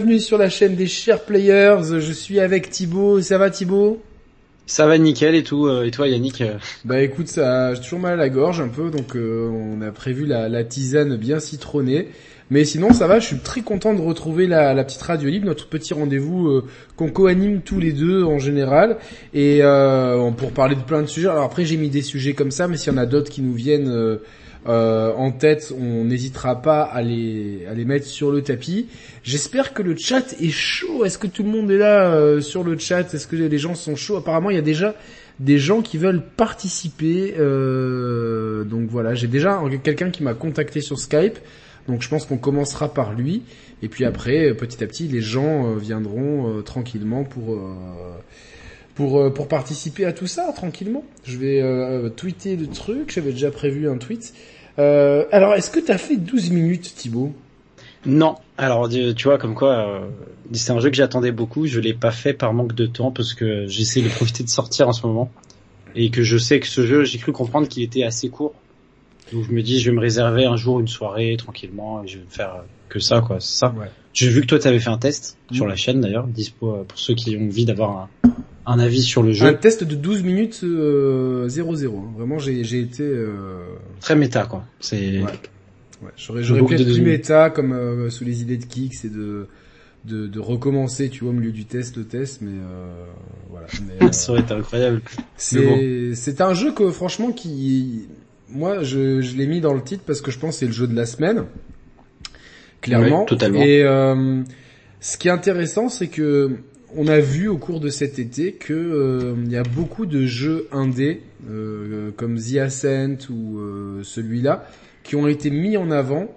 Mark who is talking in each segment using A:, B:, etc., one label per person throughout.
A: Bienvenue sur la chaîne des chers players, je suis avec Thibaut, ça va Thibaut?
B: Ça va nickel et tout, euh, et toi Yannick
A: Bah écoute, ça j'ai toujours mal à la gorge un peu, donc euh, on a prévu la, la, tisane bien citronnée. Mais sinon ça va, je suis très content de retrouver la, la petite radio libre, notre petit rendez-vous euh, qu'on co-anime tous les deux en général. Et pour parler de plein de sujets, alors après j'ai mis des sujets comme ça, mais s'il y en a d'autres qui nous viennent euh, en tête, on n'hésitera pas à les, à les mettre sur le tapis. J'espère que le chat est chaud. Est-ce que tout le monde est là euh, sur le chat? Est-ce que les gens sont chauds? Apparemment, il y a déjà des gens qui veulent participer. Euh, donc voilà, j'ai déjà quelqu'un qui m'a contacté sur Skype. Donc je pense qu'on commencera par lui. Et puis après, petit à petit, les gens viendront tranquillement pour pour, pour participer à tout ça tranquillement. Je vais tweeter le truc, j'avais déjà prévu un tweet. Euh, alors, est-ce que tu as fait 12 minutes, Thibaut?
B: Non. Alors, tu vois, comme quoi, euh, c'est un jeu que j'attendais beaucoup. Je l'ai pas fait par manque de temps parce que j'essaie de profiter de sortir en ce moment et que je sais que ce jeu, j'ai cru comprendre qu'il était assez court. Donc je me dis, je vais me réserver un jour une soirée tranquillement et je vais faire que ça, quoi. C'est ça. J'ai vu que toi, tu avais fait un test sur la chaîne d'ailleurs, dispo euh, pour ceux qui ont envie d'avoir un, un avis sur le jeu.
A: Un test de 12 minutes 0-0. Euh, hein. Vraiment, j'ai, été... Euh...
B: Très méta, quoi. C'est...
A: Ouais. ouais. J'aurais, pu être plus méta, comme euh, sous les idées de Kik, c'est de, de, de, recommencer, tu vois, au milieu du test, le test, mais euh, voilà.
B: Mais, Ça aurait été incroyable.
A: C'est, c'est un jeu que, franchement, qui... Moi, je, je l'ai mis dans le titre parce que je pense que c'est le jeu de la semaine. Clairement.
B: totalement.
A: Et euh, ce qui est intéressant, c'est que on a vu au cours de cet été que euh, y a beaucoup de jeux indés euh, comme The Ascent ou euh, celui-là qui ont été mis en avant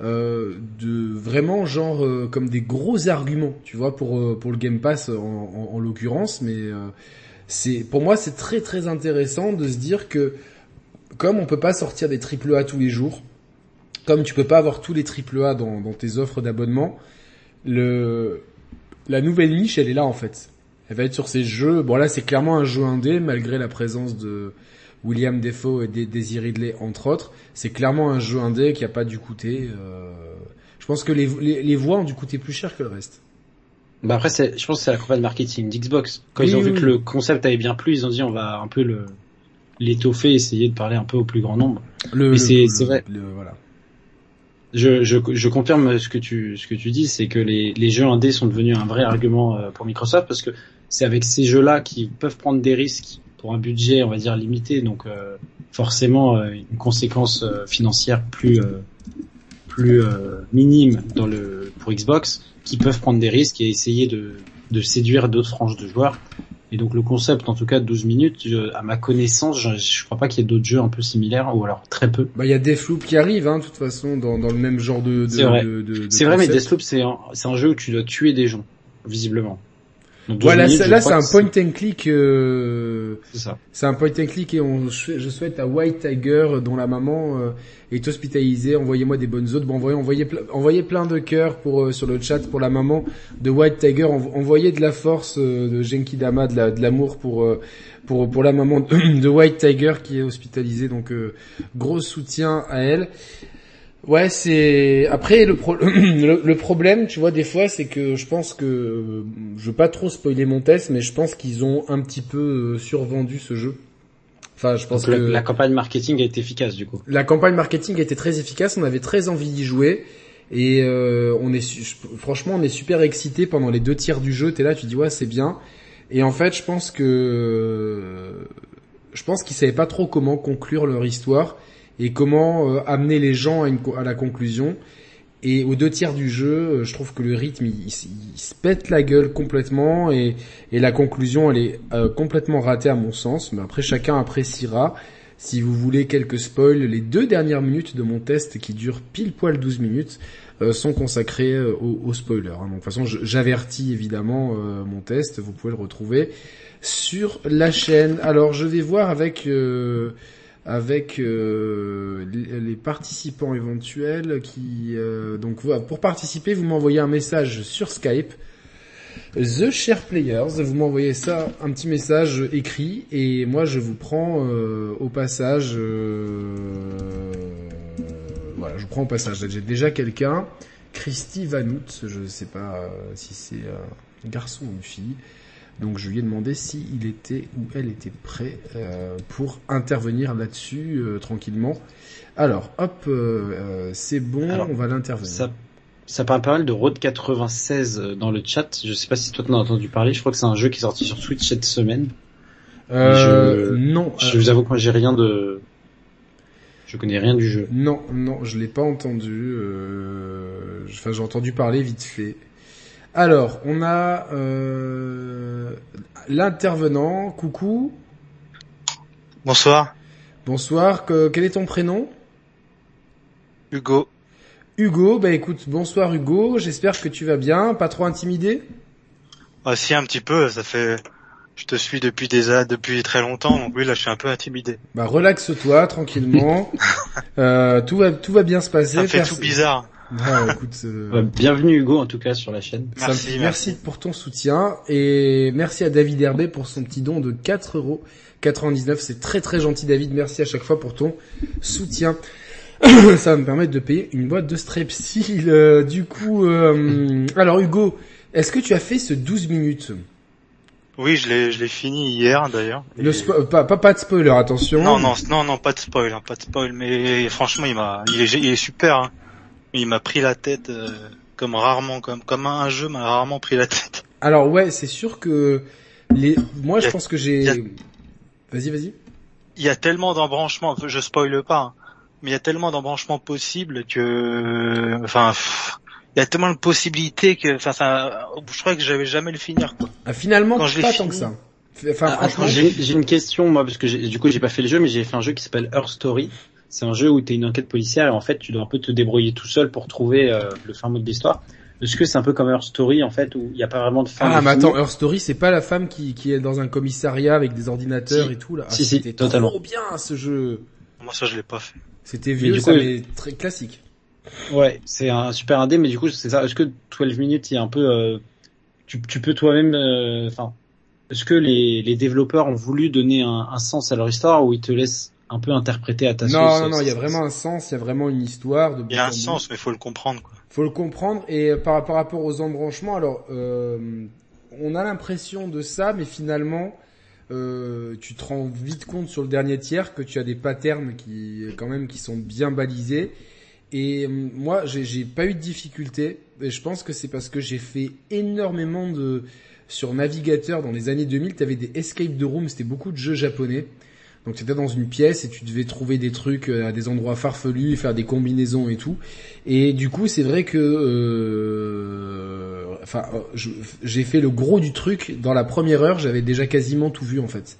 A: de vraiment genre comme des gros arguments, tu vois, pour pour le Game Pass en, en, l'occurrence. Mais c'est pour moi c'est très très intéressant de se dire que comme on peut pas sortir des triple A tous les jours, comme tu peux pas avoir tous les triple A dans, dans tes offres d'abonnement, le la nouvelle niche, elle est là en fait. Elle va être sur ces jeux. Bon là, c'est clairement un jeu indé malgré la présence de William Defoe et Daisy Ridley entre autres. C'est clairement un jeu indé qui a pas dû coûter. Euh... Je pense que les, les, voix ont dû coûter plus cher que le reste.
B: Bah après, je pense que c'est la campagne marketing d'Xbox. Quand ils ont vu que le concept avait bien plu, ils ont dit on va un peu le l'étoffer, essayer de parler un peu au plus grand nombre.
A: Le, c'est vrai. voilà
B: je, confirme ce que tu ce que tu dis, c'est que les, les jeux indés sont devenus un vrai argument euh, pour Microsoft parce que c'est avec ces jeux-là qu'ils peuvent prendre des risques pour un budget, on va dire limité, donc euh, forcément euh, une conséquence financière plus minime pour Xbox, qui peuvent prendre des risques et essayer de de séduire d'autres franges de joueurs. Et donc le concept, en tout cas, de 12 minutes, à ma connaissance, je, je crois pas qu'il y ait d'autres jeux un peu similaires, ou alors très peu.
A: Bah il y a Deathloop qui arrive, hein, de toute façon, dans, dans le même genre de. de
B: c'est vrai.
A: De, de,
B: c'est vrai, mais Deathloop c'est un, c'est un jeu où tu dois tuer des gens, visiblement.
A: Voilà, là, c'est un point and click. Euh...
B: C'est ça.
A: C'est un point and click et on, je souhaite à White Tiger dont la maman euh, est hospitalisée. Envoyez-moi des bonnes autres. Bon, envoyez, envoyez, envoyez plein de cœurs pour euh, sur le chat pour la maman de White Tiger. Envoyez de la force euh, de Genki Dama, de l'amour pour pour pour la maman de White Tiger qui est hospitalisée. Donc gros soutien à elle. Ouais, c'est après le, le, problème, tu vois, des fois, c'est que je pense que je veux pas trop spoiler mon test, mais je pense qu'ils ont un petit peu euh, survendu ce jeu.
B: Enfin, je pense que la, campagne marketing a été efficace du coup.
A: La campagne marketing a été très efficace. On avait très envie d'y jouer et euh, on est franchement, on est super excité pendant les deux tiers du jeu. T'es là, tu dis ouais, c'est bien. Et en fait, je pense que je pense qu'ils savaient pas trop comment conclure leur histoire et comment euh, amener les gens à, une, à, la conclusion. Et aux deux tiers du jeu, euh, je trouve que le rythme, il, se pète la gueule complètement et, et la conclusion, elle est euh, complètement ratée à mon sens. Mais après, chacun appréciera. Si vous voulez quelques spoils, les deux dernières minutes de mon test qui dure pile poil 12 minutes sont consacrées aux, aux, spoilers. Hein. Donc, de toute façon, j'avertis évidemment mon test. Vous pouvez le retrouver sur la chaîne. Alors, je vais voir avec avec euh, les participants éventuels qui euh, donc pour participer vous m'envoyez un message sur Skype The Share Players vous m'envoyez ça un petit message écrit et moi je vous prends euh, au passage voilà je vous prends au passage j'ai déjà quelqu'un Christy Vanout. Je ne sais pas euh, si c'est un garçon ou une fille. Donc je lui ai demandé s'il était ou elle était prêt euh, pour intervenir là-dessus euh, tranquillement. Alors, hop, euh, c'est bon,
B: Alors,
A: on va l'intervenir.
B: Ça, ça parle pas mal de Road 96 dans le chat. Je sais pas si toi t'en as entendu parler. Je crois que c'est un jeu qui est sorti sur Switch cette semaine.
A: Euh,
B: je-
A: non,
B: Je vous avoue que moi j'ai rien de... Je connais rien du jeu.
A: non, non, je l'ai pas entendu. euh, Enfin, j'ai entendu parler vite fait. Alors, on a euh, l'intervenant. Coucou,
C: Bonsoir,
A: bonsoir. que- quel est ton prénom?
C: Hugo.
A: Hugo. Bah écoute, bonsoir Hugo. J'espère que tu vas bien. Pas trop intimidé?
C: Ah si un petit peu, ça fait je te suis depuis des depuis très longtemps, donc oui là je suis un peu intimidé.
A: Bah relaxe-toi tranquillement. euh, tout va tout va bien se passer.
C: Ça fait tout bizarre.
A: Ah, écoute, euh,
B: bienvenue Hugo en tout cas sur la chaîne.
A: me
C: Merci,
A: fait-
C: merci.
A: merci pour ton soutien et merci à David Herbet pour son petit don de 4 euros 99. C'est très très gentil David. Merci à chaque fois pour ton soutien. Ça va me permettre de payer une boîte de strepsil. euh, du coup, euh, alors Hugo, est-ce que tu as fait ce 12 minutes?
C: Oui, je l'ai je l'ai fini hier d'ailleurs.
A: Le
C: Et-
A: spo- pas, pas pas de spoiler, attention.
C: Non non non non pas de spoil, hein, pas de spoil, mais franchement il m'a il est il est super. Hein. Il m'a pris la tête euh, comme rarement comme comme un jeu m'a rarement pris la tête.
A: Alors ouais, c'est sûr que les. Moi, je pense que j'ai.
C: a-
A: Vas-y, vas-y.
C: Il y a tellement d'embranchements, je spoile pas, hein, mais il y a tellement d'embranchements possibles que enfin pff, il y a tellement de possibilités que enfin ça je crois que j'avais jamais le finir quoi.
A: Ah, finalement,
C: Quand je l'ai
A: pas
C: fini-
A: tant que ça. Enfin,
B: Ah,
A: franchement,
B: j'ai une question moi parce que j'ai- du coup j'ai pas fait le jeu mais j'ai fait un jeu qui s'appelle Her Story. C'est un jeu où tu es une enquête policière et en fait tu dois un peu te débrouiller tout seul pour trouver euh, le fin mot de l'histoire. Est-ce que c'est un peu comme Her Story en fait où il n'y a pas vraiment de fin
A: Ah, mais attends, Her Story, c'est pas la femme qui, qui est dans un commissariat avec des ordinateurs
B: Si.
A: et tout là. Ah,
B: Si, si,
A: c'était
B: totalement.
A: trop bien ce jeu.
C: Moi ça je l'ai pas fait.
A: C'était vieux,
B: du
A: ça
B: coup,
A: mais très classique.
B: Ouais, c'est un super indé, mais du coup, c'est ça. Est-ce que 12 minutes, il y a un peu, euh, tu, tu peux toi-même, euh, enfin, est-ce que les, les développeurs ont voulu donner un, un sens à leur histoire ou ils te laissent un peu interpréter à ta sauce
A: Non, non, non, il y a vraiment un sens, il y a vraiment une histoire. De
C: Il y a un sens mais faut le comprendre quoi.
A: faut le comprendre et euh, par, par rapport aux embranchements alors euh, on a l'impression de ça mais finalement euh, tu te rends vite compte sur le dernier tiers que tu as des patterns qui quand même qui sont bien balisés et moi j'ai pas eu de difficulté et je pense que c'est parce que j'ai fait énormément de sur navigateur dans les années 2000 tu avais des escape de room c'était beaucoup de jeux japonais donc tu étais dans une pièce et tu devais trouver des trucs euh, à des endroits farfelus, faire des combinaisons et tout. Et du coup, c'est vrai que, euh, enfin, euh, j'ai fait le gros du truc dans la première heure. J'avais déjà quasiment tout vu en fait.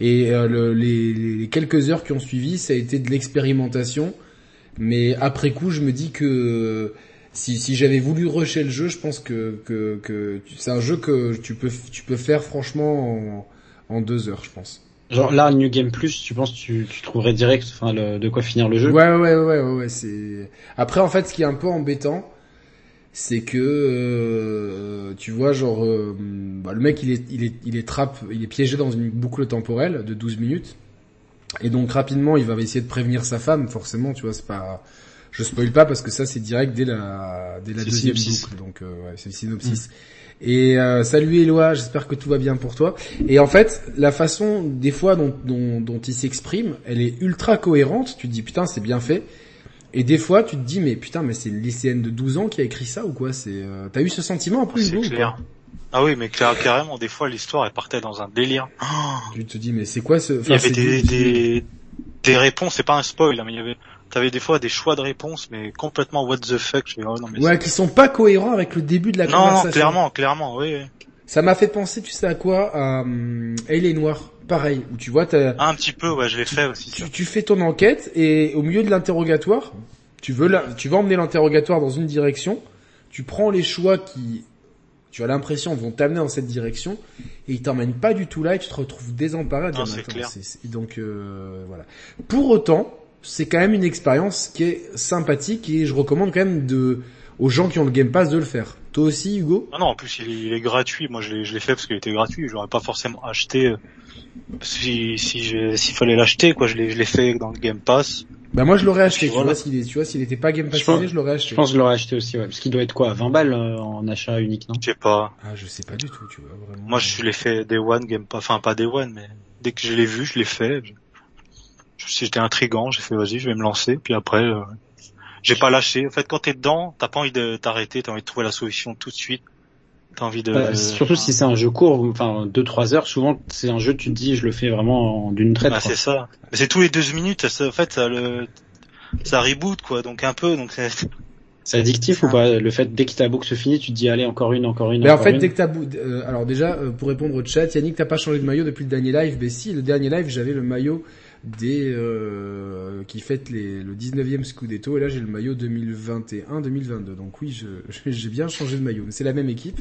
A: Et euh, le- les, quelques heures qui ont suivi, ça a été de l'expérimentation. Mais après coup, je me dis que si, j'avais voulu rusher le jeu, je pense que, c'est un jeu que tu peux, tu peux faire franchement en, en deux heures, je pense.
B: Genre là, New Game Plus, tu penses, tu, tu trouverais direct, enfin, le- de quoi finir le jeu?
A: Ouais, ouais, ouais, ouais, ouais, c'est. Après, en fait, ce qui est un peu embêtant, c'est que euh, tu vois, genre, euh, bah, le mec, il est, il est, il est trappe, il est piégé dans une boucle temporelle de 12 minutes, et donc rapidement, il va essayer de prévenir sa femme. Forcément, tu vois, c'est pas. Je spoil pas parce que ça, c'est direct dès la, dès la deuxième
B: synopsis.
A: boucle, donc euh, ouais, c'est le synopsis. Et euh, salut Eloi, j'espère que tout va bien pour toi. Et en fait, la façon des fois dont, dont, dont il s'exprime, elle est ultra cohérente. Tu te dis putain c'est bien fait. Et des fois tu te dis mais putain mais c'est une lycéenne de 12 ans qui a écrit ça ou quoi? C'est euh, t'as eu ce sentiment un peu
C: C'est clair. Ah oui, mais clair, carrément, des fois l'histoire elle partait dans un délire.
A: Tu te dis mais c'est quoi ce
C: Il y avait des, des, des réponses, c'est pas un spoil, hein, mais il y avait, t'avais des fois des choix de réponses, mais complètement what the fuck. Je fais, oh, non, mais
A: Ouais, qui sont pas cohérents avec le début de la
C: non,
A: conversation.
C: non, clairement, clairement, oui. oui.
A: Ça m'a fait penser, tu sais à quoi À Elle est noire. Pareil, où tu vois, t'as-
C: Ah, un petit peu, ouais, je l'ai fait aussi.
A: tu, tu fais ton enquête et au milieu de l'interrogatoire, tu veux la, tu vas emmener l'interrogatoire dans une direction, tu prends les choix qui, tu as l'impression vont t'amener dans cette direction et ils t'emmènent pas du tout là et tu te retrouves désemparé à dire
C: Non, c'est clair.
A: c'est- donc euh, voilà. Pour autant, c'est quand même une expérience qui est sympathique et je recommande quand même de aux gens qui ont le Game Pass de le faire. Toi aussi, Hugo?
C: Ah non, en plus il est, il est gratuit. Moi, je l'ai, je l'ai fait parce qu'il était gratuit. Je l'aurais pas forcément acheté euh, si s'il fallait l'acheter, quoi. Je l'ai, je l'ai fait dans le Game Pass.
A: Bah moi je l'aurais acheté, tu
B: Voilà.
A: vois, s'il est, tu vois, s'il était pas Game
B: Je
A: Pass
B: pense-
A: je l'aurais acheté.
B: Je pense que je l'aurais acheté aussi, ouais. Parce qu'il doit être quoi 20 balles euh, en achat unique, non?
C: Je sais pas.
A: Ah, je sais pas du tout, tu vois, vraiment.
C: Moi, je l'ai fait Day One, Game pas, enfin pas Day One, mais dès que je l'ai vu, je l'ai fait. Je- J'étais intrigant, j'ai fait vas-y, je vais me lancer. Puis après, euh, j'ai pas lâché. En fait, quand t'es dedans, t'as pas envie de t'arrêter, t'as envie de trouver la solution tout de suite. T'as envie de.
B: Bah, Surtout si c'est un jeu court, enfin 2-3 heures, souvent c'est un jeu, tu te dis je le fais vraiment en- d'une traite.
C: Bah, c'est ça. Mais c'est tous les deux minutes. Ça, en fait, ça le, ça reboot quoi. Donc un peu. Donc c'est-
B: C'est addictif ou pas Le fait dès que ta boucle se finit, tu te dis allez encore une, encore une.
A: Mais en fait,
B: une.
A: dès que t'as, bou- euh, alors déjà, euh, pour répondre au chat, Yannick, t'as pas changé de maillot depuis le dernier live. Mais si, le dernier live, j'avais le maillot des, euh, qui fête les, le 19e Scudetto, et là j'ai le maillot 2021-2022. Donc oui, je, j'ai bien changé de maillot. Mais c'est la même équipe.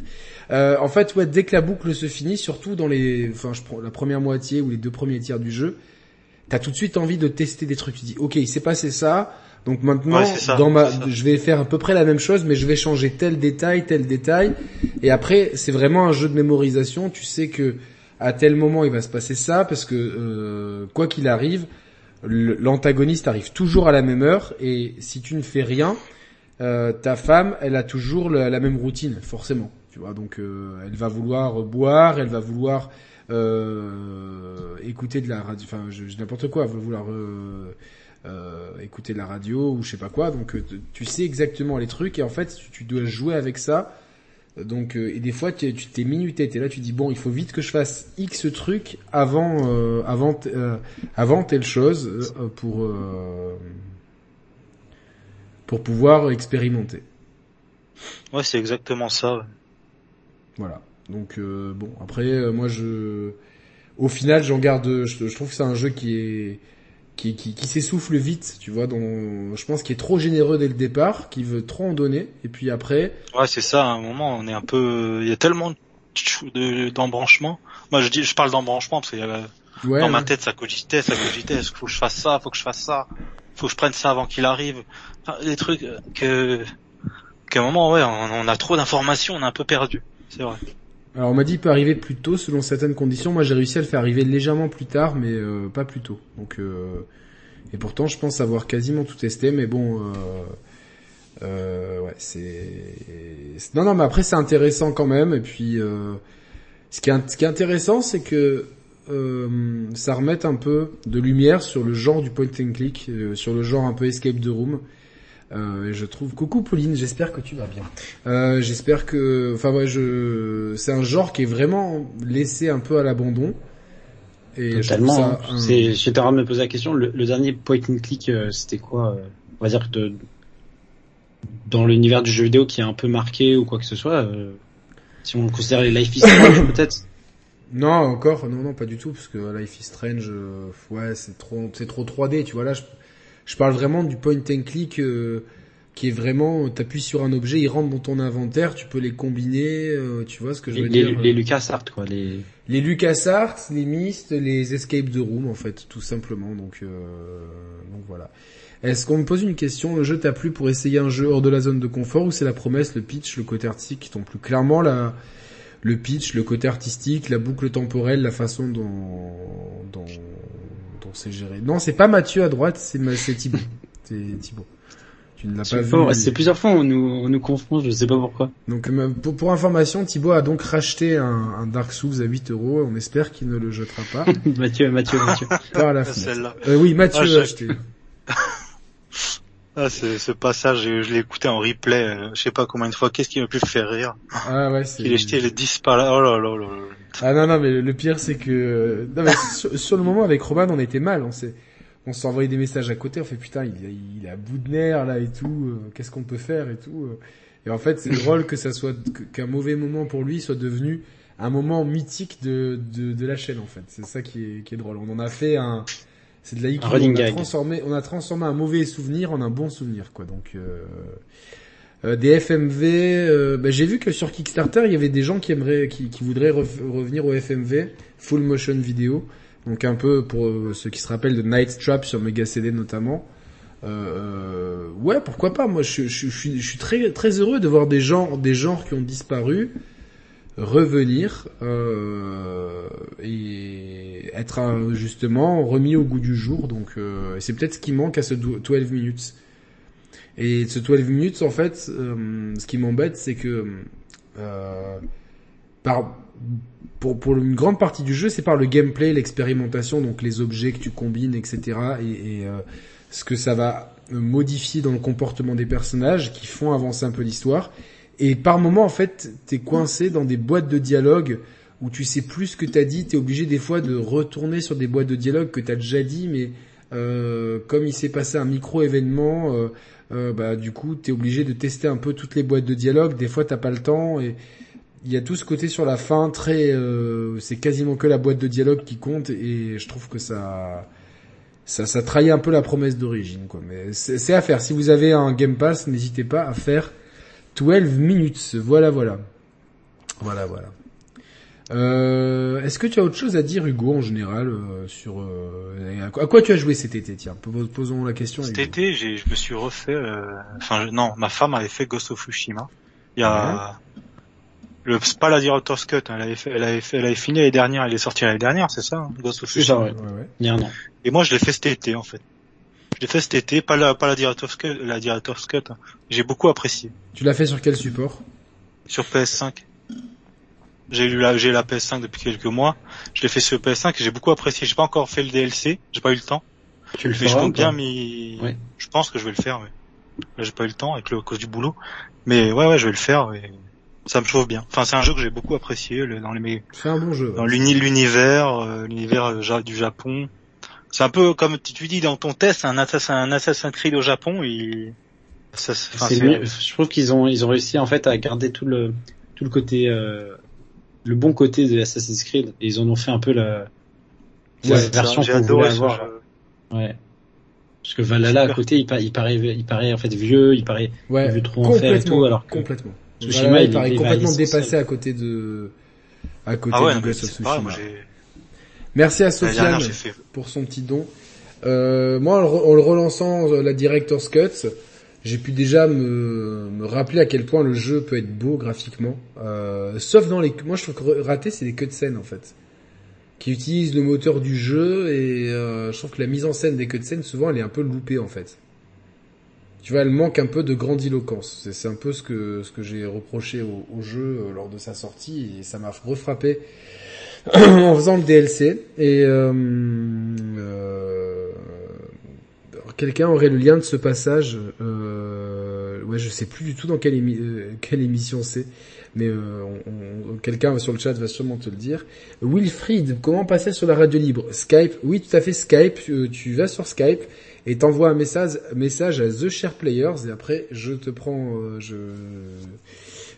A: Euh, en fait, ouais, dès que la boucle se finit, surtout dans les, enfin, je prends la première moitié ou les deux premiers tiers du jeu, t'as tout de suite envie de tester des trucs. Tu dis, ok, il s'est passé ça. Donc maintenant,
C: Ouais, c'est ça,
A: dans ma, je vais faire à peu près la même chose, mais je vais changer tel détail, tel détail. Et après, c'est vraiment un jeu de mémorisation. Tu sais que à tel moment il va se passer ça, parce que euh, quoi qu'il arrive, l'antagoniste arrive toujours à la même heure. Et si tu ne fais rien, euh, ta femme, elle a toujours la, même routine, forcément. Tu vois, donc euh, elle va vouloir boire, elle va vouloir écouter de la radio, enfin, je, n'importe quoi, elle va vouloir écouter de la radio ou je sais pas quoi. Donc tu sais exactement les trucs et en fait tu dois jouer avec ça. Donc euh, et des fois tu t'es minuté, t'es là, tu dis bon, il faut vite que je fasse X truc avant euh, avant euh, avant telle chose euh, pour euh, pour pouvoir expérimenter.
C: ouais, c'est exactement ça.
A: Voilà. Donc euh, bon, après moi je au final j'en garde je, je trouve que c'est un jeu qui est qui, qui, qui s'essouffle vite, tu vois, dont je pense qu'il est trop généreux dès le départ, qui veut trop en donner, et puis après,
C: Ouais, c'est ça. À un moment, on est un peu. Il y a tellement d'embranchements. Moi, je dis, je parle d'embranchement parce que euh,
A: ouais,
C: dans ma tête, ça cogitait, ça cogitait. Faut que je fasse ça, faut que je fasse ça, faut que je prenne ça avant qu'il arrive. Enfin, des trucs euh, que qu'à un moment, ouais, on, on a trop d'informations, on est un peu perdu. C'est vrai.
A: Alors on m'a dit il peut arriver plus tôt selon certaines conditions. Moi j'ai réussi à le faire arriver légèrement plus tard, mais euh, pas plus tôt. Donc euh, et pourtant je pense avoir quasiment tout testé, mais bon, euh, c'est non non mais après c'est intéressant quand même. Et puis ce qui est, intéressant c'est que ça remet un peu de lumière sur le genre du point and click, sur le genre un peu escape the room. Euh, je trouve coucou Pauline, j'espère que tu vas bien. Euh, j'espère que, enfin ouais, je, c'est un genre qui est vraiment laissé un peu à l'abandon. Et
B: Totalement.
A: ça
B: hein.
A: un-
B: C'est, j'étais en train de me poser la question. Le, le dernier point and click, euh, c'était quoi euh, On va dire que de, dans l'univers du jeu vidéo qui est un peu marqué ou quoi que ce soit. euh, si on considère les Life is Strange peut-être?
A: Non, encore, non, non, pas du tout, parce que Life is Strange, ouais, c'est trop, c'est trop 3D, tu vois. Là, je, je parle vraiment du point and click euh, qui est vraiment, t'appuies sur un objet, il rentre dans ton inventaire, tu peux les combiner, euh, tu vois ce que je veux
B: les,
A: dire.
B: les LucasArts quoi. Les...
A: Les LucasArts, les Myst, les Escape the Room, en fait, tout simplement. Donc, euh, donc voilà. Est-ce qu'on me pose une question Le jeu t'a plu pour essayer un jeu hors de la zone de confort ou c'est la promesse, le pitch, le côté artistique qui t'ont plu? Clairement, la, le pitch, le côté artistique, la boucle temporelle, la façon dont, dont, dont c'est géré. Non, c'est pas Mathieu à droite, c'est Thibaut. C'est Thibaut. Tu ne l'as pas
B: C'est,
A: vu.
B: c'est plusieurs fois on nous, on nous confond, je sais pas pourquoi.
A: Donc euh, pour, pour information, Thibaut a donc racheté un, un Dark Souls à 8 euros. On espère qu'il ne le jettera pas
B: Mathieu, Mathieu, Mathieu.
A: par la fenêtre.
C: Celle-là.
A: Euh, oui, Mathieu
C: Ah,
A: acheté.
C: Ah, ce, ce passage, je, l'ai écouté en replay, euh, je sais pas combien de fois. Qu'est-ce qui m'a pu faire rire?
A: Ah ouais, c'est.
C: Il a jeté les 10 par là. Oh là là là.
A: Ah non non, mais le, pire c'est que non mais sur, sur le moment avec Roman, on était mal. On s'est on s'est envoyé des messages à côté. On fait putain, il, il est à bout de nerfs là et tout. euh, Qu'est-ce qu'on peut faire et tout. euh. Et en fait, c'est drôle que ça soit qu'un mauvais moment pour lui soit devenu un moment mythique de de, de la chaîne en fait. C'est ça qui est qui est drôle. On en a fait un c'est de la IQ, on a transformé on a transformé un mauvais souvenir en un bon souvenir quoi. Donc euh, euh, des FMV, euh, bah, j'ai vu que sur Kickstarter il y avait des gens qui aimeraient, qui, qui voudraient revenir au FMV, full motion vidéo, donc un peu pour euh, ceux qui se rappellent de Night Trap sur Mega CD notamment. Euh, ouais, pourquoi pas Moi, je, je, je suis, je suis très très heureux de voir des genres, des genres qui ont disparu revenir euh, et être justement remis au goût du jour. Donc euh, c'est peut-être ce qui manque à ce 12 minutes. Et ce 12 minutes, en fait, euh, ce qui m'embête, c'est que euh, par, pour, pour une grande partie du jeu, c'est par le gameplay, l'expérimentation, donc les objets que tu combines, etc. Et, et euh, ce que ça va modifier dans le comportement des personnages qui font avancer un peu l'histoire. Et par moment, en fait, t'es coincé dans des boîtes de dialogue où tu sais plus ce que t'as dit. T'es obligé des fois de retourner sur des boîtes de dialogue que t'as déjà dit, mais euh, comme il s'est passé un micro événement, euh, euh, bah du coup, t'es obligé de tester un peu toutes les boîtes de dialogue. Des fois, t'as pas le temps et il y a tout ce côté sur la fin très, euh, c'est quasiment que la boîte de dialogue qui compte et je trouve que ça, ça, ça trahit un peu la promesse d'origine, quoi. Mais c'est à faire. Si vous avez un Game Pass, n'hésitez pas à faire 12 minutes. Voilà, voilà. Voilà, voilà. Euh, Est-ce que tu as autre chose à dire, Hugo, en général, euh, sur euh, à quoi- à quoi tu as joué cet été? Tiens, pos- posons la question.
C: Cet
A: Hugo.
C: été, j'ai, je me suis refait. euh, Enfin, non, ma femme avait fait Ghost of Tsushima. Il y a le c'est pas la Director's Cut. hein, elle avait fait, elle avait fait, elle avait fini l'année dernière. Elle est sortie l'année dernière, c'est ça, hein, Ghost of
B: C'est ça,
C: Tsushima.
B: ouais.
A: Ouais, ouais.
B: Il y a un an.
C: Et moi, je l'ai fait cet été, en fait. Je l'ai fait cet été, pas la, pas la Director's Cut, la Director's Cut. hein. J'ai beaucoup apprécié
A: Tu l'as fait sur quel support?
C: Sur PS5. J'ai eu la, j'ai la PS5 depuis quelques mois. Je l'ai fait sur PS5 et j'ai beaucoup apprécié. J'ai pas encore fait le DLC, j'ai pas eu le temps.
B: Tu le
C: Mais je compte bien.
B: Ouais.
C: Je pense que je vais le faire, ouais. Là, j'ai pas eu le temps avec le, à cause du boulot. Mais ouais, ouais, je vais le faire et ça me chauffe bien. Enfin, c'est un jeu que j'ai beaucoup apprécié le- dans les,
A: C'est un bon jeu.
C: dans l'univers, euh, l'univers euh, du Japon. C'est un peu comme tu dis dans ton test, un Assassin, un Assassin's Creed au Japon, il... Ça, enfin,
B: mieux. Je trouve qu'ils ont ils ont réussi en fait à garder tout le tout le côté euh, le bon côté de Assassin's Creed et ils en ont fait un peu la, la
A: Ouais,
B: version
C: j'ai
B: qu'on voulait avoir. Ouais. Parce que Valhalla à côté, il, pa- il paraît il paraît en fait vieux, il paraît
A: Ouais,
B: il veut trop en faire et
A: complètement,
B: tout, alors que
A: complètement.
B: Tsushima,
A: Voilà, il
B: il
A: paraît complètement dépassé à côté de à côté
C: Ah ouais,
A: de Ghost of Tsushima.
C: moi j'ai...
A: Merci à Sofiane
C: fait...
A: pour son petit don. Euh, moi, en le, relançant euh, la Director's Cut, j'ai pu déjà me, me rappeler à quel point le jeu peut être beau graphiquement. Euh, sauf dans les... Moi, je trouve que raté, c'est les cutscenes, en fait. Qui utilisent le moteur du jeu et euh, je trouve que la mise en scène des cutscenes, souvent, elle est un peu loupée, en fait. Tu vois, elle manque un peu de grandiloquence. C'est- C'est un peu ce que, ce que j'ai reproché au, au jeu euh, lors de sa sortie et ça m'a refrappé en faisant le DLC et euh, euh, quelqu'un aurait le lien de ce passage euh, ouais je sais plus du tout dans quelle, euh, émission c'est mais euh, quelqu'un sur le chat va sûrement te le dire. Wilfried comment passer sur la radio libre? Skype? Oui tout à fait Skype euh, tu vas sur Skype et t'envoies un message message à The Share Players et après je te prends euh, je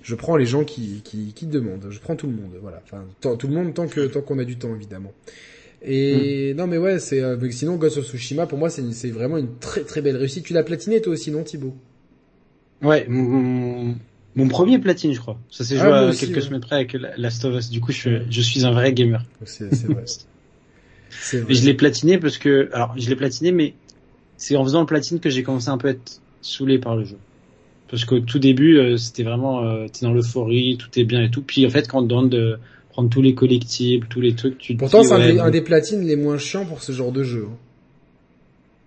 A: je prends les gens qui, qui, qui demandent. Je prends tout le monde, voilà. Enfin, tant- tout le monde tant que tant qu'on a du temps, évidemment. Et non, mais ouais, c'est. euh, sinon, Ghost of Tsushima, pour moi, c'est vraiment une très très belle réussite. Tu l'as platiné toi aussi, non, Thibaut?
B: Ouais, mon, mon, mon premier platine, je crois. Ça s'est
A: Ah,
B: joué
A: moi
B: à
A: aussi,
B: quelques
A: ouais.
B: semaines près avec la- Last of Us. Du coup, je, suis- je suis un vrai gamer.
A: C'est vrai.
B: je l'ai platiné parce que, alors, je l'ai platiné, mais c'est en faisant le platine que j'ai commencé un peu à être saoulé par le jeu. Parce qu'au tout début, euh, c'était vraiment, euh, t'es dans l'euphorie, tout est bien et tout. Puis en fait, quand on te demande de prendre tous les collectibles, tous les trucs, tu
A: Pourtant, c'est un,
B: ouais,
A: des- un
B: bon.
A: des platines les moins chiants pour ce genre de jeu. hein.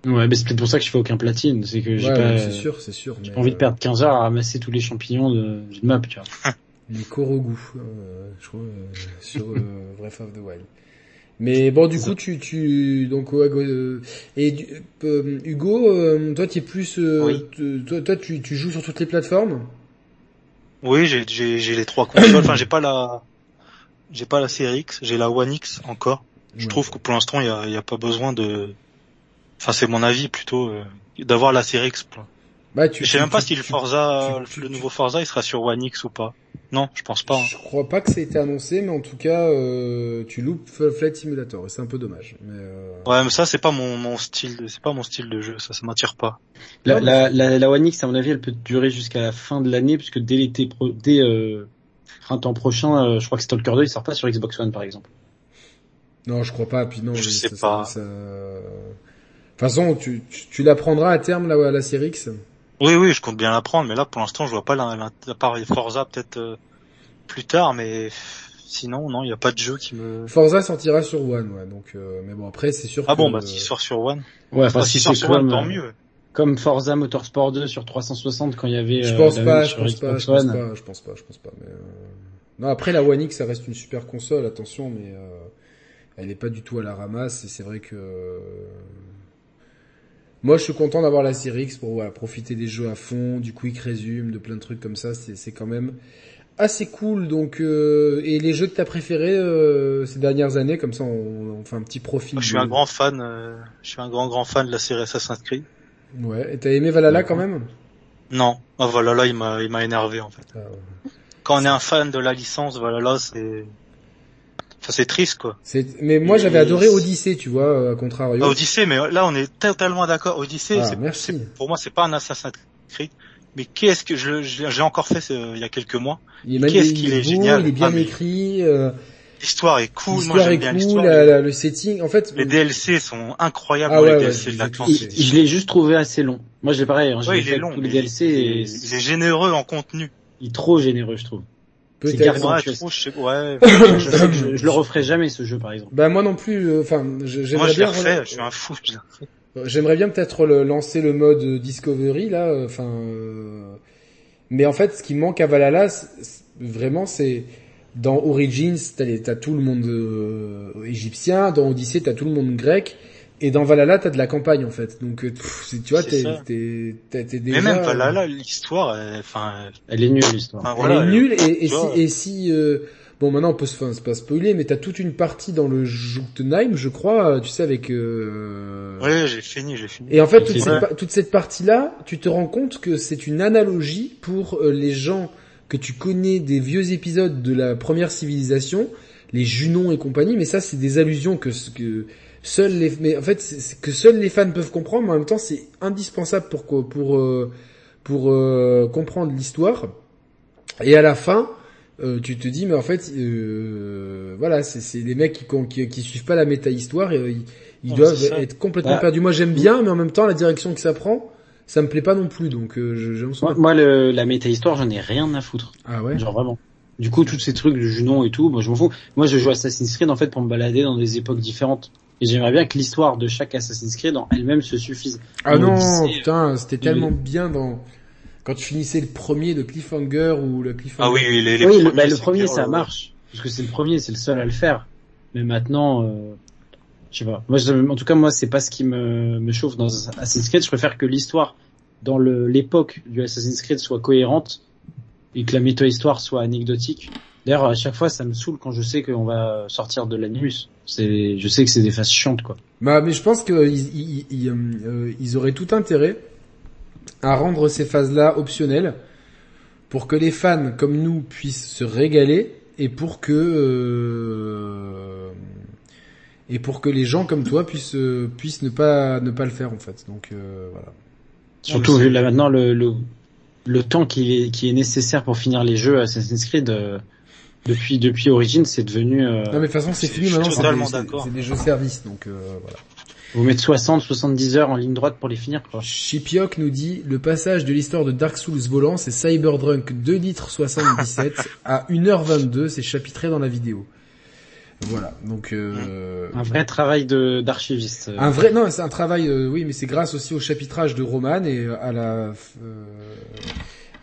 B: Ouais, mais c'est peut-être pour ça que je fais aucun platine. C'est que j'ai
A: Ouais,
B: pas,
A: c'est sûr, c'est sûr.
B: j'ai pas envie de
A: euh,
B: perdre 15 heures à ramasser tous les champignons de, d'une map, tu vois.
A: Les Korogu, euh, je crois, euh, sur Breath of the Wild. Mais bon, du coup, tu, tu, donc, euh, et euh, Hugo, euh, toi, tu es plus, euh,
C: Oui.
A: toi, toi, tu, tu joues sur toutes les plateformes?
C: Oui, j'ai, les trois consoles. enfin, j'ai pas la, j'ai pas la Series X, j'ai la One X encore. Je
A: Ouais.
C: trouve que pour l'instant, il y a, il y a pas besoin de, enfin, c'est mon avis plutôt, euh, d'avoir la Series X.
A: Bah, tu,
C: Je sais
A: tu-
C: même pas
A: tu-
C: si le Forza,
A: tu-
C: le nouveau Forza, il sera sur One X ou pas. Non, je pense pas. hein.
A: Je crois pas que ça ait été annoncé, mais en tout cas, euh, tu loupes Flight Simulator, et c'est un peu dommage. Mais euh,
C: Ouais, mais ça, c'est pas mon, mon style, de- c'est pas mon style de jeu, ça, ça m'attire pas.
B: La, la, la, la One X, à mon avis, elle peut durer jusqu'à la fin de l'année, puisque dès l'été, pro, dès euh, printemps prochain, euh, je crois que Stalker 2, il sort pas sur Xbox One, par exemple.
A: non, je crois pas. Puis non,
C: Je sais
A: ça-
C: pas.
A: ça- ça- De toute façon, tu, tu, tu la prendras à terme là, la série X.
C: Oui, oui, je compte bien la prendre, mais là, pour l'instant, je vois pas la, la, à part Forza, peut-être, euh, plus tard, mais sinon, non, il n'y a pas de jeu qui me...
A: Forza sortira sur One, ouais, donc, euh, mais bon, après, c'est sûr
C: Ah
A: que...
C: bon, bah, s'il sort sur One.
B: Ouais, enfin, si
C: s'il sort
B: c'est
C: sur One,
B: comme,
C: tant
B: euh,
C: mieux.
B: comme Forza Motorsport 2 sur 360 quand il y avait.
A: Je
B: euh,
A: pense pas, je pense pas, je pense pas, je pense pas, je pense pas, mais euh, non, après la One X, ça reste une super console, attention, mais euh, elle est pas du tout à la ramasse, et c'est vrai que euh, moi, je suis content d'avoir la série X pour voilà, profiter des jeux à fond, du quick resume, de plein de trucs comme ça, c'est quand même assez cool. Donc, euh, et les jeux que t'as préférés euh, ces dernières années, comme ça, on, on fait un petit profil.
C: Moi, je suis
A: de-
C: un grand fan, euh, je suis un grand grand fan de la série Assassin's Creed.
A: Ouais. Et t'as aimé Valhalla quand même?
C: Non, ah, là, il m'a, il m'a énervé, en fait.
A: Ah, ouais.
C: Quand on est un fan de la licence, là, c'est, enfin, c'est triste, quoi.
A: Mais moi, j'avais
C: Et-
A: adoré Odyssey, tu vois, euh, à contrario.
C: Ah, Odyssey, mais là, on est totalement d'accord. Odyssey,
A: Ah, merci.
C: pour moi, c'est pas un Assassin's Creed. Mais qu'est-ce que je, je- j'ai encore fait ce- il y a quelques mois.
A: Est,
C: Qu'est-ce
A: il
C: qu'il
A: est
C: est
A: beau,
C: génial.
A: il est bien
C: Ah, mais-
A: écrit, euh,
C: L'histoire est cool. Moi,
A: l'histoire
C: j'aime
A: est
C: bien
A: cool,
C: l'histoire.
A: la- la- le setting. En fait,
C: Les DLC sont incroyables
A: Ah ouais,
C: les
A: ouais,
C: DLC
A: je-
C: de la
A: je-
C: classe.
A: je-
B: Je, je l'ai juste trouvé assez long. Moi, j'ai pareil. Hein,
C: Ouais, il est long.
B: Tous les DLC,
C: il,
B: et
C: est, il est généreux en contenu.
B: il est trop généreux, je trouve.
A: Peut-être.
C: je trouve, je sais, ouais.
B: je, sais que je, je le referai jamais ce jeu, par exemple.
A: Bah moi non plus. euh, Enfin,
C: Moi,
A: j'aimerais
C: je
A: bien.
C: Je suis un fou.
A: Euh, J'aimerais bien peut-être lancer le mode Discovery là. euh, Enfin, euh, mais en fait, ce qui manque à Valhalla, vraiment, c'est dans Origins, t'as tout le monde euh, égyptien. Dans Odyssey, t'as tout le monde grec. Et dans Valhalla, t'as de la campagne en fait. Donc, euh, pff, tu vois, t'es déjà.
C: Mais même Valhalla, l'histoire, elle- enfin,
B: Elle est nulle, l'histoire.
C: enfin,
A: Elle est nulle et, et si,
C: vois.
A: et si euh, bon maintenant on peut se, enfin, c'est pas spoiler mais t'as toute une partie dans le Jotunheim je crois euh, tu sais avec euh...
C: Ouais, j'ai fini, j'ai fini.
A: et en fait toute, cette,
C: Ouais.
A: pa- toute cette partie là tu te rends compte que c'est une analogie pour euh, les gens que tu connais des vieux épisodes de la première civilisation les Junons et compagnie mais ça c'est des allusions que que seuls les mais en fait c'est que seuls les fans peuvent comprendre mais en même temps c'est indispensable pour pour euh, pour euh, comprendre l'histoire et à la fin, euh, tu te dis, mais en fait, euh, voilà, c'est c'est les mecs qui, qui, qui suivent pas la méta-histoire, et, euh, ils, ils
C: Ouais,
A: doivent être complètement
B: Ouais.
A: perdus. Moi, j'aime bien, mais en même temps, la direction que ça prend, ça me plaît pas non plus, donc euh, je-
B: Moi, moi, le, la méta-histoire, j'en ai rien à foutre.
A: Ah ouais?
B: Genre vraiment. Du coup, tous ces trucs de Junon et tout, moi je m'en fous. Moi, je joue Assassin's Creed en fait pour me balader dans des époques différentes. Et j'aimerais bien que l'histoire de chaque Assassin's Creed en elle-même se suffise.
A: Ah non,
B: Odyssey,
A: putain, c'était tellement
B: oui.
A: bien dans... Quand tu finissais le premier de Cliffhanger ou le Cliffhanger...
C: Ah oui, oui, les, les
B: oui, le,
C: premiers,
B: bah, le premier ça
C: ouais.
B: marche parce que c'est le premier, c'est le seul à le faire. Mais maintenant, euh, je sais pas. Moi, je- en tout cas, moi, c'est pas ce qui me, me chauffe dans Assassin's Creed. Je préfère que l'histoire dans le- l'époque du Assassin's Creed soit cohérente et que la méta-histoire soit anecdotique. D'ailleurs, à chaque fois, ça me saoule quand je sais qu'on va sortir de l'animus. C'est, je sais que c'est des phases chiantes, quoi.
A: Bah, mais je pense qu'ils ils, ils, euh, euh, ils auraient tout intérêt à rendre ces phases-là optionnelles pour que les fans comme nous puissent se régaler et pour que euh, et pour que les gens comme toi puissent euh, puissent ne pas ne pas le faire en fait. Donc euh, voilà.
B: Surtout vu là maintenant le, le, le temps qui est, qui est nécessaire pour finir les jeux Assassin's Creed euh, depuis depuis Origins, c'est devenu euh,
A: Non mais de toute façon c'est fini maintenant. c'est des- des jeux services donc euh, voilà.
B: vous mettre 60 70 heures en ligne droite pour les finir quoi.
A: Chipiok nous dit le passage de l'histoire de Dark Souls volant c'est Cyberdrunk 2 litres 77 à 1h22 c'est chapitré dans la vidéo. Voilà donc euh,
B: Un vrai travail de d'archiviste. euh.
A: un vrai non c'est un travail euh, oui mais c'est grâce aussi au chapitrage de Roman et à la euh,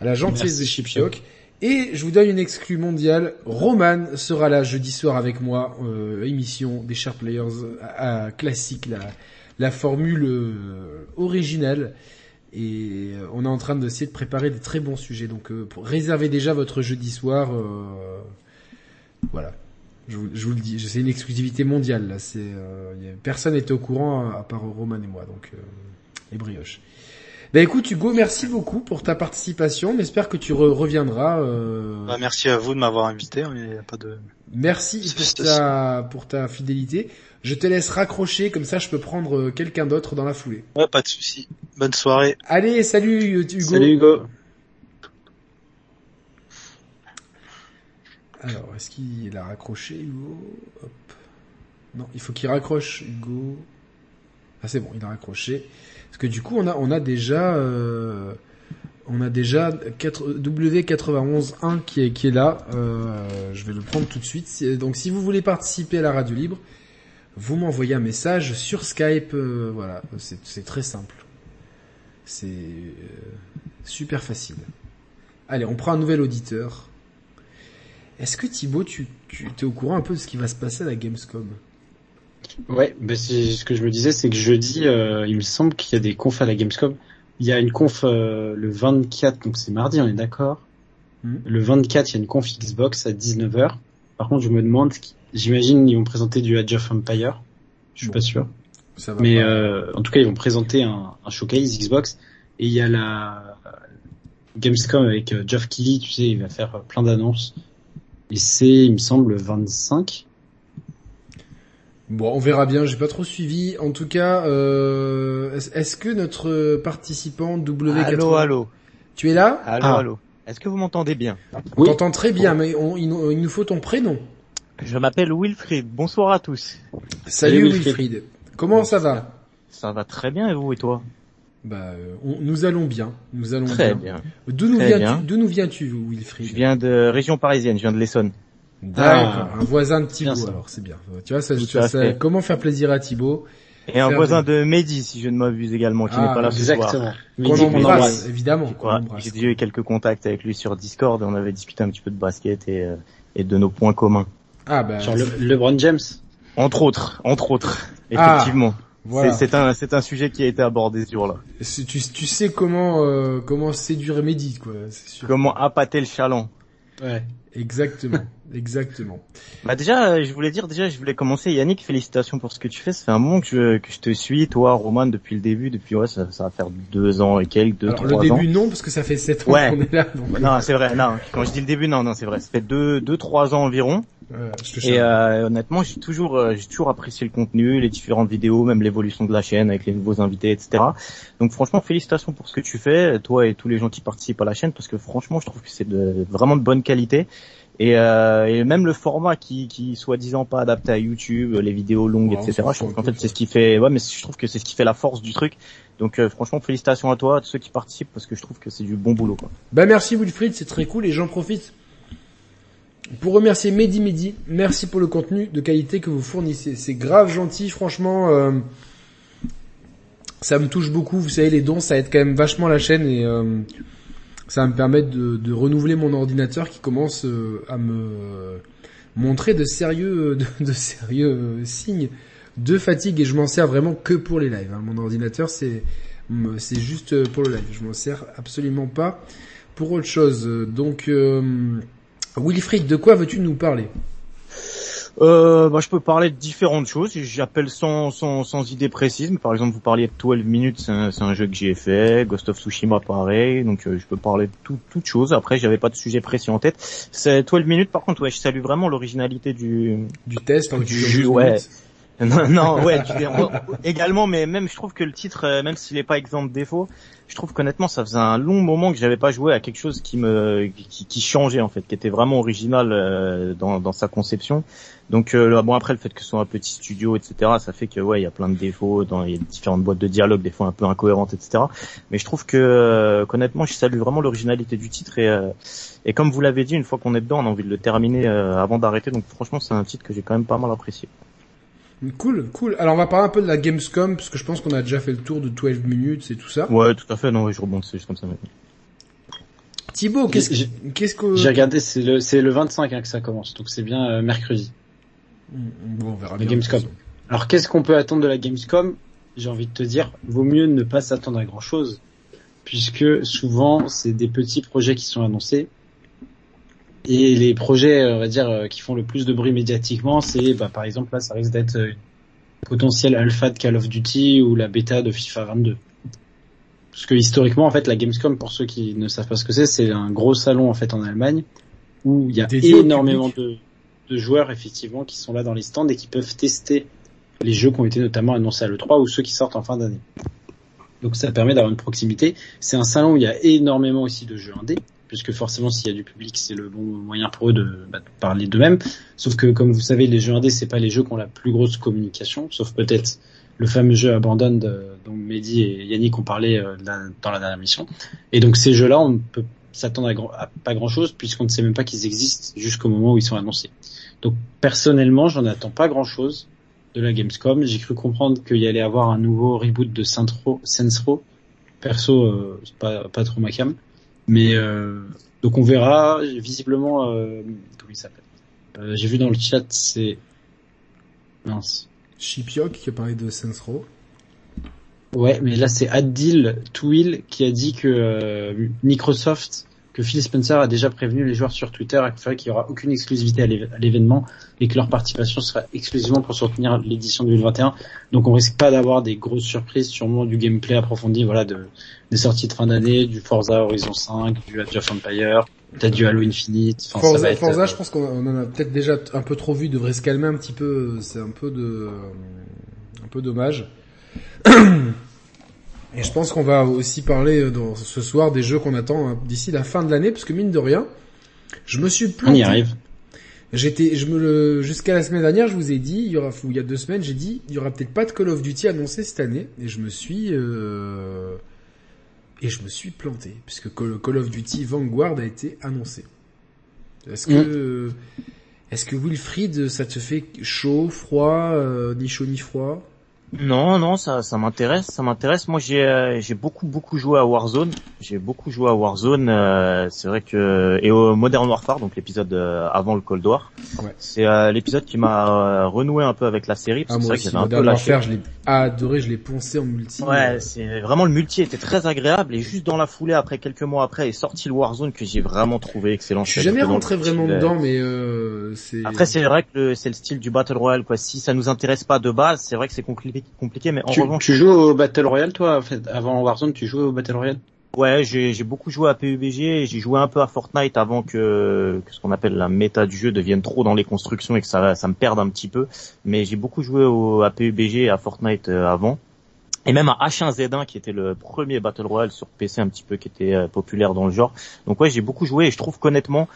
A: à la gentillesse de Chipiok. Et je vous donne une exclue mondiale. Roman sera là jeudi soir avec moi, euh, émission des Sharp Players à, classique, la, la formule euh, originale. Et euh, on est en train d'essayer de préparer des très bons sujets. Donc euh, pour réserver déjà votre jeudi soir, euh, voilà. Je vous, le dis, c'est une exclusivité mondiale là. C'est euh, personne n'était au courant à, part Roman et moi. Donc euh, les Ben écoute Hugo, merci beaucoup pour ta participation. J'espère que tu re- reviendras. euh,
C: Bah, merci à vous de m'avoir invité. hein, Il y a pas de.
A: Merci pour ta, pour ta fidélité. Je te laisse raccrocher, comme ça je peux prendre euh, quelqu'un d'autre dans la foulée.
C: Ouais, pas de souci. Bonne soirée.
A: Allez, salut Hugo.
B: Salut Hugo.
A: Alors, est-ce qu'il a raccroché Hugo? Hop. Non, il faut qu'il raccroche Hugo. Ah c'est bon, il a raccroché. Parce que du coup, on a, déjà, euh, On a déjà 4, W91.1 qui est, qui est là. Euh, je vais le prendre tout de suite. Donc si vous voulez participer à la radio libre, vous m'envoyez un message sur Skype. euh, voilà, c'est très simple. C'est super facile. Allez, on prend un nouvel auditeur. Est-ce que Thibaut, tu, tu es au courant un peu de ce qui va se passer à la Gamescom?
B: Ouais, bah c'est ce que je me disais, c'est que jeudi, euh, il me semble qu'il y a des confs à la Gamescom. Il y a une conf euh, le 24, donc c'est mardi, on est d'accord.
A: Mhm.
B: Le 24, il y a une conf Xbox à 19h. Par contre, je me demande, j'imagine ils vont présenter du Age of Empire. Je suis
A: Bon.
B: pas sûr.
A: Ça va
B: Mais euh, en tout cas, ils vont présenter un, un showcase Xbox. Et il y a la Gamescom avec euh, Geoff Keighley, tu sais, il va faire euh, plein d'annonces. Et c'est, il me semble, le 25.
A: Bon, on verra bien. J'ai pas trop suivi. En tout cas, euh, est- est-ce que notre participant W80,
D: Allô, allô,
A: tu es là
D: allô,
B: Ah.
D: allô. Est-ce que vous m'entendez bien
A: On
B: Oui.
A: t'entend très bien, mais on- il, nous, il nous faut ton prénom.
D: Je m'appelle Wilfried. Bonsoir à tous.
A: Salut,
B: Salut,
A: Wilfried.
B: Wilfried.
A: Comment ça va
D: Ça va très bien et vous et toi
A: Bah, euh, on- nous allons bien. Nous allons
D: Très
A: bien.
D: bien.
A: D'où nous
D: Très
A: viens-tu
D: bien.
A: D'où nous viens-tu, Wilfried
D: Je viens de région parisienne, je viens de l'Essonne.
A: D'accord, un voisin de Thibaut. Alors c'est bien. Tu vois, ça, ça- comment faire plaisir à Thibaut
D: Et un voisin de Mehdi, si je ne m'abuse également, qui
A: Ah,
D: n'est pas là ce soir.
B: Exactement.
A: Embrasse, évidemment.
D: J'ai déjà eu quelques contacts avec lui sur Discord et on avait discuté un petit peu de basket et, euh, et de nos points communs.
A: Ah bah,
B: Genre le, LeBron James.
D: Entre autres, entre autres.
A: Ah,
D: Effectivement.
A: voilà.
D: C'est un, c'est un sujet qui a été abordé ce jour-là.
A: C'est- Tu, tu sais comment euh, comment séduire Mehdi, quoi. C'est sûr.
D: Comment appâter le chaland
B: Ouais.
A: Exactement, exactement.
D: Bah déjà, euh, je voulais dire, déjà, je voulais commencer. Yannick, félicitations pour ce que tu fais. Ça fait un moment que je, que je te suis, toi, Roman, depuis le début. Depuis, ouais, ça, ça va faire deux ans et quelques, deux,
A: Alors le
D: trois ans.
A: début non, parce que ça fait sept ans
D: Ouais.
A: qu'on est là. Donc,
D: Non, c'est vrai. Non, quand je dis le début, non, non, c'est vrai. Ça fait deux, deux, trois ans environ.
A: Euh,
D: Et euh, honnêtement, j'ai toujours, euh, j'ai toujours apprécié le contenu, les différentes vidéos, même l'évolution de la chaîne avec les nouveaux invités, etc. Donc franchement, félicitations pour ce que tu fais, toi et tous les gens qui participent à la chaîne, parce que franchement, je trouve que c'est de, vraiment de bonne qualité. Et, euh, et même le format qui, qui soi-disant pas adapté à YouTube, les vidéos longues,
A: Ouais,
D: etc. Je trouve qu'en fait c'est ce qui fait, ouais, mais je trouve que c'est ce qui fait la force du truc. Donc euh, franchement, félicitations à toi, à tous ceux qui participent, parce que je trouve que c'est du bon boulot. Quoi.
A: Bah merci Wilfried, c'est très cool et j'en profite pour remercier Mehdi Mehdi. Merci pour le contenu de qualité que vous fournissez. C'est grave gentil, franchement. euh, ça me touche beaucoup. Vous savez, les dons, ça aide quand même vachement la chaîne et euh, ça va me permettre de, de renouveler mon ordinateur qui commence euh, à me montrer de sérieux, de, de sérieux euh, signes de fatigue et je m'en sers vraiment que pour les lives. hein. Mon ordinateur, c'est c'est juste euh, pour le live. Je m'en sers absolument pas pour autre chose. Donc, euh, Wilfried, de quoi veux-tu nous parler?
D: Euh, bah, je peux parler de différentes choses. J'appelle sans, sans, sans idée précise. Mais par exemple, vous parliez de 12 minutes, c'est un, jeu que j'ai fait. Ghost of Tsushima, pareil. Donc, euh, je peux parler de tout, toute chose. Après, j'avais pas de sujet précis en tête. C'est 12 minutes. Par contre, ouais, je salue vraiment l'originalité du,
A: Du test, hein,
D: Du jeu, ouais.
A: minutes.
D: Non, non, ouais, tu- on- également, mais même je trouve que le titre, euh, même s'il est pas exempt de défaut, je trouve qu'honnêtement, ça faisait un long moment que j'avais pas joué à quelque chose qui me, qui, qui changeait en fait, qui était vraiment original euh, dans, dans sa conception. Donc euh, bon après le fait que ce soit un petit studio, etc., ça fait que ouais, il y a plein de défauts, dans, il y a différentes boîtes de dialogue, des fois un peu incohérentes, etc. Mais je trouve que euh, qu'honnêtement, je salue vraiment l'originalité du titre et et comme vous l'avez dit, une fois qu'on est dedans, on a envie de le terminer avant d'arrêter. Donc franchement, c'est un titre que j'ai quand même pas mal apprécié.
A: Cool, cool. Alors, on va parler un peu de la Gamescom, parce que je pense qu'on a déjà fait le tour de 12 minutes et tout ça.
D: Ouais, tout à fait. Non, oui, je rebondis juste comme ça maintenant.
A: Thibaut, qu'est-ce que...
B: J'ai regardé, c'est le, c'est le 25 hein, que ça commence, donc c'est bien euh, mercredi.
A: Bon, on verra
B: La
A: bien.
B: Gamescom. Alors qu'est-ce qu'on peut attendre de la Gamescom? J'ai envie de te dire, vaut mieux ne pas s'attendre à grand chose, puisque souvent c'est des petits projets qui sont annoncés. Et les projets, on va dire, euh, qui font le plus de bruit médiatiquement, c'est bah, par exemple là, ça risque d'être euh, une potentielle alpha de Call of Duty ou la bêta de FIFA 22. Parce que historiquement, en fait, la Gamescom, pour ceux qui ne savent pas ce que c'est, c'est un gros salon en fait en Allemagne où il y a énormément de joueurs effectivement qui sont là dans les stands et qui peuvent tester les jeux qui ont été notamment annoncés à l'E3 ou ceux qui sortent en fin d'année. Donc ça permet d'avoir une proximité. C'est un salon où il y a énormément aussi de jeux indés. Puisque forcément s'il y a du public, c'est le bon moyen pour eux de, bah, de parler d'eux-mêmes. Sauf que comme vous savez, les jeux indés, c'est pas les jeux qui ont la plus grosse communication, sauf peut-être le fameux jeu Abandon dont Mehdi et Yannick ont parlé euh, dans la dernière mission. Et donc ces jeux-là, on ne peut s'attendre à, grand- à pas grand-chose puisqu'on ne sait même pas qu'ils existent jusqu'au moment où ils sont annoncés. Donc personnellement, j'en attends pas grand-chose de la Gamescom. J'ai cru comprendre qu'il y allait avoir un nouveau reboot de Saints. Perso, euh, pas, pas trop ma cam. Mais euh, donc on verra. Visiblement, euh, comment il s'appelle Euh, J'ai vu dans le chat, c'est mince.
A: Shipyok qui a parlé de Saints Row.
B: Ouais, mais là c'est Adil Twill qui a dit que Microsoft, que Phil Spencer a déjà prévenu les joueurs sur Twitter à qu'il n'y aura aucune exclusivité à l'événement et que leur participation sera exclusivement pour soutenir l'édition 2021. Donc on risque pas d'avoir des grosses surprises, sûrement du gameplay approfondi, voilà, de, des sorties de fin d'année, du Forza Horizon 5, du Age of Empire, peut-être du Halo Infinite. Enfin, ça
A: Forza,
B: va être,
A: Forza,
B: euh,
A: je pense qu'on on en a peut-être déjà un peu trop vu, devrait se calmer un petit peu. C'est un peu de, un peu dommage. Et je pense qu'on va aussi parler euh, dans, ce soir des jeux qu'on attend hein, d'ici la fin de l'année, parce que mine de rien, je me suis
B: on
A: planté.
B: y arrive.
A: J'étais, je me le, jusqu'à la semaine dernière, je vous ai dit, il y aura, il y a deux semaines, j'ai dit, il y aura peut-être pas de Call of Duty annoncé cette année, et je me suis, euh, et je me suis planté, puisque Call, of Duty Vanguard a été annoncé. Est-ce que,
B: Mm.
A: est-ce que Wilfried, ça te fait chaud, froid, euh, ni chaud ni froid?
D: Non, non, ça, ça m'intéresse, ça m'intéresse. Moi, j'ai, euh, j'ai beaucoup, beaucoup joué à Warzone. J'ai beaucoup joué à Warzone. euh, c'est vrai que et au Modern Warfare, donc l'épisode euh, avant le Cold War.
A: Ouais.
D: C'est euh, l'épisode qui m'a euh, renoué un peu avec la série. Parce
A: Ah,
D: que c'est
A: moi
D: vrai que
A: aussi,
D: un peu
A: Modern. Warfare, je l'ai adoré, je l'ai poncé en multi.
D: Ouais,
A: Euh,
D: c'est vraiment le multi était très agréable et juste dans la foulée, après quelques mois après, est sorti le Warzone que j'ai vraiment trouvé excellent.
A: je suis jamais rentré vraiment
D: style,
A: dedans, mais euh, c'est...
D: Après, c'est vrai que c'est le style du Battle Royale, quoi. Si ça nous intéresse pas de base, c'est vrai que c'est compli- compliqué, mais en
B: Tu,
D: revanche,
B: tu joues au Battle Royale, toi en fait, Avant Warzone, tu jouais au Battle Royale
D: Ouais, j'ai j'ai beaucoup joué à PUBG, j'ai joué un peu à Fortnite avant que, que ce qu'on appelle la méta du jeu devienne trop dans les constructions et que ça, ça me perde un petit peu. Mais j'ai beaucoup joué au, à PUBG et à Fortnite euh, avant. Et même à H1Z1 qui était le premier Battle Royale sur PC un petit peu qui était euh, populaire dans le genre. Donc ouais, j'ai beaucoup joué et je trouve qu'honnêtement,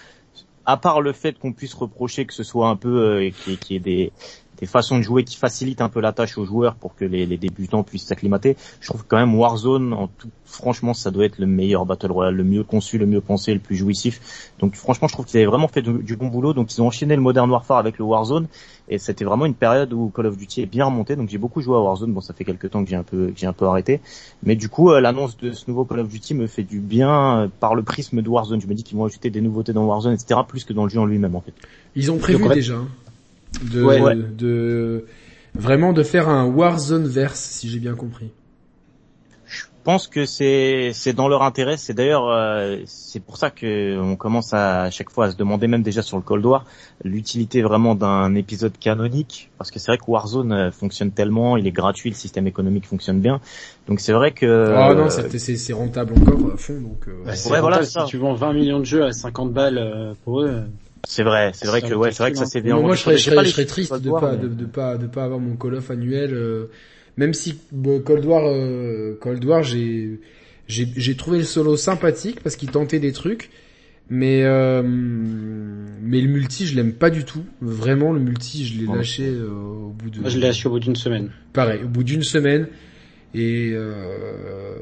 D: à part le fait qu'on puisse reprocher que ce soit un peu, euh, qu'il y ait des, des façons de jouer qui facilitent un peu la tâche aux joueurs pour que les, les débutants puissent s'acclimater, je trouve quand même Warzone, en tout, franchement, ça doit être le meilleur Battle Royale, le mieux conçu, le mieux pensé, le plus jouissif. Donc franchement, je trouve qu'ils avaient vraiment fait du, du bon boulot. Donc ils ont enchaîné le Modern Warfare avec le Warzone, et c'était vraiment une période où Call of Duty est bien remonté. Donc j'ai beaucoup joué à Warzone. Bon, ça fait quelques temps que j'ai un peu, que j'ai un peu arrêté, mais du coup, euh, l'annonce de ce nouveau Call of Duty me fait du bien euh, par le prisme de Warzone. Je me dis qu'ils vont ajouter des nouveautés dans Warzone, etc., plus que dans le jeu en lui-même, en fait.
A: Ils ont prévu
B: Donc, en fait-
A: déjà hein, de,
B: Ouais.
D: Ouais.
A: de vraiment de faire un Warzone verse, si j'ai bien compris.
D: Je pense que c'est c'est dans leur intérêt. C'est d'ailleurs euh, c'est pour ça que on commence à, à chaque fois à se demander même déjà sur le Cold War l'utilité vraiment d'un épisode canonique parce que c'est vrai que Warzone euh, fonctionne tellement, il est gratuit, le système économique fonctionne bien. Donc c'est vrai que
A: Ah non,
D: euh,
A: c'est rentable encore à fond donc. euh,
B: Bah, c'est
D: Ouais, voilà,
B: rentable,
D: c'est ça.
B: si tu vends 20 millions de jeux à 50 balles euh, pour eux.
D: C'est vrai, c'est vrai que ouais, c'est vrai que ça
A: Mais
D: bien.
A: moi, je serais, je serais,
D: pas
A: je serais triste
D: Cold
A: de
D: War,
A: pas,
D: mais-
A: de, de pas, de pas avoir mon Call of annuel. euh, même si bon, Cold War, euh, Cold War, j'ai, j'ai, j'ai trouvé le solo sympathique parce qu'il tentait des trucs, mais euh, mais le multi, je l'aime pas du tout. Vraiment, le multi, je l'ai
D: Ouais.
A: lâché euh, au bout de.
B: Moi, je l'ai acheté au bout d'une semaine.
A: Pareil, au bout d'une semaine. Et euh,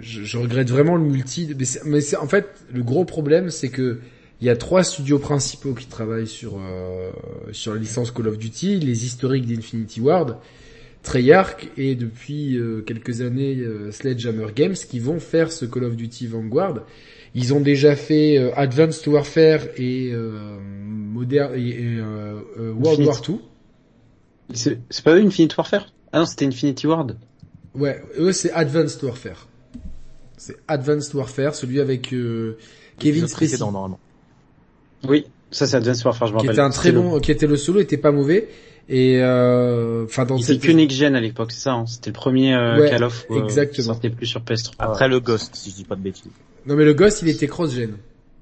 A: je, je regrette vraiment le multi. Mais, c'est- mais c'est- en fait, le gros problème, c'est que il y a trois studios principaux qui travaillent sur euh, sur la licence Call of Duty, les historiques d'Infinity Ward, Treyarch et depuis euh, quelques années euh, Sledgehammer Games qui vont faire ce Call of Duty Vanguard. Ils ont déjà fait euh, Advanced Warfare et, euh, Modern et, et, World
B: Infinite.
A: War 2.
B: C'est c'est pas eux Infinite Warfare? Ah non, c'était Infinity Ward.
A: Ouais, eux c'est Advanced Warfare. C'est Advanced Warfare, celui avec euh, Kevin Spacey,
D: précédent, normalement.
B: Oui, ça c'est Advanced Warfare, je me
A: qui
B: rappelle.
A: était un très
B: C'était
A: bon, qui était le solo, était pas mauvais. Et euh, enfin dans
B: Le... Il
A: cette
B: était que Next Gen à l'époque, c'est ça. Hein c'était le premier euh,
A: Ouais,
B: Call of euh,
A: exactement.
B: qui sortait plus sur PS3.
D: Après le Ghost, si je dis pas de bêtises.
A: non mais le Ghost il était cross-gen.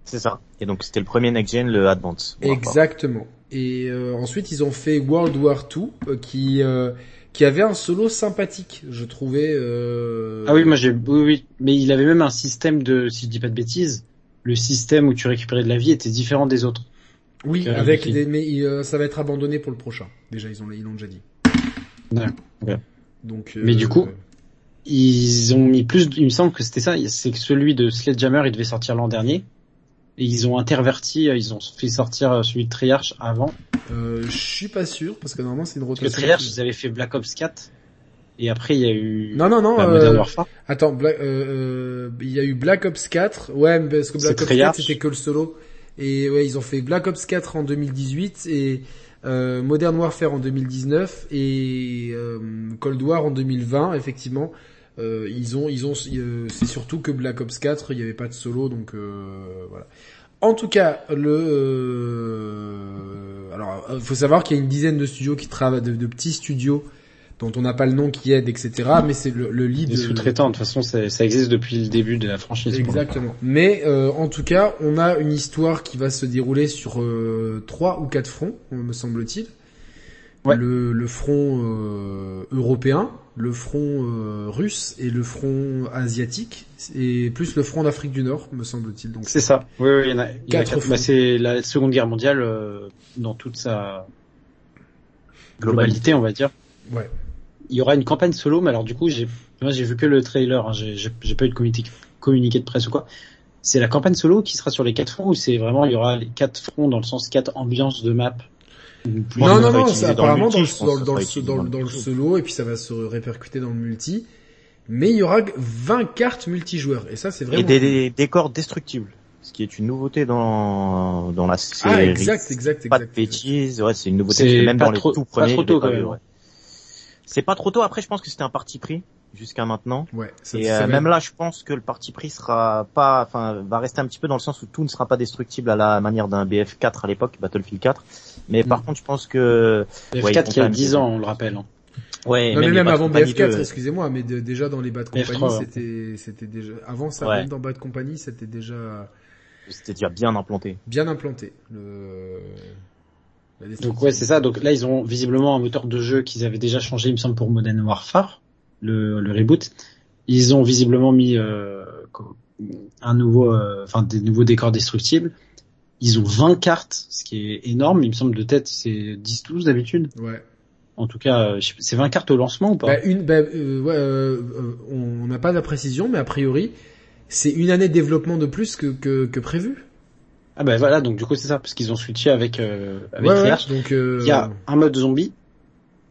D: C'est ça. Et donc c'était le premier next gen, le Advance. Warfare.
A: Exactement. Et euh, ensuite ils ont fait World War 2 euh, qui euh, qui avait un solo sympathique, je trouvais. Euh...
B: Ah oui, moi j'ai, oui, oui, mais il avait même un système de, si je dis pas de bêtises, le système où tu récupérais de la vie était différent des autres.
A: Oui,
B: Euh,
A: avec des, mais euh, ça va être abandonné pour le prochain. Déjà, ils ont, ils l'ont déjà dit.
B: Ouais.
A: Donc.
B: Mais
A: euh,
B: du coup, Ils ont mis plus, il me semble que c'était ça, c'est que celui de Sledgehammer, il devait sortir l'an dernier. Et ils ont interverti, euh, ils ont fait sortir euh, celui de Treyarch avant.
A: euh, je suis pas sûr parce que normalement c'est une
B: Parce que
A: rotation.
B: Treyarch, ils avaient fait Black Ops 4. Et après, il y a eu
A: Non, non, non.
B: bah,
A: euh,
B: Modern Warfare.
A: Attends, Black- euh, euh, il y a eu Black Ops 4. Ouais, parce que Black Ops
B: Treyarch.
A: 4 c'était que le solo. Et ouais, ils ont fait Black Ops 4 en 2018 et euh, Modern Warfare en 2019 et euh, Cold War en 2020. Effectivement, euh, ils ont, ils ont, euh, c'est surtout que Black Ops 4, il n'y avait pas de solo, donc euh, voilà. En tout cas, le, alors, faut savoir qu'il y a une dizaine de studios qui travaillent, de, de petits studios dont on n'a pas le nom qui aident, etc. Mais c'est le, le lead.
B: Des sous-traitants, de toute façon, ça, ça existe depuis le début de la franchise.
A: Exactement. Mais euh, en tout cas, on a une histoire qui va se dérouler sur euh, trois ou quatre fronts, me semble-t-il.
B: Ouais.
A: Le, le front euh, européen, le front euh, russe et le front asiatique, et plus le front d'Afrique du Nord, me semble-t-il. Donc
B: C'est ça. Oui, oui, il y en a. il y en a
A: Quatre.
B: Bah, c'est la Seconde Guerre mondiale euh, dans toute sa globalité, on va dire.
A: ouais.
B: Il y aura une campagne solo, mais alors du coup, j'ai moi j'ai vu que le trailer, hein, j'ai j'ai- j'ai pas eu de communiqué, communiqué de presse ou quoi. C'est la campagne solo qui sera sur les quatre fronts ou c'est vraiment il y aura les quatre fronts dans le sens quatre ambiances de map?
A: Non,
D: ça
A: non, non, c'est
D: dans
A: apparemment dans
D: multi,
A: dans, le-
D: ça
A: dans le, dans,
D: dans
A: le- dans solo, et puis ça va se répercuter dans le multi. Mais il y aura 20 cartes multijoueurs, et ça c'est vraiment...
D: Et des, des décors destructibles. Ce qui est une nouveauté dans, dans la série.
A: Ah, exact, exact,
D: Pas de
A: exact.
D: bêtises, ouais, c'est une nouveauté.
B: C'est
D: même
B: pas
D: dans les
B: trop-
D: tout
B: pas
D: premiers,
B: trop
D: je l'ai
B: tôt,
D: pas
B: quand même.
D: ouais. C'est pas trop tôt. Après, je pense que c'était un parti pris jusqu'à maintenant.
A: Ouais, ça,
D: Et euh, même là, je pense que le parti pris sera pas, enfin, va rester un petit peu dans le sens où tout ne sera pas destructible à la manière d'un BF4 à l'époque, Battlefield 4. Mais par
B: Mm.
D: contre, je pense que,
B: BF4
D: Ouais, ils
B: qui a
D: vont
B: 10
D: quand
B: ans, on le rappelle. hein.
D: ouais,
A: Non mais
D: les
A: même
D: Bad
A: avant
D: Company
A: BF4,
D: 2,
A: excusez-moi, mais de- déjà dans les Bad
B: BF3,
A: Company,
B: ouais.
A: c'était c'était déjà avant ça,
D: Ouais.
A: même dans Bad Company, c'était déjà
D: c'était déjà bien implanté.
A: bien implanté. Le...
B: Donc ouais, c'est ça. Donc là, ils ont visiblement un moteur de jeu qu'ils avaient déjà changé, il me semble, pour Modern Warfare, le, le reboot. Ils ont visiblement mis euh, un nouveau, euh, enfin des nouveaux décors destructibles. Ils ont 20 cartes, ce qui est énorme. Il me semble de tête, c'est 10-12 d'habitude.
A: Ouais.
B: En tout cas, euh, c'est 20 cartes au lancement ou pas?
A: Bah, une, bah, euh, ouais, on n'a pas la précision, mais a priori, c'est une année de développement de plus que que, que prévu.
B: Ah bah voilà, donc du coup c'est ça, parce qu'ils ont switché avec euh, avec
A: ouais, euh,
B: Il y a un mode zombie,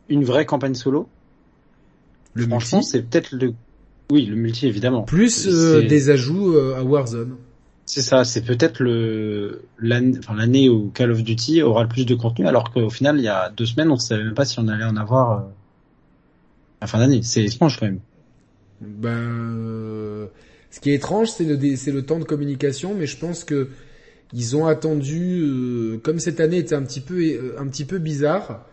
B: une vraie campagne solo.
A: le
B: Franchement,
A: multi,
B: c'est peut-être le, oui, le multi évidemment.
A: plus euh, des ajouts euh, à Warzone.
B: C'est ça, c'est peut-être le l'année enfin, l'année où Call of Duty aura le plus de contenu, alors qu'au final, il y a deux semaines, on ne savait même pas si on allait en avoir euh, à la fin d'année. C'est étrange quand même.
A: Ben, ce qui est étrange, c'est le c'est le temps de communication, mais je pense que ils ont attendu, euh, comme cette année était un petit peu euh, un petit peu bizarre,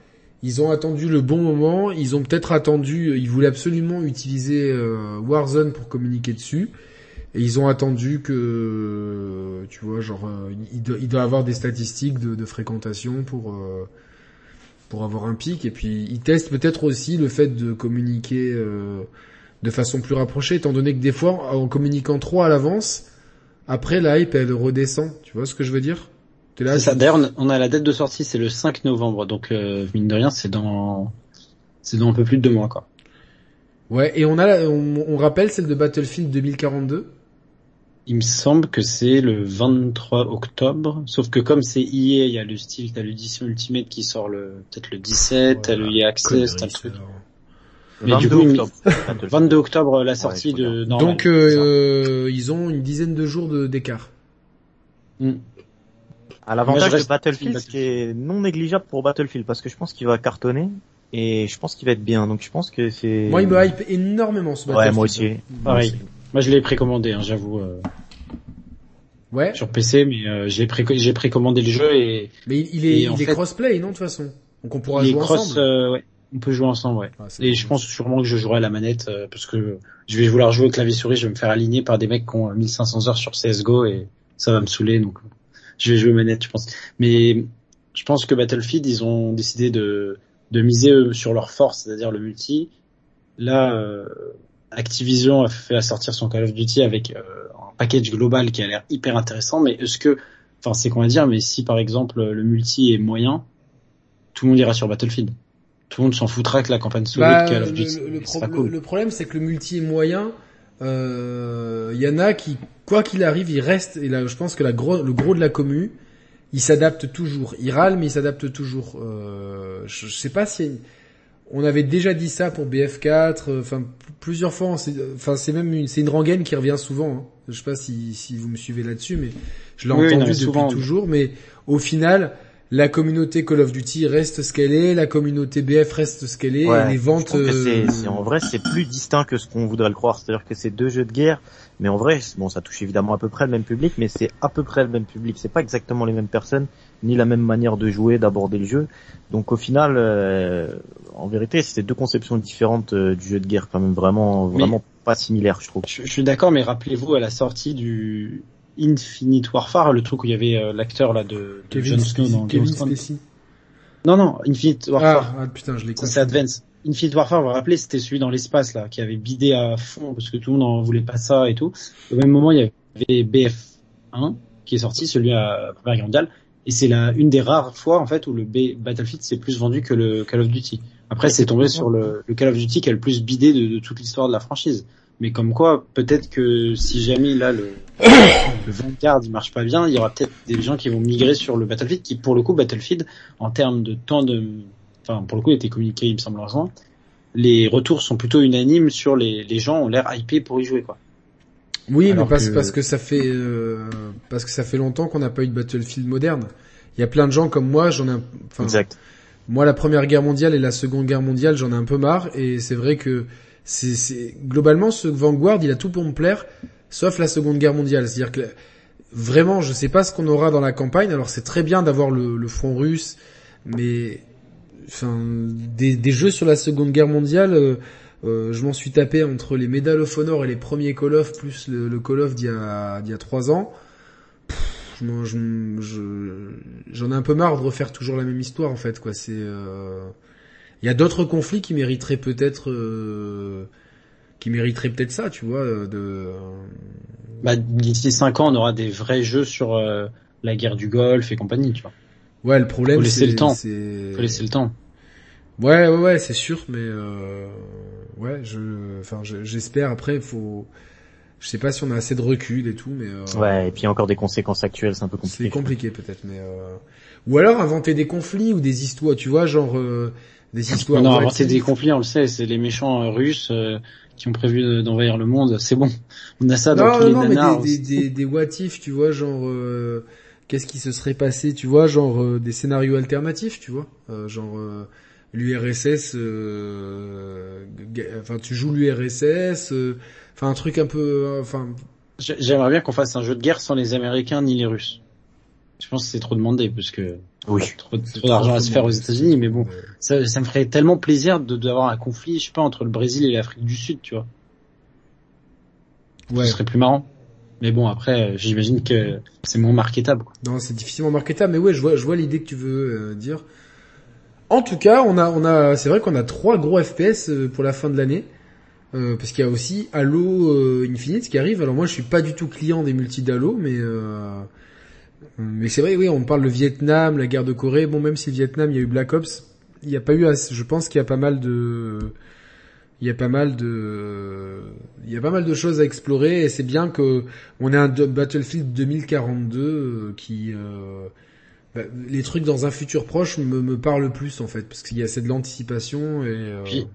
A: ils ont attendu le bon moment. Ils ont peut-être attendu, ils voulaient absolument utiliser euh, Warzone pour communiquer dessus, et ils ont attendu que, tu vois, genre, euh, il, doit, il doit avoir des statistiques de, de fréquentation pour euh, pour avoir un pic, et puis ils testent peut-être aussi le fait de communiquer. euh, de façon plus rapprochée, étant donné que des fois, en communiquant trop à l'avance, après la hype elle redescend. Tu vois ce que je veux dire? T'es là,
B: ça. D'ailleurs, on- a la date de sortie, c'est le 5 novembre, donc euh, mine de rien, c'est dans c'est dans un peu plus de deux mois quoi.
A: Ouais, et on a, la- on, on rappelle celle de Battlefield 2042.
B: Il me semble que c'est le 23 octobre, sauf que comme c'est EA, il y a le style, t'as l'édition Ultimate qui sort le peut-être le 17, t'as le EA Access, t'as le truc. Mais
D: 22
B: du coup, il-
D: octobre. Battlefield.
B: 22 octobre la sortie de normal.
A: Donc euh, ils ont une dizaine de jours de- d'écart.
B: Hmm.
D: À l'avantage de Battlefield,
B: Battlefield.
D: ce qui est non négligeable pour Battlefield, parce que je pense qu'il va cartonner, et je pense qu'il va être bien, donc je pense que c'est...
A: Moi il me hype énormément ce Battlefield.
D: Ouais, moi aussi.
B: Pareil. Moi, je l'ai précommandé, hein, j'avoue, euh,
A: Ouais,
B: sur PC, mais euh, j'ai pré précommandé le jeu et
A: mais il, est, il est
B: fait-
A: crossplay, non de toute façon? Donc on pourra
B: il est
A: jouer
B: cross,
A: ensemble.
B: euh, ouais, on peut jouer ensemble, ouais.
A: Ah,
B: Et je pense sûrement que je jouerai à la manette euh, parce que je vais vouloir jouer au clavier souris, je vais me faire aligner par des mecs qui ont euh, 1500 heures sur CS:GO et ça va me saouler donc euh, je vais jouer manette, je pense. Mais je pense que Battlefield, ils ont décidé de de miser eux, sur leur force, c'est-à-dire le multi. Là, euh, Activision a fait sortir son Call of Duty avec euh, un package global qui a l'air hyper intéressant, mais est-ce que, enfin c'est qu'on va dire, mais si par exemple le multi est moyen, tout le monde ira sur Battlefield. Tout le monde s'en foutra que la campagne solo
A: Bah,
B: de Call of
A: le,
B: Duty.
A: le- le
B: c'est
A: pro-
B: pas cool.
A: le problème, c'est que le multi est moyen. Euh, Il y en a qui, quoi qu'il arrive, il reste. Et là, je pense que la gros, le gros de la commu, il s'adapte toujours. Il râle, mais il s'adapte toujours. Euh, je, je sais pas si on avait déjà dit ça pour BF4. euh, Enfin, plusieurs fois. s'est- Enfin, c'est même une, c'est une rengaine qui revient souvent. Hein. Je sais pas si, si vous me suivez là-dessus, mais je l'ai
B: Oui, oui, non,
A: entendu depuis
B: souvent.
A: toujours. Mais au final. La communauté Call of Duty reste ce qu'elle est, la communauté BF reste ce qu'elle est,
D: Ouais,
A: et les
D: je
A: ventes.
D: trouve que c'est,
A: euh,
D: en vrai, c'est plus distinct que ce qu'on voudrait le croire. C'est-à-dire que c'est deux jeux de guerre, mais en vrai, bon, ça touche évidemment à peu près le même public, mais c'est à peu près le même public. C'est pas exactement les mêmes personnes, ni la même manière de jouer, d'aborder le jeu. Donc au final, euh, en vérité, c'est deux conceptions différentes euh, du jeu de guerre, quand même vraiment,
B: Mais-
D: vraiment pas similaires, je trouve.
B: Je, je suis d'accord, mais rappelez-vous à la sortie du Infinite Warfare, le truc où il y avait euh, l'acteur là de, de Jon Snow dans
A: Kevin
B: of Thrones.
A: Spacey.
B: Non, non, Infinite Warfare.
A: Ah, ah, putain, je l'ai
B: Ça,
A: compris.
B: c'est Advance. Infinite Warfare, vous vous rappelez, c'était celui dans l'espace, là, qui avait bidé à fond, parce que tout le monde en voulait pas ça et tout. Au même moment, il y avait BF1, qui est sorti, celui à Première Guerre mondiale, et c'est la, une des rares fois, en fait, où le B, Battlefield s'est plus vendu que le Call of Duty. Après, c'est tombé sur le, le Call of Duty qui a le plus bidé de, de toute l'histoire de la franchise. Mais comme quoi, peut-être que si jamais, là, le, le Vanguard, il marche pas bien, il y aura peut-être des gens qui vont migrer sur le Battlefield, qui, pour le coup, Battlefield, en termes de temps de, enfin, pour le coup, il a été communiqué, il me semble, heureusement, les retours sont plutôt unanimes sur les, les gens ont l'air hypés pour y jouer, quoi.
A: Oui, mais parce,
B: que-
A: parce que ça fait euh, parce que ça fait longtemps qu'on n'a pas eu de Battlefield moderne. Il y a plein de gens comme moi, j'en ai un- enfin
D: exact.
A: moi la Première Guerre mondiale et la Seconde Guerre mondiale, j'en ai un peu marre et c'est vrai que c'est globalement ce Vanguard, il a tout pour me plaire sauf la Seconde Guerre mondiale, c'est-à-dire que vraiment, je sais pas ce qu'on aura dans la campagne. Alors c'est très bien d'avoir le, front russe, mais enfin des, jeux sur la Seconde Guerre mondiale, euh, euh, je m'en suis tapé entre les Medal of Honor et les premiers Call of plus le, le Call of d'il y a trois ans. J'en ai un peu marre de refaire toujours la même histoire en fait quoi. C'est euh, il y a d'autres conflits qui mériteraient peut-être euh, qui mériteraient peut-être ça, tu vois, euh, de
B: Bah, d'ici 5 ans, on aura des vrais jeux sur euh, la guerre du Golfe et compagnie, tu vois.
A: Ouais, le problème
B: Faut laisser
A: c'est
B: le temps.
A: c'est-
B: Faut laisser le temps.
A: Ouais, ouais, ouais, c'est sûr, mais euh, ouais, je, enfin, je- j'espère. Après, faut, je sais pas si on a assez de recul et tout, mais euh,
D: Ouais, et puis il y a encore des conséquences actuelles, c'est un peu compliqué.
A: c'est compliqué peut-être, mais euh, ou alors inventer des conflits ou des histoires, tu vois, genre euh, des histoires.
B: on a
A: what
B: inventé
A: if.
B: des conflits, on le sait, c'est les méchants euh, russes euh, qui ont prévu de- d'envahir le monde. C'est bon, on a ça dans
A: Non,
B: tous
A: non,
B: les
A: non, mais des, des, des, des what if, tu vois, genre euh, qu'est-ce qui se serait passé, tu vois, genre euh, des scénarios alternatifs, tu vois, genre l'URSS, enfin tu joues l'URSS, enfin un truc un peu, enfin
B: J'ai- J'aimerais bien qu'on fasse un jeu de guerre sans les Américains ni les Russes. Je pense que c'est trop demandé parce que
D: Oui.
B: trop, trop d'argent à se faire aux États-Unis, mais bon, ça, ça me ferait tellement plaisir de d'avoir un conflit, je sais pas, entre le Brésil et l'Afrique du Sud, tu vois.
A: Ouais.
B: Ce serait plus marrant. Mais bon, après, j'imagine que c'est moins marketable. Quoi.
A: Non, c'est difficilement marketable, mais ouais, je vois, je vois l'idée que tu veux euh, dire. En tout cas, on a, on a, c'est vrai qu'on a trois gros FPS euh, pour la fin de l'année, euh, parce qu'il y a aussi Halo euh, Infinite qui arrive. Alors moi, je suis pas du tout client des multi d'Halo, mais euh, mais c'est vrai, oui, on parle de Vietnam, la guerre de Corée. Bon, même si Vietnam, il y a eu Black Ops, il y a pas eu, assez- je pense qu'il y a pas mal de, il y a pas mal de, il y a pas mal de choses à explorer et c'est bien que on ait un Battlefield 2042 euh, qui, euh, bah, les trucs dans un futur proche me, parlent plus en fait parce qu'il y a c'est de l'anticipation et euh,
B: Puis-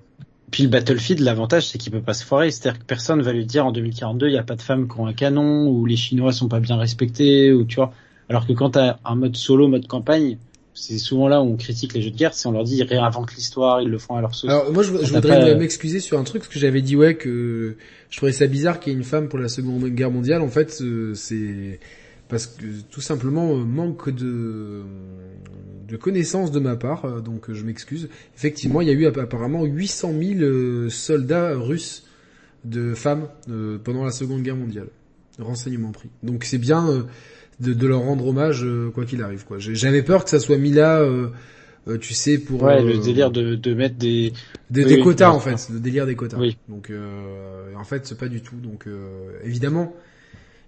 B: Puis le Battlefield, l'avantage, c'est qu'il peut pas se foirer. C'est-à-dire que personne va lui dire en 2042, il n'y a pas de femmes qui ont un canon, ou les Chinois sont pas bien respectés, ou tu vois. Alors que quand t'as un mode solo, mode campagne, c'est souvent là où on critique les jeux de guerre, c'est on leur dit ils réinventent l'histoire, ils le font à leur sauce.
A: Alors moi je, voudrais
B: pas-
A: m'excuser sur un truc parce que j'avais dit ouais que je trouvais ça bizarre qu'il y ait une femme pour la Seconde Guerre mondiale. En fait, euh, c'est parce que tout simplement euh, manque de de connaissances de ma part, euh, donc je m'excuse. Effectivement, il y a eu app- apparemment 800 000 euh, soldats russes de femmes pendant la Seconde Guerre mondiale. Renseignement pris. Donc c'est bien de, de leur rendre hommage euh, quoi qu'il arrive. Quoi. J'avais peur que ça soit mis là, euh, euh, tu sais, pour
B: ouais,
A: euh,
B: le délire de, de mettre des...
A: des,
B: Oui,
A: des quotas en fait, le délire des quotas.
B: Oui.
A: Donc euh, en fait c'est pas du tout. Donc euh, évidemment,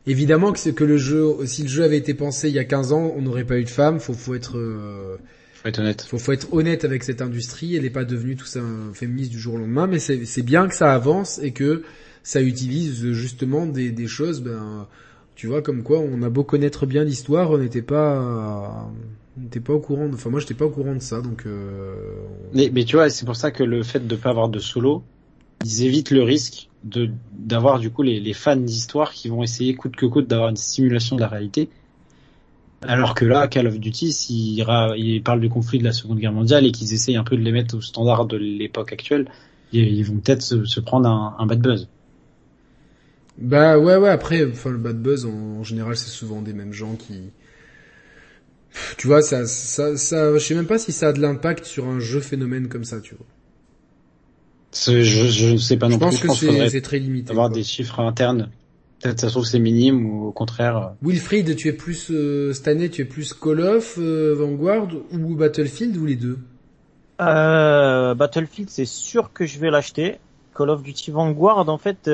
A: Évidemment que c'est que le jeu, si le jeu avait été pensé il y a 15 ans, on n'aurait pas eu de femmes. Faut, faut être, euh,
B: faut être honnête.
A: Faut, faut être honnête avec cette industrie. Elle n'est pas devenue tout ça féministe du jour au lendemain, mais c'est bien que ça avance et que ça utilise justement des, des choses. Ben, tu vois, comme quoi on a beau connaître bien l'histoire, on n'était pas, on n'était pas au courant. De, enfin, moi, j'étais pas au courant de ça, donc. Euh,
B: mais, tu vois, c'est pour ça que le fait de pas avoir de solo, ils évitent le risque de d'avoir du coup les, fans d'histoire qui vont essayer coûte que coûte d'avoir une simulation de la réalité. Alors que là, Call of Duty, s'ils il parlent du conflit de la Seconde Guerre mondiale et qu'ils essayent un peu de les mettre au standard de l'époque actuelle, ils, vont peut-être se, prendre un, bad buzz.
A: Bah ouais ouais après enfin le bad buzz en, général c'est souvent des mêmes gens qui tu vois ça ça ça je sais même pas si ça a de l'impact sur un jeu phénomène comme ça tu vois.
B: Je, je ne sais pas non
A: plus. je pense que c'est très limité.
B: Avoir des chiffres internes. Peut-être ça se trouve c'est minime ou au contraire. Euh.
A: Wilfried, tu es plus euh, cette année, tu es plus Call of, euh, Vanguard ou Battlefield ou les deux?
D: Euh, Battlefield, c'est sûr que je vais l'acheter. Call of Duty Vanguard, en fait,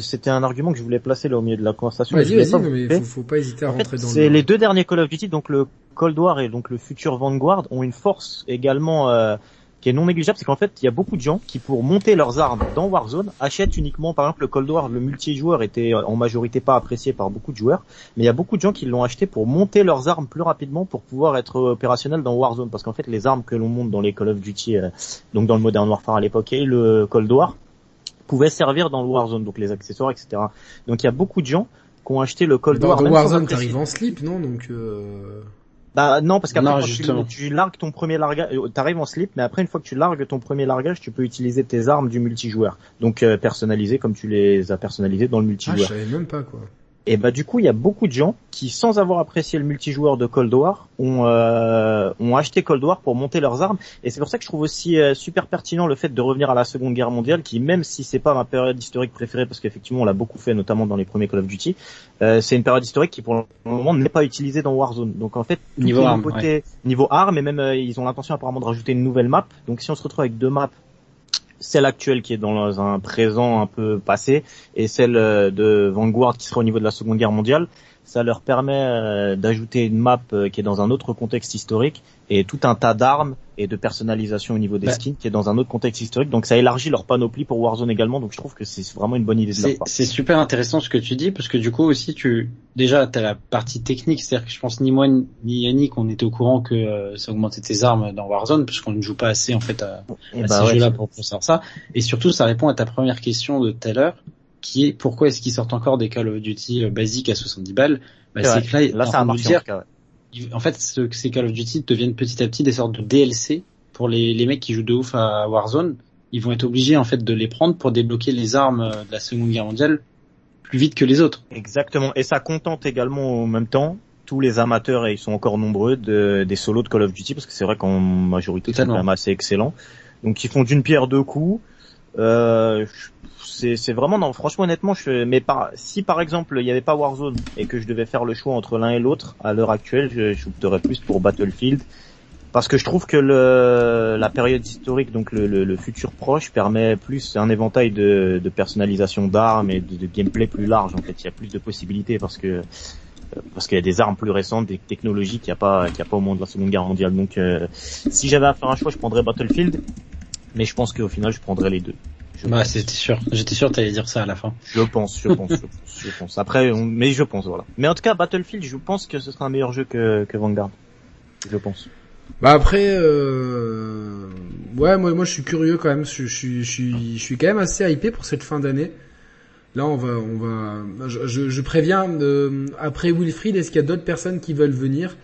D: c'était un argument que je voulais placer là au milieu de la conversation.
A: Vas-y, vas-y, mais faut, faut pas hésiter à rentrer dans.
D: C'est les deux derniers Call of Duty, donc le Cold War et donc le futur Vanguard, ont une force également qui est non négligeable, c'est qu'en fait, il y a beaucoup de gens qui, pour monter leurs armes dans Warzone, achètent uniquement, par exemple, le Cold War, le multijoueur était en majorité pas apprécié par beaucoup de joueurs, mais il y a beaucoup de gens qui l'ont acheté pour monter leurs armes plus rapidement pour pouvoir être opérationnel dans Warzone, parce qu'en fait, les armes que l'on monte dans les Call of Duty, euh, donc dans le Modern Warfare à l'époque et le Cold War, pouvaient servir dans le Warzone, donc les accessoires, etc. Donc il y a beaucoup de gens qui ont acheté le Cold War.
A: Dans Warzone, t'arrives en slip, non? Donc. Euh...
D: Bah non, parce qu'après quand tu, largues ton premier largage, euh, t'arrives en slip, mais après une fois que tu largues ton premier largage, tu peux utiliser tes armes du multijoueur, donc euh, personnalisées comme tu les as personnalisées dans le multijoueur. Ah,
A: je savais même pas quoi.
D: Et bah du coup, il y a beaucoup de gens qui, sans avoir apprécié le multijoueur de Cold War, ont, euh, ont acheté Cold War pour monter leurs armes. Et c'est pour ça que je trouve aussi euh, super pertinent le fait de revenir à la Seconde Guerre mondiale, qui même si c'est pas ma période historique préférée, parce qu'effectivement on l'a beaucoup fait, notamment dans les premiers Call of Duty, euh, c'est une période historique qui pour le moment n'est pas utilisée dans Warzone. Donc en fait,
B: niveau armes,
D: niveau armes, et même euh, ils ont l'intention apparemment de rajouter une nouvelle map. Donc si on se retrouve avec deux maps celle actuelle qui est dans un présent un peu passé et celle euh, de Vanguard qui sera au niveau de la Seconde Guerre mondiale, ça leur permet euh, d'ajouter une map euh, qui est dans un autre contexte historique et tout un tas d'armes et de personnalisation au niveau des bah. skins qui est dans un autre contexte historique. Donc ça élargit leur panoplie pour Warzone également. Donc je trouve que c'est vraiment une bonne idée de leur part.
B: C'est super intéressant ce que tu dis parce que du coup aussi tu déjà t'as la partie technique, c'est-à-dire que je pense ni moi ni Yannick on était au courant que euh, ça augmentait tes armes dans Warzone parce qu'on ne joue pas assez en fait à, à bah ces jeux-là pour, pour savoir ça. Et surtout ça répond à ta première question de tout à l'heure qui est pourquoi est-ce qu'ils sortent encore des Call of Duty euh, basiques à 70 balles?
D: Bah, C'est que là, là ça a marché
B: en fait, ces Call of Duty deviennent petit à petit des sortes de DLC pour les, les mecs qui jouent de ouf à Warzone. Ils vont être obligés en fait de les prendre pour débloquer les armes euh, de la Seconde Guerre mondiale plus vite que les autres.
D: Exactement. Et ça contente également en même temps tous les amateurs, et ils sont encore nombreux, de, des solos de Call of Duty, parce que c'est vrai qu'en majorité, c'est quand même assez excellent. Donc ils font d'une pierre deux coups. Euh, c'est vraiment non franchement honnêtement je mais par si par exemple il n'y avait pas Warzone et que je devais faire le choix entre l'un et l'autre à l'heure actuelle je, opterais plus pour Battlefield. Parce que je trouve que le, la période historique donc le, le, le, futur proche permet plus un éventail de, de personnalisation d'armes et de, de, gameplay plus large en fait. Il y a plus de possibilités parce que parce qu'il y a des armes plus récentes, des technologies qu'il n'y a pas, qu'il y a pas au moment de la Seconde Guerre mondiale. Donc, euh, si j'avais à faire un choix, je prendrais Battlefield, mais je pense qu'au final, je prendrais les deux.
B: Bah, c'était sûr. J'étais sûr que t'allais dire ça à la fin.
D: Je pense, je pense, je pense, Après, mais je pense, voilà. Mais en tout cas, Battlefield, je pense que ce sera un meilleur jeu que, que Vanguard. Je pense.
A: Bah après, euh... ouais, moi, moi, je suis curieux quand même. Je, je, je, suis, je suis quand même assez hypé pour cette fin d'année. Là, on va, on va. Je, je préviens. Euh, après Wilfried, est-ce qu'il y a d'autres personnes qui veulent venir?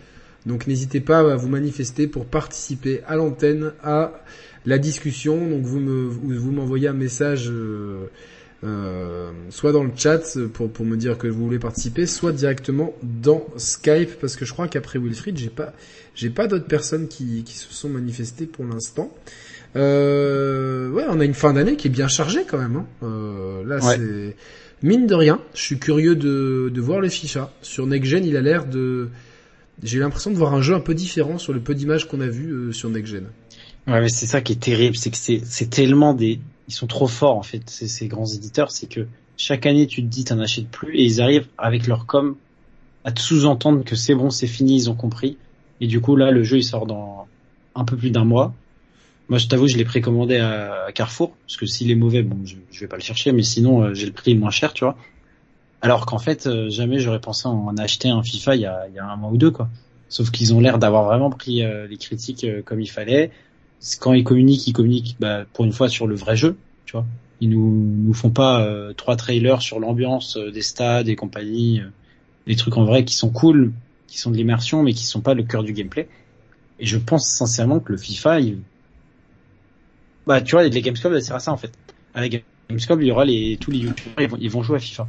A: Donc, n'hésitez pas à vous manifester pour participer à l'antenne à la discussion. Donc vous me vous m'envoyez un message euh, euh, soit dans le chat pour pour me dire que vous voulez participer, soit directement dans Skype parce que je crois qu'après Wilfried, j'ai pas j'ai pas d'autres personnes qui qui se sont manifestées pour l'instant. Euh, ouais, on a une fin d'année qui est bien chargée quand même. Hein. Euh, là, c'est mine de rien. Je suis curieux de, de voir le ficha sur Next Gen. Il a l'air de, j'ai l'impression de voir un jeu un peu différent sur le peu d'images qu'on a vu euh, sur Next Gen.
B: Ouais, mais c'est ça qui est terrible, c'est que c'est, tellement des, ils sont trop forts en fait, ces, grands éditeurs, c'est que chaque année tu te dis t'en achètes plus et ils arrivent avec leur com à te sous-entendre que c'est bon, c'est fini, ils ont compris. Et du coup là le jeu il sort dans un peu plus d'un mois. Moi je t'avoue je l'ai précommandé à Carrefour parce que s'il est mauvais bon je, vais pas le chercher mais sinon euh, j'ai le prix moins cher tu vois. Alors qu'en fait euh, jamais j'aurais pensé en acheter un FIFA il y a, un mois ou deux quoi. Sauf qu'ils ont l'air d'avoir vraiment pris euh, les critiques comme il fallait. Quand ils communiquent, ils communiquent bah, pour une fois sur le vrai jeu, tu vois. Ils nous nous font pas euh, trois trailers sur l'ambiance euh, des stades et compagnie, euh, des trucs en vrai qui sont cool, qui sont de l'immersion, mais qui sont pas le cœur du gameplay. Et je pense sincèrement que le FIFA, il... bah tu vois, les Gamescom, ça sert à ça en fait. À la Gamescom, il y aura les tous les youtubeurs, ils vont, ils vont jouer à FIFA.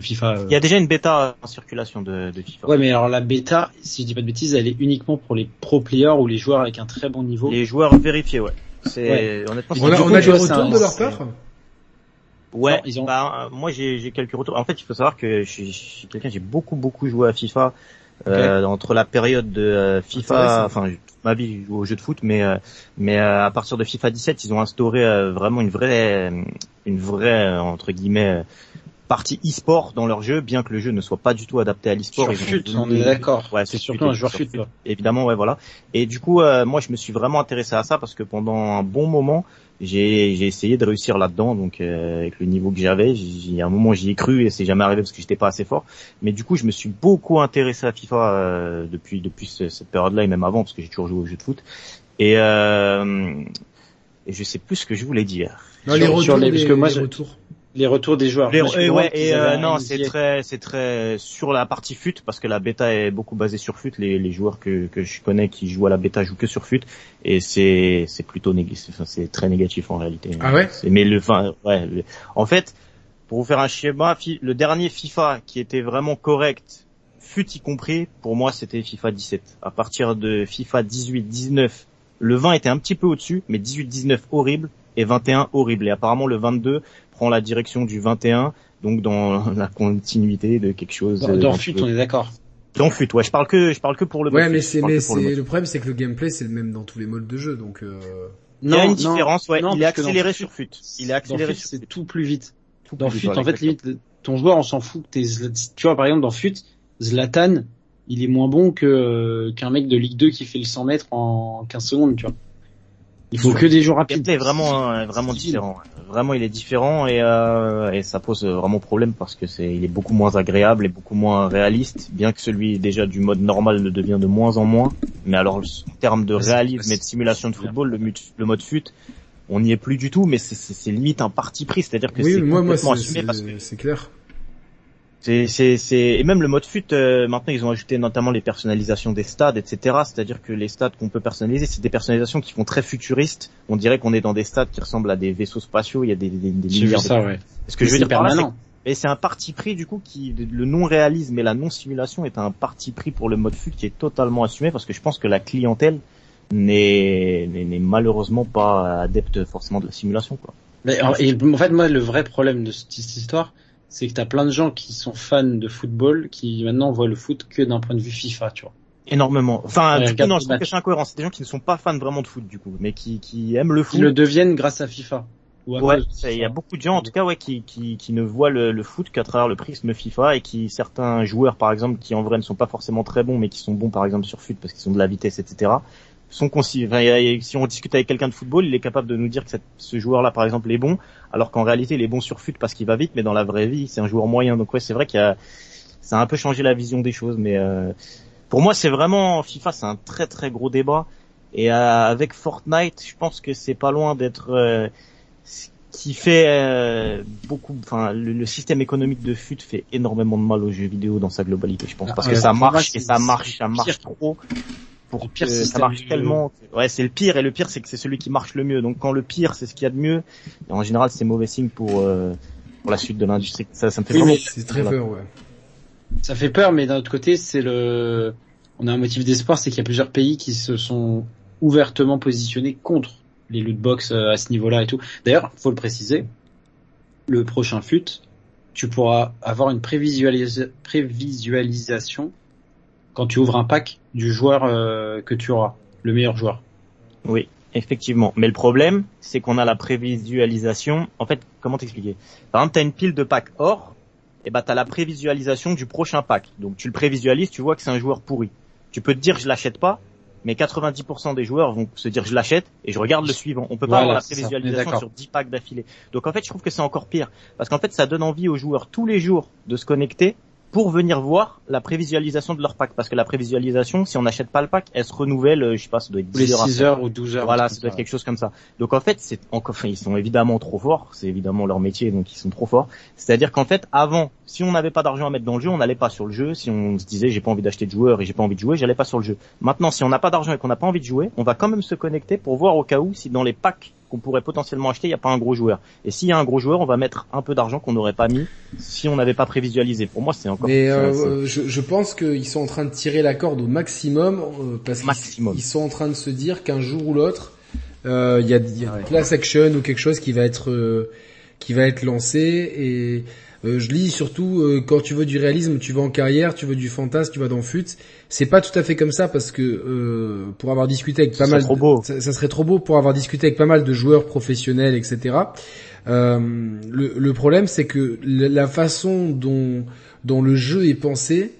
B: FIFA. euh,
D: Il y a déjà une bêta en circulation de, de FIFA.
B: Ouais, mais alors la bêta, si je dis pas de bêtises, elle est uniquement pour les pro players ou les joueurs avec un très bon niveau.
D: Les joueurs vérifiés, ouais. C'est honnêtement. c'est
A: On a,
B: du
A: on
B: coup,
A: a des retours de leur part?
D: Ouais,
B: Non, ils ont-
D: bah, moi j'ai quelques retours. En fait, il faut savoir que je suis, je suis quelqu'un, j'ai beaucoup beaucoup joué à FIFA euh, entre la période de euh, FIFA, enfin toute ma vie j'ai joué aux jeux de foot, mais euh, mais euh, à partir de FIFA 17, ils ont instauré euh, vraiment une vraie une vraie entre guillemets euh, partie e-sport dans leur jeu, bien que le jeu ne soit pas du tout adapté à l'e-sport.
B: On est d'accord.
D: Ouais,
B: c'est surtout un joueur fut.
D: Évidemment, ouais, voilà. Et du coup, euh, moi, je me suis vraiment intéressé à ça parce que pendant un bon moment, j'ai j'ai essayé de réussir là-dedans. Donc, euh, avec le niveau que j'avais, j'ai à un moment j'y ai cru et c'est jamais arrivé parce que j'étais pas assez fort. Mais du coup, je me suis beaucoup intéressé à FIFA euh, depuis depuis ce- cette période-là et même avant parce que j'ai toujours joué aux jeux de foot. Et euh, et je sais plus ce que je voulais dire.
A: Non, les
B: Sur-
A: retours,
B: sur les-
A: des-
B: parce que moi,
A: les
B: je-
A: retours.
B: Les retours des joueurs.
D: Les- et ouais, et euh, non, c'est très, c'est très sur la partie fut parce que la bêta est beaucoup basée sur fut. Les, les joueurs que, que je connais qui jouent à la bêta jouent que sur fut et c'est c'est plutôt négatif. Enfin, c'est très négatif en réalité.
A: Ah ouais?
D: Mais le, enfin, ouais. le- en fait, pour vous faire un schéma, le dernier FIFA qui était vraiment correct, fut y compris, pour moi c'était FIFA 17. À partir de FIFA 18, 19, le 20 était un petit peu au-dessus, mais 18, 19 horrible et 21 horrible. Et apparemment le 22 prend la direction du 21, donc dans la continuité de quelque chose.
B: Dans,
D: euh,
B: dans fut,
D: peu-
B: on est d'accord.
D: Dans fut, ouais. Je parle que, je parle que pour le.
A: Ouais,
D: mode
A: mais c'est, mais
D: le
A: c'est, le problème, c'est que le gameplay, c'est le même dans tous les modes de jeu, donc, euh...
D: Il y a une différence, ouais. il est accéléré
B: Fut,
D: sur fut. Il est accéléré
B: fut,
D: sur
B: c'est tout plus vite.
D: Tout
B: Dans
D: plus
B: fut,
D: vite,
B: en fait, limite, ton joueur, on s'en fout que t'es, tu vois, par exemple, dans fut, Zlatan, il est moins bon que, qu'un mec de Ligue 2 qui fait le 100 mètres en 15 secondes, tu vois. Il faut que des joueurs
D: Le
B: rapides.
D: est vraiment euh, vraiment différent. Vraiment, il est différent et euh, et ça pose vraiment problème parce que c'est il est beaucoup moins agréable et beaucoup moins réaliste, bien que celui déjà du mode normal le devient de moins en moins. Mais alors en termes de réalisme et de simulation de football, le, mut- le mode fut, on n'y est plus du tout, mais c'est- limite un parti pris, c'est-à-dire que
A: oui,
D: c'est
A: mais moi, moi,
D: complètement assumé parce que
A: c'est, c'est clair.
D: C'est, c'est, c'est, et même le mode fut, euh, maintenant ils ont ajouté notamment les personnalisations des stades, etc. C'est-à-dire que les stades qu'on peut personnaliser, c'est des personnalisations qui font très futuristes. On dirait qu'on est dans des stades qui ressemblent à des vaisseaux spatiaux. Il y a des, des, des
B: vu ça,
D: de...
B: ouais.
D: Ce que je veux dire
B: permanent.
D: et c'est un parti pris du coup qui le non réalisme et la non simulation est un parti pris pour le mode fut qui est totalement assumé parce que je pense que la clientèle n'est n'est n'est malheureusement pas adepte forcément de la simulation quoi.
B: Mais, et, en fait, moi, le vrai problème de cette histoire, c'est que t'as plein de gens qui sont fans de football, qui maintenant voient le foot que d'un point de vue FIFA, tu vois.
D: Énormément. Enfin,
B: Ouais,
D: coup, non, je trouve que
B: match.
D: c'est des gens qui ne sont pas fans vraiment de foot du coup, mais qui qui aiment le foot.
B: Qui le deviennent grâce à FIFA. Ou à
D: Ouais, il y a beaucoup de gens en tout cas ouais qui, qui, qui ne voient le, le foot qu'à travers le prisme FIFA et qui certains joueurs par exemple qui en vrai ne sont pas forcément très bons mais qui sont bons par exemple sur foot parce qu'ils ont de la vitesse etc sont consi- enfin, il y a- il y a- si on discute avec quelqu'un de football il est capable de nous dire que cette- ce joueur là par exemple est bon alors qu'en réalité il est bon sur foot parce qu'il va vite mais dans la vraie vie c'est un joueur moyen. Donc ouais c'est vrai qu'il y a ça a un peu changé la vision des choses mais euh, pour moi c'est vraiment FIFA c'est un très très gros débat. Et euh, avec Fortnite je pense que c'est pas loin d'être euh, ce qui fait euh, beaucoup, enfin le, le système économique de FUT fait énormément de mal aux jeux vidéo dans sa globalité, je pense, parce que ça marche et ça marche, ça marche trop. Pour
B: Le pire
D: que ça marche tellement. Ouais, c'est le pire et le pire c'est que c'est celui qui marche le mieux. Donc quand le pire c'est ce qu'il y a de mieux, en général c'est mauvais signe pour euh, pour la suite de l'industrie. Ça, ça me fait
B: Oui,
D: vraiment.
A: C'est très peur, ouais.
B: Ça fait peur, mais d'un autre côté, c'est le, on a un motif d'espoir, c'est qu'il y a plusieurs pays qui se sont ouvertement positionnés contre les loot box euh, à ce niveau-là et tout. D'ailleurs, faut le préciser, le prochain FUT, tu pourras avoir une prévisualisa- prévisualisation quand tu ouvres un pack du joueur euh, que tu auras, le meilleur joueur.
D: Oui. Effectivement. Mais le problème, c'est qu'on a la prévisualisation. En fait, comment t'expliquer? Par exemple, t'as une pile de packs or, et bah t'as la prévisualisation du prochain pack. Donc tu le prévisualises, tu vois que c'est un joueur pourri. Tu peux te dire je l'achète pas, mais 90% des joueurs vont se dire je l'achète et je regarde le suivant. On peut pas
B: Voilà,
D: avoir la prévisualisation sur 10 packs d'affilée. Donc en fait, je trouve que c'est encore pire parce qu'en fait, ça donne envie aux joueurs tous les jours de se connecter pour venir voir la prévisualisation de leur pack parce que la prévisualisation, si on n'achète pas le pack, elle se renouvelle, euh, je sais pas, ça doit être
B: Tous les
D: 10 heures
B: 6
D: après.
B: heures ou 12 heures.
D: Voilà, ça doit être quelque chose comme ça. Donc en fait, c'est encore, enfin, ils sont évidemment trop forts, c'est évidemment leur métier, donc ils sont trop forts. C'est-à-dire qu'en fait, avant, si on n'avait pas d'argent à mettre dans le jeu, on n'allait pas sur le jeu. Si on se disait j'ai pas envie d'acheter de joueurs et j'ai pas envie de jouer, j'allais pas sur le jeu. Maintenant, si on n'a pas d'argent et qu'on n'a pas envie de jouer, on va quand même se connecter pour voir au cas où si dans les packs qu'on pourrait potentiellement acheter, il n'y a pas un gros joueur. Et s'il y a un gros joueur, on va mettre un peu d'argent qu'on n'aurait pas mis si on n'avait pas prévisualisé. Pour moi, c'est encore
A: Mais euh, je, je pense qu'ils sont en train de tirer la corde au maximum euh, parce qu'ils
D: Maximum.
A: ils sont en train de se dire qu'un jour ou l'autre, euh, il y a, y a
B: Ouais.
A: class action ou quelque chose qui va être euh, qui va être lancé et euh, je lis surtout euh, quand tu veux du réalisme, tu vas en carrière, tu veux du fantasme, tu vas dans fut. C'est pas tout à fait comme ça parce que euh, pour avoir discuté avec pas
D: Ça
A: mal,
D: serait
A: de-
D: trop beau.
A: Ça, ça serait trop beau pour avoir discuté avec pas mal de joueurs professionnels, etc. Euh, le, le problème, c'est que la la façon dont dont le jeu est pensé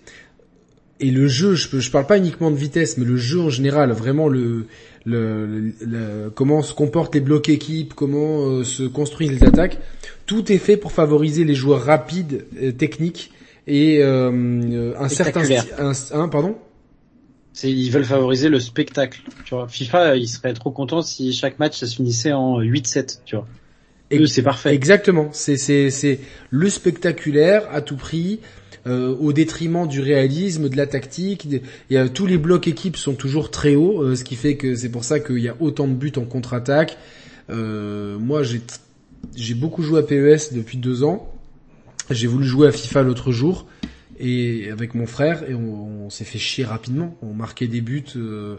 A: et le jeu, je, peux- je parle pas uniquement de vitesse, mais le jeu en général, vraiment le, le, le- le- comment se comportent les blocs équipes, comment euh, se construisent les attaques, tout est fait pour favoriser les joueurs rapides, euh, techniques et euh, euh, un certain un, un- pardon?
B: C'est, ils veulent favoriser le spectacle. Tu vois, FIFA, il serait trop content si chaque match ça se finissait en 8-7. Tu vois,
A: Et-
B: c'est parfait.
A: Exactement, c'est c'est c'est le spectaculaire à tout prix. Euh, au détriment du réalisme, de la tactique, des- y tous les blocs équipes sont toujours très hauts, euh, ce qui fait que c'est pour ça qu'il y a autant de buts en contre-attaque. Euh, moi, j'ai beaucoup joué à PES depuis deux ans. J'ai voulu jouer à FIFA l'autre jour et avec mon frère et on, on s'est fait chier rapidement. On marquait des buts, euh,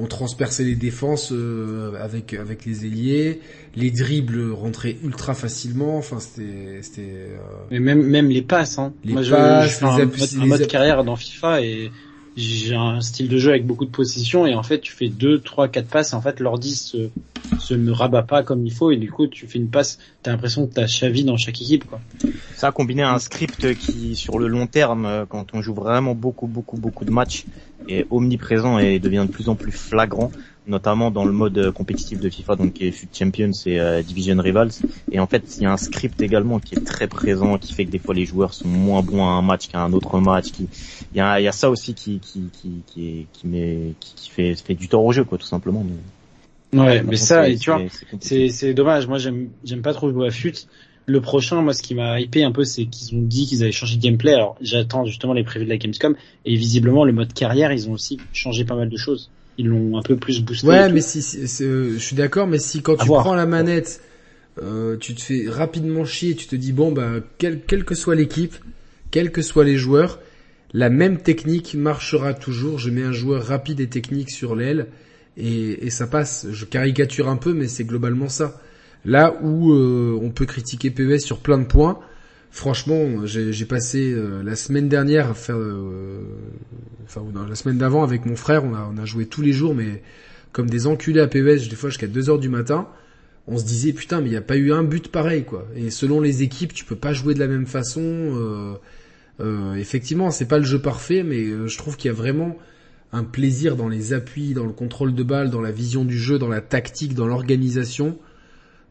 A: on transperçait les défenses euh, avec avec les ailiers, les dribbles rentraient ultra facilement. Enfin, c'était c'était euh,
B: Mais même même les passes. Hein.
A: Les
B: Moi, je,
A: passes,
B: je fais
A: les
B: un, mode, un mode carrière dans FIFA et j'ai un style de jeu avec beaucoup de possession et en fait tu fais deux, trois, quatre passes en fait l'ordi se se ne rabat pas comme il faut et du coup tu fais une passe, t'as l'impression que t'as Xavi dans chaque équipe quoi.
D: Ça combiné à un script qui, sur le long terme, euh, quand on joue vraiment beaucoup, beaucoup, beaucoup de matchs, est omniprésent et devient de plus en plus flagrant, notamment dans le mode euh, compétitif de FIFA, donc qui est FUT Champions et euh, Division Rivals. Et en fait, il y a un script également qui est très présent, qui fait que des fois les joueurs sont moins bons à un match qu'à un autre match. Qui, il y a, il y a ça aussi qui, qui, qui, qui, qui, met, qui, qui fait, fait du tort au jeu, quoi, tout simplement. Mais,
B: Ouais, mais ça, et tu vois,
D: c'est
B: dommage. Moi j'aime j'aime pas trop jouer à FUT. Le prochain, moi ce qui m'a hypé un peu, c'est qu'ils ont dit qu'ils avaient changé de gameplay. Alors j'attends justement les prévus de la Gamescom et visiblement le mode carrière, ils ont aussi changé pas mal de choses. Ils l'ont un peu plus boosté.
A: Ouais, mais si, euh, je suis d'accord, mais si quand
B: À
A: tu
B: voir.
A: prends la manette, euh, tu te fais rapidement chier, tu te dis bon bah quelle quelle que soit l'équipe, quels que soient les joueurs, la même technique marchera toujours. Je mets un joueur rapide et technique sur l'aile et, et ça passe. Je caricature un peu, mais c'est globalement ça. Là où euh, on peut critiquer PES sur plein de points, franchement, j'ai passé euh, la semaine dernière euh, enfin non, la semaine d'avant avec mon frère, on a, on a joué tous les jours, mais comme des enculés à PES, des fois jusqu'à 2 heures du matin. On se disait putain, mais il n'y a pas eu un but pareil quoi. Et selon les équipes, tu peux pas jouer de la même façon. Euh, euh, effectivement, c'est pas le jeu parfait, mais euh, je trouve qu'il y a vraiment un plaisir dans les appuis, dans le contrôle de balle, dans la vision du jeu, dans la tactique, dans l'organisation,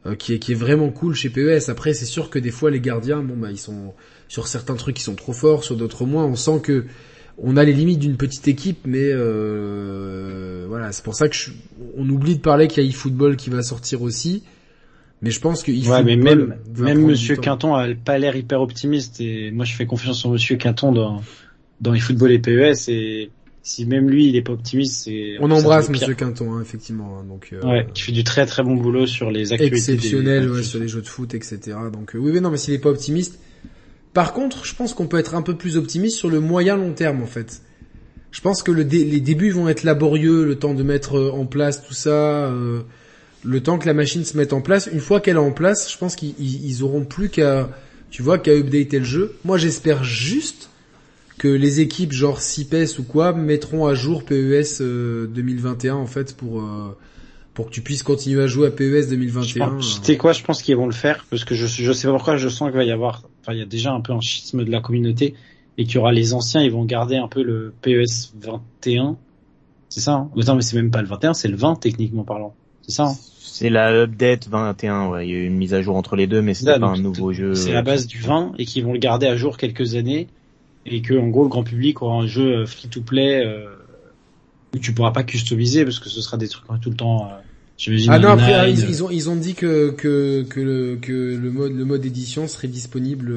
A: euh, qui est qui est vraiment cool chez PES. Après, c'est sûr que des fois les gardiens, bon bah ils sont sur certains trucs ils sont trop forts, sur d'autres moins. On sent que on a les limites d'une petite équipe, mais euh, voilà, c'est pour ça que je- on oublie de parler qu'il y a eFootball qui va sortir aussi. Mais je pense que
B: Ouais,
A: eFootball
B: mais même même Monsieur. Quinton a pas l'air hyper optimiste et moi je fais confiance en Monsieur Quinton dans dans les football et PES et si même lui il est pas optimiste, c'est
A: On embrasse. Monsieur Quinton, hein, effectivement. hein, donc euh,
B: Ouais, qui fait du très très bon boulot sur les actualités. des-
A: exceptionnel ouais, sur les jeux de foot, etc. Donc euh, oui, mais non, mais s'il est pas optimiste. Par contre, je pense qu'on peut être un peu plus optimiste sur le moyen long terme en fait. Je pense que le dé- les débuts vont être laborieux, le temps de mettre euh, en place tout ça, euh, le temps que la machine se mette en place. Une fois qu'elle est en place, je pense qu'ils ils- ils auront plus qu'à, tu vois, qu'à updater le jeu. Moi, j'espère juste que les équipes genre CIPES ou quoi mettront à jour PES euh, 2021 en fait pour euh, pour que tu puisses continuer à jouer à PES 2021.
B: Tu sais quoi, je pense qu'ils vont le faire parce que je je sais pas pourquoi je sens qu'il va y avoir enfin il y a déjà un peu un schisme de la communauté et qu'il y aura les anciens, ils vont garder un peu le PES 21. C'est ça hein Attends, mais c'est même pas le 21, c'est le 20 techniquement parlant. C'est ça hein
D: C'est la update 21, ouais, il y a eu une mise à jour entre les deux mais c'est pas un nouveau jeu.
B: C'est la base du 20 et qu'ils vont le garder à jour quelques années et que en gros le grand public aura un jeu free to play euh, où tu pourras pas customiser parce que ce sera des trucs tout le temps euh, j'imagine
A: Ah non, après
B: online.
A: ils, ils ont ils ont dit que que que le que le mode le mode édition serait disponible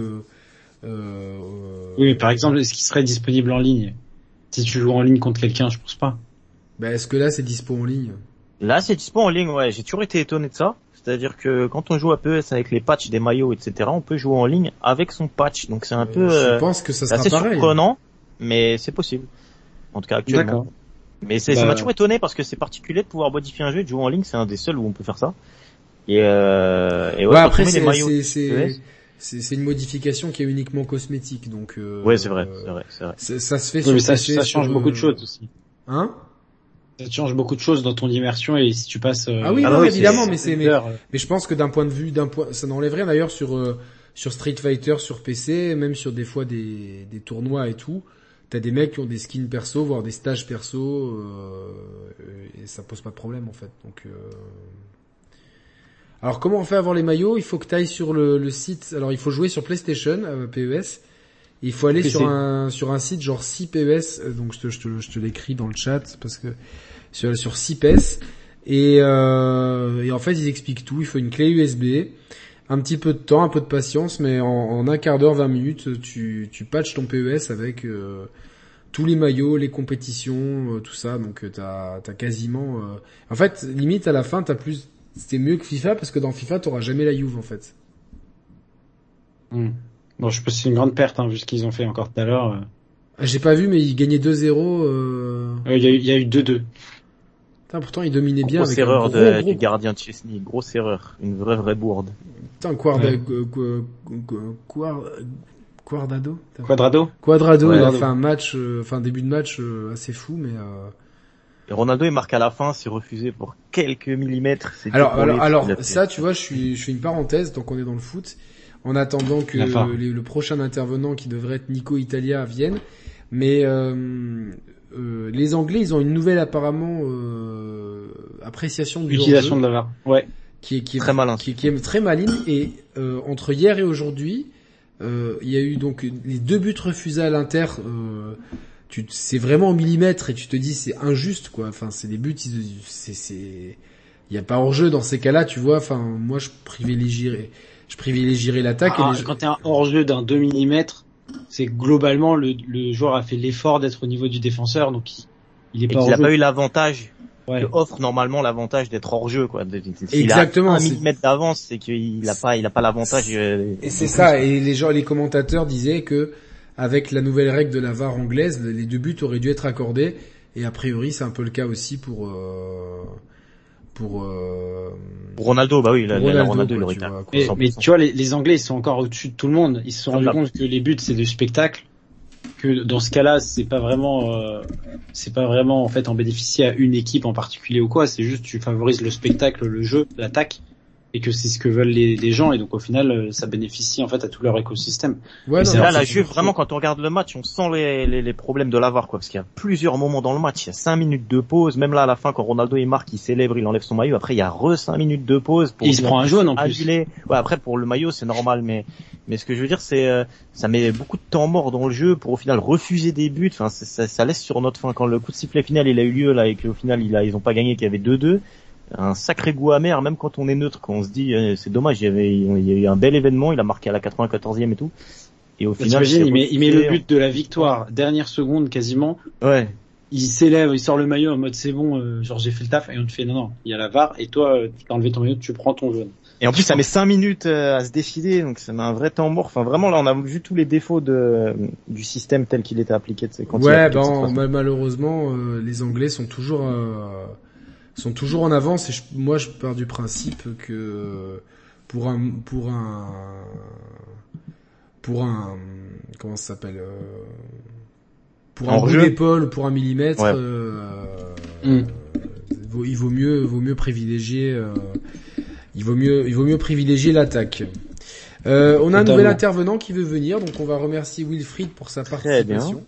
A: euh,
B: Oui, mais par exemple, est-ce qu'il serait disponible en ligne? Si tu joues en ligne contre quelqu'un, je pense pas.
A: bah est-ce que là c'est dispo en ligne?
D: Là, c'est dispo en ligne, ouais. J'ai toujours été étonné de ça. C'est-à-dire que quand on joue à PES avec les patchs des maillots, etc., on peut jouer en ligne avec son patch. Donc c'est un peu
A: Je
D: euh,
A: pense que ça sera
D: assez
A: pareil.
D: surprenant, mais c'est possible. En tout cas actuellement. Mais c'est, ça
B: Bah-
D: m'a toujours étonné parce que c'est particulier de pouvoir modifier un jeu et de jouer en ligne. C'est un des seuls où on peut faire ça. Et, euh, et ouais,
A: Ouais,
D: quand
A: après c'est
D: maillots.
A: c'est c'est c'est une modification qui est uniquement cosmétique donc euh,
D: Ouais, c'est vrai,
A: euh,
D: c'est vrai, c'est vrai.
A: ça ça se fait
B: Oui,
A: sur
B: mais ça, ça
A: sur,
B: change beaucoup de
A: euh,
B: choses aussi.
A: Hein?
B: Ça change beaucoup de choses dans ton immersion et si tu passes. euh,
A: Ah oui,
D: Ah
A: non,
D: oui,
A: évidemment, mais c'est mais,
B: euh,
A: mais je pense que d'un point de vue d'un point ça n'enlève rien d'ailleurs sur euh, sur Street Fighter sur PC, même sur des fois des des tournois et tout. T'as des mecs qui ont des skins perso, voire des stages perso, euh, et ça pose pas de problème en fait. Donc, euh... alors comment on fait avoir les maillots? Il faut que tu ailles sur le, le site. Alors il faut jouer sur PlayStation euh, PES. Il faut aller
B: PC.
A: sur un sur un site genre 6 PES. Donc je te je te, je te l'écris dans le chat parce que sur sur 6 PES. Et, euh, et en fait ils expliquent tout. Il faut une clé USB, un petit peu de temps, un peu de patience, mais en, en un quart d'heure, 20 minutes, tu tu patches ton PES avec euh, tous les maillots, les compétitions, euh, tout ça. Donc euh, t'as t'as quasiment. euh, En fait, limite à la fin, t'as plus. C'était mieux que FIFA parce que dans FIFA, t'auras jamais la Juve en fait.
B: hmm. Bon, je pense que c'est une grande perte, hein, vu ce qu'ils ont fait encore tout à l'heure. euh.
A: J'ai pas vu, mais ils gagnaient 2-0. Euh...
B: Euh, Il y, a eu- il y a eu 2-2.
A: Putain, pourtant, ils dominaient bien.
D: Grosse
A: avec un
D: erreur
A: gros,
D: de-
A: gros-
D: du gardien de Chesney, grosse erreur, une vraie vraie bourde.
A: Putain, Quarda...
B: Ouais.
A: euh, Qu- Qu- Quar- Quadrado.
B: Quadrado
A: Quadrado,
D: Ouais.
A: il a fait un match, euh, enfin début de match euh, assez fou, mais. Euh...
D: Et Ronaldo il marque à la fin, c'est refusé pour quelques millimètres. c'est
A: Alors, alors, alors,
D: il
A: ça, tu vois, je suis, je fais une parenthèse tant qu'on est dans le foot, en attendant que les- le prochain intervenant qui devrait être Nico Italia vienne. Mais euh, les Anglais, ils ont une nouvelle apparemment euh, appréciation du
B: Utilisation de la VAR. Ouais.
A: qui est qui est
D: Très malin.
A: qui, qui est très maligne et euh, entre hier et aujourd'hui, euh, il y a eu donc les deux buts refusés à l'Inter. Euh, tu, c'est vraiment au millimètre et tu te dis c'est injuste quoi. Enfin, c'est des buts, ils- c'est c'est il y a pas hors jeu dans ces cas-là, tu vois. Enfin, moi je privilégierais je privilégierais l'attaque
B: Ah,
A: et les...
B: Quand t'es un hors-jeu d'un 2 mm, c'est globalement le, le joueur a fait l'effort d'être au niveau du défenseur, donc il, il est
D: Et
B: pas
D: qu'il a
B: hors-jeu.
D: pas eu l'avantage,
B: Ouais.
D: que offre normalement l'avantage d'être hors jeu quoi. S'il
A: Exactement,
D: A un millimètre d'avance, c'est qu'il a pas, il a pas l'avantage. euh,
A: Et c'est ça, et les gens, les commentateurs disaient que avec la nouvelle règle de la VAR anglaise, les deux buts auraient dû être accordés, et a priori c'est un peu le cas aussi pour euh, pour, euh,
D: Pour Ronaldo, bah oui, la,
A: pour
D: la-
A: Ronaldo,
D: Ronaldo, il
A: tu vois.
B: Mais,
D: 100%.
B: mais tu vois, les, les Anglais, ils sont encore au-dessus de tout le monde. Ils se sont rendus compte que les buts, c'est du spectacle. Que dans ce cas-là, c'est pas vraiment, euh, c'est pas vraiment en fait en bénéficier à une équipe en particulier ou quoi. C'est juste tu favorises le spectacle, le jeu, l'attaque, et que c'est ce que veulent les, les gens. Et donc au final, euh, ça bénéficie en fait à tout leur écosystème.
A: Ouais, non,
D: là, la Juve, vraiment, quand on regarde le match, on sent les, les, les problèmes de l'avare, quoi, parce qu'il y a plusieurs moments dans le match. Il y a cinq minutes de pause, même là, à la fin, quand Ronaldo il marque, il célèbre, il enlève son maillot. Après, il y a re cinq minutes de pause pour
B: Et il se prend un jaune en plus.
D: annuler. Ouais, après, pour le maillot, c'est normal, mais, mais ce que je veux dire, c'est, euh, ça met beaucoup de temps mort dans le jeu pour au final refuser des buts. Enfin, ça, ça laisse sur notre fin. Quand le coup de sifflet final, il a eu lieu, là, et qu'au final, il a, ils ont pas gagné, qu'il y avait 2-2 un sacré goût amer, même quand on est neutre, quand on se dit euh, c'est dommage, il y avait il y a eu un bel événement, il a marqué à la 94e et tout. Et au
B: Bah,
D: final,
B: il met, il met le but de la victoire, dernière seconde quasiment.
D: Ouais.
B: Il s'élève, il sort le maillot en mode c'est bon, euh, genre j'ai fait le taf, et on te fait non non, il y a la VAR, et toi, euh, tu t'as enlevé ton maillot, tu prends ton jaune.
D: Et en plus, ça met 5 minutes euh, à se décider, donc ça met un vrai temps mort. Enfin, vraiment, là, on a vu tous les défauts de, du système tel qu'il était appliqué. tu sais, Quand
A: Ouais, ben malheureusement, euh, les Anglais sont toujours euh, sont toujours en avance et je- moi je pars du principe que pour un pour un pour un comment ça s'appelle euh, pour un bout
D: jeu.
A: d'épaule ou pour un millimètre
D: Ouais.
A: euh,
B: Mm.
A: euh, vaut, il vaut mieux, vaut mieux privilégier, euh, il vaut mieux, il vaut mieux privilégier l'attaque. Euh, on a un nouvel intervenant qui veut venir, donc on va remercier Wilfried pour sa participation.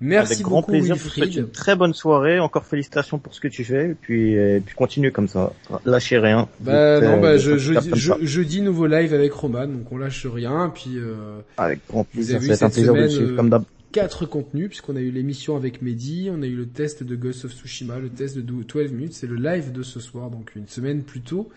A: Merci
D: Avec grand
A: beaucoup
D: plaisir. Je vous souhaite
A: Wilfried.
D: une très bonne soirée. Encore félicitations pour ce que tu fais. Et puis, et puis continue comme ça. Lâchez rien.
A: Bah non, bah
D: euh,
A: je, je, je, jeudi nouveau live avec Roman, donc on lâche rien, puis euh,
D: Avec grand plaisir. être un plaisir de suivre
A: euh,
D: comme d'hab.
A: quatre contenus, puisqu'on a eu l'émission avec Mehdi, on a eu le test de Ghost of Tsushima, le test de 12 minutes, c'est le live de ce soir, donc une semaine plutôt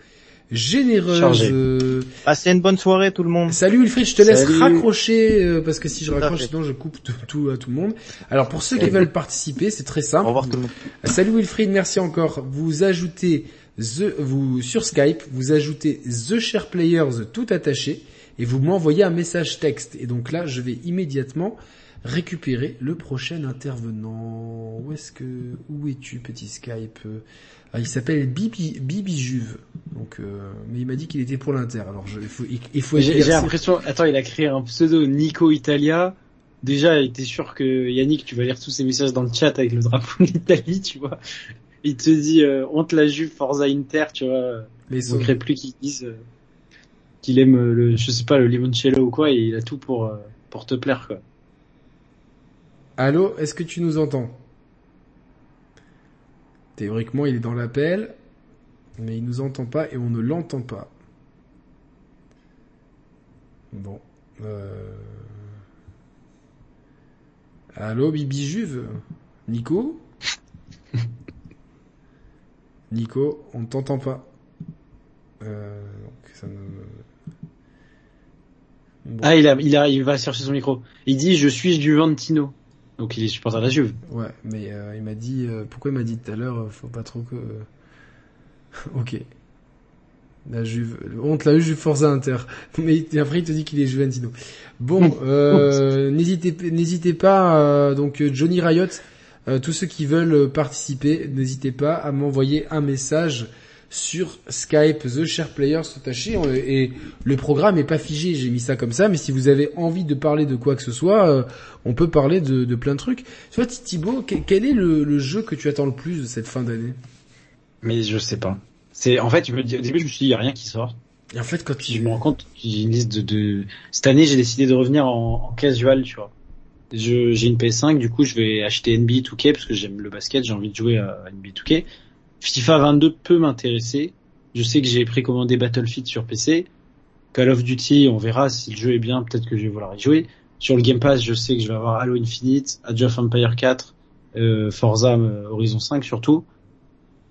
A: généreuse. Euh,
D: Passez une bonne soirée tout le monde.
A: Salut Wilfried, je te laisse raccrocher, euh, parce que si je raccroche, sinon je coupe tout, tout à tout le monde. Alors pour ceux qui veulent participer, c'est très simple.
D: Au revoir tout le monde.
A: Salut Wilfried, merci encore. Vous ajoutez the, vous sur Skype, vous ajoutez the share players tout attaché et vous m'envoyez un message texte. Et donc là, je vais immédiatement récupérer le prochain intervenant. Où est-ce que où es-tu petit Skype? Il s'appelle Bibi Bibi Juve. Donc euh, mais il m'a dit qu'il était pour l'Inter. Alors je, il faut il, il faut
B: J'ai l'impression, attends, il a créé un pseudo Nico Italia. Déjà, t'es sûr que Yannick, tu vas lire tous ces messages dans le chat avec le drapeau de l'Italie, tu vois. Il te dit, euh, honte la Juve, Forza Inter, tu vois.
A: Mais
B: Il
A: son-
B: manquerait plus qu'il dise euh, qu'il aime euh, le, je sais pas, le limoncello ou quoi, et il a tout pour, euh, pour te plaire, quoi.
A: Allô, est-ce que tu nous entends? Théoriquement, il est dans l'appel, mais il nous entend pas et on ne l'entend pas. Bon. Euh... Allô, Bibi Juve? Nico? Nico, on ne t'entend pas. Euh, donc ça ne... Bon.
B: Ah, il a, il a, il va chercher son micro. Il dit, je suis Juventino. Donc il est supporter de la Juve.
A: Ouais, mais euh, il m'a dit euh, pourquoi il m'a dit tout à l'heure euh, faut pas trop que OK. La Juve, honte la Juve Forza Inter. Mais après il te dit qu'il est Juventino. Bon, euh, n'hésitez n'hésitez pas euh, donc Johnny Riot euh, tous ceux qui veulent participer, n'hésitez pas à m'envoyer un message sur Skype The Share Players On- et le programme est pas figé, j'ai mis ça comme ça mais si vous avez envie de parler de quoi que ce soit, euh, on peut parler de, de plein de trucs. Toi Thibaut, que- quel est le, le jeu que tu attends le plus de cette fin d'année?
B: Mais je sais pas. C'est, en fait, je me dis- au début, je me suis dit, il y a rien qui sort.
A: Et en fait quand
B: Puis je
A: tu
B: me rends compte j'ai une liste de, de... Cette année, j'ai décidé de revenir en, en casual, tu vois. J'ai une PS5, du coup, je vais acheter NBA 2K parce que j'aime le basket, j'ai envie de jouer à NBA 2K. FIFA 22 peut m'intéresser. Je sais que j'ai précommandé Battlefield sur PC. Call of Duty, on verra si le jeu est bien, peut-être que je vais vouloir y jouer. Sur le Game Pass, je sais que je vais avoir Halo Infinite, Age of Empire 4, euh, Forza euh, Horizon 5 surtout,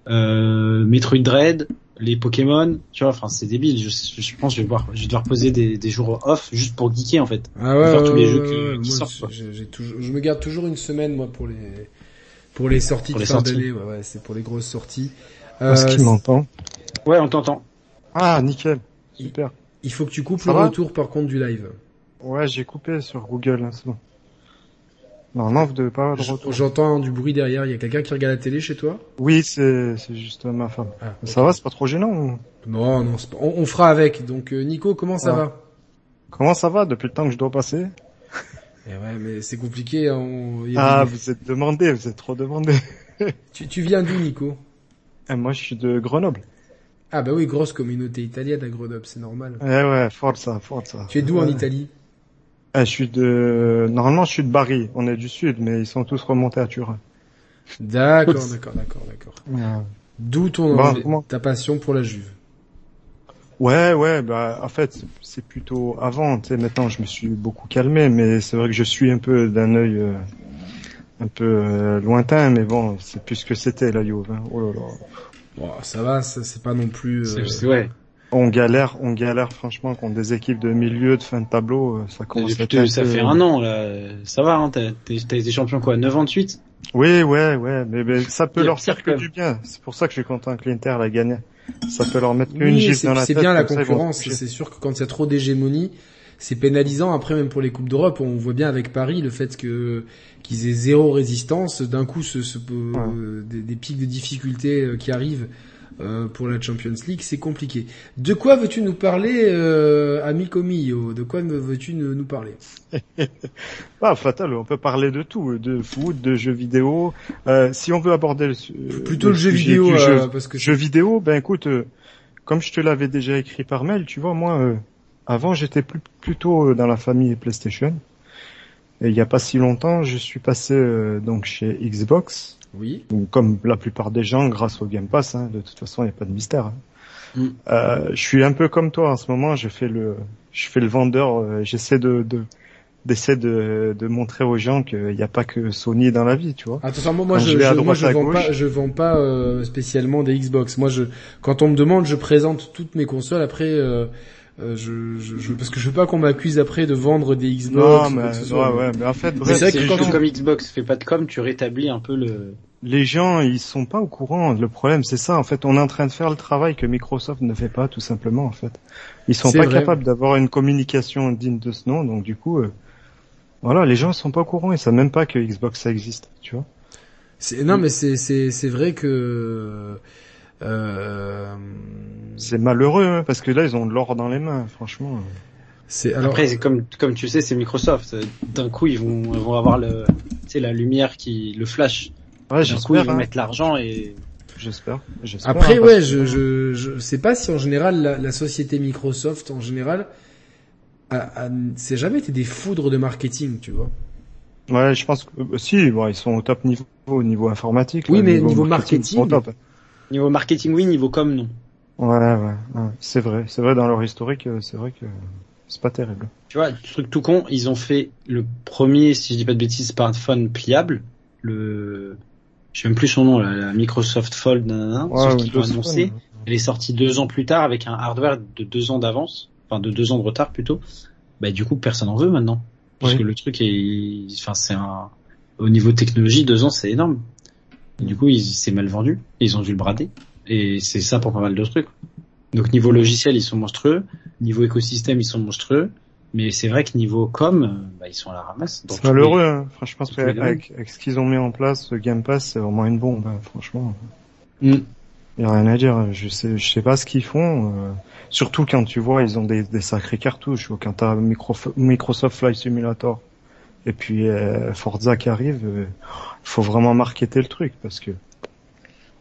B: euh, Metroid Dread, les Pokémon, tu vois, enfin c'est débile. Je, je pense que je vais devoir, je vais devoir poser des, des jours off juste pour geeker en fait.
A: Ah ouais,
B: faire
A: ouais,
B: tous les
A: ouais,
B: jeux qui sortent,
A: j'ai toujours, je me garde toujours une semaine moi pour les pour les sorties
B: Pour
A: de
B: les
A: fin
B: sorties.
A: d'année. Ouais, ouais, c'est pour les grosses sorties.
E: Est-ce
A: Euh,
E: qu'il m'entend
B: Ouais, on t'entend.
E: Ah, nickel. Super.
A: il faut que tu coupes
E: Ça
A: le retour par contre du live.
E: Ouais, j'ai coupé sur Google, hein, c'est bon. Normalement, vous devez pas avoir de
A: J-
E: retour.
A: J'entends du bruit derrière. Il y a quelqu'un qui regarde la télé chez toi?
E: Oui, c'est, c'est juste ma femme.
A: Ah,
E: Ça va, c'est pas trop gênant ou...
A: Non, non, c'est pas- on, on fera avec. Donc euh, Nico, comment ça va?
E: Comment ça va depuis le temps que je dois passer?
A: Eh ouais, mais c'est compliqué. hein, on-
E: Ah,
A: des-
E: vous êtes demandé, vous êtes trop demandé.
A: tu, tu viens d'où, Nico?
E: Et moi, je suis de Grenoble.
A: Ah bah oui, grosse communauté italienne à Grenoble, c'est normal.
E: Eh ouais, forza, forza.
A: Tu es d'où en. Italie?
E: Eh, je suis de, normalement, je suis de Bari. On est du sud, mais ils sont tous remontés à Turin.
A: D'accord, d'accord, d'accord, d'accord. D'où ton
E: Bah,
A: ta passion pour la Juve?
E: Ouais, ouais, bah, en fait, c'est plutôt avant, tu sais, maintenant, je me suis beaucoup calmé, mais c'est vrai que je suis un peu d'un œil, euh, un peu euh, lointain, mais bon, c'est plus ce que c'était, la Juve, hein. Oh là là.
A: Bon, ça va, c'est pas non plus. euh,
B: ouais.
E: On galère, on galère franchement contre des équipes de milieu, de fin de tableau, euh, ça commence à être
B: ça fait un an là, ça va. Hein, t'as été champion quoi, 9 ans de suite?
E: Oui, ouais, ouais, mais, mais ça peut leur faire que du bien. C'est pour ça que je suis content que l'Inter l'a gagné. Ça peut leur mettre une
A: Oui,
E: gifle
A: c'est
E: dans la
A: c'est
E: tête.
A: bien la concurrence. C'est sûr que quand il y a trop d'hégémonie, c'est pénalisant. Après, même pour les coupes d'Europe, on voit bien avec Paris le fait que qu'ils aient zéro résistance. D'un coup, ce, ce- euh, des, des pics de difficulté euh, qui arrivent euh, pour la Champions League, c'est compliqué. De quoi veux-tu nous parler, euh, amico mio De quoi veux-tu nous parler?
E: Ah, fatal, on peut parler de tout, de foot, de jeux vidéo. Euh, si on veut aborder le, su-
A: Plutôt le jeu vidéo,
E: du
A: euh,
E: jeu,
A: parce que
E: jeu vidéo, ben écoute, euh, comme je te l'avais déjà écrit par mail, tu vois, moi, euh, avant j'étais plus, plutôt euh, dans la famille PlayStation. Et il y a pas si longtemps, je suis passé euh, donc chez Xbox,
A: oui.
E: Donc, comme la plupart des gens, grâce au Game Pass. hein, de toute façon, il n'y a pas de mystère. hein.
B: Mm.
E: Euh, je suis un peu comme toi en ce moment. Je fais le, je fais le vendeur. euh, J'essaie de, de d'essayer de, de montrer aux gens qu'il n'y a pas que Sony dans la vie, tu vois.
A: Attention, moi, moi
E: Quand
A: je,
E: je
A: je- moi, je vends
E: gauche.
A: pas, je vends pas euh, spécialement des Xbox. Moi, je, quand on me demande, je présente toutes mes consoles. Après, euh, je, je, je- parce que je veux pas qu'on m'accuse après de vendre des Xbox.
E: non, mais, ouais, ouais, mais en fait, bref,
A: c'est vrai que quand on-
B: comme Xbox fait pas de com, tu rétablis un peu le.
E: les gens, ils sont pas au courant. Le problème, c'est ça. En fait, on est en train de faire le travail que Microsoft ne fait pas, tout simplement. En fait, ils sont pas
A: vrai.
E: capables d'avoir une communication digne de ce nom. Donc, du coup, euh, voilà, les gens sont pas au courant. Ils savent même pas que Xbox ça existe, tu vois.
A: C'est- non, mais c'est, c'est, c'est vrai que. Euh,
E: C'est malheureux, hein, parce que là, ils ont de l'or dans les mains, franchement.
A: c'est alors.
B: Après, comme comme tu sais, c'est Microsoft. D'un coup, ils vont ils vont avoir le, tu sais, la lumière qui, le flash.
E: Ouais,
B: D'un coup, ils vont
E: hein.
B: mettre l'argent et.
E: j'espère.
A: Après,
E: hein,
A: ouais, je, je, je sais pas si en général la, la société Microsoft en général a, a- c'est jamais été des foudres de marketing, tu vois.
E: Ouais, je pense que euh, si, bon, ils sont au top niveau, au niveau informatique.
A: Oui,
E: là,
A: mais niveau marketing-
E: ils sont au top.
B: Niveau marketing, oui. Niveau com, non.
E: Ouais, ouais, ouais. c'est vrai, c'est vrai dans leur historique, euh, c'est vrai que c'est pas terrible.
B: Tu vois, truc tout con, ils ont fait le premier, si je dis pas de bêtises, smartphone pliable. Le, je sais même plus son nom, la Microsoft Fold, nanana,
E: Ouais,
B: qu'ils l'ont annoncé.
E: semaines.
B: Elle est sortie deux ans plus tard avec un hardware de deux ans d'avance, enfin de deux ans de retard plutôt. Bah du coup personne en veut maintenant, parce
E: Oui.
B: que le truc est, enfin c'est un, au niveau technologie deux ans c'est énorme. Du coup il s'est mal vendu, ils ont dû le brader, et c'est ça pour pas mal de trucs. Donc niveau logiciel ils sont monstrueux, niveau écosystème ils sont monstrueux, mais c'est vrai que niveau com, bah, ils sont à la ramasse.
E: C'est
B: les-
E: malheureux, hein. franchement,
B: tous les
E: qu'avec avec ce qu'ils ont mis en place, Game Pass, c'est vraiment une bombe, hein, franchement.
B: Mm.
E: Y a rien à dire, je sais, je sais pas ce qu'ils font, euh, surtout quand tu vois, ils ont des, des sacrées cartouches, ou quand t'as Micro, Microsoft Flight Simulator, et puis euh, Forza qui arrive, euh, faut vraiment marketer le truc, parce que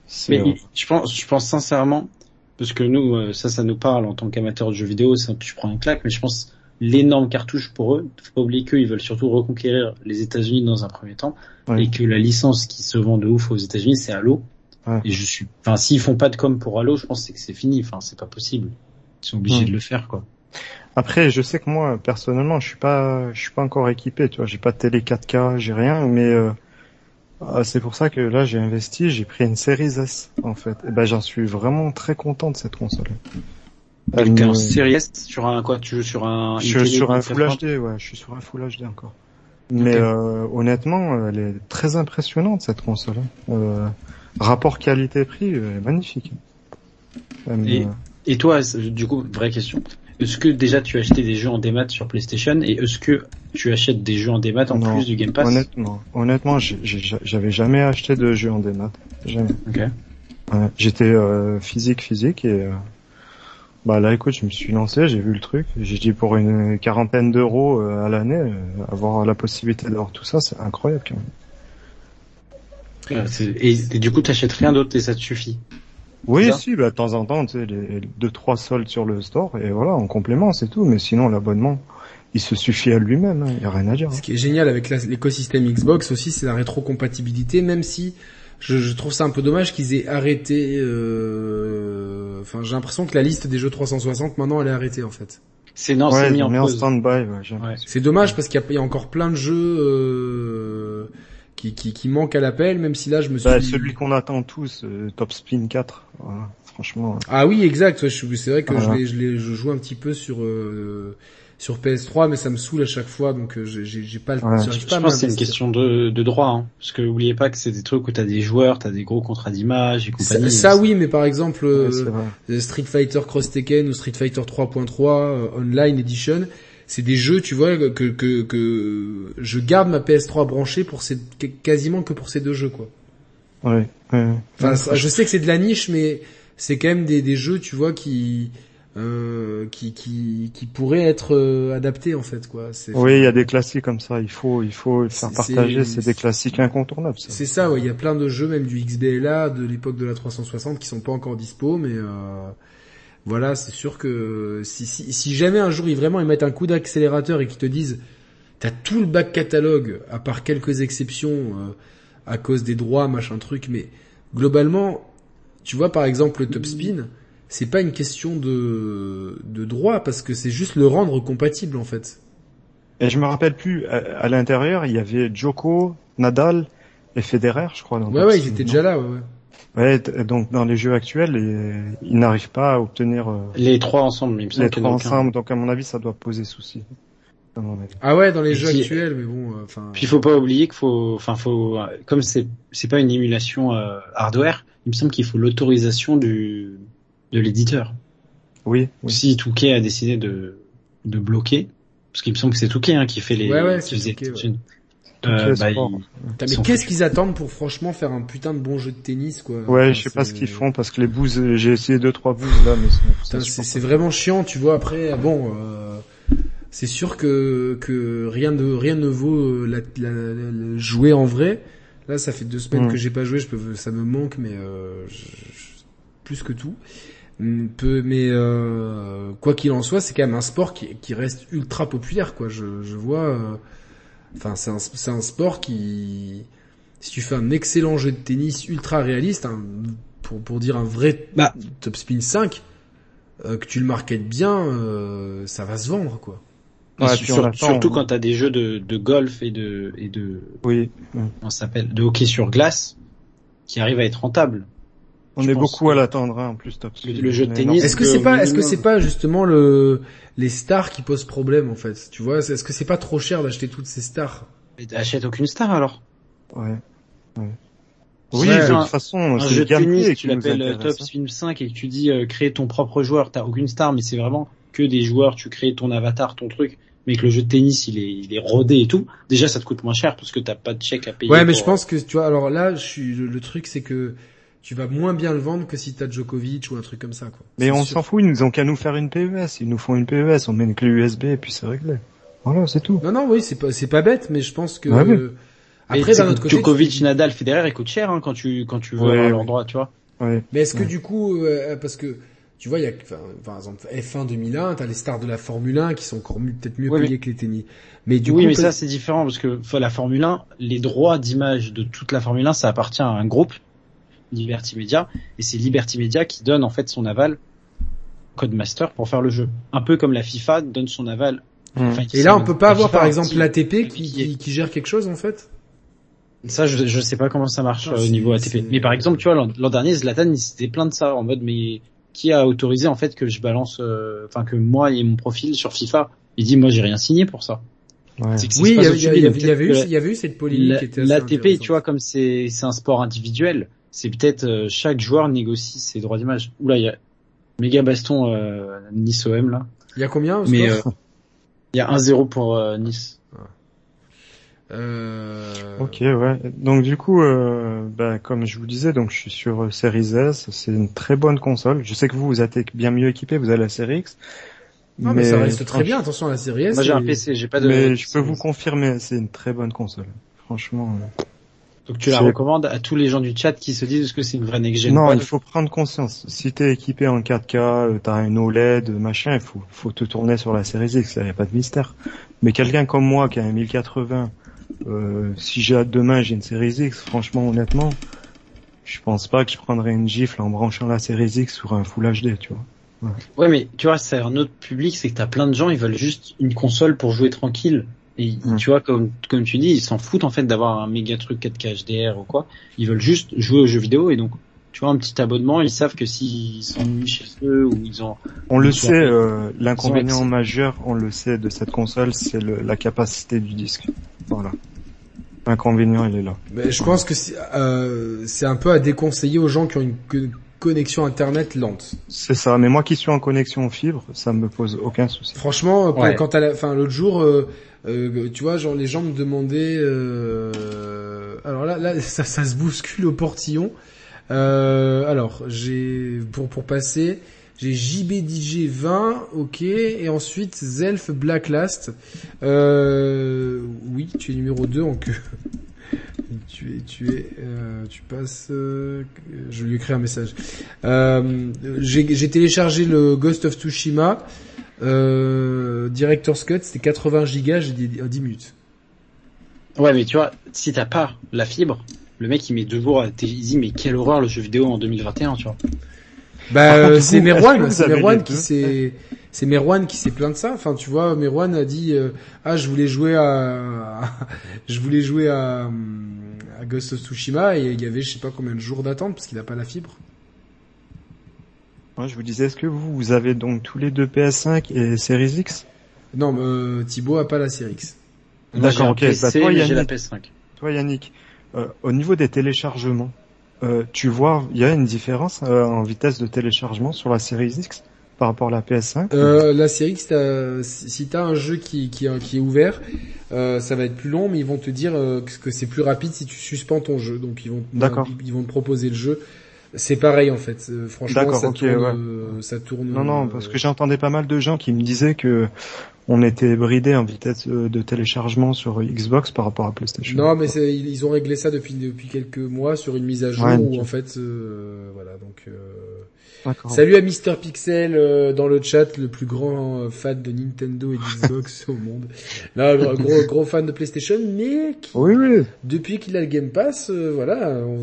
E: c'est,
B: Mais
E: euh,
B: il- je pense, je pense sincèrement, parce que nous, euh, ça, ça nous parle en tant qu'amateurs de jeux vidéo, ça, tu prends une claque, mais je pense l'énorme cartouche pour eux, faut pas oublier qu'ils veulent surtout reconquérir les États-Unis dans un premier temps,
E: Ouais.
B: et que la licence qui se vend de ouf aux États-Unis, c'est Halo.
E: Ouais.
B: Et je suis, enfin, s'ils font pas de com pour Halo, je pense que c'est que c'est fini, enfin, c'est pas possible. Ils sont obligés
E: Ouais.
B: de le faire, quoi.
E: Après, je sais que moi, personnellement, je suis pas, je suis pas encore équipé, tu vois, j'ai pas de télé 4K, j'ai rien, mais euh, ah, c'est pour ça que là, j'ai investi, j'ai pris une Series S, en fait. Et ben, j'en suis vraiment très content de cette console. Elle
B: T'es en Series S sur un, quoi, tu joues sur un,
E: je suis sur un Full
B: 4K?
E: HD, ouais, je suis sur un Full HD encore. Mais euh, honnêtement, elle est très impressionnante cette console. hein. Euh, rapport qualité-prix, elle est magnifique. Elle me-
B: Et- Et toi, du coup, vraie question. Est-ce que déjà tu as acheté des jeux en démat sur PlayStation et est-ce que tu achètes des jeux en démat en
E: Non.
B: plus du Game Pass
E: Honnêtement, honnêtement, j'avais jamais acheté de jeu en démat. Jamais. Ouais, J'étais euh, physique, physique et euh, bah là, écoute, je me suis lancé, j'ai vu le truc, j'ai dit pour une quarantaine d'euros euh, à l'année, avoir la possibilité d'avoir tout ça, c'est incroyable quand même.
B: Et, et du coup, t'achètes rien d'autre et ça te suffit.
E: Oui, si, bah, de temps en temps, tu sais, les deux trois soldes sur le store et voilà, en complément, c'est tout. Mais sinon, l'abonnement, il se suffit à lui-même, il y a rien à dire. hein.
A: Ce qui est génial avec l'écosystème Xbox aussi, c'est la rétrocompatibilité, même si je, je trouve ça un peu dommage qu'ils aient arrêté. euh, Enfin, j'ai l'impression que la liste des jeux 360 maintenant elle est arrêtée en fait.
B: C'est non,
E: ouais,
B: c'est mis en
E: stand-by, ouais,
B: Ouais.
A: C'est dommage parce qu'il y, y a encore plein de jeux euh, qui, qui, qui manquent à l'appel, même si là je me suis.
E: Bah, celui qu'on attend tous, euh, Top Spin 4, voilà, franchement.
A: Ah oui, exact. ouais, je- c'est vrai que je, je, je joue un petit peu sur euh, sur PS3, mais ça me saoule à chaque fois, donc euh, j'ai j'ai- j'ai pas, le-
E: Ouais.
A: j'arrive
B: Je
A: pas
B: pense que c'est une question de, de droit, hein. parce que oubliez pas que c'est des trucs où t'as des joueurs, t'as des gros contrats d'image et
A: Ça,
B: compagnie.
A: ça, oui, mais par exemple,
E: Ouais,
A: euh, euh, Street Fighter Cross Tekken ou Street Fighter 3.3 euh, Online Edition, c'est des jeux, tu vois, que, que, que je garde ma PS3 branchée pour ces, quasiment que pour ces deux jeux, quoi.
E: Ouais, ouais.
A: Enfin, ça- je sais que c'est de la niche, mais c'est quand même des, des jeux, tu vois, qui euh, qui, qui qui pourraient être euh, adaptés en fait quoi.
E: Oui, il y a des classiques comme ça. Il faut, il faut faire partager.
A: c'est-
E: des classiques incontournables. Ça.
A: C'est ça, ouais. Il y a plein de jeux, même du XBLA, de l'époque de la 360, qui sont pas encore dispo, mais euh, voilà, c'est sûr que si, si, si jamais un jour ils vraiment ils mettent un coup d'accélérateur et qu'ils te disent, t'as tout le back catalogue, à part quelques exceptions euh, à cause des droits, machin truc, mais globalement, tu vois par exemple le top spin, c'est pas une question de de droit parce que c'est juste le rendre compatible en fait.
E: Et je me rappelle plus. À, à l'intérieur, il y avait Djoko, Nadal et Federer, je crois. dans
A: Ouais, ouais, ils étaient déjà là, ouais. ouais.
E: Ouais, donc dans les jeux actuels, ils n'arrivent pas à obtenir euh,
B: Les trois ensemble, il me semble
E: les trois ensemble. Donc à mon avis, ça doit poser souci.
A: Ah ouais, dans les
B: Et
A: jeux actuels, mais bon, euh, enfin.
B: Puis il faut pas oublier qu'il faut, enfin faut, comme c'est c'est pas une émulation euh, hardware, il me semble qu'il faut l'autorisation du de l'éditeur.
E: Oui, oui.
B: Si Touquet a décidé de de bloquer, parce qu'il me semble que c'est Touquet hein, qui fait les,
A: Ouais, ouais,
B: qui
A: c'est
B: faisait
A: Touquet,
B: toute
A: ouais.
B: Euh, bah, Ils
A: mais qu'est-ce qu'ils attendent pour franchement faire un putain de bon jeu de tennis quoi
E: Ouais,
A: Enfin,
E: je sais pas ce qu'ils font parce que les bouses, euh, j'ai essayé deux trois bouses là, mais c'est-
A: vraiment chiant, tu vois. Après, bon, euh, c'est sûr que que rien de rien ne vaut euh, la, la- la- la- jouer en vrai. Là, ça fait deux semaines
E: Mm.
A: que j'ai pas joué, je peux, ça me manque, mais euh, je- je- plus que tout. Hum, Peu, mais euh, quoi qu'il en soit, c'est quand même un sport qui, qui reste ultra populaire, quoi. Je, je vois. Enfin, c'est un, c'est un sport qui, si tu fais un excellent jeu de tennis ultra réaliste, un- pour pour dire un vrai
B: Bah.
A: top spin 5, euh, que tu le marketes bien, euh, ça va se vendre, quoi.
E: Ouais,
B: sur- sur- surtout quand t'as des jeux de, de golf et de et de
E: Oui,
B: comment s'appelle de hockey sur glace qui arrivent à être rentables.
E: On
B: Je
E: est
B: pense
E: beaucoup à l'attendre hein, en plus. Top
B: Le- le jeu de tennis.
A: Est-ce que c'est pas, est-ce que c'est pas justement le les stars qui posent problème en fait? Tu vois, est-ce que c'est pas trop cher d'acheter toutes ces stars?
B: Mais Achète aucune star alors?
E: Ouais. ouais. Oui, de toute façon,
B: un
E: c'est
B: jeu
E: le
B: de tennis,
E: qui
B: tu l'appelles Top
E: hein.
B: Spin 5 et que tu dis euh, créer ton propre joueur, t'as aucune star, mais c'est vraiment que des joueurs, tu crées ton avatar, ton truc, mais que le jeu de tennis il est, il est rodé et tout. Déjà ça te coûte moins cher parce que t'as pas de chèque à payer.
A: Ouais, mais
B: pour-
A: je pense que tu vois, alors là, je suis le, le truc, c'est que tu vas moins bien le vendre que si t'as Djokovic ou un truc comme ça, quoi.
E: Mais on s'en fout, ils nous ont qu'à nous faire une PES. Ils nous font une PES, on met une clé USB et puis c'est réglé. Voilà, c'est tout.
A: Non, non, oui, c'est pas, c'est pas bête, mais je pense que
E: Ouais,
A: après d'un
B: que
A: autre côté,
B: Djokovic,
A: tu-
B: Nadal, Federer, ils coûtent cher hein, quand tu quand tu veux
E: Ouais,
B: avoir
E: ouais.
B: leur droit, tu vois.
E: Ouais.
A: Mais est-ce que
E: Ouais.
A: du coup, euh, parce que tu vois, il y a, enfin, par exemple, F1 2001, t'as les stars de la Formule 1 qui sont encore mieux- peut-être mieux
B: Ouais,
A: payés que les tennis. Mais du
B: oui,
A: coup,
B: mais ça c'est différent parce que enfin, la Formule 1, les droits d'image de toute la Formule 1, ça appartient à un groupe, Liberty Media, et c'est Liberty Media qui donne en fait son aval Codemaster pour faire le jeu. Un peu comme la FIFA donne son aval.
E: Mmh.
B: Enfin, qui
A: et là, on peut pas avoir
B: FIFA,
A: par exemple l'ATP qui,
B: qui
A: gère quelque chose en fait?
B: Ça, je, je sais pas comment ça marche
A: Non,
B: euh, au
A: c'est-
B: niveau ATP. Mais par exemple, tu vois, l'an dernier, Zlatan, il s'était plein de ça en mode, mais qui a autorisé en fait que je balance, euh, enfin que moi et mon profil sur FIFA? Il dit, moi, j'ai rien signé pour ça.
E: Ouais.
B: Que
A: Oui, il y, avait- eu,
B: Peut-être que
A: il y avait eu cette polémique
B: L'ATP, tu vois, comme c'est c'est un sport individuel, c'est peut-être euh, chaque joueur négocie ses droits d'image. Oula, il y a méga baston euh, Nice OM là.
A: Il y a combien
B: Mais euh, il y a 1-0 pour euh, Nice.
A: Euh,
E: Ok, ouais. Donc du coup, euh, bah, comme je vous disais, donc je suis sur euh, Series S. C'est une très bonne console. Je sais que vous, vous êtes bien mieux équipé. Vous avez la Série X.
A: Non, mais, ça reste très bien. Attention à la série S.
B: Moi j'ai un PC, j'ai pas de.
E: Mais je peux vous confirmer, c'est une très bonne console. Franchement. euh,
B: Donc tu la recommandes à tous les gens du chat qui se disent est-ce que c'est une vraie next gen
E: Non, il faut prendre conscience. Si t'es équipé en 4K, euh, t'as un OLED, machin, il faut, faut te tourner sur la Series X, il n'y a pas de mystère. Mais quelqu'un comme moi qui a un 1080, euh, si j'ai hâte demain, j'ai une Series X, franchement, honnêtement, je pense pas que je prendrais une gifle en branchant la Series X sur un Full HD, tu vois.
B: Ouais, mais tu vois, c'est un autre public, c'est que t'as plein de gens, ils veulent juste une console pour jouer tranquille. Et
E: Mm.
B: tu vois, comme comme tu dis, ils s'en foutent en fait d'avoir un méga truc 4K HDR ou quoi. Ils veulent juste jouer aux jeux vidéo et donc, tu vois, un petit abonnement, ils savent que s'ils s'ennuient chez eux ou ils ont
E: On le
B: Ils sont-
E: sait, euh, l'inconvénient majeur, on le sait de cette console, c'est le- la capacité du disque. Voilà. L'inconvénient, il est là.
A: Mais je pense que c'est euh, c'est un peu à déconseiller aux gens qui ont une co- connexion internet lente.
E: C'est ça. Mais moi qui suis en connexion fibre, ça me pose aucun souci.
A: Franchement, quand,
B: Ouais.
A: quand à la, enfin l'autre jour, euh, euh, tu vois, genre les gens me demandaient, euh, alors là, là, ça, ça se bouscule au portillon. Euh, alors, j'ai pour pour passer, j'ai JBDJ 20, ok, et ensuite Zelf Blacklast. Euh, oui, tu es numéro 2 en queue. Tu es, tu es, euh, tu passes. euh, je lui ai écrit un message. Euh, j'ai j'ai téléchargé le Ghost of Tsushima. Euh, Director's Cut, c'était 80 gigas, j'ai dit 10 minutes.
B: Ouais, mais tu vois, si t'as pas la fibre, le mec il met deux jours à il dit mais quelle horreur le jeu vidéo en 2021, tu vois.
A: Bah, c'est Merwan, c'est Merwan qui s'est, c'est Merwan qui s'est plaint de ça. Enfin, tu vois, Merwan a dit, euh, ah, je voulais jouer à, je voulais jouer à, à Ghost of Tsushima et il y avait je sais pas combien de jours d'attente parce qu'il a pas la fibre.
E: Moi, je vous disais, est-ce que vous, vous avez donc tous les deux PS5 et Series X?
A: Non, mais, euh, Thibaut a pas la Series X.
E: D'accord, ok.
B: PC,
E: Bah, toi,
B: j'ai la
E: Yannick.
B: PS5.
E: Toi, Yannick, euh, au niveau des téléchargements, euh, tu vois, il y a une différence euh, en vitesse de téléchargement sur la Series X? Par rapport à la PS5
A: Euh, la Series X, t'as- si t'as un jeu qui, qui, qui est ouvert, euh, ça va être plus long, mais ils vont te dire euh, que c'est plus rapide si tu suspends ton jeu. Donc ils vont,
E: D'accord.
A: ils vont te proposer le jeu. C'est pareil en fait. Euh, franchement, ça,
E: ok,
A: tourne,
E: ouais.
A: euh, ça tourne.
E: Non, non,
A: euh,
E: parce que j'entendais pas mal de gens qui me disaient que on était bridé en vitesse de téléchargement sur Xbox par rapport à PlayStation.
A: Non, mais ils ont réglé ça depuis depuis quelques mois sur une mise à jour
E: Ouais,
A: où en fait, euh, voilà. Donc, euh. Salut à Mister Pixel euh, dans le chat, le plus grand euh, fan de Nintendo et d'Xbox au monde. Là, gros, gros gros fan de PlayStation, mais qui,
E: Oui, oui.
A: depuis qu'il a le Game Pass, euh, voilà, on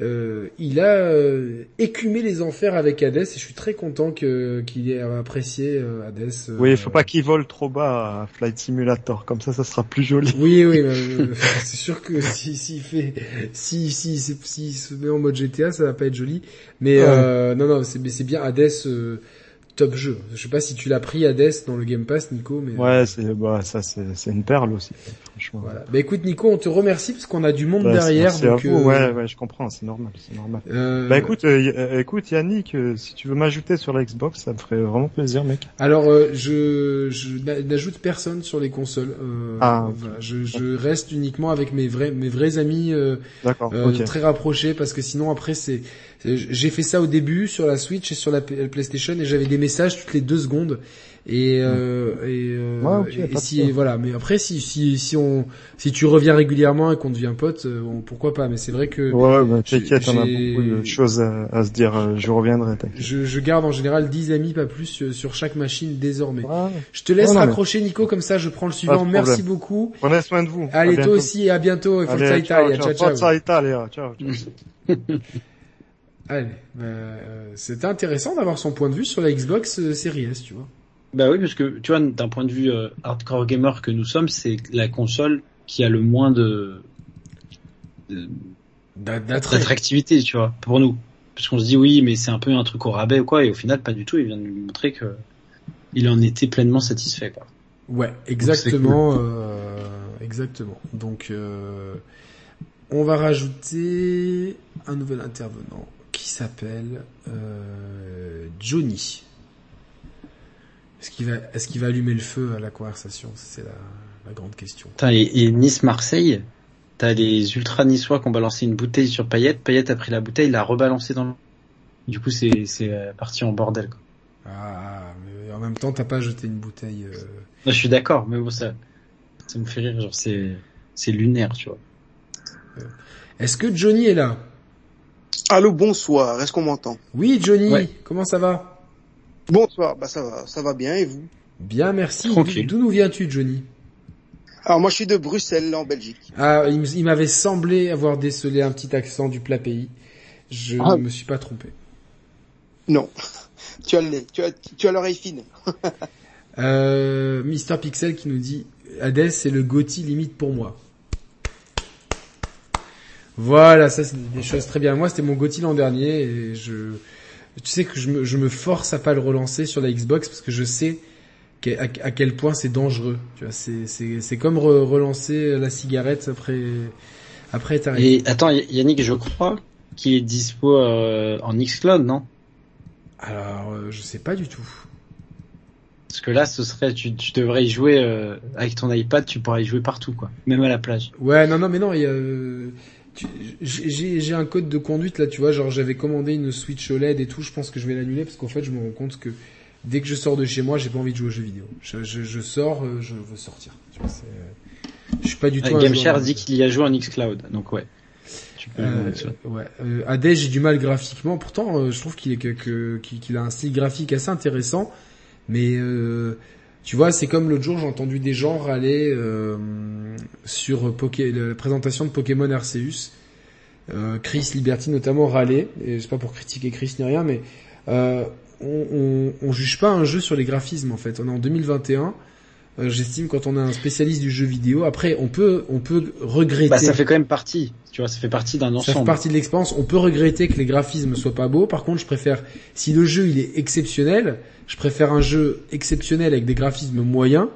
A: euh, il a euh, écumé les enfers avec Hades et je suis très content que qu'il ait apprécié euh, Hades. euh,
E: Oui, il faut pas qu'il vole trop bas à Flight Simulator, comme ça, ça sera plus joli.
A: Oui, oui, euh, c'est sûr que si s'il fait, si si si se met en mode GTA, ça va pas être joli. Mais
E: Ouais.
A: euh, non, non, c'est c'est bien Hades, top jeu. Je sais pas si tu l'as pris Hades dans le Game Pass, Nico, mais euh,
E: Ouais, c'est bah ça, c'est c'est une perle aussi, franchement.
A: voilà. Bah écoute, Nico, on te remercie parce qu'on a du monde
E: Bah,
A: derrière,
E: à
A: donc. euh,
E: Ouais, ouais, je comprends, c'est normal, c'est normal.
A: euh,
E: Bah écoute, euh, euh, écoute Yannick, euh, si tu veux m'ajouter sur la Xbox, ça me ferait vraiment plaisir, mec.
A: Alors, euh, je, je n'a- n'ajoute personne sur les consoles. Euh,
E: Ah,
A: voilà, je, je reste uniquement avec mes vrais, mes vrais amis euh,
E: D'accord,
A: euh,
E: ok.
A: très rapprochés parce que sinon après c'est- j'ai fait ça au début sur la Switch et sur la P- PlayStation et j'avais des messages toutes les deux secondes. Et euh, et, euh,
E: Ouais, ok,
A: et- si voilà mais après si si si on si tu reviens régulièrement et qu'on devient pote euh, on- pourquoi pas mais c'est vrai que
E: Ouais, bah, t'inquiète, on a beaucoup de choses à, à se dire, euh, je reviendrai,
A: je, je garde en général 10 amis pas plus sur, sur chaque machine désormais.
E: Ouais.
A: je te laisse
E: Non, non, mais-
A: raccrocher Nico comme ça je prends le suivant. Merci beaucoup.
E: Prenez soin de vous.
A: Allez toi aussi et à bientôt.
E: Allez,
A: Italia. ciao. Ciao,
E: Italia, ciao. ciao.
A: Allez, bah, euh, c'était intéressant d'avoir son point de vue sur la Xbox euh, Series S, tu vois.
B: Bah oui, parce que tu vois, d'un point de vue euh, hardcore gamer que nous sommes, c'est la console qui a le moins de d'attractivité, tu vois, pour nous. Parce qu'on se dit oui, mais c'est un peu un truc au rabais ou quoi, et au final pas du tout. Il vient de nous montrer que il en était pleinement satisfait, quoi.
A: Ouais, exactement, euh, exactement. Donc, euh, on va rajouter un nouvel intervenant qui s'appelle euh, Johnny. Est-ce qu'il va, est-ce qu'il va allumer le feu à la conversation? C'est la, la grande question.
B: Et, et Nice-Marseille, t'as les ultra niçois qui ont balancé une bouteille sur Payette. Payette a pris la bouteille, l'a rebalancée dans le... Du coup, c'est euh, parti en bordel, quoi.
A: Ah, mais en même temps, t'as pas jeté une bouteille. euh,
B: je suis d'accord, mais bon, ça, ça me fait rire, genre, c'est, c'est lunaire, tu vois.
A: Est-ce que Johnny est là?
F: Allô, bonsoir, est-ce qu'on m'entend?
A: Oui, Johnny.
B: Ouais.
A: Comment ça va?
F: Bonsoir, bah ça va, ça va bien et vous?
A: Bien, merci.
B: Tranquille.
A: D'où nous viens-tu, Johnny?
F: Alors moi je suis de Bruxelles, là, en Belgique.
A: Ah, il, m'avait semblé avoir décelé un petit accent du plat pays. Je
F: Ah.
A: ne me suis pas trompé.
F: Non, tu as le nez, tu as, tu as l'oreille fine.
A: Euh, Mister Pixel qui nous dit Hades c'est le Gotti limite pour moi. Voilà, ça c'est des choses très bien. Moi c'était mon Gotti l'an dernier et je, tu sais que je me, je me force à pas le relancer sur la Xbox parce que je sais à, à quel point c'est dangereux. Tu vois, c'est c'est c'est comme re- relancer la cigarette après après être.
B: Et attends, Yannick, je crois qu'il est dispo euh, en Xcloud, non?
A: Alors euh, je sais pas du tout.
B: Parce que là, ce serait, tu, tu devrais y jouer euh, avec ton iPad, tu pourrais y jouer partout, quoi. Même à la plage.
A: Ouais, non, non, mais non, il y a, euh, j'ai j'ai un code de conduite là, tu vois, genre j'avais commandé une Switch OLED et tout, je pense que je vais l'annuler parce qu'en fait je me rends compte que dès que je sors de chez moi, j'ai pas envie de jouer aux jeux vidéo. Je, je, je sors, euh, je veux sortir. Tu vois, euh, je suis pas du tout. un
B: Game
A: joueur-
B: Share dit qu'il y a joué en Xcloud, donc ouais. Tu peux
A: Euh, ouais. Euh, j'ai du mal graphiquement. Pourtant, euh, je trouve qu'il est que, qu'il a un style graphique assez intéressant. Mais euh, tu vois, c'est comme l'autre jour, j'ai entendu des gens râler euh, sur Poké, la présentation de Pokémon Arceus. Euh, Chris Liberty notamment râlait. Et c'est pas pour critiquer Chris ni rien, mais euh, on, on, on juge pas un jeu sur les graphismes en fait. On est en 2021. Euh, J'estime quand on est un spécialiste du jeu vidéo. Après, on peut on peut regretter.
B: Bah, ça fait quand même partie. Tu vois, ça fait partie d'un
A: Ça fait
B: ensemble.
A: partie de l'expérience. On peut regretter que les graphismes soient pas beaux. Par contre, je préfère, si le jeu il est exceptionnel, je préfère un jeu exceptionnel avec des graphismes moyens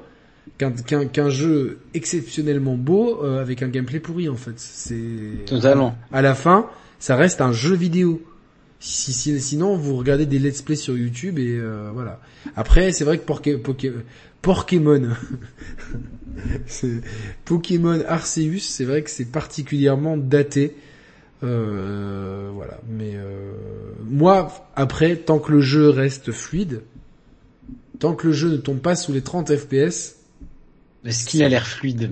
A: qu'un qu'un qu'un jeu exceptionnellement beau euh, avec un gameplay pourri en fait. C'est
B: Totalement.
A: à la fin, ça reste un jeu vidéo. Si, si- sinon, vous regardez des let's play sur YouTube et euh, voilà. Après, c'est vrai que Porké- Poké- Pokémon, Pokémon Arceus, c'est vrai que c'est particulièrement daté. Euh, voilà. Mais euh, moi, après, tant que le jeu reste fluide, tant que le jeu ne tombe pas sous les 30 FPS,
B: Est-ce qu'il a l'air fluide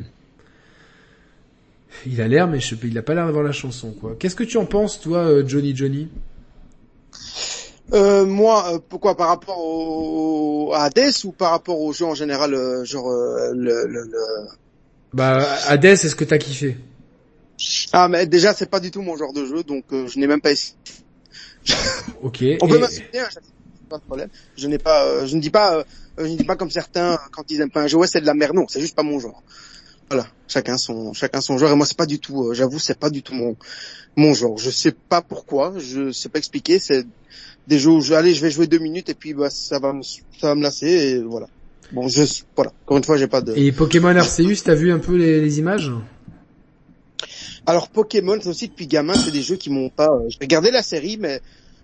A: il a l'air, mais je, il a pas l'air d'avoir la chanson, quoi. Qu'est-ce que tu en penses, toi, euh, Johnny Johnny?
F: Euh, moi, euh, pourquoi par rapport au, à Hades ou par rapport au jeu en général, euh, genre euh, le, le, le-
A: Bah, Hades, est-ce que t'as kiffé?
F: Ah, mais déjà c'est pas du tout mon genre de jeu, donc euh, je n'ai même pas essayé.
A: Ok.
F: On peut
A: Et-
F: hein, pas de problème. Je n'ai pas, euh, je ne dis pas, euh, je ne dis pas comme certains quand ils aiment pas un jeu, ouais c'est de la merde. Non, c'est juste pas mon genre. Voilà, chacun son, chacun son genre. Et moi c'est pas du tout, j'avoue, c'est pas du tout mon, mon genre. Je sais pas pourquoi, je sais pas expliquer. C'est des jeux où je, allez, je vais jouer deux minutes et puis bah ça va me, ça va me lasser et voilà. Bon, je, voilà. Encore une fois, j'ai pas de.
A: Et Pokémon Arceus, t'as vu un peu les, les images?
F: Alors Pokémon, c'est aussi depuis gamin, c'est des jeux qui m'ont pas. euh, J'ai regardé la série, mais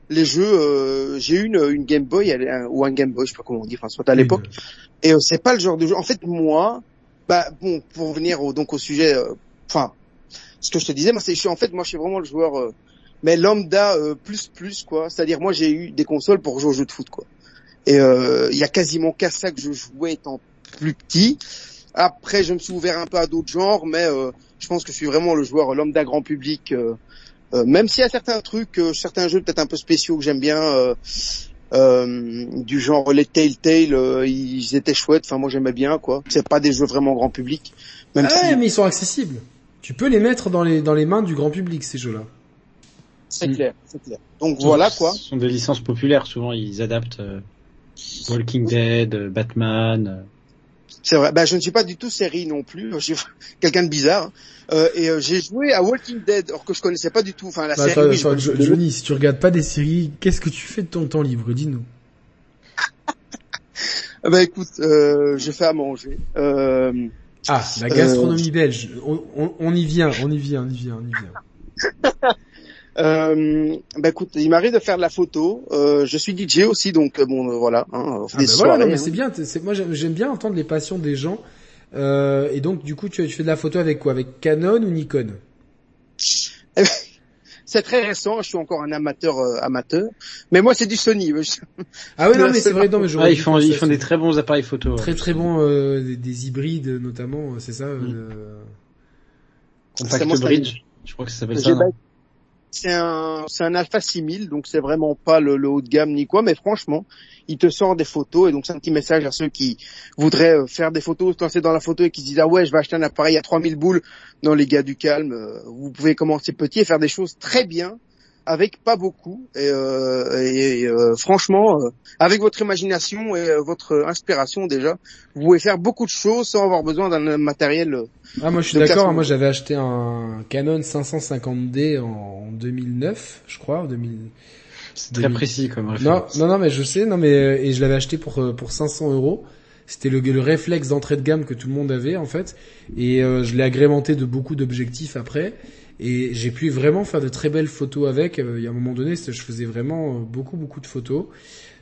F: les jeux, euh, j'ai eu une, une Game Boy elle- un- ou un Game Boy, je sais pas comment on dit, enfin soit à l'époque. Et euh, c'est pas le genre de jeu. En fait, moi, bah bon, pour revenir au, donc au sujet, euh, enfin, ce que je te disais, moi, c'est, je suis en fait, moi, je suis vraiment le joueur, euh, mais lambda euh, plus plus quoi. C'est-à-dire, moi, j'ai eu des consoles pour jouer aux jeux de foot quoi. Et euh, il y a quasiment qu'à ça que je jouais étant plus petit. Après, je me suis ouvert un peu à d'autres genres, mais euh, je pense que je suis vraiment le joueur lambda grand public. euh, euh, même s'il y a certains trucs, euh, certains jeux peut-être un peu spéciaux que j'aime bien, euh, euh, du genre les Telltale, euh, ils étaient chouettes. Enfin, moi j'aimais bien quoi. C'est pas des jeux vraiment grand public, même
A: Ah ouais,
F: si
A: mais ils sont accessibles. Tu peux les mettre dans les dans les mains du grand public ces jeux-là.
F: C'est
B: Mm.
F: clair, c'est clair. Donc voilà quoi.
B: Ce sont des licences populaires. Souvent, ils adaptent euh, Walking Dead, euh, Batman. euh.
F: C'est vrai. Bah, je ne suis pas du tout série non plus. Je suis quelqu'un de bizarre. hein. Euh, et euh, j'ai joué à Walking Dead, alors que je connaissais pas du tout. Enfin, la
A: Bah,
F: série.
A: attends,
F: oui.
A: Johnny, si tu regardes pas des séries, qu'est-ce que tu fais de ton temps libre? Dis-nous.
F: Ah Bah écoute, euh, je fais à manger. Euh,
A: Ah, la gastronomie belge. On, on- on y vient, on y vient, on y vient, on y vient.
F: euh, bah écoute, il m'arrive de faire de la photo. Euh, je suis DJ aussi, donc euh, bon, euh, voilà. Hein, on fait
A: Ah
F: des
A: bah voilà, non, mais
F: hein.
A: c'est bien. t'es- c'est- moi, j'aime bien entendre les passions des gens. Euh, et donc, du coup, tu, tu fais de la photo avec quoi? Avec Canon ou Nikon?
F: C'est très récent. Je suis encore un amateur euh, amateur. Mais moi, c'est du Sony.
A: Ah oui, non, mais c'est vrai, non, mais j'aurais
B: Ah, ils font, ils font des très bons appareils photo. ouais.
A: très très bons, euh, des, des hybrides notamment, c'est ça
B: Mm.
A: euh,
B: Compact
F: C'est mon
B: Bridge. Je crois que ça s'appelle ça.
F: C'est un, c'est un Alpha 6000, donc c'est vraiment pas le, le haut de gamme ni quoi, mais franchement, il te sort des photos et donc c'est un petit message à ceux qui voudraient euh, faire des photos, se lancer dans la photo et qui se disent ah ouais, je vais acheter un appareil à 3000 boules. Non les gars du calme, euh, vous pouvez commencer petit et faire des choses très bien avec pas beaucoup et, euh, et, euh, franchement, euh, avec votre imagination et euh, votre inspiration déjà, vous pouvez faire beaucoup de choses sans avoir besoin d'un matériel. euh,
A: Ah moi je suis d'accord, moi j'avais acheté un Canon 550D en 2009, je crois, 2000.
B: C'est très
A: 2000.
B: précis comme
A: Non,
B: référence.
A: non, non, mais je sais, non, mais et je l'avais acheté pour pour 500 euros. C'était le, le réflexe d'entrée de gamme que tout le monde avait en fait, et euh, je l'ai agrémenté de beaucoup d'objectifs après, et j'ai pu vraiment faire de très belles photos avec. Euh, il y a un moment donné, je faisais vraiment euh, beaucoup beaucoup de photos.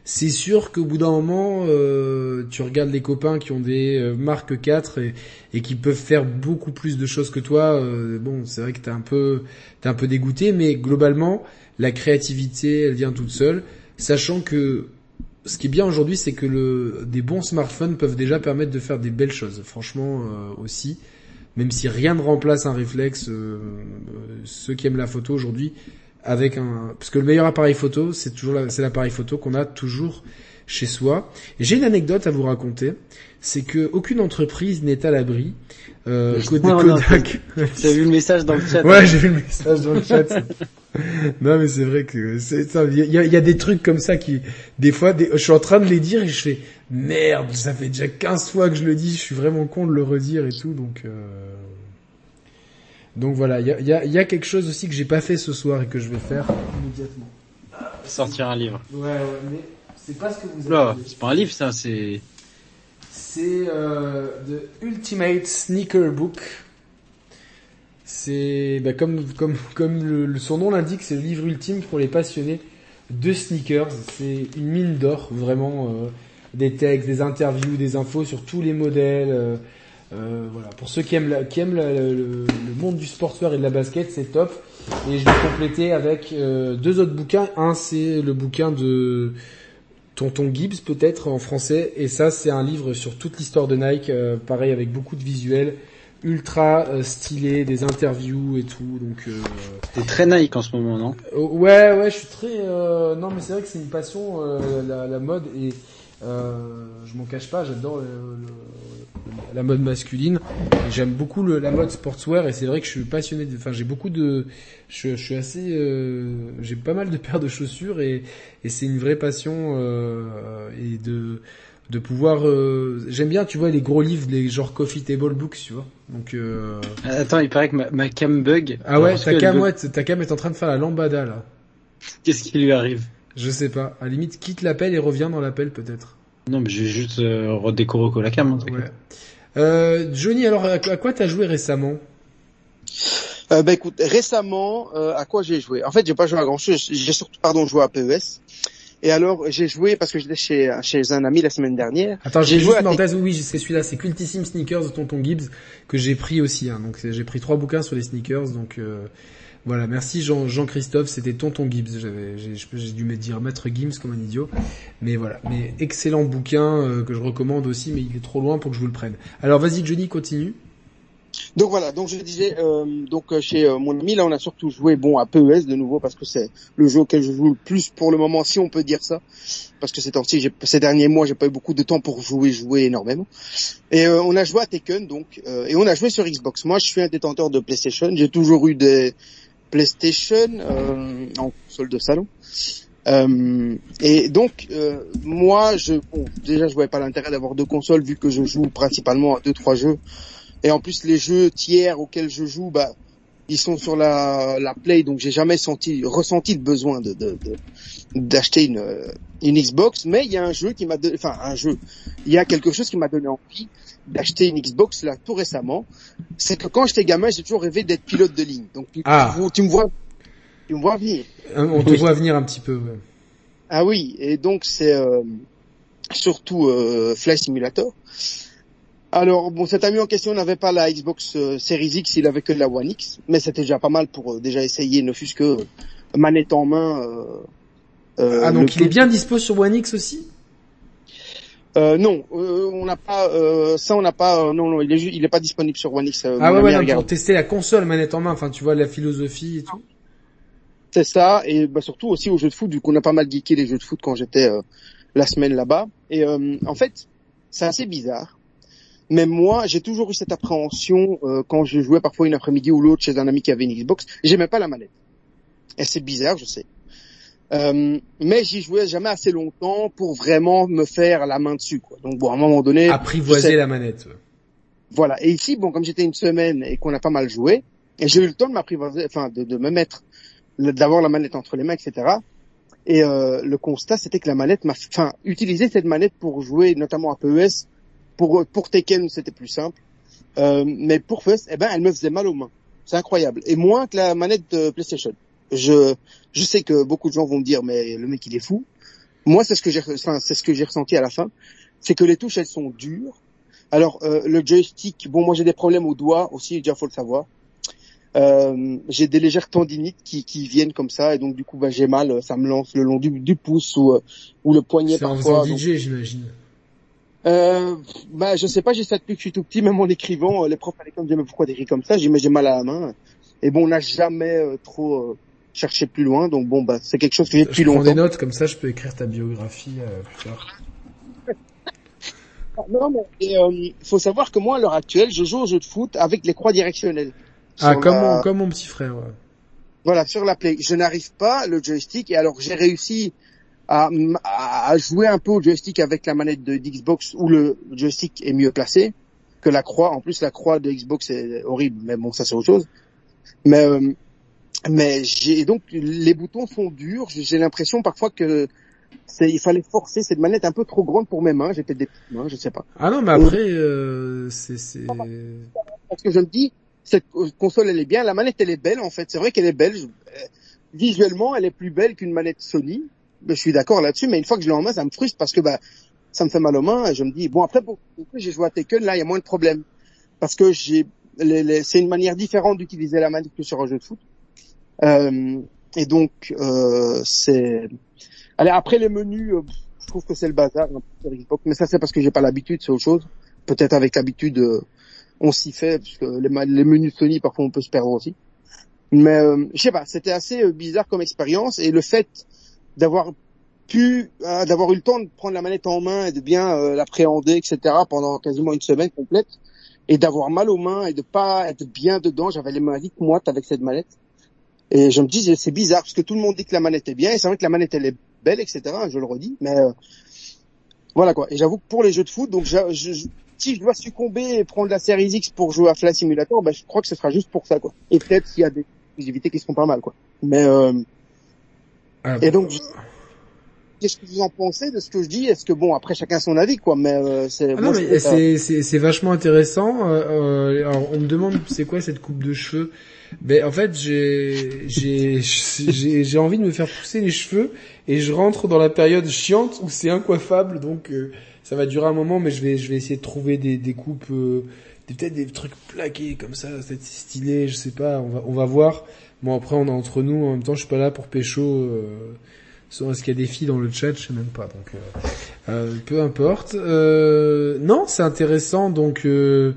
A: c'est sûr qu'au bout d'un moment, euh, tu regardes les copains qui ont des euh, marques 4 et, et, qui peuvent faire beaucoup plus de choses que toi. Euh, bon, c'est vrai que t'es un peu, t'es un peu dégoûté, mais globalement, la créativité, elle vient toute seule, sachant que ce qui est bien aujourd'hui, c'est que le, des bons smartphones peuvent déjà permettre de faire des belles choses. Franchement, aussi, même si rien ne remplace un réflexe, ceux qui aiment la photo aujourd'hui avec un parce que le meilleur appareil photo c'est toujours c'est l'appareil photo qu'on a toujours chez soi. J'ai une anecdote à vous raconter, c'est que aucune entreprise n'est à l'abri. Euh,
B: Kodak. Tu as vu le message dans le chat
A: Ouais, j'ai vu le message dans le chat. non mais c'est vrai que c'est ça. Il y a, y a, des trucs comme ça qui, des fois, des, je suis en train de les dire et je fais merde, ça fait déjà 15 fois que je le dis, je suis vraiment con de le redire et tout, donc. Euh... Donc voilà, il y a, y, a, y a, quelque chose aussi que j'ai pas fait ce soir et que je vais faire immédiatement.
B: Sortir un livre.
A: Ouais, ouais, mais c'est pas ce que vous avez.
B: c'est pas un livre ça, c'est.
A: C'est euh, The Ultimate Sneaker Book. C'est bah, comme comme comme le, son nom l'indique, c'est le livre ultime pour les passionnés de sneakers. C'est une mine d'or, vraiment. Euh, des textes, des interviews, des infos sur tous les modèles. Euh, euh, voilà, pour ceux qui aiment, la, qui aiment la, le, le, monde du sportswear et de la basket, c'est top. Et je vais compléter avec euh, deux autres bouquins. Un, c'est le bouquin de Tonton Gibbs, peut-être en français. Et ça, c'est un livre sur toute l'histoire de Nike, euh, pareil avec beaucoup de visuels, ultra euh, stylé, des interviews et tout. Donc, euh,
B: t'es très Nike en ce moment, non?
A: Ouais, ouais, je suis très. non, mais c'est vrai que c'est une passion la, la, mode et je m'en cache pas. J'adore le, la mode masculine. J'aime beaucoup le, la mode sportswear et c'est vrai que je suis passionné. De, enfin, j'ai beaucoup de, je, je suis assez, euh, j'ai pas mal de paires de chaussures et, et c'est une vraie passion euh, et de de pouvoir. Euh, j'aime bien, tu vois, les gros livres, les genre coffee table books, tu vois. Donc. Euh...
B: Attends, il paraît que ma, ma cam bug.
A: Ah ouais, ta cam, ouais, ta cam est en train de faire la lambada là.
B: Qu'est-ce qui lui arrive?
A: Je sais pas. À la limite, quitte l'appel et reviens dans l'appel peut-être.
B: Non, mais je vais juste euh, redécorer la cam. Hein,
A: ouais. Euh, Johnny, alors à quoi t'as joué récemment?
F: Euh, Bah écoute, récemment, euh, à quoi j'ai joué? En fait, j'ai pas joué à grand chose. J'ai surtout, pardon, joué à PES. Et alors, j'ai joué parce que j'étais chez chez un ami la semaine dernière.
A: Attends, j'ai joué à... oui, c'est celui-là, c'est Cultissime Sneakers de Tonton Gibbs que j'ai pris aussi. Hein. Donc j'ai pris trois bouquins sur les sneakers, donc. Euh... Voilà, merci Jean, Jean-Christophe, c'était Tonton Gibbs. J'ai, dû me dire Maître Gibbs comme un idiot. Mais voilà, mais excellent bouquin euh, que je recommande aussi, mais il est trop loin pour que je vous le prenne. Alors vas-y Johnny, continue.
F: Donc voilà, donc je disais, euh, donc euh, chez mon ami là, on a surtout joué bon à PES de nouveau parce que c'est le jeu auquel je joue le plus pour le moment, si on peut dire ça, parce que ces derniers mois, j'ai pas eu beaucoup de temps pour jouer, jouer énormément. Et on a joué à Tekken donc, et on a joué sur Xbox. Moi, je suis un détenteur de PlayStation, j'ai toujours eu des PlayStation euh, en console de salon. Euh, et donc euh, moi, je bon, déjà je voyais pas l'intérêt d'avoir deux consoles vu que je joue principalement à deux trois jeux. Et en plus les jeux tiers auxquels je joue, bah ils sont sur la, la Play, donc j'ai jamais senti ressenti le besoin d'acheter une une Xbox. Mais il y a un jeu qui m'a enfin un jeu, il y a quelque chose qui m'a donné envie d'acheter une Xbox là tout récemment, c'est que quand j'étais gamin, j'ai toujours rêvé d'être pilote de ligne. Donc tu, ah. tu, me vois, tu me vois venir.
A: Euh, on te voit venir un petit peu. Ouais.
F: Ah oui, et donc c'est euh, surtout euh, Fly Simulator. Alors bon, cet ami en question n'avait pas la Xbox euh, Series X, il avait que la One X, mais c'était déjà pas mal pour déjà essayer, ne fût-ce que manette en main.
A: Ah donc il est bien dispo sur One X aussi?
F: Euh, non, euh, on n'a pas euh, ça, on n'a pas. Euh, non, non, il est il est pas disponible sur One X.
A: ah ouais, ouais, non, pour tester la console manette en main. Enfin, tu vois la philosophie et tout.
F: C'est ça, et bah, surtout aussi aux jeux de foot, vu qu'on a pas mal geeké les jeux de foot quand j'étais la semaine là-bas. Et en fait, c'est assez bizarre. Mais moi, j'ai toujours eu cette appréhension quand je jouais parfois une après-midi ou l'autre chez un ami qui avait une Xbox. J'aimais pas la manette. Et c'est bizarre, je sais. Euh, mais j'y jouais jamais assez longtemps pour vraiment me faire la main dessus. Quoi. Donc bon, à un moment donné,
A: apprivoiser la manette.
F: Voilà. Et ici, bon, comme j'étais une semaine et qu'on a pas mal joué, et j'ai eu le temps de m'apprivoiser, enfin, de, de, me mettre, d'avoir la manette entre les mains, etc. Et euh, le constat, c'était que la manette m'a, enfin, utiliser cette manette pour jouer, notamment à PES, pour pour Tekken, c'était plus simple. Euh, mais pour PES, eh ben, elle me faisait mal aux mains. C'est incroyable. Et moins que la manette de PlayStation. Je, je sais que beaucoup de gens vont me dire, mais le mec il est fou. moi c'est ce que j'ai, enfin c'est ce que j'ai ressenti à la fin, c'est que les touches elles sont dures. Alors euh, le joystick, bon moi j'ai des problèmes aux doigts aussi, déjà faut le savoir. Euh, j'ai des légères tendinites qui, qui viennent comme ça et donc du coup bah, j'ai mal, ça me lance le long du, du pouce ou, euh, ou le poignet
A: C'est en
F: parfois. donc-
A: DJ, j'imagine.
F: euh, bah, je sais pas, j'ai ça depuis que je suis tout petit, même en écrivant, euh, les profs à l'école me disaient, mais pourquoi t'écris comme ça? J'ai dit, mais j'ai mal à la main. Et bon, on n'a jamais euh, trop cherché plus loin, donc bon, bah, c'est quelque chose que j'ai depuis
A: Je prends des
F: longtemps.
A: notes, comme ça je peux écrire ta biographie euh, plus tard.
F: Non, mais et, euh, faut savoir que moi, à l'heure actuelle, je joue au jeu de foot avec les croix directionnelles.
A: Ah, comme,
F: la-
A: mon, comme mon petit frère, ouais.
F: Voilà, sur la Play. Je n'arrive pas le joystick, et alors j'ai réussi à, à jouer un peu au joystick avec la manette de d'Xbox où le joystick est mieux placé que la croix. En plus, la croix de Xbox est horrible, mais bon, ça c'est autre chose. Mais euh, mais j'ai donc les boutons sont durs. J'ai l'impression parfois que il fallait forcer cette manette un peu trop grande pour mes mains. J'ai peut-être des petites mains, je sais pas.
A: Ah non, mais après, euh, c'est.
F: Parce que je me dis cette console elle est bien, la manette elle est belle en fait. C'est vrai qu'elle est belle. Visuellement, elle est plus belle qu'une manette Sony. Mais je suis d'accord là-dessus, mais une fois que je l'ai en main, ça me frustre parce que bah ça me fait mal aux mains et je me dis bon après pour j'ai joué à Tekken là il y a moins de problèmes parce que j'ai les- c'est une manière différente d'utiliser la manette que sur un jeu de foot. Euh, et donc euh, c'est allez après les menus euh, je trouve que c'est le bazar Xbox, mais ça c'est parce que j'ai pas l'habitude c'est autre chose. Peut-être avec l'habitude on s'y fait parce que les, menus Sony parfois on peut se perdre aussi. Mais euh, je sais pas, c'était assez bizarre comme expérience et le fait d'avoir pu, d'avoir eu le temps de prendre la manette en main et de bien l'appréhender, etc. pendant quasiment une semaine complète et d'avoir mal aux mains et de pas être bien dedans. J'avais les mains vite moites avec cette manette et je me dis c'est bizarre parce que tout le monde dit que la manette est bien et c'est vrai que la manette elle est belle, etc. Je le redis, mais euh, voilà quoi. Et j'avoue que pour les jeux de foot, donc je, je- si je dois succomber et prendre la série X pour jouer à Flight Simulator, ben, je crois que ce sera juste pour ça, quoi. Et peut-être s'il y a des exclusivités qui seront pas mal, quoi. Mais euh,
A: Ah,
F: et donc, qu'est-ce que vous en pensez de ce que je dis? Est-ce que bon, après chacun son avis, quoi. Mais euh, c'est.
A: Ah c'est, c'est, c'est vachement intéressant. Euh, euh, alors, on me demande c'est quoi cette coupe de cheveux? Ben, en fait, j'ai, j'ai, j'ai, envie de me faire pousser les cheveux et je rentre dans la période chiante où c'est incoiffable, donc euh, ça va durer un moment, mais je vais, je vais essayer de trouver des, des coupes, euh, des, peut-être des trucs plaqués comme ça, peut-être stylé, je sais pas, on va, on va voir. Bon après, on est entre nous, en même temps, je suis pas là pour pécho. Est-ce qu'il y a des filles dans le chat, je sais même pas. Donc, euh, euh, peu importe. Euh, non, c'est intéressant. Donc, euh,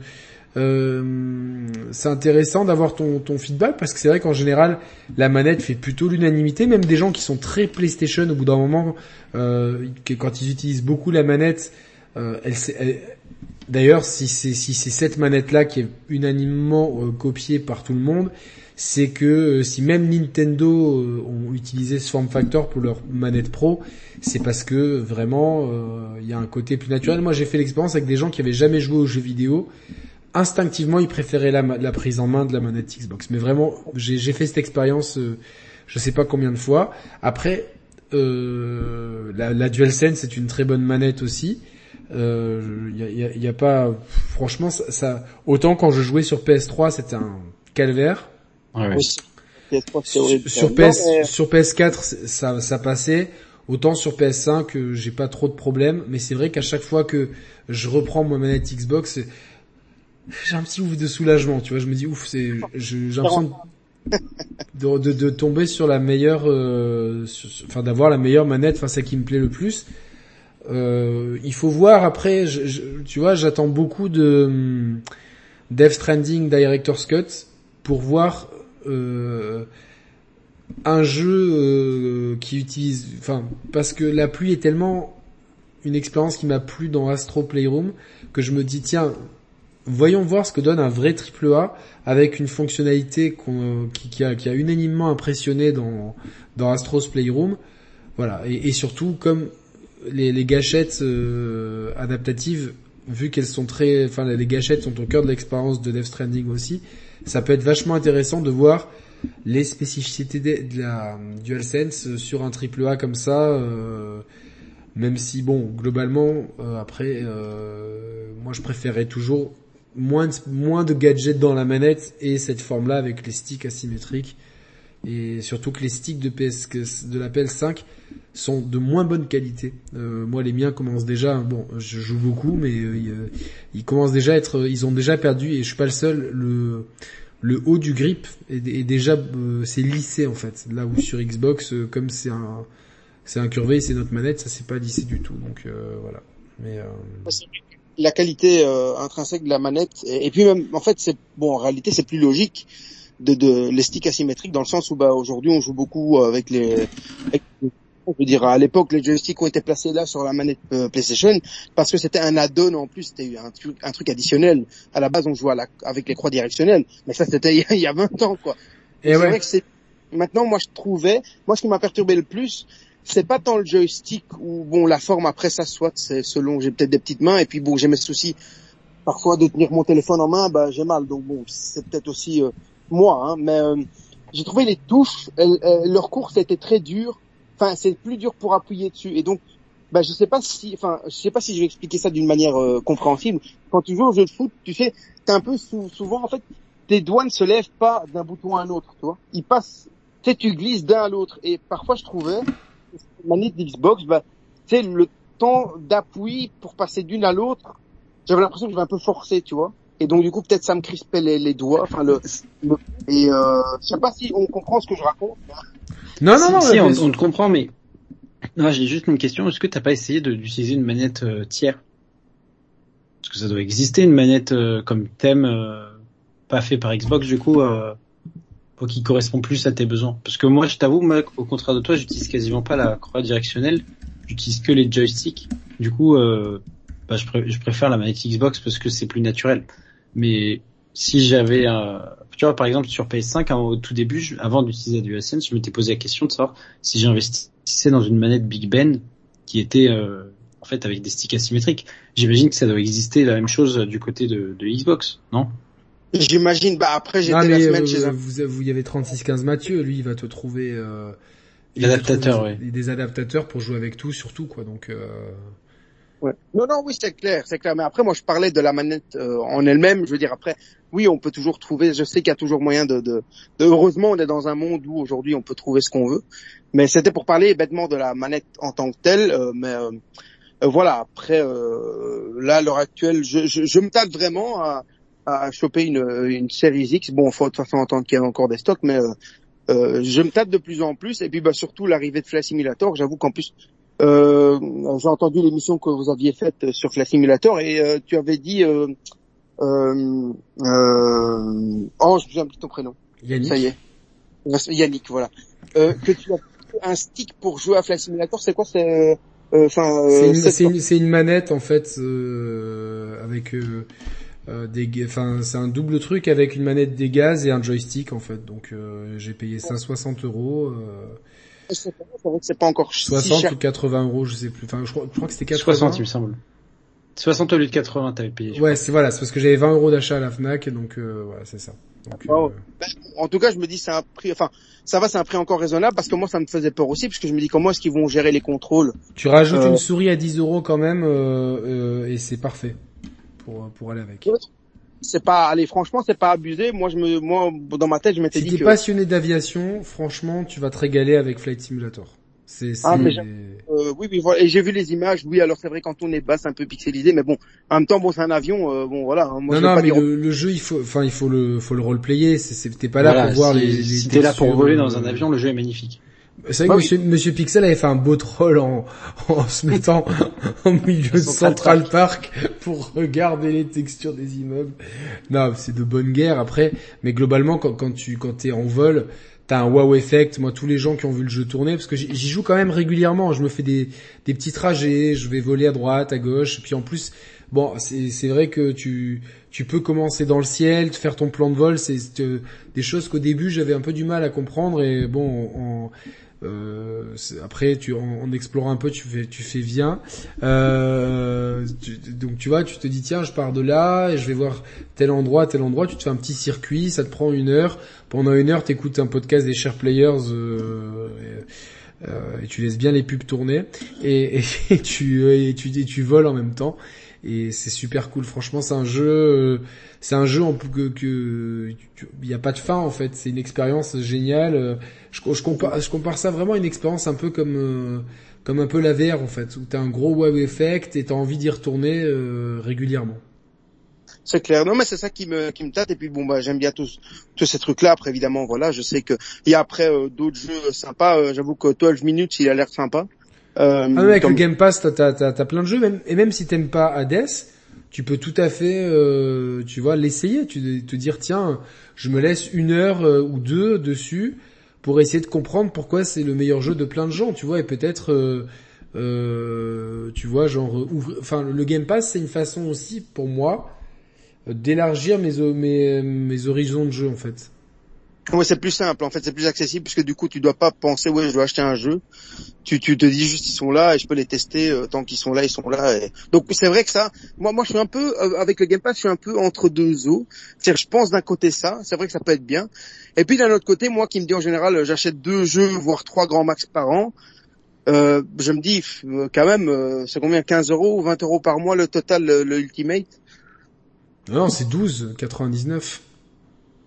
A: euh, c'est intéressant d'avoir ton, feedback parce que c'est vrai qu'en général, la manette fait plutôt l'unanimité. Même des gens qui sont très PlayStation, au bout d'un moment, euh, quand ils utilisent beaucoup la manette, elle, D'ailleurs, si c'est cette manette-là qui est unanimement copiée par tout le monde, c'est que euh, si même Nintendo euh, ont utilisé ce form factor pour leur manette pro, c'est parce que vraiment euh, il y a un côté plus naturel. Moi, j'ai fait l'expérience avec des gens qui avaient jamais joué aux jeux vidéo. Instinctivement, ils préféraient la, prise en main de la manette Xbox. Mais vraiment, j'ai fait cette expérience, euh, je sais pas combien de fois. Après, la, DualSense c'est une très bonne manette aussi. Euh, y a, pas, franchement, autant quand je jouais sur PS3, c'était un calvaire.
B: Ouais, ouais.
F: Oui. PS3, c'est
A: Sur,
F: horrible.
A: sur
F: Non,
A: PS,
F: mais-
A: sur PS4, c'est- ça, ça passait. Autant sur PS5, euh, j'ai pas trop de problèmes. Mais c'est vrai qu'à chaque fois que je reprends ma manette Xbox, c'est- j'ai un petit ouf de soulagement. Tu vois, je me dis ouf, c'est, j'ai l'impression de, de, de tomber sur la meilleure, euh, sur- enfin d'avoir la meilleure manette, enfin celle qui me plaît le plus. Euh, il faut voir après, je, je- tu vois, j'attends beaucoup de hum, Death Stranding Director's Cut pour voir euh, un jeu euh, qui utilise, enfin, parce que la pluie est tellement une expérience qui m'a plu dans Astro Playroom que je me dis tiens, voyons voir ce que donne un vrai triple A avec une fonctionnalité qui, a, unanimement impressionné dans dans Astro's Playroom. Voilà, et, surtout comme les, les gâchettes euh, adaptatives, vu qu'elles sont très, enfin les gâchettes sont au cœur de l'expérience de Death Stranding aussi, ça peut être vachement intéressant de voir les spécificités de, la DualSense sur un triple A comme ça. euh, même si bon, globalement, euh, après, euh, moi je préférais toujours moins de, moins de gadgets dans la manette et cette forme-là avec les sticks asymétriques et surtout que les sticks de PS de la PS5 sont de moins bonne qualité. Euh, moi, les miens commencent déjà. Bon, je joue beaucoup, mais euh, ils commencent déjà à être. Ils ont déjà perdu et je suis pas le seul. Le haut du grip est, déjà euh, c'est lissé en fait. Là où sur Xbox, euh, comme c'est un c'est incurvé, c'est notre manette, ça c'est pas lissé du tout. Donc voilà. Mais
F: la qualité intrinsèque de la manette et, puis même en fait c'est bon en réalité c'est plus logique de, de les sticks asymétriques dans le sens où bah aujourd'hui on joue beaucoup avec les, avec je veux dire, à l'époque, les joysticks ont été placés là sur la manette euh, PlayStation parce que c'était un add-on en plus, c'était un truc, un truc additionnel. À la base, on jouait avec les croix directionnelles, mais ça c'était il y a 20 ans, quoi. Et vrai que c'est maintenant, moi je trouvais, moi ce qui m'a perturbé le plus, c'est pas tant le joystick ou bon la forme après ça soit, c'est selon j'ai peut-être des petites mains et puis bon j'ai mes soucis parfois de tenir mon téléphone en main, bah j'ai mal, donc bon c'est peut-être aussi euh, moi, hein, mais euh, j'ai trouvé les touches, leur course était très dure. Enfin c'est plus dur pour appuyer dessus. Et donc bah je sais pas si enfin je sais pas si je vais expliquer ça d'une manière euh, compréhensible. Quand tu joues au jeu de foot tu sais t'es un peu souvent en fait tes doigts ne se lèvent pas d'un bouton à un autre tu vois. Ils passent tu sais tu glisses d'un à l'autre. Et parfois je trouvais manette d'Xbox bah tu sais le temps d'appui pour passer d'une à l'autre j'avais l'impression que je vais un peu forcer tu vois et donc du coup peut-être ça me crispait les, les doigts enfin le, et euh, je sais pas si on comprend ce que je raconte
B: non, non, non. Si, on, te comprend, mais non, j'ai juste une question. Est-ce que t'as pas essayé d'utiliser une manette euh, tiers? Parce que ça doit exister une manette euh, comme thème, euh, pas fait par Xbox du coup, pour qui correspond plus à tes besoins. Parce que moi, je t'avoue, moi, au contraire de toi, j'utilise quasiment pas la croix directionnelle. J'utilise que les joysticks. Du coup, bah, je, je, préfère la manette Xbox parce que c'est plus naturel. Mais si j'avais un, tu vois, par exemple, sur PS5, hein, au tout début, avant d'utiliser du DualSense, je m'étais posé la question de savoir si j'investissais dans une manette Big Ben qui était euh, en fait avec des sticks asymétriques. J'imagine que ça doit exister la même chose du côté de, de Xbox, non?
F: J'imagine. Bah après, j'étais la semaine chez
A: un... vous, vous, y avez 3615 Mathieu, lui, il va te trouver euh,
B: l'adaptateur,
A: oui. Des adaptateurs pour jouer avec tout, surtout quoi. Donc euh...
F: Non, non, oui, c'est clair, c'est clair. Mais après, moi, je parlais de la manette euh, en elle-même. Je veux dire, après, oui, on peut toujours trouver. Je sais qu'il y a toujours moyen de, de, heureusement, on est dans un monde où aujourd'hui on peut trouver ce qu'on veut. Mais c'était pour parler bêtement de la manette en tant que telle. Euh, mais euh, voilà. Après, là, à l'heure actuelle, je, je, je, me tâte vraiment à, à choper une, une série X. Bon, faut de toute façon entendre qu'il y a encore des stocks, mais je me tâte de plus en plus. Et puis, bah, surtout l'arrivée de Flight Simulator. J'avoue qu'en plus euh, j'ai entendu l'émission que vous aviez faite sur Flight Simulator et euh, tu avais dit euh, euh, euh, oh souviens plus ton prénom.
A: Yannick.
F: Ça y est. Yannick voilà. Euh, que tu as un stick pour jouer à Flight Simulator c'est quoi c'est
A: enfin c'est une, une, une, manette en fait avec des enfin c'est un double truc avec une manette des gaz et un joystick en fait. Donc j'ai payé 160 euros
F: c'est pas encore
A: 60 ou 80 euros, je sais plus. Enfin, je crois, je crois que c'était 80.
B: 60, il me semble. 60 au lieu de 80, t'avais payé.
A: Ouais, c'est voilà, c'est parce que j'avais 20 euros d'achat à la Fnac, et donc euh, voilà, c'est ça. Donc,
F: ben, en tout cas, je me dis c'est un prix, enfin, ça va, c'est un prix encore raisonnable parce que moi, ça me faisait peur aussi, parce que je me dis comment est-ce qu'ils vont gérer les contrôles?
A: Tu rajoutes euh... une souris à 10 euros quand même, euh, euh, et c'est parfait pour pour aller avec
F: c'est pas, allez, franchement, c'est pas abusé. Moi, je me, moi, dans ma tête, je m'étais
A: dit
F: que.
A: Si t'es passionné d'aviation, franchement, tu vas te régaler avec Flight Simulator. C'est, ah, mais
F: euh, oui, oui, voilà. Et j'ai vu les images. Oui, alors c'est vrai quand on est bas, c'est un peu pixelisé, mais bon, en même temps, bon, c'est un avion. Euh, bon, voilà.
A: Hein, moi, non, non, mais le, jeu, il faut, enfin, il faut le, faut le roleplayer. C'est, t'es pas là pour voir les. les
B: si t'es là pour voler dans un avion, le jeu est magnifique.
A: C'est vrai que Monsieur, Pixel avait fait un beau troll en, en se mettant au milieu de Central Park pour regarder les textures des immeubles. Non, c'est de bonne guerre après, mais globalement quand, quand tu quand t'es en vol, t'as un wow effect. Moi, tous les gens qui ont vu le jeu tourner, parce que j'y joue quand même régulièrement. Je me fais des des petits trajets, je vais voler à droite, à gauche, puis en plus, bon, c'est vrai que tu tu peux commencer dans le ciel, faire ton plan de vol, c'est des choses qu'au début j'avais un peu du mal à comprendre et bon, en, euh, après, tu, en, explorant un peu, tu fais, tu fais bien. Euh, donc tu vois, tu te dis tiens, je pars de là et je vais voir tel endroit, tel endroit. Tu te fais un petit circuit, ça te prend une heure. Pendant une heure, t'écoutes un podcast des Share Players. Euh, Euh, et tu laisses bien les pubs tourner et, et, tu, et tu et tu voles en même temps et c'est super cool. Franchement, c'est un jeu, euh, c'est un jeu en que, que il n'y a pas de fin en fait. C'est une expérience géniale. Je, je, compare, je compare ça vraiment à une expérience un peu comme euh, comme un peu la VR en fait, où t'as un gros wow effect et t'as envie d'y retourner euh, régulièrement.
F: C'est clair. Non, mais c'est ça qui me qui me tâte. Et puis bon, bah j'aime bien tous tous ces trucs-là. Après, évidemment, voilà, je sais que il y a après euh, d'autres jeux sympas. Euh, J'avoue que 12 minutes, il a l'air sympa.
A: Euh, ah, avec le Game Pass, t'as t'as t'as plein de jeux. Même, et même si t'aimes pas Hades, tu peux tout à fait, euh, tu vois, l'essayer. Tu te dire tiens, je me laisse une heure ou deux dessus pour essayer de comprendre pourquoi c'est le meilleur jeu de plein de gens, tu vois, et peut-être, euh, euh, tu vois, genre, enfin, le Game Pass, c'est une façon aussi pour moi d'élargir mes horizons de jeu en fait.
F: Ouais, c'est plus simple. En fait, c'est plus accessible puisque du coup, tu dois pas penser ouais, je dois acheter un jeu. Tu, tu te dis juste ils sont là et je peux les tester euh, tant qu'ils sont là, ils sont là. Donc c'est vrai que ça, moi, moi, je suis un peu euh, avec le Game Pass, je suis un peu entre deux eaux. C'est-à-dire, je pense d'un côté ça, c'est vrai que ça peut être bien. Et puis d'un autre côté, moi, qui me dis en général, euh, j'achète deux jeux voire trois grands max par an. Euh, je me dis quand même, c'est combien 15 euros ou 20 euros par mois le total, le, le Ultimate?
A: Non, c'est 12, 99.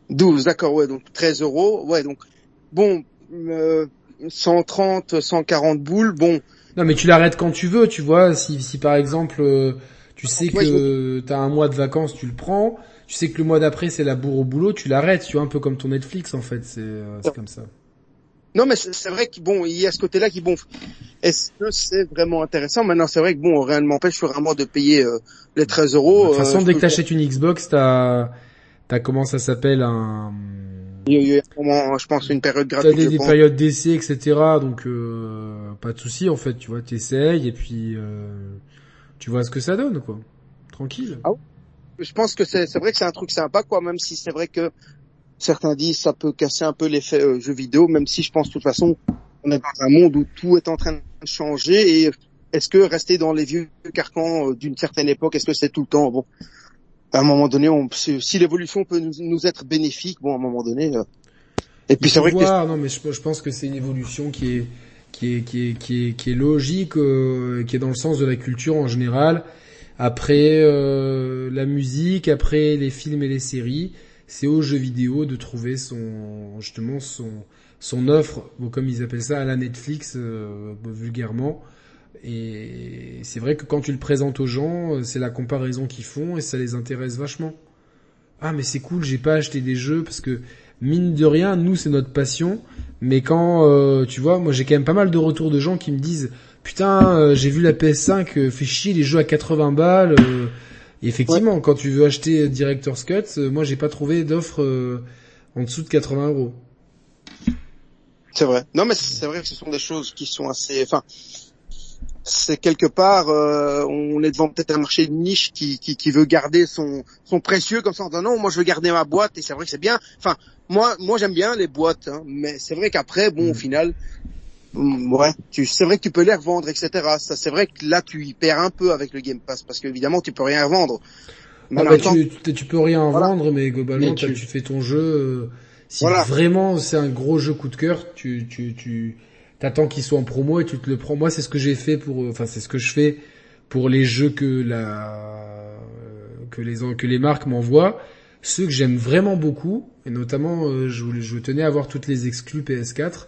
F: 12, d'accord, ouais, donc 13 euros, ouais, donc bon, euh, 130, 140 boules, bon.
A: Non, mais tu l'arrêtes quand tu veux, tu vois. Si, si par exemple, euh, tu sais que t'as un mois de vacances, tu le prends. Tu sais que le mois d'après c'est la bourre au boulot, tu l'arrêtes. Tu vois un peu comme ton Netflix en fait, c'est euh, comme ça.
F: Non, mais c'est vrai que bon, il y a ce côté-là qui bon. Est-ce que c'est vraiment intéressant? Maintenant, c'est vrai que bon, rien ne m'empêche vraiment de payer euh, les 13 euros.
A: De toute façon, dès que t'achètes une Xbox, t'as T'as comment ça s'appelle un...
F: Il y a je pense, une période gratuite.
A: T'as des, des périodes d'essai, etc. Donc euh, pas de souci en fait. Tu vois, t'essayes et puis euh, tu vois ce que ça donne, quoi. Tranquille.
F: Ah, je pense que c'est vrai que c'est un truc sympa, quoi. Même si c'est vrai que certains disent ça peut casser un peu l'effet euh, jeu vidéo. Même si je pense de toute façon, on est dans un monde où tout est en train de changer. Et est-ce que rester dans les vieux carcans d'une certaine époque, est-ce que c'est tout le temps? Bon à un moment donné, on, si, l'évolution peut nous, être bénéfique, bon, à un moment donné. Euh,
A: et puis c'est vrai que non, mais je, pense que c'est une évolution qui est qui est qui est qui est, qui est logique, euh, qui est dans le sens de la culture en général. Après euh, la musique, après les films et les séries, c'est aux jeux vidéo de trouver son justement son son offre, comme ils appellent ça à la Netflix vulgairement. Et c'est vrai que quand tu le présentes aux gens, euh, c'est la comparaison qu'ils font et ça les intéresse vachement. Ah mais c'est cool, j'ai pas acheté des jeux parce que mine de rien, nous c'est notre passion. Mais quand euh, tu vois, moi j'ai quand même pas mal de retours de gens qui me disent putain euh, j'ai vu la PS5, fait chier les jeux à 80 balles. effectivement, quand tu veux acheter Director's Cut, moi j'ai pas trouvé d'offre en dessous de 80 euros.
F: C'est vrai. Non mais c'est vrai que ce sont des choses qui sont assez. Enfin, c'est quelque part, euh, on est devant peut-être un marché de niche qui, qui, qui, veut garder son, son précieux comme ça en disant non, moi je veux garder ma boîte et c'est vrai que c'est bien. Enfin, moi, moi j'aime bien les boîtes, hein, mais c'est vrai qu'après, bon, au mm. final, mm, ouais, tu, c'est vrai que tu peux les revendre, etc. Ça, c'est vrai que là, tu y perds un peu avec le Game Pass parce qu'évidemment, tu peux rien revendre.
A: Ah bah, tu, tu, peux rien vendre, mais globalement, tu... tu... fais ton jeu. Euh, si vraiment c'est un gros jeu coup de cœur, tu, tu, tu, t'attends qu'il soit en promo et tu te le prends. Moi, c'est ce que j'ai fait pour, enfin, c'est ce que je fais pour les jeux que la, que les, que les marques m'envoient. Ceux que j'aime vraiment beaucoup, et notamment, euh, je, tenais à avoir toutes les exclus PS4.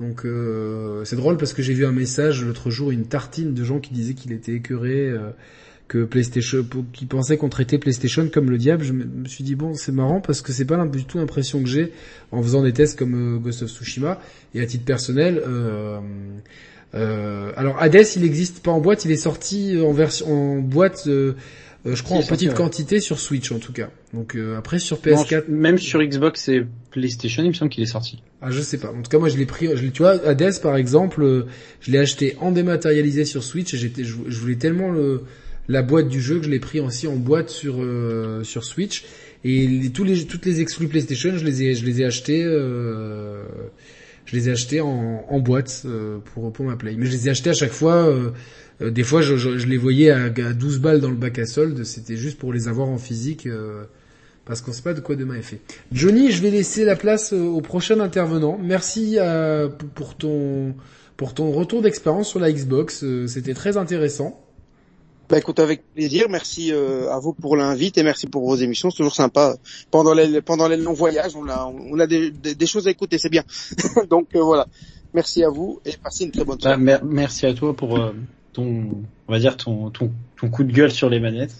A: Donc euh, c'est drôle parce que j'ai vu un message l'autre jour, une tartine de gens qui disaient qu'il était écœuré. Euh, que PlayStation, qui pensait qu'on traitait PlayStation comme le diable, je me suis dit bon, c'est marrant parce que c'est pas du tout l'impression que j'ai en faisant des tests comme euh, Ghost of Tsushima. Et à titre personnel, euh, euh, alors Hades, il n'existe pas en boîte, il est sorti en version en boîte. Euh, je crois en petite quantité sur Switch en tout cas. Donc après sur PS4,
B: même sur Xbox et PlayStation, il me semble qu'il est sorti.
A: Ah je sais pas. En tout cas moi je l'ai pris. Je tu vois Hades par exemple, je l'ai acheté en dématérialisé sur Switch. Et j'étais, je voulais tellement le la boîte du jeu que je l'ai pris aussi en boîte sur euh, sur Switch et tous les toutes les exclus PlayStation je les ai je les ai achetés euh, je les ai achetés en, en boîte euh, pour pour ma play mais je les ai achetés à chaque fois des fois je, je, les voyais à, à, 12 balles dans le bac à solde c'était juste pour les avoir en physique parce qu'on sait pas de quoi demain est fait. Johnny, je vais laisser la place au prochain intervenant. Merci pour ton pour ton retour d'expérience sur la Xbox. Euh, C'était très intéressant.
F: Bah écoute, avec plaisir. Merci euh, à vous pour l'invite et merci pour vos émissions. C'est toujours sympa. Pendant les pendant les longs voyages, on a on a des, des, des choses à écouter, c'est bien. Donc euh, voilà. Merci à vous et passez une très bonne
B: Bah,
F: soirée.
B: mer- merci à toi pour euh, ton, on va dire ton, ton, ton coup de gueule sur les manettes.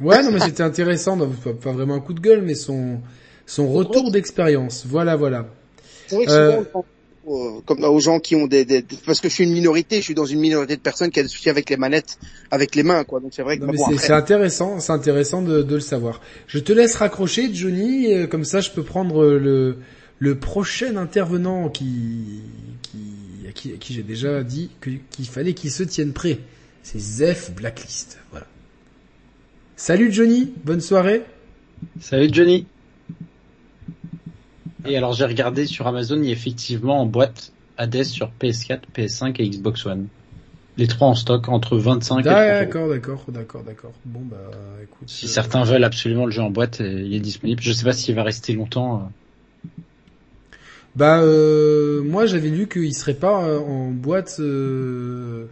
A: Ouais, non mais c'était intéressant, non, pas, pas vraiment un coup de gueule, mais son son retour d'expérience. Voilà, voilà.
F: C'est vrai que
A: Euh,
F: souvent, pense, euh, comme aux gens qui ont des, des, parce que je suis une minorité, je suis dans une minorité de personnes qui a des soucis avec les manettes, avec les mains, quoi. Donc c'est vrai que
A: Non,
F: bah,
A: mais
F: bon,
A: c'est intéressant, c'est intéressant de, de le savoir. Je te laisse raccrocher, Johnny, euh, comme ça je peux prendre le le prochain intervenant qui qui à qui, qui j'ai déjà dit qu'il fallait qu'il se tienne prêt. C'est Zef Blacklist. Voilà. Salut Johnny, bonne soirée.
B: Salut Johnny. Et alors j'ai regardé sur Amazon, il y a effectivement en boîte Hades sur PS4, PS5 et Xbox One. Les trois en stock entre 25 et 30 euros.
A: D'accord, d'accord, d'accord, d'accord. Bon bah écoute.
B: Si
A: euh,
B: certains veulent absolument le jeu en boîte, euh, il est disponible. Je sais pas s'il va rester longtemps. euh.
A: Bah euh, moi j'avais lu qu'il serait pas en boîte euh,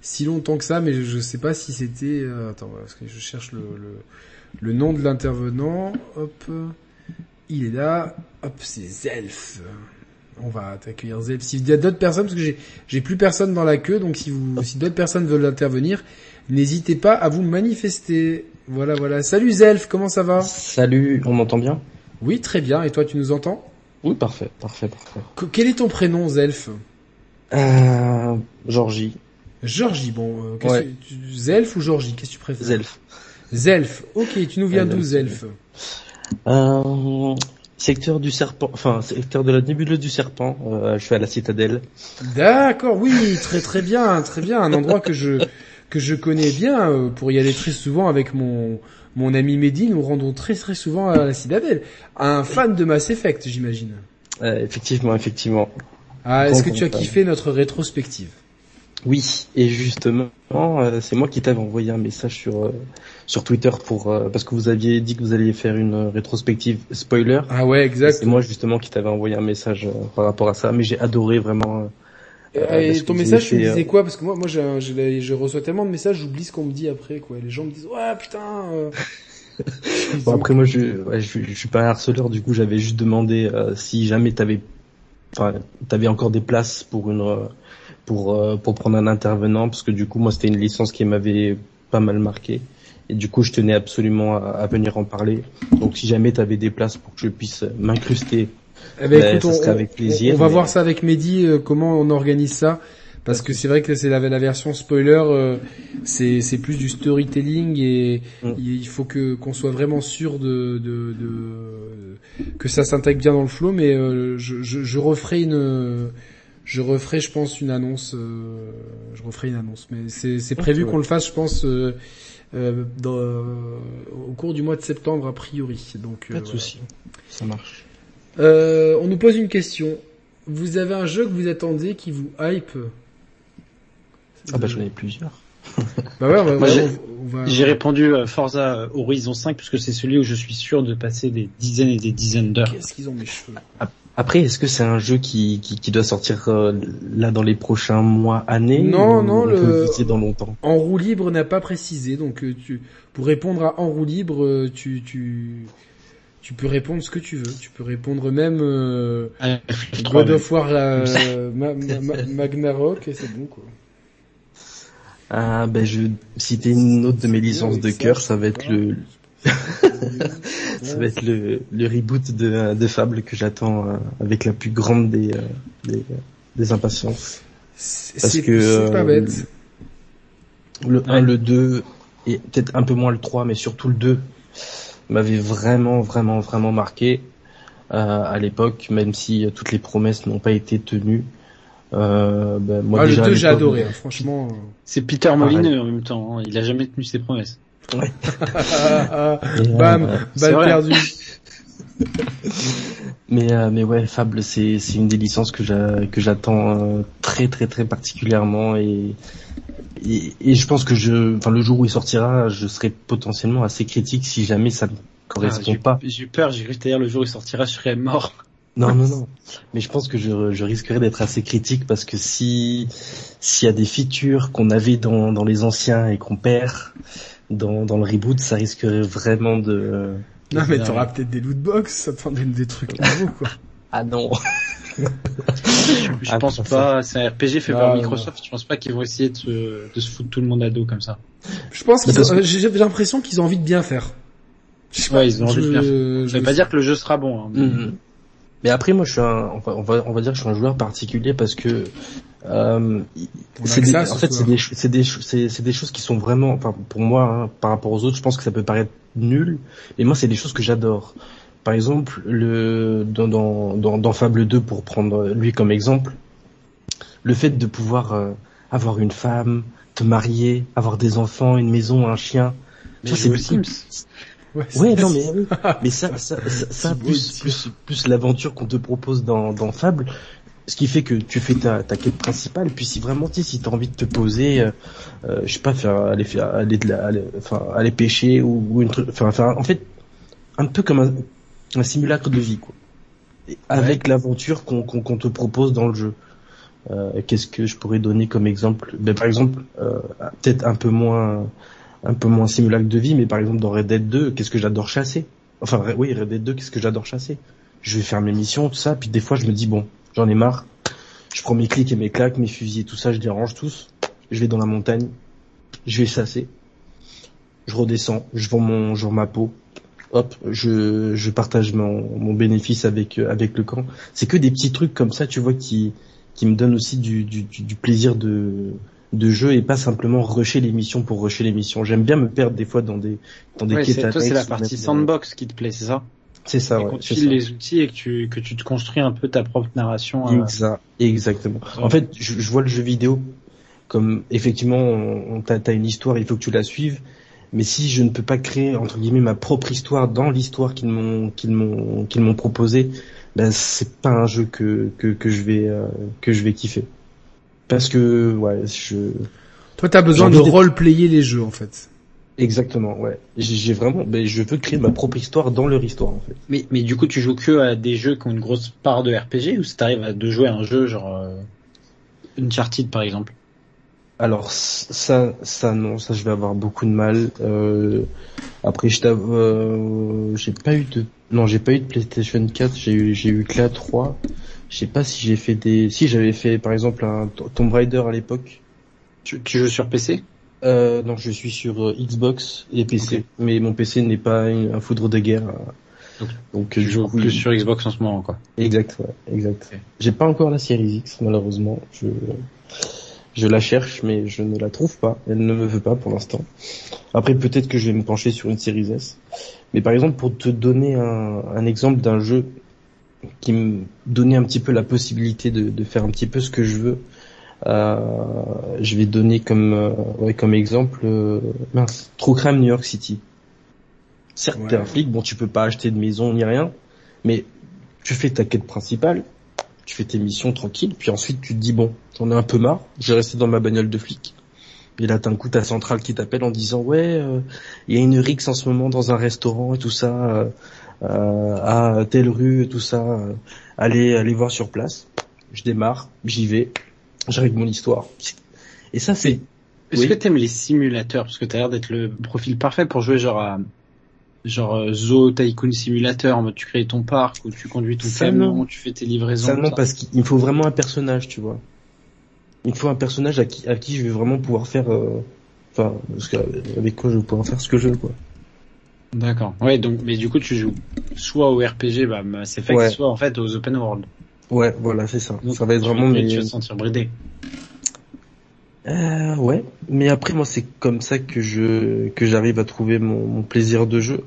A: si longtemps que ça, mais je, je sais pas si c'était. euh, attends, parce que je cherche le, le, le nom de l'intervenant. Hop, il est là. Hop, c'est Zelf. On va t'accueillir Zelf. S'il y a d'autres personnes, parce que j'ai plus personne dans la queue, donc si vous si d'autres personnes veulent intervenir, n'hésitez pas à vous manifester. Voilà, voilà. Salut Zelf, comment ça va?
G: Salut, on m'entend bien?
A: Oui, très bien. Et toi, tu nous entends?
G: Oui, parfait, parfait, parfait.
A: Que- Quel est ton prénom, Zelf?
G: Euh, Georgie,
A: Georgie, bon, euh,
G: Ouais.
A: que Zelf ou Georgie, qu'est-ce que tu préfères?
G: Zelf.
A: Zelf, ok, tu nous viens d'où
G: Zelf? Euh, secteur du serpent, enfin, secteur de la nébuleuse du serpent, euh, je suis à la citadelle.
A: D'accord, oui, très très bien, très bien, un endroit que je que je connais bien euh, pour y aller très souvent avec mon mon ami Mehdi, nous rendons très très souvent à la Citadelle. Un fan de Mass Effect, j'imagine.
G: Effectivement, effectivement.
A: Ah, est-ce que tu as kiffé notre rétrospective?
G: Oui, et justement, c'est moi qui t'avais envoyé un message sur sur Twitter pour euh, parce que vous aviez dit que vous alliez faire une rétrospective spoiler.
A: Ah ouais, exact.
G: C'est moi justement qui t'avais envoyé un message euh, par rapport à ça, mais j'ai adoré vraiment. euh,
A: et ton message, tu me disais quoi? Parce que moi, moi, je, je reçois tellement de messages, j'oublie ce qu'on me dit après, quoi. Les gens me disent, ouais, putain. euh.
G: Bon après moi je, ouais, je, je suis pas un harceleur du coup j'avais juste demandé euh, si jamais t'avais enfin t'avais encore des places pour une pour pour prendre un intervenant parce que du coup moi c'était une licence qui m'avait pas mal marqué et du coup je tenais absolument à, à venir en parler donc si jamais t'avais des places pour que je puisse m'incruster
A: Eh ben,
G: Ben,
A: écoute,
G: ça
A: on,
G: serait avec plaisir,
A: on va
G: mais-
A: voir ça avec Mehdi, euh, comment on organise ça. Parce que c'est vrai que c'est la, la version spoiler, euh, c'est plus du storytelling et
G: Mm.
A: il faut que qu'on soit vraiment sûr de, de, de que ça s'intègre bien dans le flow. Mais euh, je, je, je referai une je referai, je pense, une annonce. euh, je referai une annonce, mais c'est c'est prévu
G: ouais.
A: qu'on le fasse, je pense, euh, euh, dans, au cours du mois de septembre a priori. Donc euh,
G: pas de
A: voilà.
G: souci ça marche
A: Euh, on nous pose une question. Vous avez un jeu que vous attendez qui vous hype
G: ah bah j'en ai plusieurs
A: Bah ouais,
B: Moi, j'ai-
A: on va-
B: J'ai répondu Forza Horizon 5 puisque c'est celui où je suis sûr de passer des dizaines et des dizaines d'heures.
A: Qu'est-ce qu'ils ont mes cheveux?
G: Après est-ce que c'est un jeu qui, qui qui doit sortir euh, là dans les prochains mois années
A: Non,
G: ou
A: non,
G: on
A: le-
G: dans longtemps?
A: En roue libre n'a pas précisé, donc euh, tu, pour répondre à en roue libre, euh, tu, tu, tu peux répondre ce que tu veux. Tu peux répondre même euh,
B: Ah,
A: God of War euh, ma, ma, et c'est bon quoi.
G: Ah ben je citer une autre de mes licences de cœur, ça va être le ça va être le, le reboot de, de Fable que j'attends euh, avec la plus grande des euh, des, des impatiences.
A: C'est
G: Parce que,
A: pas
G: euh,
A: bête.
G: Le 1, le 2 et peut-être un peu moins le 3 mais surtout le 2 m'avait vraiment vraiment vraiment marqué euh, à l'époque même si toutes les promesses n'ont pas été tenues. Euh, ben, moi
A: Ah, le
G: déjà à
A: 2 j'ai adoré, hein, franchement.
B: C'est Peter Molineux en même temps. hein. Il a jamais tenu ses promesses.
A: Ah, ah,
G: euh,
A: bam, balle perdue.
G: Mais euh, mais ouais, Fable c'est c'est une des licences que j'a- que j'attends euh, très très très particulièrement et, et et je pense que je enfin le jour où il sortira, je serai potentiellement assez critique si jamais ça ne
B: Ah,
G: correspond
B: j'ai-
G: pas.
B: J'ai eu peur, j'ai cru que d'ailleurs le jour où il sortira, je serais mort.
G: Non, non, non. Mais je pense que je, je risquerais d'être assez critique parce que si s'il y a des features qu'on avait dans, dans les anciens et qu'on perd dans, dans le reboot, ça risquerait vraiment de...
A: Non mais t'auras peut-être des lootbox, attendez des trucs nouveaux quoi.
G: Ah non.
B: Je
G: Ah,
B: pense pas, c'est un RPG fait par
A: non,
B: Microsoft, je pense pas qu'ils vont essayer de se, de se foutre tout le monde à dos comme ça.
A: Je pense qu'ils ont- euh, j'ai l'impression qu'ils ont envie de bien faire. Je sais
B: Ouais, ils ont envie de bien
A: je-
B: Ça veut pas dire que le jeu sera bon. hein.
G: Mhm. Mais après, moi, je suis un, on va, on va, on va dire que je suis un joueur particulier parce que euh, c'est des-
A: ça,
G: en fait, c'est des, c'est des, c'est, c'est des choses qui sont vraiment, enfin, pour moi, hein, par rapport aux autres, je pense que ça peut paraître nul, mais moi, c'est des choses que j'adore. Par exemple, le dans, dans, dans, dans Fable 2, pour prendre lui comme exemple, le fait de pouvoir euh, avoir une femme, te marier, avoir des enfants, une maison, un chien.
B: Mais
G: Ça,
B: c'est Sims.
A: Ouais,
G: non, mais oui. Mais ça, ça, ça, plus, plus, plus l'aventure qu'on te propose dans, dans Fable, ce qui fait que tu fais ta, ta quête principale, puis si vraiment, tu si t'as envie de te poser, euh, euh, je sais pas, faire, aller faire, aller de la, aller, enfin, aller pêcher ou, ou une truc, enfin, faire, en fait, un peu comme un, un simulacre de vie, quoi. Et Avec l'aventure qu'on, qu'on, qu'on te propose dans le jeu. Euh, qu'est-ce que je pourrais donner comme exemple? Ben, par exemple euh, peut-être un peu moins un peu moins simulacre de vie mais par exemple dans Red Dead 2 qu'est-ce que j'adore chasser? Enfin oui Red Dead 2 qu'est-ce que j'adore chasser? Je vais faire mes missions tout ça puis des fois je me dis bon j'en ai marre. Je prends mes clics et mes claques mes fusils et tout ça je les range tous. Je vais dans la montagne je vais chasser. Je redescends je vends mon je vends ma peau. Hop je je partage mon mon bénéfice avec euh, avec le camp. C'est que des petits trucs comme ça tu vois qui qui me donnent aussi du, du, du plaisir de de jeu et pas simplement rusher les missions pour rusher les missions. J'aime bien me perdre des fois dans des dans des
B: Ouais,
G: quêtes
B: c'est- la partie
G: même,
B: sandbox qui te plaît, c'est ça?
G: C'est ça,
B: Et
G: ouais. ça.
B: les outils et que tu, que tu te construis un peu ta propre narration. euh,
G: Exa- exactement. En fait, je, je vois le jeu vidéo comme effectivement, on, on- t'as t'as une histoire, il faut que tu la suives. Mais si je ne peux pas créer entre guillemets ma propre histoire dans l'histoire qu'ils m'ont qu'ils m'ont qu'ils m'ont proposé, ben c'est pas un jeu que que que je vais euh, que je vais kiffer. Parce que ouais, je
A: Toi, t'as besoin de role-player les jeux, en fait.
G: exactement ouais. J'ai j'ai vraiment, ben je veux créer ma propre histoire dans leur histoire en fait.
B: Mais, mais du coup, tu joues que à des jeux qui ont une grosse part de RPG ou si t'arrives à de jouer à un jeu genre euh, Uncharted par exemple?
G: Alors ça, ça non, ça je vais avoir beaucoup de mal. Euh, après, je t'avoue, euh, j'ai pas eu de, non, j'ai pas eu de PlayStation 4. J'ai eu, j'ai eu que la 3. Je sais pas si j'ai fait des, si j'avais fait par exemple un Tomb Raider à l'époque.
B: tu, tu joues sur PC
G: Euh, non, je suis sur euh, Xbox et PC, mais mon PC n'est pas un foudre de guerre. euh. Donc
B: Tu joues
G: coup,
B: plus
G: il-
B: sur Xbox en ce moment quoi.
G: Exact, ouais, exact. J'ai pas encore la série X, malheureusement. Je, je la cherche, mais je ne la trouve pas. Elle ne me veut pas pour l'instant. Après, peut-être que je vais me pencher sur une série S. Mais par exemple, pour te donner un, un exemple d'un jeu qui me donnait un petit peu la possibilité de, de faire un petit peu ce que je veux, euh, je vais donner comme, euh, ouais, comme exemple, euh, mince, True Crime New York City. Certes,
A: Ouais.
G: t'es un flic, bon, tu peux pas acheter de maison ni rien, mais tu fais ta quête principale, tu fais tes missions tranquille, puis ensuite tu te dis bon, j'en ai un peu marre, je vais rester dans ma bagnole de flic. Et là, t'as un coup ta centrale qui t'appelle en disant ouais, euh, il y a une rixe en ce moment dans un restaurant et tout ça, euh, à telle rue et tout ça, euh, allez, allez voir sur place. Je démarre, j'y vais, j'arrive mon histoire. Et ça, c'est
B: Est-ce
G: Oui.
B: que t'aimes les simulateurs? Parce que t'as l'air d'être le profil parfait pour jouer genre à genre euh, Zoo Tycoon Simulator, en mode tu crées ton parc ou tu conduis ton
G: Ça,
B: camion,
G: non.
B: tu fais tes livraisons. Ça.
G: parce qu'il faut vraiment un personnage, tu vois. Il faut un personnage à qui, à qui je vais vraiment pouvoir faire, euh, enfin, avec quoi je vais pouvoir faire ce que je veux, quoi.
B: D'accord. Ouais, donc mais du coup tu joues soit au RPG, bah Mass Effect,
G: Ouais.
B: soit en fait aux open world.
G: Ouais, voilà, c'est ça.
B: Donc,
G: ça va être vraiment
B: mais tu vas te sentir bridé.
G: Euh, ouais. Mais après, moi, c'est comme ça que je, que j'arrive à trouver mon, mon plaisir de jeu.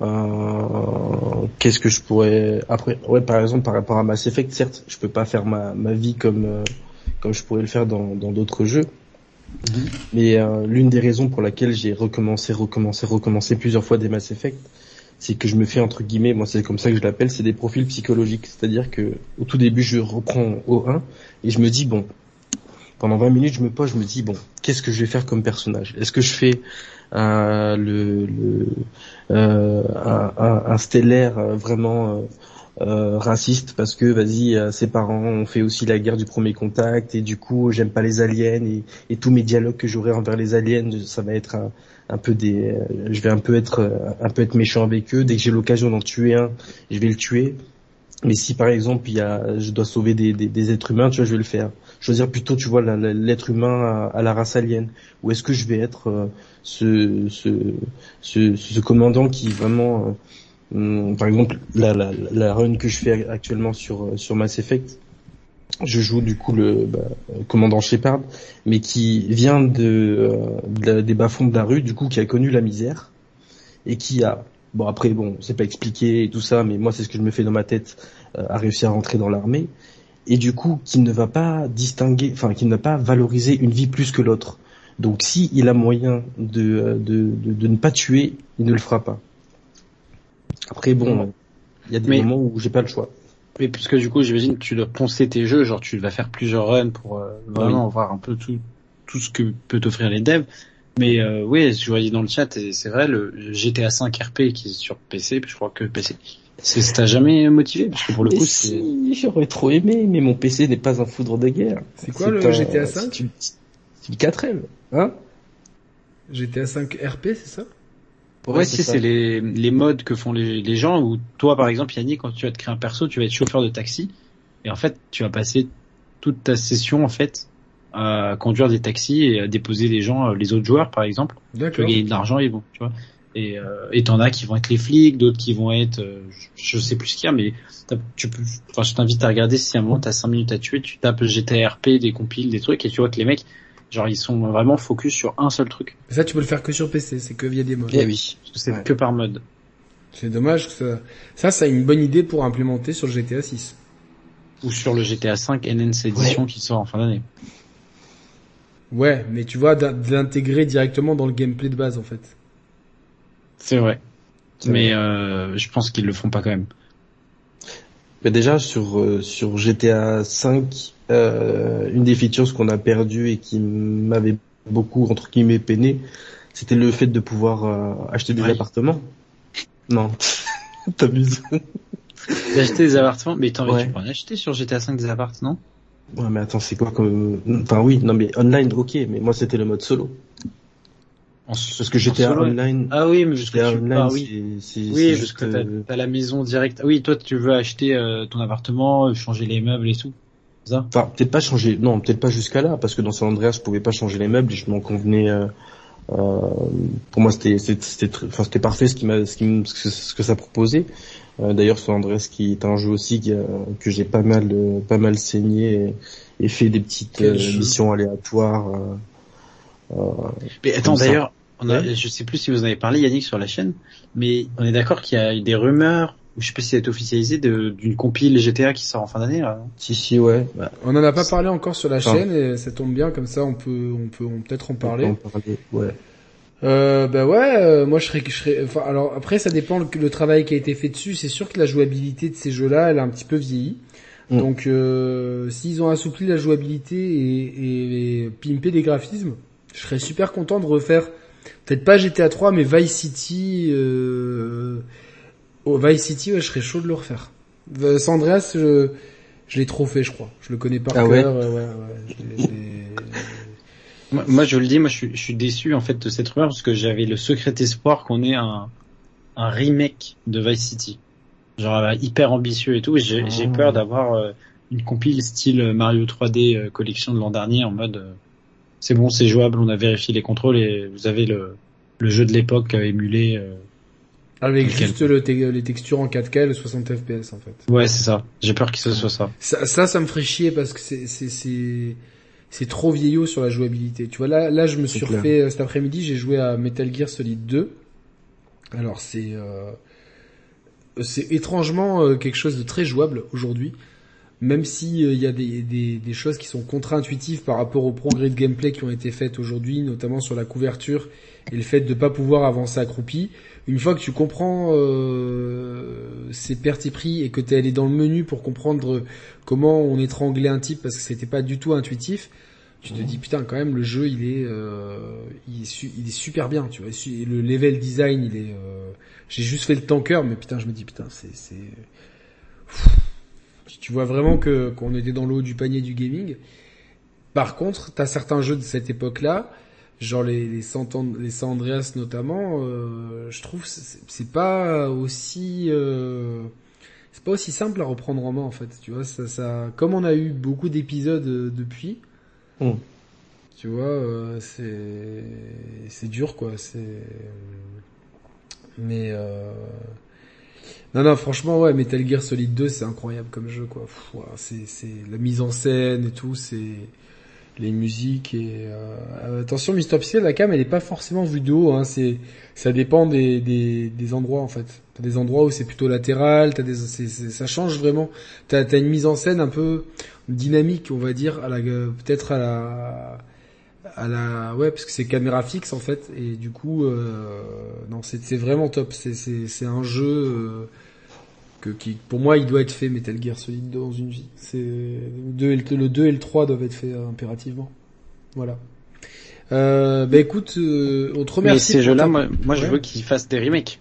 G: Euh, qu'est-ce que je pourrais, après, ouais, par exemple, par rapport à Mass Effect, certes, je peux pas faire ma, ma vie comme, euh, comme je pourrais le faire dans, dans d'autres jeux. Mais euh, l'une des raisons pour laquelle j'ai recommencé, recommencé, recommencé plusieurs fois des Mass Effect, c'est que je me fais entre guillemets, moi c'est comme ça que je l'appelle, c'est des profils psychologiques. C'est-à-dire que au tout début je reprends au 1 et je me dis bon, pendant 20 minutes je me pose, je me dis bon, qu'est-ce que je vais faire comme personnage? Est-ce que je fais euh, le, le euh, un, un, un stellaire euh, vraiment euh, raciste parce que vas-y euh, ses parents ont fait aussi la guerre du premier contact et du coup j'aime pas les aliens et, et tous mes dialogues que j'aurai envers les aliens ça va être un, un peu des euh, je vais un peu être euh, un peu être méchant avec eux. Dès que j'ai l'occasion d'en tuer un je vais le tuer. Mais si par exemple il y a je dois sauver des, des, des êtres humains tu vois je vais le faire. Choisir plutôt tu vois l'être humain à, la race alien. Ou est-ce que je vais être euh, ce, ce, ce ce commandant qui vraiment par exemple, la, run que je fais actuellement sur euh, sur Mass Effect, je joue du coup le bah, commandant Shepard, mais qui vient de, euh, des bas-fonds de la rue, du coup qui a connu la misère et qui a bon après bon c'est pas expliqué et tout ça, mais moi c'est ce que je me fais dans ma tête, euh, a réussi à rentrer dans l'armée et du coup qui ne va pas distinguer, enfin qui ne va pas valoriser une vie plus que l'autre. Donc si il a moyen euh, de, de ne pas tuer, il ne le fera pas. Après bon, il y a des
B: Mais-
G: moments où j'ai pas le choix.
B: Mais puisque du coup, j'imagine que tu dois poncer tes jeux, genre tu vas faire plusieurs runs pour euh, vraiment voir un peu tout tout ce que peut t'offrir les devs. Mais euh, oui, je voyais dans le chat, et c'est vrai, le GTA 5 RP qui est sur PC, puis je crois que PC. C'est ça t'a jamais motivé? Parce que pour le
G: Mais
B: coup, c'est
G: si, j'aurais trop aimé, mais mon PC n'est pas un foudre de guerre.
A: C'est quoi le
G: un-
A: GTA 5
G: C'est une- c'est une 4L, hein?
A: GTA 5 RP, c'est ça?
B: Ouais,
G: ça.
B: c'est les, les modes que font les, les gens où toi par exemple Yannick quand tu vas te créer un perso tu vas être chauffeur de taxi. Et en fait tu vas passer toute ta session en fait à conduire des taxis et à déposer des gens euh, les autres joueurs par exemple. Tu vas gagner de l'argent et bon tu vois. Et euh, et t'en as qui vont être les flics d'autres qui vont être euh, je, je sais plus ce qu'il y a mais tu peux enfin je t'invite à regarder si à un moment t'as 5 minutes à tuer tu tapes GTRP des compiles des trucs et tu vois que les mecs genre ils sont vraiment focus sur un seul truc
A: Mais ça, tu peux le faire que sur PC, c'est que via des modes.
B: Eh oui c'est
G: Ouais.
B: que par mode
A: C'est dommage que ça... Ça, c'est une bonne idée pour implémenter sur le GTA 6.
B: ou sur le GTA 5 NNC édition qui sort en fin d'année.
A: Ouais, mais tu vois, d'in- de l'intégrer directement dans le gameplay de base, en fait.
B: C'est vrai. Mais euh, je pense qu'ils le font pas quand même.
G: Mais déjà sur euh, sur GTA 5, euh, une des features qu'on a perdu et qui m'avait beaucoup entre guillemets peiné, c'était le fait de pouvoir euh, acheter des appartements. Non, t'abuses.
B: D'acheter des appartements, mais t'en
G: Ouais.
B: tu peux en acheter sur GTA 5 des apparts, non?
G: Ouais, mais attends, c'est quoi comme Enfin oui, non mais online, ok, mais moi c'était le mode solo. Parce que
B: solo.
G: Online,
B: Ah oui, mais jusque
G: Online,
B: ah, oui.
G: c'est c'est
B: Oui,
G: c'est juste,
B: que t'as
G: euh,
B: t'as la maison directe. Ah oui, toi tu veux acheter euh, ton appartement, euh, changer les meubles et tout. C'est ça
G: Enfin, peut-être pas changer. Non, peut-être pas jusqu'à là, parce que dans San Andreas, je pouvais pas changer les meubles. et Je m'en convenais. euh, euh, pour moi, c'était c'était c'était enfin c'était parfait ce qui m'a ce qui ce que, ce que ça proposait. Euh, D'ailleurs, San Andreas qui est un jeu aussi qui, euh, que j'ai pas mal euh, pas mal saigné et, et fait des petites euh, missions aléatoires. euh, euh,
B: Mais attends, d'ailleurs, on a,
A: Ouais.
B: je sais plus si vous en avez parlé Yannick sur la chaîne, mais on est d'accord qu'il y a des rumeurs, ou je sais pas si ça a été officialisé, d'une compile GTA qui sort en fin d'année. là,
G: si si ouais. Bah,
A: On en a pas parlé encore sur la
G: Enfin.
A: chaîne et ça tombe bien, comme ça on peut, on peut, on peut-être en parler.
G: on peut en parler, Ouais.
A: Euh, bah ouais, euh, moi je serais, je serais, enfin alors après ça dépend le, le travail qui a été fait dessus. C'est sûr que la jouabilité de ces jeux-là, elle a un petit peu vieilli.
G: Mm.
A: Donc euh, s'ils ont assoupli la jouabilité et, et, et pimpé les graphismes, je serais super content de refaire. Peut-être pas GTA 3, mais Vice City. Euh... oh, Vice City, ouais, je serais chaud de le refaire. Euh, San Andreas, je, je l'ai trop fait, je crois. Je le connais par
G: Ah
A: cœur.
G: ouais
A: euh, ouais, ouais, je
B: Moi, moi, je le dis, moi, je suis, je suis déçu en fait de cette rumeur parce que j'avais le secret espoir qu'on ait un, un remake de Vice City, genre euh, hyper ambitieux et tout. Et j'ai,
G: Ah.
B: peur d'avoir euh, une compile style Mario 3D euh, collection de l'an dernier en mode euh, c'est bon, c'est jouable, on a vérifié les contrôles et vous avez le, le jeu de l'époque euh, émulé. euh.
A: Avec
B: Nickel.
A: juste le te- les textures en 4K et le 60 FPS en fait.
B: Ouais, c'est ça. J'ai peur que ce soit ça.
A: Ça, ça, ça me ferait chier parce que c'est, c'est, c'est, c'est trop vieillot sur la jouabilité. Tu vois, là, là, je me suis refait euh, cet après-midi, j'ai joué à Metal Gear Solid 2. Alors c'est, euh, c'est étrangement euh, quelque chose de très jouable aujourd'hui. Même si euh, il y a des, des, des choses qui sont contre-intuitives par rapport aux progrès de gameplay qui ont été faites aujourd'hui, notamment sur la couverture et le fait de pas pouvoir avancer accroupi. Une fois que tu comprends euh, ces pertes pris et que tu es allé dans le menu pour comprendre comment on étranglait un type parce que c'était pas du tout intuitif, tu te dis putain quand même le jeu il est euh, il, est su- il est super bien tu vois le level design il est euh, j'ai juste fait le tanker mais putain je me dis putain c'est c'est tu vois vraiment que qu'on était dans l'eau du panier du gaming. Par contre, t'as certains jeux de cette époque-là, genre les les San, les San Andreas notamment, euh, je trouve c'est c'est pas aussi euh, c'est pas aussi simple à reprendre en main en fait. Tu vois, ça, ça comme on a eu beaucoup d'épisodes euh, depuis,
G: Mm.
A: tu vois, euh, c'est c'est dur quoi. C'est mais. Non non franchement ouais Metal Gear Solid 2 c'est incroyable comme jeu quoi. C'est c'est la mise en scène et tout, c'est les musiques et euh, attention Mister Pixel la cam elle est pas forcément vue de haut hein, c'est ça dépend des, des des endroits en fait t'as des endroits où c'est plutôt latéral t'as des c'est, c'est- ça change vraiment t'as t'as une mise en scène un peu dynamique on va dire à la peut-être à la à la ouais parce que c'est caméra fixe en fait et du coup euh, non c'est vraiment top c'est c'est un jeu euh, que qui pour moi il doit être fait Metal Gear Solid 2 dans une vie c'est le 2 et le, le 2 et le 3 doivent être faits euh, impérativement voilà euh, bah écoute on te
B: Mais
A: remercie
B: ces
A: pour
B: jeux-là,
A: ta-
B: moi, je veux qu'ils fassent des remakes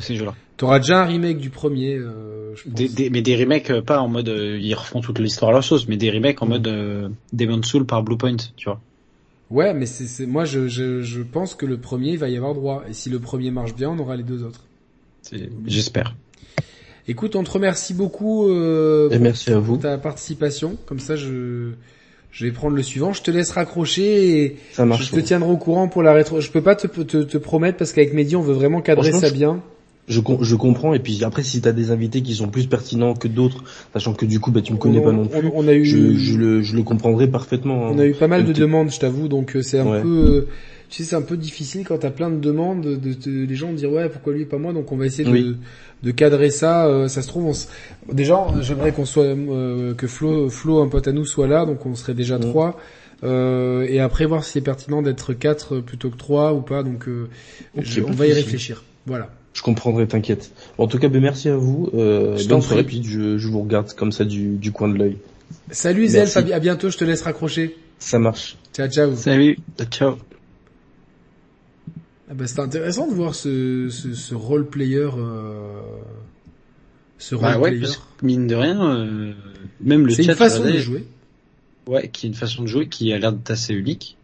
B: ces jeux-là.
A: t'auras déjà un remake du premier je pense.
B: Des, des- mais des remakes pas en mode ils refont toute l'histoire à leur sauce, mais des remakes en mode euh, Demon Soul par Bluepoint, tu vois.
A: Ouais mais c'est moi je, je je pense que le premier il va y avoir droit et si le premier marche bien on aura les deux autres
B: J'espère.
A: écoute on te remercie beaucoup euh,
G: Et merci à vous.
A: pour ta participation. Comme ça, je, je vais prendre le suivant. Je te laisse raccrocher et
G: Ça marche.
A: je te tiendrai au courant pour la rétro. Je peux pas te, te, te promettre parce qu'avec Mehdi, on veut vraiment cadrer ça bien.
G: Je, com- je comprends. Et puis après, si t'as des invités qui sont plus pertinents que d'autres, sachant que du coup, bah, tu me connais
A: on,
G: pas non
A: on-
G: plus,
A: on a eu,
G: je, je le, je le comprendrai parfaitement. hein.
A: on a eu pas mal de demandes, je t'avoue. Donc euh, c'est un
G: Ouais.
A: peu, tu sais, c'est un peu difficile quand t'as plein de demandes de, de- de- les gens dire ouais pourquoi lui et pas moi. Donc on va essayer de,
G: Oui.
A: de cadrer ça. euh, ça se trouve, on s- déjà j'aimerais qu'on soit euh, que Flo, Flo, un pote à nous, soit là. Donc on serait déjà
G: Mhm.
A: trois. Euh, et après voir si c'est pertinent d'être quatre plutôt que trois ou pas. Donc euh, je- on va y réfléchir. Voilà.
G: Je comprendrai, t'inquiète. En tout cas, ben, merci à vous. Euh,
A: Je t'en
G: bonne soirée,
A: prie.
G: puis je, je vous regarde comme ça du, du coin de l'œil.
A: Salut. Zelf, à bi- à bientôt. Je te laisse raccrocher.
G: Ça marche.
A: Ciao ciao.
B: Salut, ciao.
A: Ah bah, c'était intéressant de voir ce, ce, ce role player, euh, ce role
B: Bah ouais,
A: player.
B: parce que mine de rien, euh, même le
A: C'est
B: chat,
A: une façon de jouer.
B: Ouais, qui est une façon de jouer qui a l'air d'être assez unique.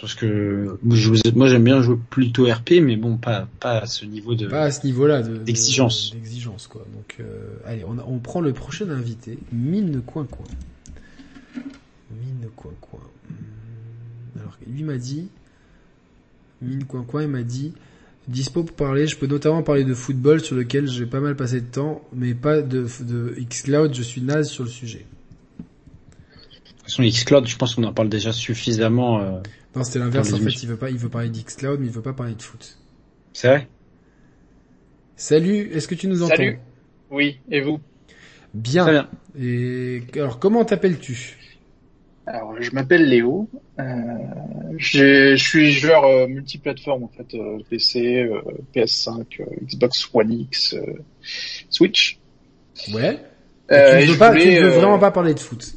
B: Parce que je moi j'aime bien jouer plutôt RP, mais bon, pas pas à ce niveau de.
A: Pas à ce niveau-là de- de-
B: D'exigence.
A: D'exigence quoi. Donc euh, allez, on, prend le prochain invité, Mine Coin Coin. Mine Coin Coin. Hmm, Alors lui m'a dit, Mine Coin Coin, il m'a dit, dispo pour parler. Je peux notamment parler de football sur lequel j'ai pas mal passé de temps, mais pas de, de Xcloud. Je suis naze sur le sujet.
B: De toute façon, Xcloud, je pense qu'on en parle déjà suffisamment. euh,
A: Non, c'était l'inverse. En fait, il veut pas, il veut parler d'Xcloud, mais il veut pas parler de foot.
B: C'est vrai?
A: Salut, est-ce que tu nous entends?
H: Salut. Oui, et vous?
A: Bien.
B: Très bien.
A: Et alors, comment t'appelles-tu?
H: Alors, je m'appelle Léo. Euh, j'ai- je suis joueur euh, multiplateforme en fait, euh, PC, euh, PS5, euh, Xbox One X, euh, Switch.
A: Ouais.
H: Euh,
A: tu
H: et
A: ne veux, pas, tu ne veux vraiment pas parler de foot.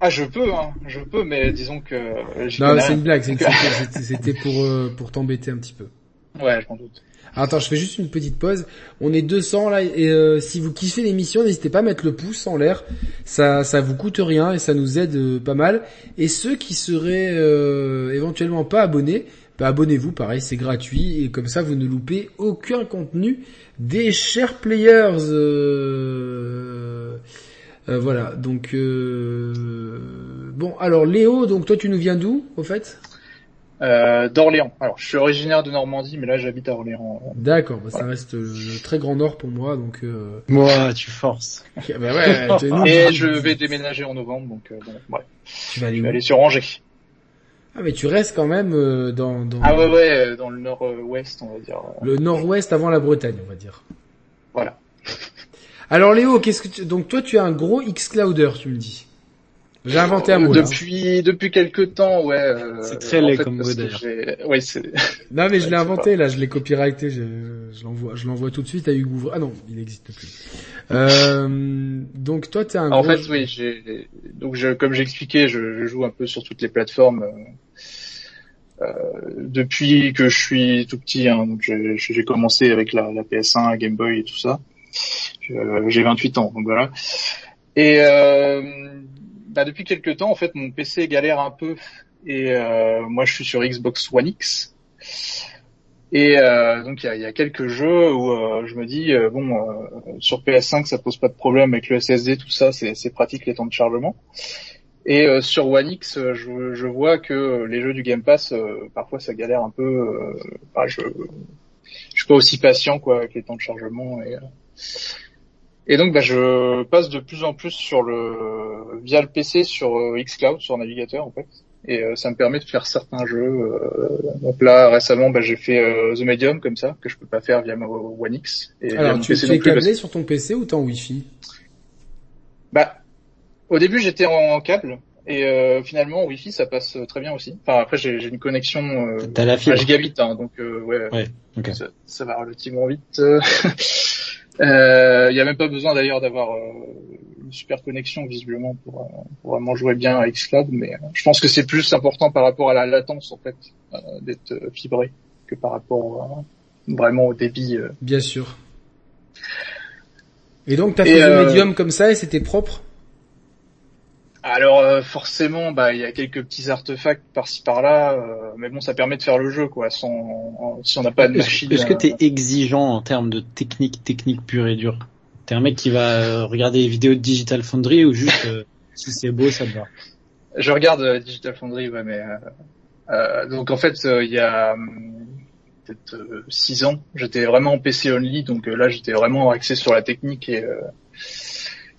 H: Ah, je peux, hein, je peux, mais disons que euh,
A: Non, c'est une blague. C'était pour euh, pour t'embêter un petit peu.
H: Ouais, je m'en doute.
A: Attends, je fais juste une petite pause. On est 200 là et euh, si vous kiffez l'émission, n'hésitez pas à mettre le pouce en l'air. Ça ça vous coûte rien et ça nous aide euh, pas mal. Et ceux qui seraient éventuellement pas abonnés, bah abonnez-vous, pareil, c'est gratuit et comme ça vous ne loupez aucun contenu des chers players. Euh, euh, voilà, donc euh, bon, alors Léo, donc toi tu nous viens d'où au fait?
H: Euh, d'Orléans. Alors, je suis originaire de Normandie, mais là, j'habite à Orléans.
A: D'accord, bah, ça reste le très grand nord pour moi, donc. Euh...
B: Moi, tu forces.
A: bah ouais,
H: Et je vais déménager en novembre, donc euh, bon, bref.
A: Tu vas aller
H: Je
A: où?
H: vais aller sur Angers.
A: Ah mais tu restes quand même euh, dans, dans
H: Ah ouais, ouais, euh, dans le nord-ouest, on va dire. euh,
A: le nord-ouest avant la Bretagne, on va dire.
H: Voilà.
A: Alors Léo, qu'est-ce que tu... donc toi tu es un gros Xclouder, tu me dis. J'ai inventé un mot là.
H: Depuis depuis quelques temps, ouais. euh,
B: C'est très laid
H: fait,
B: comme mot, d'ailleurs.
H: j'ai- Ouais, c'est.
A: Non mais je l'ai inventé là, je l'ai copyrighté, je, je l'envoie, je l'envoie tout de suite à Hugo. Ah non, il n'existe plus. Euh, donc toi t'es un
H: En
A: gros.
H: fait, oui, j'ai donc je, comme j'expliquais, je, je joue un peu sur toutes les plateformes euh, euh, depuis que je suis tout petit. Hein, donc j'ai j'ai commencé avec la, la PS1, Game Boy et tout ça. Euh, j'ai 28 ans, donc voilà. Et euh, bah, depuis quelques temps, en fait, mon PC galère un peu. Et euh, moi, je suis sur Xbox One X. Et euh, donc il y a, quelques jeux où je me dis euh, bon sur PS5 ça pose pas de problème avec le SSD tout ça c'est pratique les temps de chargement et sur One X je, vois que les jeux du Game Pass parfois ça galère un peu enfin, je je suis pas aussi patient quoi avec les temps de chargement et et donc bah, je passe de plus en plus sur le via le PC sur xCloud sur navigateur en fait et euh, ça me permet de faire certains jeux. Euh, donc là récemment, bah, j'ai fait euh, The Medium comme ça que je peux pas faire via ma One X.
A: Et Alors tu es câblé sur ton PC ou t'es en Wi-Fi?
H: Bah au début j'étais en câble et euh, finalement Wi-Fi ça passe très bien aussi. Enfin après j'ai une connexion euh,
B: T'as la fibre.
H: à gigabit hein, donc ouais,
B: ouais
H: ça, ça, va relativement vite. Il euh, y a même pas besoin d'ailleurs d'avoir euh, une super connexion visiblement pour, euh, pour, vraiment jouer bien à Xcloud, mais je pense que c'est plus important par rapport à la latence en fait d'être fibré que par rapport vraiment au débit.
A: Bien sûr. Et donc t'as fait le médium comme ça et c'était propre?
H: Alors euh, forcément, bah il y a quelques petits artefacts par-ci par-là, euh, mais bon, ça permet de faire le jeu quoi. Sans, si on n'a pas de machine.
B: Est-ce que t'es exigeant en termes de technique, technique pure et dure? T'es un mec qui va euh, regarder les vidéos de Digital Foundry ou juste si c'est beau, ça te va?
H: Je regarde Digital Foundry, ouais, mais donc en fait il y a hum, peut-être six ans, j'étais vraiment en PC only, donc là j'étais vraiment axé sur la technique et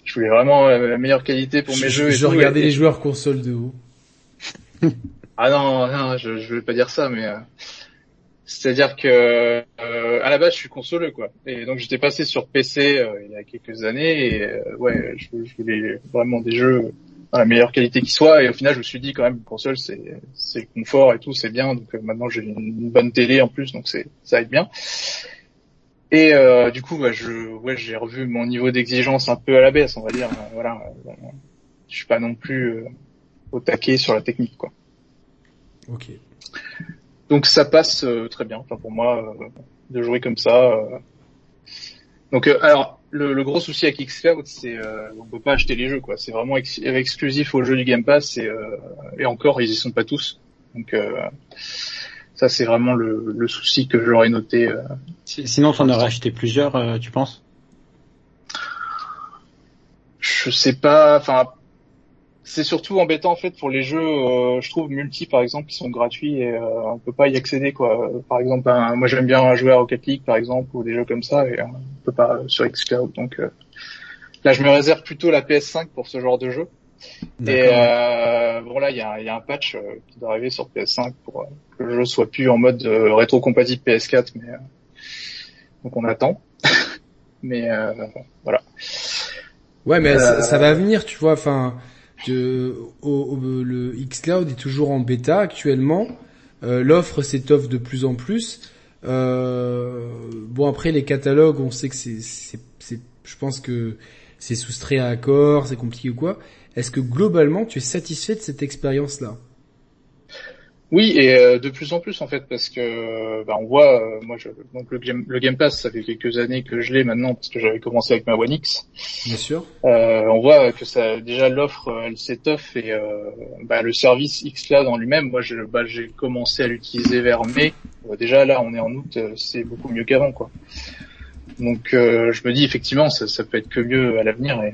H: je voulais vraiment euh, la meilleure qualité pour mes jeux.
A: je regardais les joueurs console de haut.
H: ah non, non, je, je veux pas dire ça, mais euh, c'est-à-dire que euh, à la base je suis consoleux quoi. Et donc j'étais passé sur PC il y a quelques années et ouais, je, je, voulais vraiment des jeux à la meilleure qualité qui soit. Et au final je me suis dit quand même console c'est c'est confort et tout, c'est bien. Donc maintenant j'ai une bonne télé en plus, donc c'est ça aide bien. Et euh, du coup, bah, je, ouais, j'ai revu mon niveau d'exigence un peu à la baisse, on va dire. Voilà, je suis pas non plus euh, au taquet sur la technique, quoi.
A: Ok.
H: Donc ça passe euh, très bien, enfin pour moi, de jouer comme ça. Donc alors, le, gros souci avec Xcloud, c'est on peut pas acheter les jeux, quoi. C'est vraiment exclusif aux jeux du Game Pass et, et encore, ils y sont pas tous. Donc ça, c'est vraiment le, le, souci que j'aurais noté. Euh,
B: Sinon, tu en aurais acheté plusieurs, euh, tu penses?
H: Je sais pas. Enfin, c'est surtout embêtant en fait pour les jeux, euh, je trouve multi par exemple, qui sont gratuits et on peut pas y accéder quoi. Par exemple, moi j'aime bien jouer à Rocket League par exemple ou des jeux comme ça et on peut pas sur Xcloud. Donc là, je me réserve plutôt la PS5 pour ce genre de jeu. Et euh, bon là, il y a, y a, un patch euh, qui doit arriver sur PS5 pour euh, que le jeu soit plus en mode euh, rétro-compatible PS4, mais donc on attend. mais voilà.
A: Ouais, mais ça, ça, va venir, tu vois. Enfin, le xCloud est toujours en bêta actuellement. L'offre s'étoffe de plus en plus. bon après les catalogues, on sait que c'est, je pense que c'est soustrait à accord, c'est compliqué ou quoi. Est-ce que globalement tu es satisfait de cette expérience-là?
H: Oui, et euh, de plus en plus en fait, parce que bah, on voit, euh, moi, je, donc le game, le game Pass, ça fait quelques années que je l'ai maintenant parce que j'avais commencé avec ma One X.
A: Bien sûr.
H: Euh, on voit que ça, déjà l'offre, elle s'étoffe et bah, le service Xcloud en lui-même, moi, bah, j'ai commencé à l'utiliser vers mai. déjà là, on est en août, c'est beaucoup mieux qu'avant, quoi. Donc je me dis effectivement, ça, ça, peut être que mieux à l'avenir et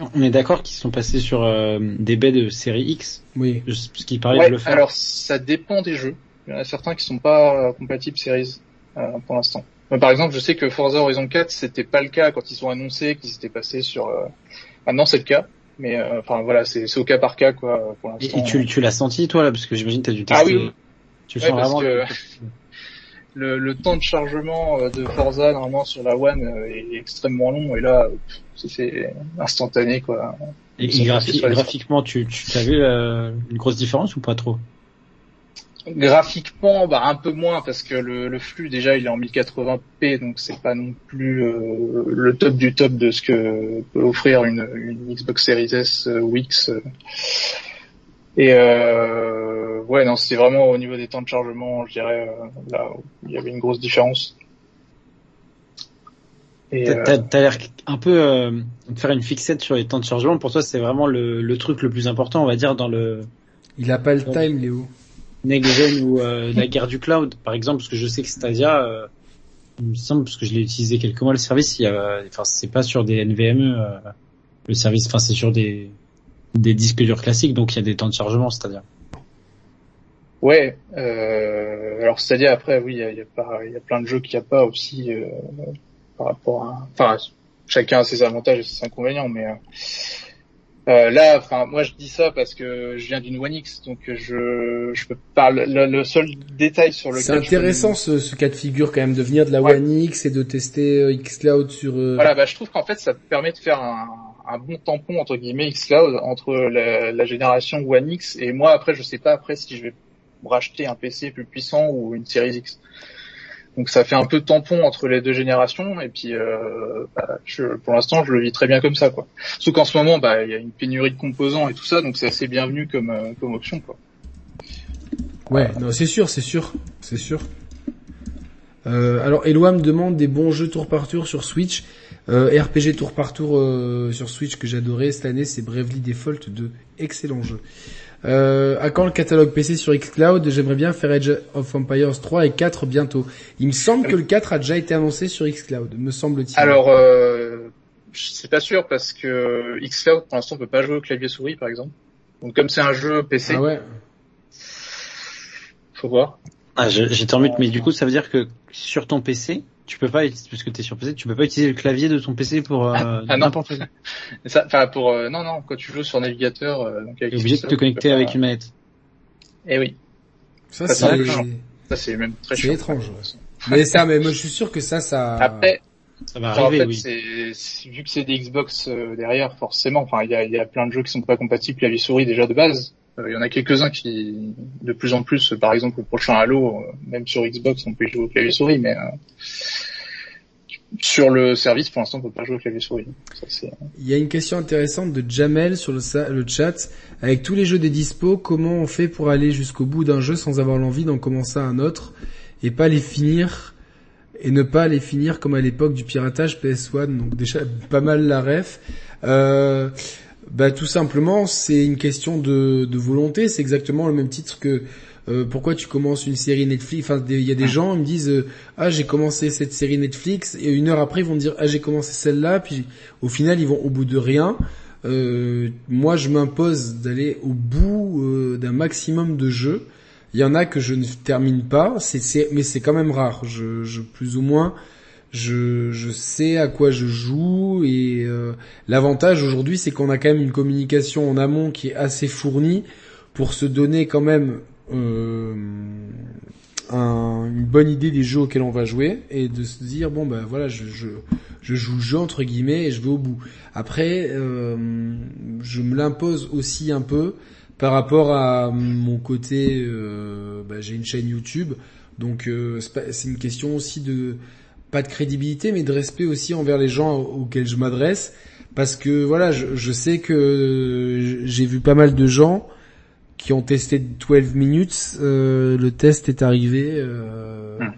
B: on est d'accord qu'ils sont passés sur euh, des baies de série X?
A: Oui.
B: Ce qui paraît de le faire.
H: Alors ça dépend des jeux. Il y en a certains qui sont pas compatibles Series euh, pour l'instant. Par exemple, je sais que Forza Horizon 4, c'était pas le cas quand ils ont annoncé qu'ils étaient passés sur. Euh... Maintenant, c'est le cas. Mais euh, enfin voilà, c'est au cas par cas quoi. Pour
B: et, et tu, tu l'as senti toi là, parce que j'imagine t'as dû tester.
H: Ah oui.
B: Tu sens vraiment? Que...
H: le, le, temps de chargement euh, de Forza normalement sur la One euh, est extrêmement long et là c'est instantané quoi.
B: Et, graphiquement, tu, tu as vu euh, une grosse différence ou pas trop?
H: Graphiquement, bah un peu moins parce que le, le flux déjà il est en 1080p donc c'est pas non plus le top du top de ce que peut offrir une, une Xbox Series S ou X. Et euh, ouais, non, c'était vraiment au niveau des temps de chargement, je dirais, euh, là il y avait une grosse différence.
B: T'as
H: euh,
B: t'as- t'as l'air un peu euh, de faire une fixette sur les temps de chargement. Pour toi, c'est vraiment le, le truc le plus important, on va dire, dans le
A: Il a pas le
B: Ouais.
A: time, Léo.
B: next gen ou euh, la guerre du cloud, par exemple, parce que je sais que Stadia, euh, il me semble, parce que je l'ai utilisé quelques mois le service, il y a, enfin, c'est pas sur des NVMe euh, le service, enfin, c'est sur des des disques durs classiques, donc il y a des temps de chargement, c'est-à-dire.
H: Ouais, euh, alors c'est-à-dire après, oui, il y a, y a pas, il y a plein de jeux qu'il n'y a pas aussi euh, par rapport à, enfin, chacun a ses avantages et ses inconvénients, mais euh, euh, là, enfin, moi je dis ça parce que je viens d'une One X, donc je, je peux pas. Le, le seul détail sur lequel
A: C'est
H: peux-
A: intéressant ce, ce cas de figure quand même de venir de la
H: Ouais.
A: One X et de tester euh, xCloud sur. euh,
H: Voilà, bah, je trouve qu'en fait, ça permet de faire un, un bon tampon entre guillemets xCloud entre la, la génération One X et moi. Après, je sais pas après si je vais racheter un PC plus puissant ou une Series X. Donc ça fait un peu tampon entre les deux générations et puis euh, bah, pour l'instant je le vis très bien comme ça quoi. Sauf qu'en ce moment bah il y a une pénurie de composants et tout ça donc c'est assez bienvenu comme euh, comme option quoi.
A: Ouais, non, c'est sûr, c'est sûr, c'est sûr. Euh, alors, Eloi me demande des bons jeux tour par tour sur Switch. Euh, RPG tour par tour sur Switch que j'adorais cette année, c'est Bravely Default 2. Excellent jeu. Euh, à quand le catalogue PC sur xCloud? J'aimerais bien faire Age of Empires 3 et 4 bientôt. Il me semble que le 4 a déjà été annoncé sur xCloud, me semble-t-il.
H: Alors euh, je sais pas sûr parce que xCloud pour l'instant on peut pas jouer au clavier souris par exemple. Donc comme c'est un jeu PC,
A: ah ouais.
H: faut voir.
B: Ah, j'étais en mute, mais du coup, ça veut dire que sur ton PC, tu peux pas, parce que t'es sur PC, tu peux pas utiliser le clavier de ton PC pour euh,
H: Ah, non.
B: n'importe quoi.
H: Ça, enfin pour euh, non non quand tu joues sur navigateur euh, donc avec
B: T'es obligé de te connecter
H: peux pas-
B: avec une manette.
H: Eh oui,
A: Ça,
H: Ça,
A: c'est,
H: ça c'est même très
A: c'est
H: chiant.
A: étrange. ouais. Mais ça, mais moi je suis sûr que ça, ça.
H: Après,
B: Ça va
H: Enfin, en
B: arriver,
H: fait,
B: oui.
H: vu que c'est des Xbox euh, derrière, forcément, enfin, il y a, il y a plein de jeux qui sont pas compatibles clavier souris déjà de base. Euh, Il y en a quelques-uns qui, de plus en plus, euh, par exemple, le prochain Halo, euh, même sur Xbox, on peut y jouer au clavier souris, mais euh, sur le service, pour l'instant, on peut pas jouer au clavier souris.
A: Il y a une question intéressante de Jamel sur le, chat. Avec tous les jeux des dispo, comment on fait pour aller jusqu'au bout d'un jeu sans avoir l'envie d'en commencer un autre et pas les finir et ne pas les finir comme à l'époque du piratage PS1 Donc déjà pas mal la ref. Euh, bah tout simplement c'est une question de, de volonté. C'est exactement le même titre que euh, pourquoi tu commences une série Netflix? Enfin il y a des gens ils me disent euh, ah j'ai commencé cette série Netflix et une heure après ils vont dire ah j'ai commencé celle-là puis au final ils vont au bout de rien. Euh, moi je m'impose d'aller au bout euh, d'un maximum de jeux. Il y en a que je ne termine pas, c'est, c'est, mais c'est quand même rare. Je, je plus ou moins, je, je sais à quoi je joue et euh, l'avantage aujourd'hui, c'est qu'on a quand même une communication en amont qui est assez fournie pour se donner quand même euh, un- une bonne idée des jeux auxquels on va jouer et de se dire bon ben voilà, je, je, je joue le jeu entre guillemets et je vais au bout. Après, euh, je me l'impose aussi un peu par rapport à mon côté, euh, bah, j'ai une chaîne YouTube, donc euh, c'est une question aussi de pas de crédibilité, mais de respect aussi envers les gens auxquels je m'adresse, parce que voilà, je, je sais que j'ai vu pas mal de gens qui ont testé 12 minutes, euh, le test est arrivé euh,
H: Hmm.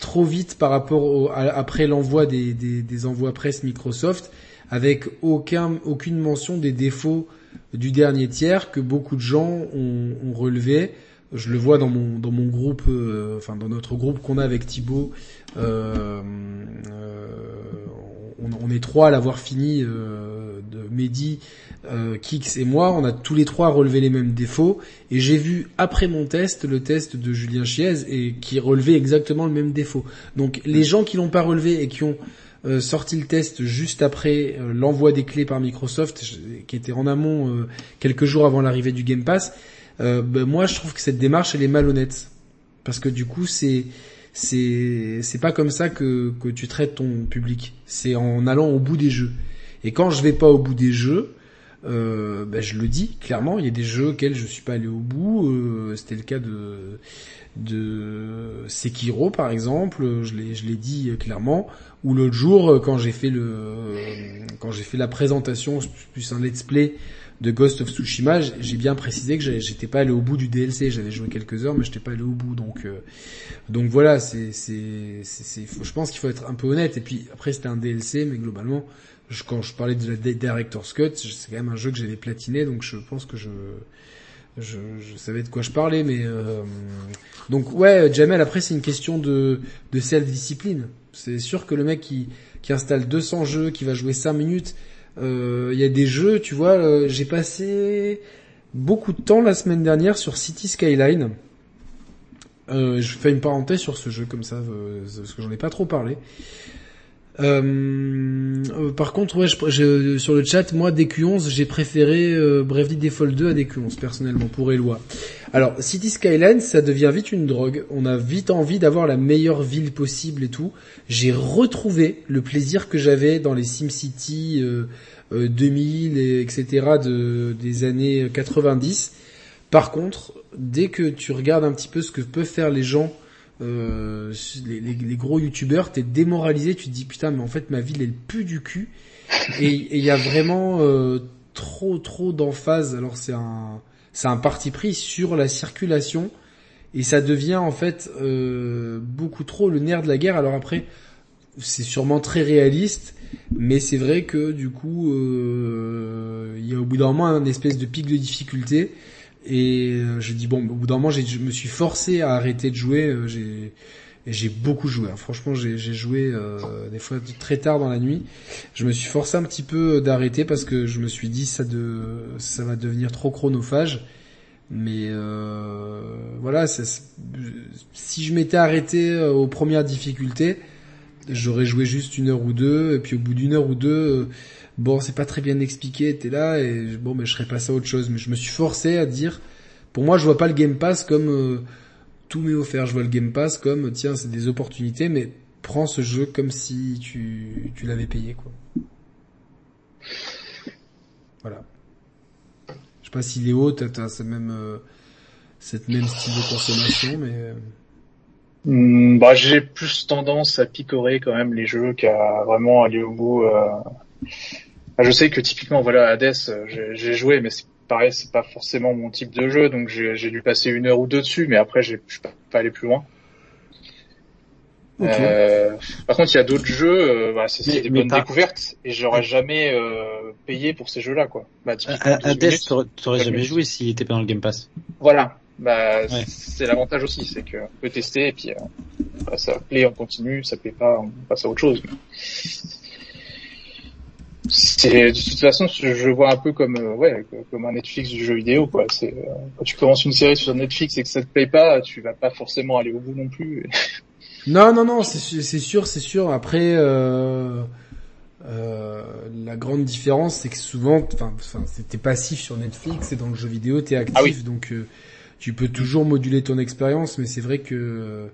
A: trop vite par rapport au, à- après l'envoi des, des, des envois presse Microsoft, avec aucun aucune mention des défauts du dernier tiers que beaucoup de gens ont, ont relevé. Je le vois dans mon dans mon groupe, euh, enfin dans notre groupe qu'on a avec Thibaut. Euh, euh, on, est trois à l'avoir fini euh, de Mehdi, Kix et moi. On a tous les trois relevé les mêmes défauts. Et j'ai vu après mon test le test de Julien Chiez et qui relevait exactement le même défaut. Donc les gens qui l'ont pas relevé et qui ont sorti le test juste après l'envoi des clés par Microsoft, qui était en amont quelques jours avant l'arrivée du Game Pass. Ben, moi, je trouve que cette démarche elle est malhonnête parce que du coup, c'est c'est c'est pas comme ça que que tu traites ton public. C'est en allant au bout des jeux. Et quand je vais pas au bout des jeux, euh, ben, je le dis clairement, il y a des jeux auxquels je suis pas allé au bout. euh, C'était le cas de de Sekiro par exemple, je l'ai je l'ai dit clairement. Ou l'autre jour, quand j'ai fait le quand j'ai fait la présentation, plus un let's play de Ghost of Tsushima, j'ai bien précisé que j'étais pas allé au bout du DLC. J'avais joué quelques heures, mais j'étais pas allé au bout. Donc, euh, donc voilà, c'est, c'est, c'est, je pense qu'il faut être un peu honnête. Et puis après, c'était un DLC, mais globalement, quand je parlais de la Director's Cut, c'est quand même un jeu que j'avais platiné, donc je pense que je, je, savais de quoi je parlais. Mais euh, donc ouais, Jamel. Après, c'est une question de, de self-discipline. C'est sûr que le mec qui, qui installe 200 jeux, qui va jouer 5 minutes, il y a des jeux, tu vois, euh, j'ai passé beaucoup de temps la semaine dernière sur City Skyline. Euh, je fais une parenthèse sur ce jeu comme ça, euh, parce que j'en ai pas trop parlé. Euh, euh, par contre, ouais, je, je- sur le chat, moi, DQ11, j'ai préféré euh, Bravely Default 2 à DQ11, personnellement, pour Eloi. Alors, City Skyline, ça devient vite une drogue. On a vite envie d'avoir la meilleure ville possible et tout. J'ai retrouvé le plaisir que j'avais dans les SimCity euh, euh, 2000, et etc. De, des années 90. Par contre, dès que tu regardes un petit peu ce que peuvent faire les gens, euh, les, les- les gros youtubeurs, t'es démoralisé, tu te dis putain mais en fait ma ville elle pue du cul. Et et il y a vraiment euh, trop trop d'emphase. Alors c'est un c'est un parti pris sur la circulation et ça devient en fait euh, beaucoup trop le nerf de la guerre. Alors après c'est sûrement très réaliste, mais c'est vrai que du coup euh, il y a au bout d'un moment un espèce de pic de difficulté. Et euh, je dis bon, au bout d'un moment, je me suis forcé à arrêter de jouer. euh, et j'ai beaucoup joué. hein. Franchement, j'ai joué euh, des fois très tard dans la nuit. Je me suis forcé un petit peu d'arrêter parce que je me suis dit ça va devenir trop chronophage. Mais euh, voilà, si je m'étais arrêté euh, aux premières difficultés, j'aurais joué juste une heure ou deux. Et puis au bout d'une heure ou deux, euh, bon, c'est pas très bien expliqué. T'es là et bon, mais je serais passé à autre chose. Mais je me suis forcé à dire, pour moi, je vois pas le Game Pass comme euh, tout m'est offert. Je vois le Game Pass comme tiens, c'est des opportunités, mais prends ce jeu comme si tu tu l'avais payé quoi. Voilà. Je sais pas si Léo, t'as t'as ce même euh, cette même style de consommation, mais
H: Hmm, bah, j'ai plus tendance à picorer quand même les jeux qu'à vraiment aller au bout. euh. Je sais que typiquement, voilà, Hades, euh, j'ai j'ai joué, mais c'est pareil, c'est pas forcément mon type de jeu, donc j'ai dû passer une heure ou deux dessus, mais après, je suis pas, pas allé plus loin.
A: ok.
H: Euh, par contre, il y a d'autres jeux, euh, bah, c'est
B: Mais-
H: des
B: mais
H: bonnes
B: pas-
H: découvertes, et j'aurais jamais euh, payé pour ces jeux-là, quoi. Bah, typiquement,
B: À-
H: 12
B: Hades, t'aurais
H: Jamais.
B: joué s'il était pas dans le Game Pass.
H: Voilà. Bah,
B: Ouais.
H: c'est l'avantage aussi, c'est que on peut tester et puis euh, bah, ça plaît, on continue, ça plaît pas, on passe à autre chose. C'est de toute façon, je vois un peu comme euh, ouais, comme un Netflix du jeu vidéo quoi. C'est euh, quand tu commences une série sur Netflix et que ça te plaît pas, tu vas pas forcément aller au bout non plus.
A: Non, non, non, c'est c'est sûr, c'est sûr. Après, euh, euh, la grande différence, c'est que souvent, enfin, t'es passif sur Netflix et dans le jeu vidéo, t'es actif,
H: Ah oui.
A: donc tu peux toujours moduler ton expérience. Mais c'est vrai que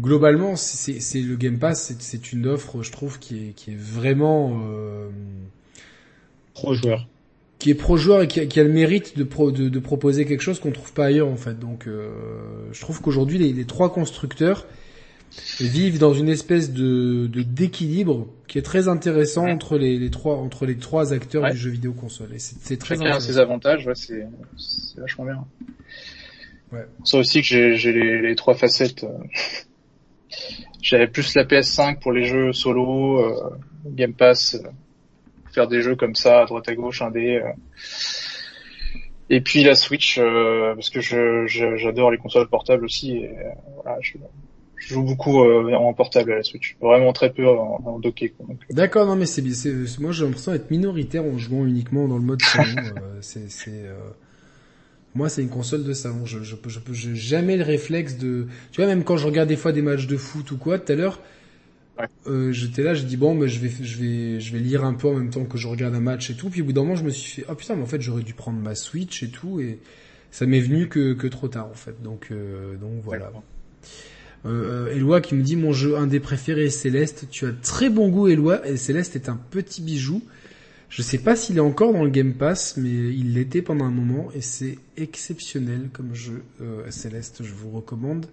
A: globalement, c'est c'est le Game Pass, c'est- c'est une offre, je trouve, qui est qui est vraiment euh,
B: Pro joueur.
A: qui est pro joueur et qui a, qui a le mérite de, pro- de, de proposer quelque chose qu'on trouve pas ailleurs en fait. Donc euh, je trouve qu'aujourd'hui les, les trois constructeurs vivent dans une espèce de de- d'équilibre qui est très intéressant
H: Ouais.
A: entre les, les trois entre les trois acteurs
H: Ouais.
A: du jeu vidéo console. Et c'est c'est très
H: Chacun a
A: intéressant.
H: ses avantages, ouais, c'est c'est vachement bien.
A: Ouais.
H: Ça aussi que j'ai j'ai les, les trois facettes. J'avais plus la PS5 pour les jeux solo, euh, Game Pass, euh, faire des jeux comme ça à droite à gauche, indé. euh. Et puis la Switch, euh, parce que j'adore les consoles portables aussi. Et, euh, voilà, je, joue beaucoup en portable à la Switch, vraiment très peu en, docké.
A: D'accord, non mais c'est Moi j'ai l'impression d'être minoritaire en jouant uniquement dans le mode salon. euh, c'est euh, moi c'est une console de salon. Je je peux je peux j'ai jamais le réflexe de. Tu vois même quand je regarde des fois des matchs de foot ou quoi tout à l'heure.
H: Ouais.
A: Euh, j'étais là, je dis bon, mais je vais, je vais, je vais lire un peu en même temps que je regarde un match et tout. Puis au bout d'un moment, je me suis fait, oh putain, mais en fait, j'aurais dû prendre ma Switch et tout, et ça m'est venu que, que trop tard en fait. Donc, euh, donc voilà. Euh, euh, Eloi qui me dit mon jeu un des préférés est Céleste. Tu as très bon goût Eloi et Céleste est un petit bijou. Je sais pas s'il est encore dans le Game Pass, mais il l'était pendant un moment et c'est exceptionnel comme jeu euh, Céleste. Je vous recommande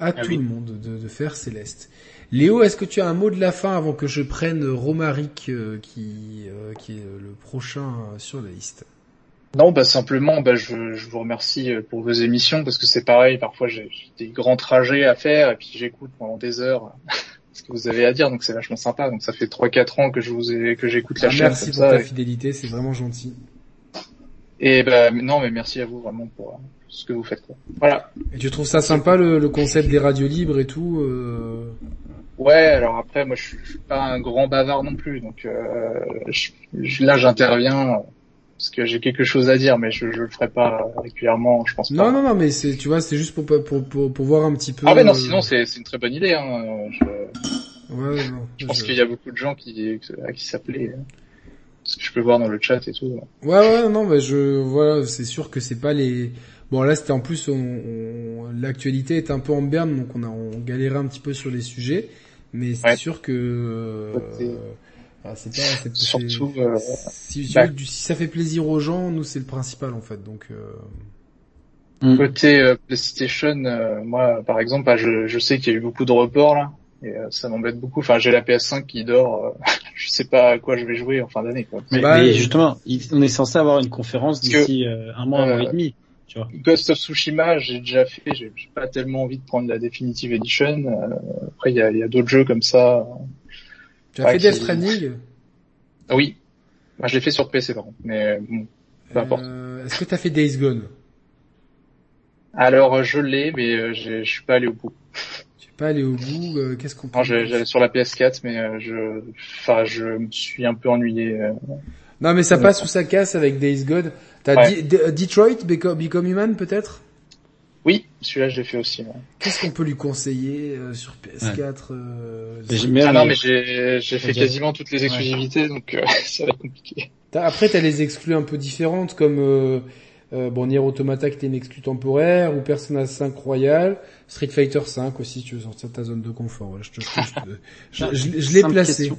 A: à
H: Ah
A: tout
H: oui.
A: le monde de, de faire Céleste. Léo, est-ce que tu as un mot de la fin avant que je prenne Romaric euh, qui, euh, qui est le prochain euh, sur la liste?
H: Non, bah simplement, bah je, je vous remercie pour vos émissions parce que c'est pareil. Parfois, j'ai j'ai des grands trajets à faire et puis j'écoute pendant des heures ce que vous avez à dire, donc c'est vachement sympa. Donc ça fait trois quatre ans que je vous ai que j'écoute la
A: Ah,
H: chaîne
A: merci pour
H: ça.
A: ta
H: et-
A: fidélité, c'est vraiment gentil.
H: Et bah non, mais merci à vous vraiment pour euh, ce que vous faites. Quoi. Voilà.
A: Et tu trouves ça sympa le, le concept des radios libres et tout euh...
H: Ouais, alors après, moi, je suis, je suis pas un grand bavard non plus, donc euh, je- je- là, j'interviens parce que j'ai quelque chose à dire, mais je, je le ferai pas régulièrement, je pense pas.
A: Non, non, non, mais c'est, tu vois, c'est juste pour, pour, pour, pour voir un petit peu.
H: Ah mais non,
A: euh,
H: sinon c'est c'est une très bonne idée. Hein. Je,
A: Ouais, ouais, non.
H: je pense
A: Je-
H: qu'il y a beaucoup de gens qui à qui s'appelaient, euh, ce que je peux voir dans le chat et tout.
A: Ouais, ouais, non, mais je, voilà, c'est sûr que c'est pas les. Bon, là, c'était en plus, on, on- l'actualité est un peu en berne, donc on a, on galérait un petit peu sur les sujets, mais c'est
H: Ouais.
A: sûr que. euh, ah, c'est pas, c'est,
H: Surtout, euh,
A: si, si-
H: bah.
A: si ça fait plaisir aux gens, nous, c'est le principal en fait, donc. Euh...
B: Mm.
H: Côté euh, PlayStation, euh, moi par exemple, bah, je, je sais qu'il y a eu beaucoup de reports là, et euh, ça m'embête beaucoup. Enfin, j'ai la PS5 qui dort, euh, je sais pas à quoi je vais jouer en fin d'année. quoi.
B: Mais,
A: Bah,
B: mais justement, on est censé avoir une conférence
H: que,
B: d'ici euh, un mois, un mois et demi. Tu vois.
H: Ghost of Tsushima, j'ai déjà fait, j'ai j'ai pas tellement envie de prendre la Definitive Edition. euh, après, il y a, il y a d'autres jeux comme ça.
A: Tu as
H: Ouais,
A: fait Death Stranding
H: Ah oui, Bah, je l'ai fait sur PC par contre, mais bon, peu importe.
A: Euh, Est-ce que t'as fait Days Gone?
H: Alors, euh, je l'ai, mais euh, je suis pas allé au bout.
A: Tu es pas allé au bout, euh, qu'est-ce qu'on peut
H: j'allais sur la PS4, mais euh, je, enfin, je me suis un peu ennuyé. euh.
A: Non, mais ça passe ou ça casse avec Days Gone. T'as
H: Ouais.
A: Detroit, Become, Become Human peut-être?
H: Oui, celui-là, je l'ai fait aussi. ouais.
A: Qu'est-ce qu'on peut lui conseiller euh, sur PS4 euh,
B: Mais
A: c'est-
B: j'ai- mais-
H: Ah non, mais j'ai j'ai fait quasiment toutes les exclusivités, donc euh, ça va être compliqué.
A: T'as- Après, t'as les exclus un peu différentes comme euh, euh, bon Nier Automata qui était une exclue temporaire ou Persona 5 Royal, Street Fighter 5 aussi si tu veux sortir de ta zone de confort. Voilà, je te- je te- je- je- je- je l'ai placé.
B: question.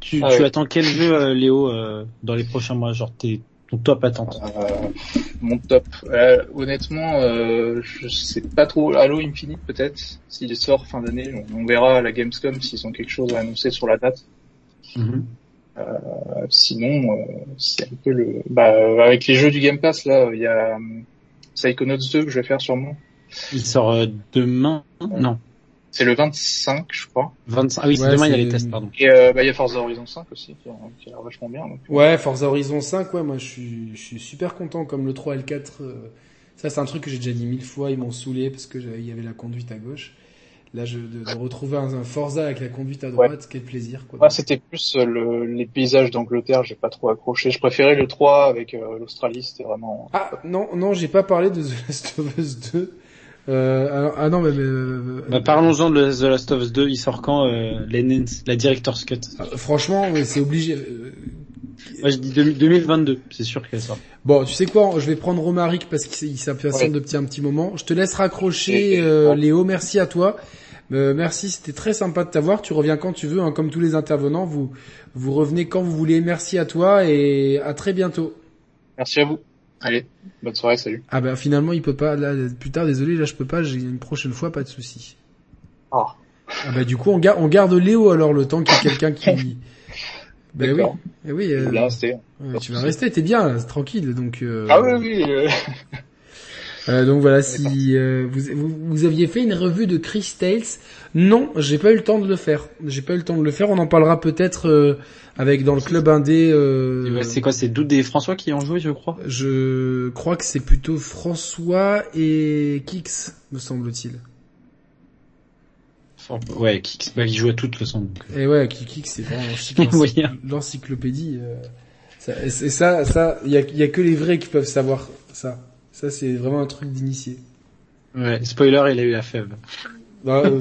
B: Tu,
H: Ah
B: tu
H: ouais.
B: attends quel jeu, euh, Léo, euh, dans les prochains mois? Genre tes, ton top attente
H: Euh, mon top. Euh, honnêtement, euh, je sais pas trop. Halo Infinite peut-être, s'il sort fin d'année, on, on verra à la Gamescom s'ils ont quelque chose à annoncer sur la date.
B: Mhm.
H: Euh, sinon, euh, c'est un peu le. Bah, avec les jeux du Game Pass là, il y a Psychonauts 2 que je vais faire sûrement.
B: Il sort demain? Non,
H: C'est le 25, je crois.
B: 25. Ah oui, c'est
A: Ouais,
B: demain, il y a les tests, pardon.
H: Et euh, bah, il y a Forza Horizon 5 aussi, qui a, qui a l'air vachement bien. Donc.
A: Ouais, Forza Horizon 5, ouais, moi je suis, je suis super content comme le 3 et le 4. euh, ça c'est un truc que j'ai déjà dit mille fois, ils m'ont saoulé parce que il y avait la conduite à gauche. Là, je, de, de retrouver un, un Forza avec la conduite à droite, quel plaisir, quoi.
H: Moi, c'était plus euh, le, les paysages d'Angleterre, j'ai pas trop accroché. Je préférais le 3 avec euh, l'Australie, c'était vraiment.
A: Ah, non, non, j'ai pas parlé de The Last of Us 2. Euh, alors- ah non, mais, mais, euh,
B: Bah, parlons-en de The Last of Us 2. Il sort quand euh, les- la Director's Cut
A: ah, franchement, c'est obligé. euh,
B: Moi, je dis 2000 2022. C'est sûr qu'elle sort.
A: Bon, tu sais quoi, je vais prendre Romaric parce qu'il s'impatiente
H: Ouais.
A: depuis un petit moment. Je te laisse raccrocher, euh. Léo. Merci à toi. Euh, merci, c'était très sympa de t'avoir. Tu reviens quand tu veux, hein, comme tous les intervenants. Vous vous revenez quand vous voulez. Merci à toi et à très bientôt.
H: Merci à vous. Allez, bonne soirée, salut.
A: Ah ben finalement il peut pas. Là plus tard, désolé, là je peux pas. J'ai une prochaine fois, pas de souci.
H: Ah.
A: Ah bah du coup on garde on garde Léo alors le temps qu'il y ait quelqu'un qui. Ben oui. Eh oui. Euh,
H: rester.
A: ouais, tu vas rester. T'es bien, là, tranquille. Donc. euh,
H: Ah oui, oui. euh,
A: Euh, donc voilà, si euh, vous, vous, vous aviez fait une revue de Chris Tales, non, j'ai pas eu le temps de le faire. J'ai pas eu le temps de le faire. On en parlera peut-être euh, avec dans le club indé. euh,
B: c'est quoi C'est Doud et François qui ont joué, je crois?
A: je crois que c'est plutôt François et Kix, me semble-t-il.
B: Ouais, qui, bah, il joue à tout de toute façon. donc, euh.
A: Et ouais, Kix, c'est vraiment l'encyclopédie. euh, et ça, ça, il y a, y a que les vrais qui peuvent savoir ça. Ça, c'est vraiment un truc d'initié.
B: Ouais, spoiler, il a eu la fève.
A: Non, euh,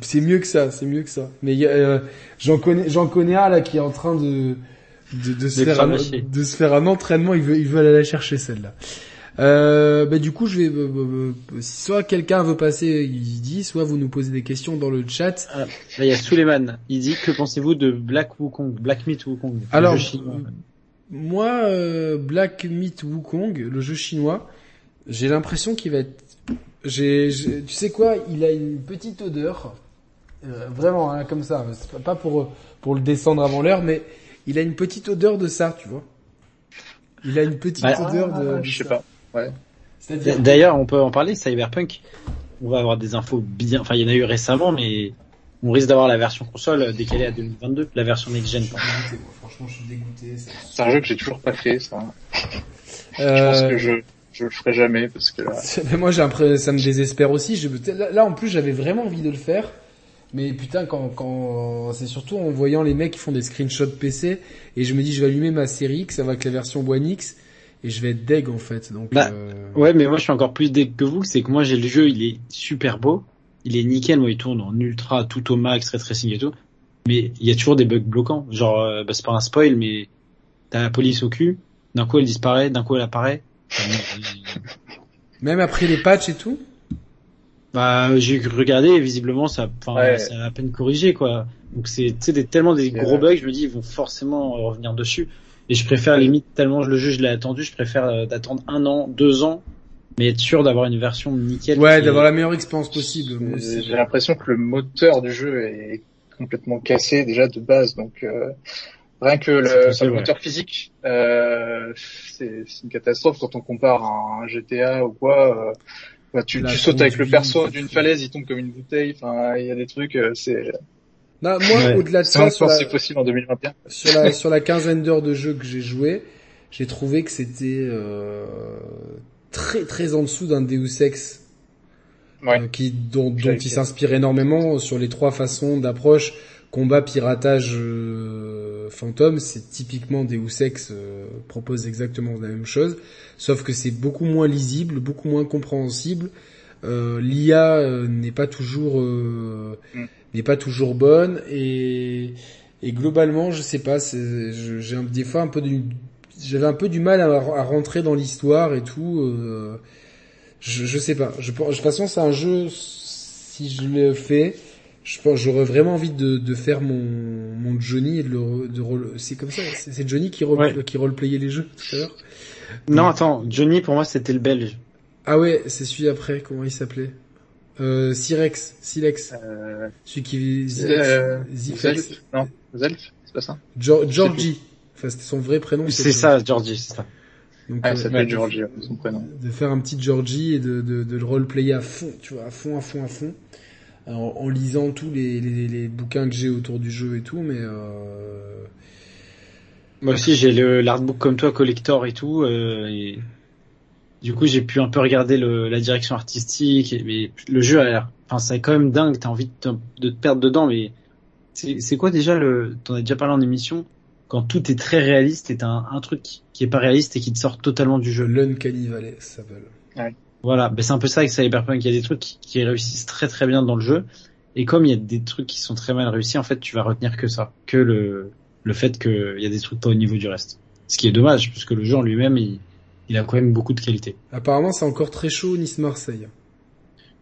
A: c'est- mieux que ça, c'est mieux que ça. Mais euh, j'en connais, j'en connais un là qui est en train de de, de se faire un,
B: cravacher.
A: de se faire un entraînement. Il veut, il veut aller la chercher celle-là. Euh, bah du coup, je vais, euh, euh, euh, soit quelqu'un veut passer, il dit, soit vous nous posez des questions dans le chat.
B: Là, il y a Suleiman. Il dit, que pensez-vous de Black Wukong Black Myth Wukong
A: Alors. Moi, euh, Black Myth Wukong, le jeu chinois, j'ai l'impression qu'il va être. J'ai, j'ai- tu sais quoi Il a une petite odeur, euh, vraiment hein, comme ça. C'est pas- pour pour le descendre avant l'heure, mais il a une petite odeur de ça, tu vois. Il a une petite
B: Bah,
A: odeur de.
H: Ah, je sais pas. Ouais.
A: C'est-à-dire.
B: D'ailleurs, on peut en parler, Cyberpunk. On va avoir des infos bien, enfin, il y en a eu récemment, mais on risque d'avoir la version console décalée à 2022, la version next-gen.
A: Je suis dégoûté, moi. Franchement, je suis dégoûté. c'est-
H: un jeu que j'ai toujours pas fait, ça. Je
A: Euh,
H: pense que je, je le ferai jamais parce que là,
A: Mais moi j'ai l'impression ça me désespère aussi. Je, là, là, en plus j'avais vraiment envie de le faire. Mais putain quand quand c'est surtout en voyant les mecs qui font des screenshots PC et je me dis je vais allumer ma série X avec la version One X et je vais être deg en fait. Donc
B: Bah,
A: euh,
B: Ouais, mais moi je suis encore plus deg que vous, c'est que moi j'ai le jeu, il est super beau, il est nickel, moi il tourne en ultra, tout au max, ray tracing et tout, mais il y a toujours des bugs bloquants, genre euh, bah, c'est pas un spoil, mais t'as la police au cul, d'un coup elle disparaît, d'un coup elle apparaît.
A: même après les patchs et tout.
B: bah j'ai regardé, et visiblement ça, enfin
H: Ouais.
B: c'est à peine corrigé quoi. Donc c'est tu sais des tellement des gros
H: vrai.
B: bugs, je me dis ils vont forcément euh, revenir dessus. Et je préfère limite tellement le jeu je l'ai attendu, je préfère euh, d'attendre un an, deux ans, mais être sûr d'avoir une version nickel.
A: Ouais, d'avoir la meilleure expérience possible.
H: j'ai l'impression que le moteur du jeu est complètement cassé déjà de base. Donc euh, rien que le, sur le
B: ouais.
H: moteur physique, euh, c'est c'est une catastrophe quand on compare à un GTA ou quoi. euh, bah, tu, tu sautes avec le perso d'une falaise, il tombe comme une bouteille. Enfin, il y a des trucs. euh, C'est
A: Non, moi
B: Ouais.
A: au-delà de ça sur la,
H: c'est possible en 2021.
A: sur la sur la quinzaine d'heures de jeu que j'ai joué, j'ai trouvé que c'était euh, très très en dessous d'un Deus Ex
H: Ouais.
A: euh, qui dont, dont il s'inspire énormément sur les trois façons d'approche combat piratage euh, fantôme c'est typiquement Deus Ex euh, propose exactement la même chose sauf que c'est beaucoup moins lisible beaucoup moins compréhensible euh, l'IA euh, n'est pas toujours
H: Mm.
A: n'est pas toujours bonne et et globalement je sais pas j'ai des fois un peu de j'avais un peu du mal à, à rentrer dans l'histoire et tout euh, je, je sais pas. Je, de toute façon, c'est un jeu. Si je le fais, je pense j'aurais vraiment envie de, de faire mon, mon Johnny et de le. De, role- c'est comme ça. C'est Johnny qui role,
B: Ouais.
A: qui roleplayait les jeux tout à l'heure.
B: Non, attends, Johnny pour moi c'était le belge.
A: Ah ouais, c'est celui après. Comment il s'appelait? Euh, Sirex, Silex,
H: Euh,
A: celui qui
H: euh,
A: Zifex.
H: Zelf Non, Zelf, c'est pas ça?
A: Georgie. Enfin, c'était son vrai prénom.
B: C'est ça, Georgie, c'est ça.
A: Donc,
H: Ah,
A: euh,
H: il s'appelle
A: de-
H: Georgie, son prénom.
A: de faire un petit Georgie et de, de, de le roleplayer à fond, tu vois, à fond, à fond, à fond, en, en lisant tous les, les, les bouquins que j'ai autour du jeu et tout, mais euh...
B: Moi aussi j'ai le l'artbook comme toi collector et tout. euh, et du coup j'ai pu un peu regarder le, la direction artistique. Et, mais le jeu a l'air, enfin c'est quand même dingue. T'as envie de te, de te perdre dedans, mais c'est quoi déjà le T'en as déjà parlé en émission. Quand tout est très réaliste et t'as un, un truc qui, est pas réaliste et qui te sort totalement du jeu?
A: l'Uncanny Valley, ça s'appelle.
B: Voilà, ben c'est un peu ça avec Cyberpunk. Il y a des trucs qui, qui réussissent très très bien dans le jeu, et comme il y a des trucs qui sont très mal réussis, en fait, tu vas retenir que ça, que le le fait qu'il y a des trucs pas au niveau du reste. Ce qui est dommage, puisque le jeu en lui-même, il, il a quand même beaucoup de qualité.
A: Apparemment, c'est encore très chaud Nice-Marseille.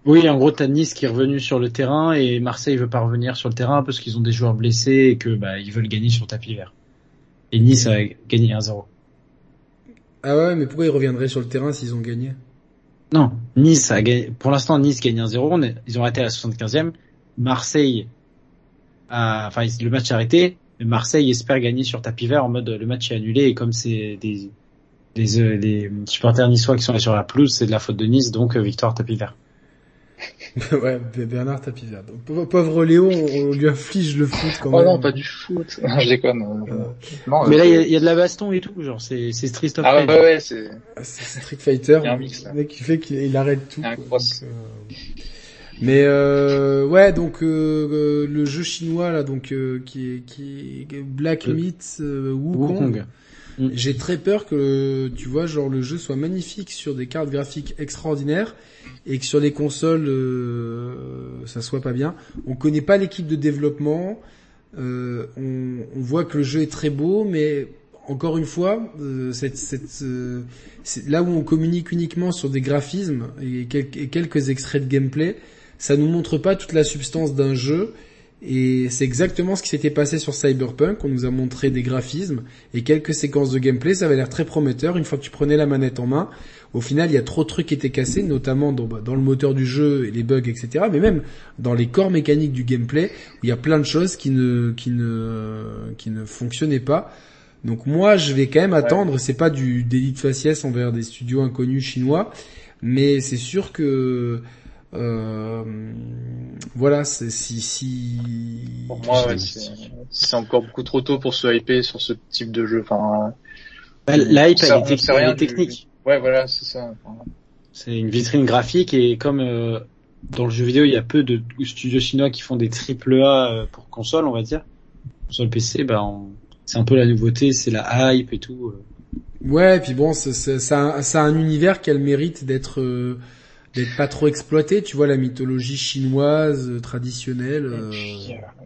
B: Oui, en gros, t'as Nice qui est revenu sur le terrain et Marseille veut pas revenir sur le terrain parce qu'ils ont des joueurs blessés et que bah ils veulent gagner sur tapis vert. Et Nice a gagné 1-0.
A: Ah ouais, mais pourquoi ils reviendraient sur le terrain s'ils ont gagné?
B: Non, Nice a gagné. Pour l'instant, Nice gagne 1-0. On est- Ils ont arrêté à la 75e. Marseille a, enfin, le match est arrêté. Mais Marseille espère gagner sur tapis vert en mode le match est annulé et comme c'est des les, euh, supporters niçois qui sont là sur la pelouse, c'est de la faute de Nice, donc euh, victoire tapis vert.
A: Ouais, Bernard Tapivert. Donc, pauvre- Léo, on, lui inflige le foot quand
H: Oh
A: même.
H: non, pas du foot. Non, je déconne. euh, non,
B: Mais
H: euh,
B: là, il y y a de la baston et tout, genre c'est c'est Street of
H: Ah ouais, ouais, ouais, c'est...
A: Ah, c'est Street Fighter.
H: Il y a un mix, là.
A: Le mec qui fait qu'il il arrête tout.
H: Il y a un
A: quoi. Donc, euh, Mais euh, ouais, donc euh, euh, le jeu chinois là, donc euh, qui est qui est Black Myth euh, Wukong.
B: Wukong.
A: J'ai très peur que tu vois genre le jeu soit magnifique sur des cartes graphiques extraordinaires et que sur les consoles euh, ça soit pas bien. On connaît pas l'équipe de développement. Euh, on, on voit que le jeu est très beau, mais encore une fois, euh, cette, cette, euh, là où on communique uniquement sur des graphismes et, et quelques extraits de gameplay, ça nous montre pas toute la substance d'un jeu. Et c'est exactement ce qui s'était passé sur Cyberpunk. On nous a montré des graphismes et quelques séquences de gameplay. Ça avait l'air très prometteur. Une fois que tu prenais la manette en main, au final, il y a trop de trucs qui étaient cassés, notamment dans, bah, dans le moteur du jeu et les bugs, etc. Mais même dans les corps mécaniques du gameplay, où il y a plein de choses qui ne, qui ne, qui ne fonctionnaient pas. Donc moi, je vais quand même attendre. C'est pas du délit de faciès envers des studios inconnus chinois, mais c'est sûr que euh, voilà, c'est si si.
H: Pour moi, ouais, c'est encore beaucoup trop tôt pour se hyper sur ce type de jeu. Enfin,
B: Bah, la hype,
H: ça-
B: elle est, elle
H: du-
B: technique.
H: Ouais, voilà, c'est ça. Enfin,
B: C'est une vitrine graphique et comme euh, dans le jeu vidéo, il y a peu de studios chinois qui font des triple A euh, pour console, on va dire. Sur le PC, bah, on- c'est un peu la nouveauté, c'est la hype et tout. euh.
A: Ouais, et puis bon, ça, a- ça a un univers qui a le mérite d'être euh, d'être pas trop exploité. Tu vois la mythologie chinoise euh, traditionnelle. euh,
H: puis, euh,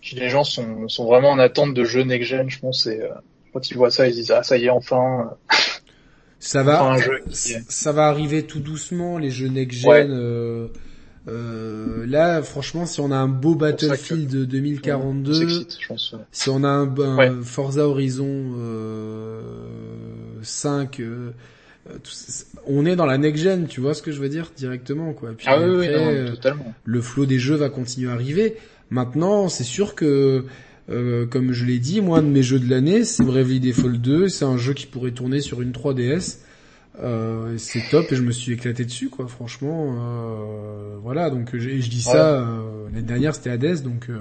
H: puis les gens sont, sont vraiment en attente de jeux next-gen, je pense. Et, euh, quand ils voient ça, ils disent ah ça y est enfin.
A: Ça va,
H: Enfin, un jeu qui
A: ça, va arriver tout doucement les jeux next gen.
H: Ouais.
A: euh, euh, là, franchement, si on a un beau Battlefield de
H: On
A: 2042,
H: s'excite, je pense. ouais.
A: si on a un, un
H: Ouais.
A: Forza Horizon euh, 5, euh, euh, tout ça, on est dans la next gen, tu vois ce que je veux dire directement quoi. Puis
H: Ah oui, oui,
A: après,
H: non,
A: euh,
H: totalement.
A: le flot des jeux va continuer à arriver. Maintenant, c'est sûr que, euh, comme je l'ai dit, moi, un de mes jeux de l'année, c'est Bravely Default 2. C'est un jeu qui pourrait tourner sur une 3DS. Euh, c'est top et je me suis éclaté dessus, quoi. Franchement, euh, voilà. Donc, je, et je dis ça. Euh, L'année dernière, c'était Hades, donc euh,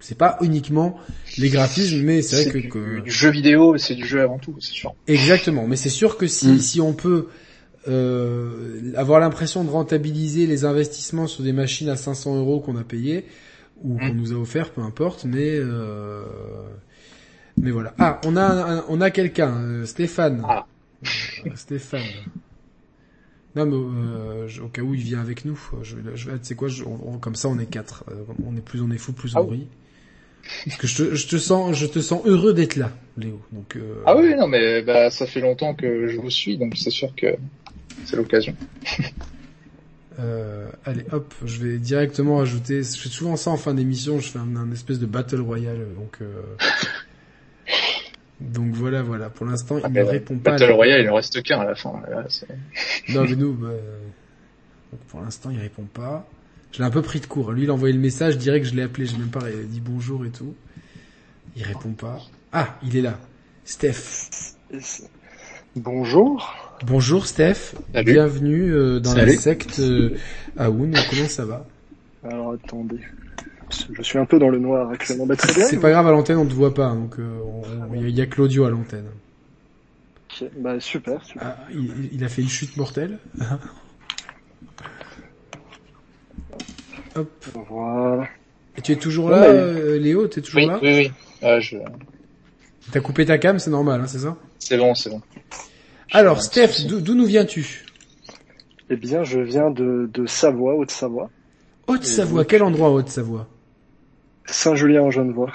A: c'est pas uniquement les graphismes, mais c'est vrai que,
H: du,
A: que-
H: du jeu vidéo, c'est du jeu avant tout, c'est sûr.
A: Exactement, mais c'est sûr que si,
B: Mm.
A: si on peut euh, avoir l'impression de rentabiliser les investissements sur des machines à 500 euros qu'on a payé ou qu'on
H: Mm.
A: nous a offert, peu importe, mais euh, mais voilà. Ah, on a un- on a quelqu'un, euh, Stéphane.
H: Ah.
A: Euh, Stéphane. Non, mais euh, je- au cas où il vient avec nous, je, vais- je, vais- tu sais quoi, je- on- on- comme ça on est quatre. Euh, On est plus on est fou, plus on
H: Ah oui.
A: rit. Parce que je te, je te sens, je te sens heureux d'être là, Léo. Donc. euh,
H: Ah oui, non, mais bah, ça fait longtemps que je vous suis, donc c'est sûr que c'est l'occasion.
A: Euh, allez, hop, je vais directement ajouter. Je fais souvent ça en fin d'émission. Je fais un, un espèce de battle royale. Donc, euh, donc voilà, voilà. Pour l'instant, il ne répond pas.
H: Battle Royale, il en reste qu'un à la fin. Là,
A: Non, mais nous, bah, donc pour l'instant, il répond pas. Je l'ai un peu pris de court. Lui, il a envoyé le message. Je dirais que je l'ai appelé. J'ai même pas dit bonjour et tout. Il répond pas. Ah, il est là. Steph.
I: Bonjour.
A: Bonjour Steph.
H: Salut.
A: Bienvenue euh, dans
B: Salut.
A: la secte euh, Aoun. Comment ça va?
I: Alors attendez. Je suis un peu dans le noir actuellement. Bah.
A: C'est pas grave à l'antenne, on te voit pas, donc euh, il y, a- il y a que l'audio à l'antenne.
I: Ok, Bah super, super.
A: Ah, il, il a fait une chute mortelle. Hop.
I: Voilà.
A: Et tu es toujours
I: Ouais,
A: là,
I: mais-
A: euh, Léo T'es toujours
H: Oui,
A: là
H: oui, oui. Je...
A: T'as coupé ta cam, c'est normal, hein, c'est ça
H: C'est bon, c'est bon.
A: Alors,
H: Ouais,
A: Steph, d'où nous viens-tu
I: Eh bien, je viens de, de Savoie, Haute-Savoie.
A: Haute-Savoie, quel endroit en Haute-Savoie
I: Saint-Julien-en-Genevois.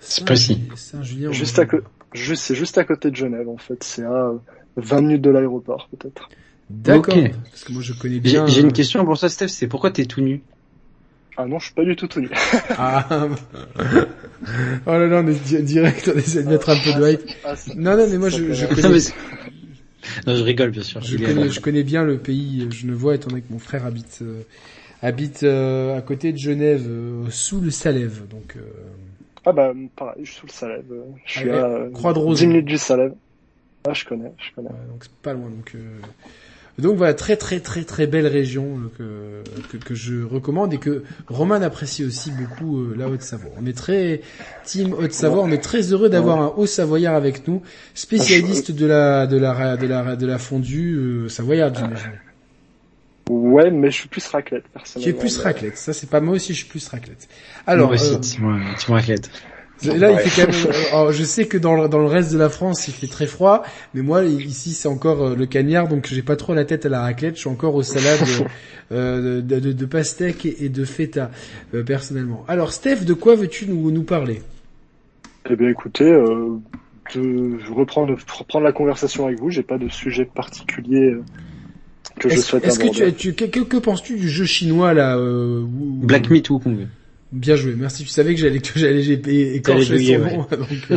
B: C'est précis.
A: Saint-Julien.
I: Juste à côté. Juste, c'est juste à côté de Genève, en fait. C'est à 20 minutes de l'aéroport, peut-être.
A: D'accord. Parce que moi je connais
B: J'ai
A: bien.
B: j'ai
A: euh,
B: une question pour ça, Steph, c'est pourquoi t'es tout nu?
I: Ah non, je suis pas du tout tout nu.
A: Ah. oh là là, on est di- direct, on essaie de mettre un peu de hype.
I: Ah, c'est-
A: Non, non, mais moi je, je connais,
B: mais non, je rigole, bien sûr.
A: je connais, je connais bien le pays euh, genevois étant donné que mon frère habite euh, habite euh, à côté de Genève, euh, sous le Salève, donc euh,
I: Ah bah, pareil, je suis sous le Salève. Je suis
A: Ah,
I: à euh,
A: Croix de Rose.
I: 10 minutes du Salève. Ah, je connais, je connais.
A: Ouais, donc c'est pas loin. Donc, euh, donc voilà, très très très très belle région euh, que, que que je recommande et que Roman apprécie aussi beaucoup euh, la Haute-Savoie. On est très team Haute-Savoie, on est très heureux d'avoir un Haut-Savoyard avec nous, spécialiste de la de la ra- de la de la fondue euh, savoyarde, j'imagine.
I: Ouais, mais je suis plus raclette,
A: Qui est
I: personnellement.
A: plus raclette, ça c'est pas moi aussi, je suis plus raclette. Alors,
B: Moi aussi,
A: euh,
B: Tim Raclette.
A: Là, il fait quand même. euh, alors, je sais que dans le, dans le reste de la France, il fait très froid, mais moi ici c'est encore euh, le cagnard, donc j'ai pas trop la tête à la raclette. Je suis encore aux salades euh, de, de, de pastèque et, de feta euh, personnellement. Alors, Steph, de quoi veux-tu nous, nous parler?
I: Eh bien, écoutez, euh, de reprendre, reprendre la conversation avec vous. J'ai pas de sujet particulier euh, que je souhaite
A: est-ce que
I: aborder.
A: tu, tu que, que penses-tu du jeu chinois là euh, où-
B: Black Meat ou Kong
A: Bien joué, merci. Tu savais que j'allais que j'allais écorcher son
B: ouais.
A: nom. donc,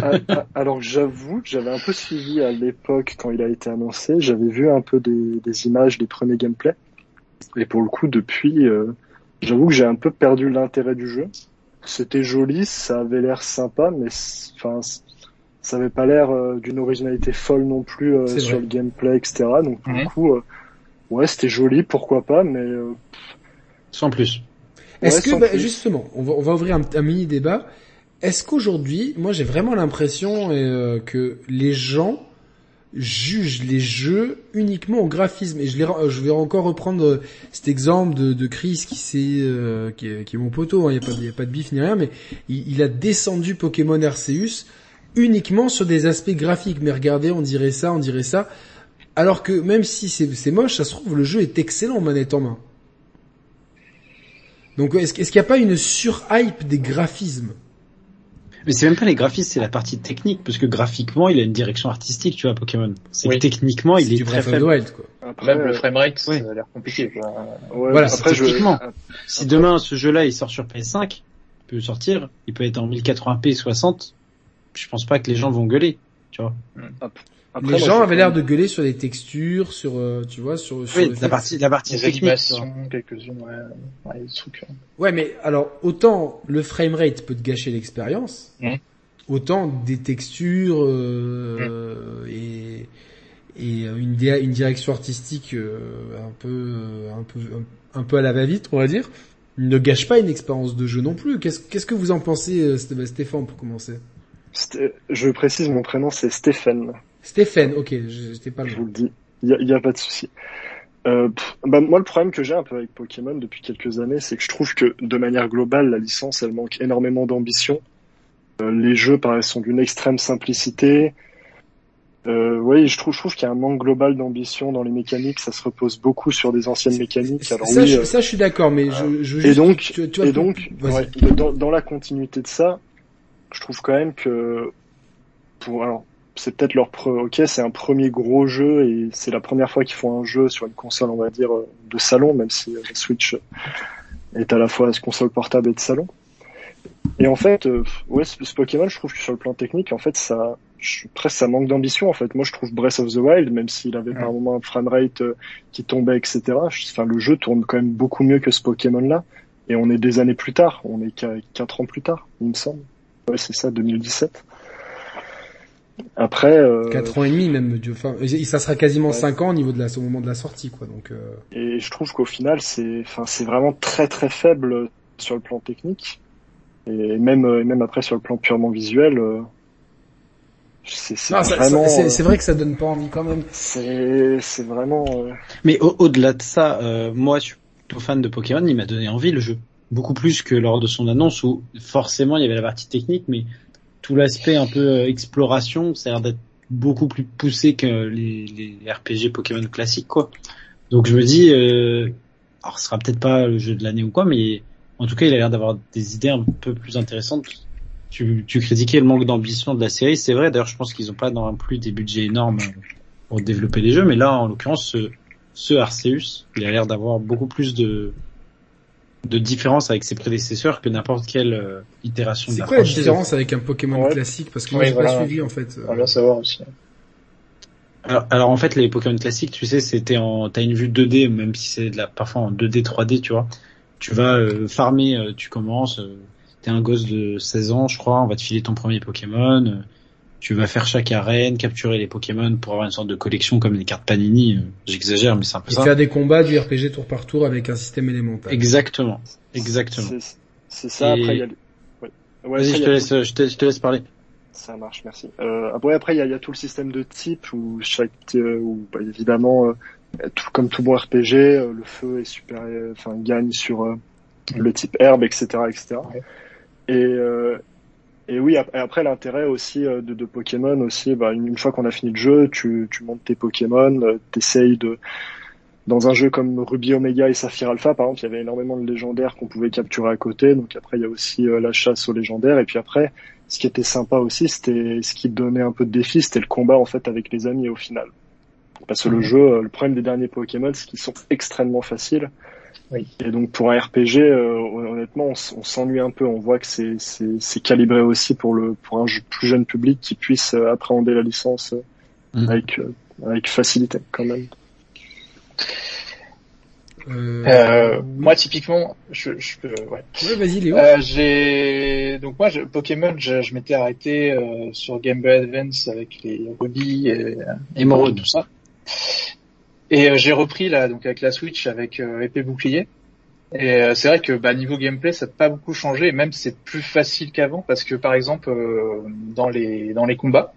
I: Alors j'avoue que j'avais un peu suivi à l'époque quand il a été annoncé. J'avais vu un peu des, des images des premiers gameplays. Et pour le coup, depuis, euh, j'avoue que j'ai un peu perdu l'intérêt du jeu. c'était joli, ça avait l'air sympa, mais enfin, ça avait pas l'air euh, d'une originalité folle non plus euh, sur
A: vrai.
I: le gameplay, etc. Donc du
H: Mhm.
I: coup, euh, ouais, c'était joli, pourquoi pas, mais euh,
B: Sans plus.
A: Est-ce que, bah, justement, on va, on va ouvrir un, un mini débat. Est-ce qu'aujourd'hui, moi j'ai vraiment l'impression euh, que les gens jugent les jeux uniquement au graphisme? Et je, les, je vais encore reprendre euh, cet exemple de, de Chris qui euh, qui, est, qui est mon poteau. Il n'y a pas, de- y a pas de bif ni rien, mais il, il a descendu Pokémon Arceus uniquement sur des aspects graphiques. Mais regardez, on dirait ça, on dirait ça. Alors que même si c'est c'est moche, ça se trouve le jeu est excellent manette en main. Donc est-ce qu'il n'y a pas une surhype des graphismes?
B: Mais c'est même pas les graphismes, c'est la partie technique, parce que graphiquement, il a une direction artistique, tu vois, Pokémon. C'est
H: Oui.
B: techniquement, il est
A: du
B: très faible.
A: Wild quoi.
I: après,
H: Même le framerate, ça
B: ouais.
H: a l'air compliqué. Quoi.
I: ouais,
A: Voilà,
I: après je,
B: techniquement. Si demain ce jeu-là il sort sur PS5, il peut sortir, il peut être en 1080p 60, je pense pas que les gens vont gueuler, tu vois.
I: Après,
A: les
I: moi,
A: gens avaient l'air de gueuler sur les textures, sur euh, tu vois, sur, sur
B: Oui, la
A: fait-
B: partie, la partie
H: Les animations, quelques-unes, ouais, ouais, des trucs. euh.
A: Ouais, mais alors autant le framerate peut te gâcher l'expérience,
H: Mhm.
A: autant des textures euh, et et euh, une, di- une direction artistique euh, un peu euh, un peu un, peu à la va-vite, on va dire, ne gâche pas une expérience de jeu non plus. Qu'est-ce qu'est-ce que vous en pensez, euh, Sté- Stéphane, pour commencer?
I: Sté- je précise, mon prénom c'est Stéphane.
A: Stéphane, ok, j'étais pas
I: Je
A: loin.
I: vous le dis, il y a, a pas de souci. Euh, pff, bah, moi, le problème que j'ai un peu avec Pokémon depuis quelques années, c'est que je trouve que de manière globale, la licence, elle manque énormément d'ambition. Euh, les jeux paraissent sont d'une extrême simplicité. Euh, oui, je trouve, je trouve qu'il y a un manque global d'ambition dans les mécaniques. Ça se repose beaucoup sur des anciennes mécaniques. Alors
A: ça,
I: oui,
A: je,
I: euh,
A: ça, je suis d'accord, mais je, je
I: et donc,
A: tu, tu
I: et donc, ouais, dans, dans la continuité de ça, je trouve quand même que pour alors c'est peut-être leur pre- ok c'est un premier gros jeu et c'est la première fois qu'ils font un jeu sur une console on va dire euh, de salon même si euh, la Switch est à la fois console portable et de salon. Et en fait euh, ouais ce, ce Pokémon je trouve que sur le plan technique en fait ça je, presque ça manque d'ambition en fait. Moi je trouve Breath of the Wild même s'il avait par moment un framerate euh, qui tombait etc enfin le jeu tourne quand même beaucoup mieux que ce Pokémon là et on est des années plus tard. On est quatre ans plus tard il me semble. Ouais c'est ça 2017 après euh,
A: 4 ans et demi même, Dieu. Enfin, ça sera quasiment
I: Ouais.
A: 5 ans au niveau de la, au moment de la sortie, quoi. Donc, euh,
I: Et je trouve qu'au final, c'est, enfin, c'est vraiment très très faible sur le plan technique. Et même, euh, même après sur le plan purement visuel, euh, c'est, vraiment, euh,
A: vrai que ça donne pas envie quand même.
I: c'est, c'est vraiment, euh,
B: Mais au- au-delà de ça, euh, moi, je suis plutôt fan de Pokémon, il m'a donné envie le jeu. Beaucoup plus que lors de son annonce où forcément il y avait la partie technique, mais tout l'aspect un peu euh, exploration, ça a l'air d'être beaucoup plus poussé que les, RPG Pokémon classiques, quoi. Donc je me dis, euh, alors ce sera peut-être pas le jeu de l'année ou quoi, mais en tout cas il a l'air d'avoir des idées un peu plus intéressantes. Tu, critiquais le manque d'ambition de la série, c'est vrai. D'ailleurs, je pense qu'ils ont pas non plus des budgets énormes pour développer les jeux, mais là, en l'occurrence, ce, ce Arceus, il a l'air d'avoir beaucoup plus de de différence avec ses prédécesseurs que n'importe quelle euh, itération de
A: C'est
B: la
A: quoi la différence avec un Pokémon
I: Ouais.
A: classique? Parce que moi, j'ai
H: voilà.
A: pas suivi en fait.
H: On va bien savoir aussi.
B: alors, alors, en fait, les Pokémon classiques, tu sais, c'était en, t'as une vue 2D, même si c'est de la, parfois en 2D, 3D, tu vois. Tu vas euh, farmer, euh, tu commences, euh, t'es un gosse de 16 ans, je crois, on va te filer ton premier Pokémon. Tu vas faire chaque arène, capturer les Pokémon pour avoir une sorte de collection comme les cartes Panini. euh, J'exagère, mais c'est un peu
A: Et
B: ça.
A: faire des combats du RPG tour par tour avec un système élémental.
B: Exactement, exactement.
I: c'est, ça.
B: Et-
I: Après, il y a, le- ouais. Ouais,
B: Vas-y, je te laisse, je te, je te laisse parler.
I: Ça marche, merci. Euh, après, après, il y a, il y a tout le système de type où chaque, euh, où bah, évidemment, euh, tout, comme tout bon RPG, euh, le feu est super, euh, enfin gagne sur euh, le type herbe, etc., etc.
H: Ouais.
I: Et euh, et oui, après l'intérêt aussi euh, de, de Pokémon aussi, bah, une, une fois qu'on a fini le jeu, tu, tu montes tes Pokémon, euh, t'essayes de dans un jeu comme Ruby Omega et Saphir Alpha, par exemple, il y avait énormément de légendaires qu'on pouvait capturer à côté. Donc après, il y a aussi euh, la chasse aux légendaires. Et puis après, ce qui était sympa aussi, c'était ce qui donnait un peu de défi, c'était le combat en fait avec les amis au final. Parce que le jeu, euh, le problème des derniers Pokémon, c'est qu'ils sont extrêmement faciles.
H: Oui.
I: Et donc pour un RPG, euh, honnêtement, on, s'ennuie un peu. On voit que c'est c'est c'est calibré aussi pour le pour un jeu plus jeune public qui puisse euh, appréhender la licence euh,
B: Mhm.
I: avec euh, avec facilité quand même.
A: Euh,
H: Euh. Moi, typiquement, je, je peux, ouais.
A: Ouais, vas-y Léo.
H: Euh, j'ai donc moi je, Pokémon je, je m'étais arrêté euh, sur Game Boy Advance avec les Ruby et
B: Émeraude.
H: tout ça et euh, j'ai repris là donc avec la Switch avec euh, épée bouclier et euh, c'est vrai que bah, niveau gameplay ça n'a pas beaucoup changé et même c'est plus facile qu'avant parce que par exemple euh, dans les dans les combats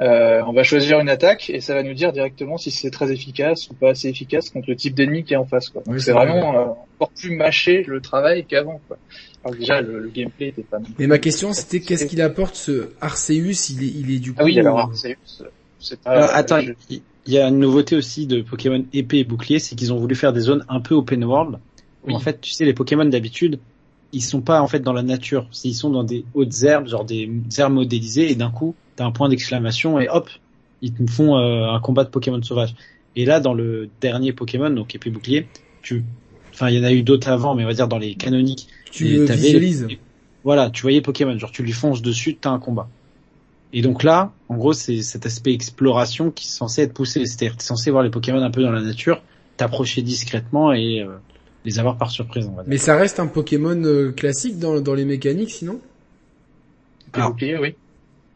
H: euh, on va choisir une attaque et ça va nous dire directement si c'est très efficace ou pas assez efficace contre le type d'ennemi qui est en face quoi. Donc
A: Oui,
H: c'est
A: c'est vrai.
H: vraiment euh, encore plus mâché le travail qu'avant quoi. Alors déjà le, le gameplay était pas
A: Mais ma question c'était qu'est-ce qu'il apporte ce Arceus? Il est, il est du coup.
H: Ah oui, alors
A: euh,
H: Arceus, c'est pas
B: Alors, attends,
H: je-
B: il il y a une nouveauté aussi de Pokémon épée et bouclier, c'est qu'ils ont voulu faire des zones un peu open world. où. En fait, tu sais, les Pokémon d'habitude, ils sont pas en fait dans la nature. Ils sont dans des hautes herbes, genre des herbes modélisées, et d'un coup, t'as un point d'exclamation et hop, ils te font euh, un combat de Pokémon sauvage. Et là, dans le dernier Pokémon, donc épée bouclier, tu, enfin, il y en a eu d'autres avant, mais on va dire dans les canoniques.
A: tu visualises.
B: Voilà, tu voyais Pokémon, genre tu lui fonces dessus, t'as un combat. Et donc là, en gros, c'est cet aspect exploration qui est censé être poussé. C'est-à-dire, t'es censé voir les Pokémon un peu dans la nature, t'approcher discrètement et euh, les avoir par surprise, on va dire.
A: Mais ça reste un Pokémon euh, classique dans, dans les mécaniques sinon?
H: Épée
B: Alors,
H: bouclier, oui.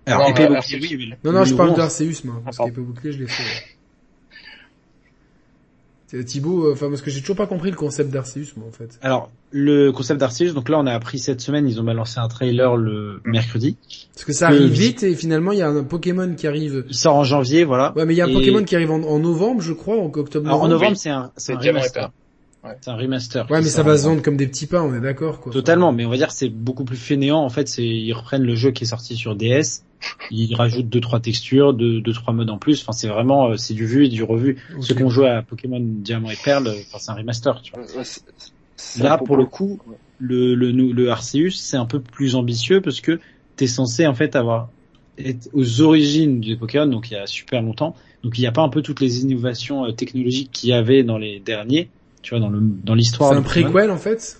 B: Alors,
H: non,
B: épée
H: euh,
B: bouclier,
H: Arceus.
B: oui,
A: Non, non, je parle d'Arceus, moi, parce qu'épée bouclier, je l'ai fait. C'est Thibaut, euh, enfin, parce que j'ai toujours pas compris le concept d'Arceus, moi, en fait.
B: Alors, le concept d'Arceus, donc là, on a appris cette semaine, ils ont balancé un trailer le mercredi.
A: Parce que ça arrive vite et finalement, il y a un Pokémon qui arrive.
B: Il sort en janvier, voilà.
A: Ouais, mais il y a un
B: Et-
A: Pokémon qui arrive en, en novembre, je crois, en octobre.
B: Alors, en novembre,
H: oui.
B: c'est un, c'est remaster.
H: Ouais.
B: C'est un remaster.
A: Ouais, mais ça va se vendre comme des petits pains, on est d'accord, quoi.
B: Totalement, mais on va dire que c'est beaucoup plus fainéant. En fait, c'est ils reprennent le jeu qui est sorti sur DS, ils rajoutent deux trois textures, deux deux trois modes en plus. Enfin, c'est vraiment euh, c'est du vu et du revu.
A: Ok.
B: Ceux qui ont joué à Pokémon Diamant et Perle, euh, enfin c'est un remaster. Tu vois.
I: Ouais, c'est
B: Là, pour le coup,
I: ouais.
B: le le Arceus, c'est un peu plus ambitieux parce que t'es censé en fait avoir être aux origines du Pokémon, donc il y a super longtemps. Donc il n'y a pas un peu toutes les innovations euh, technologiques qu'il y avait dans les derniers. Tu vois, dans le dans l'histoire.
A: C'est un
B: Pokémon.
A: préquel, en fait?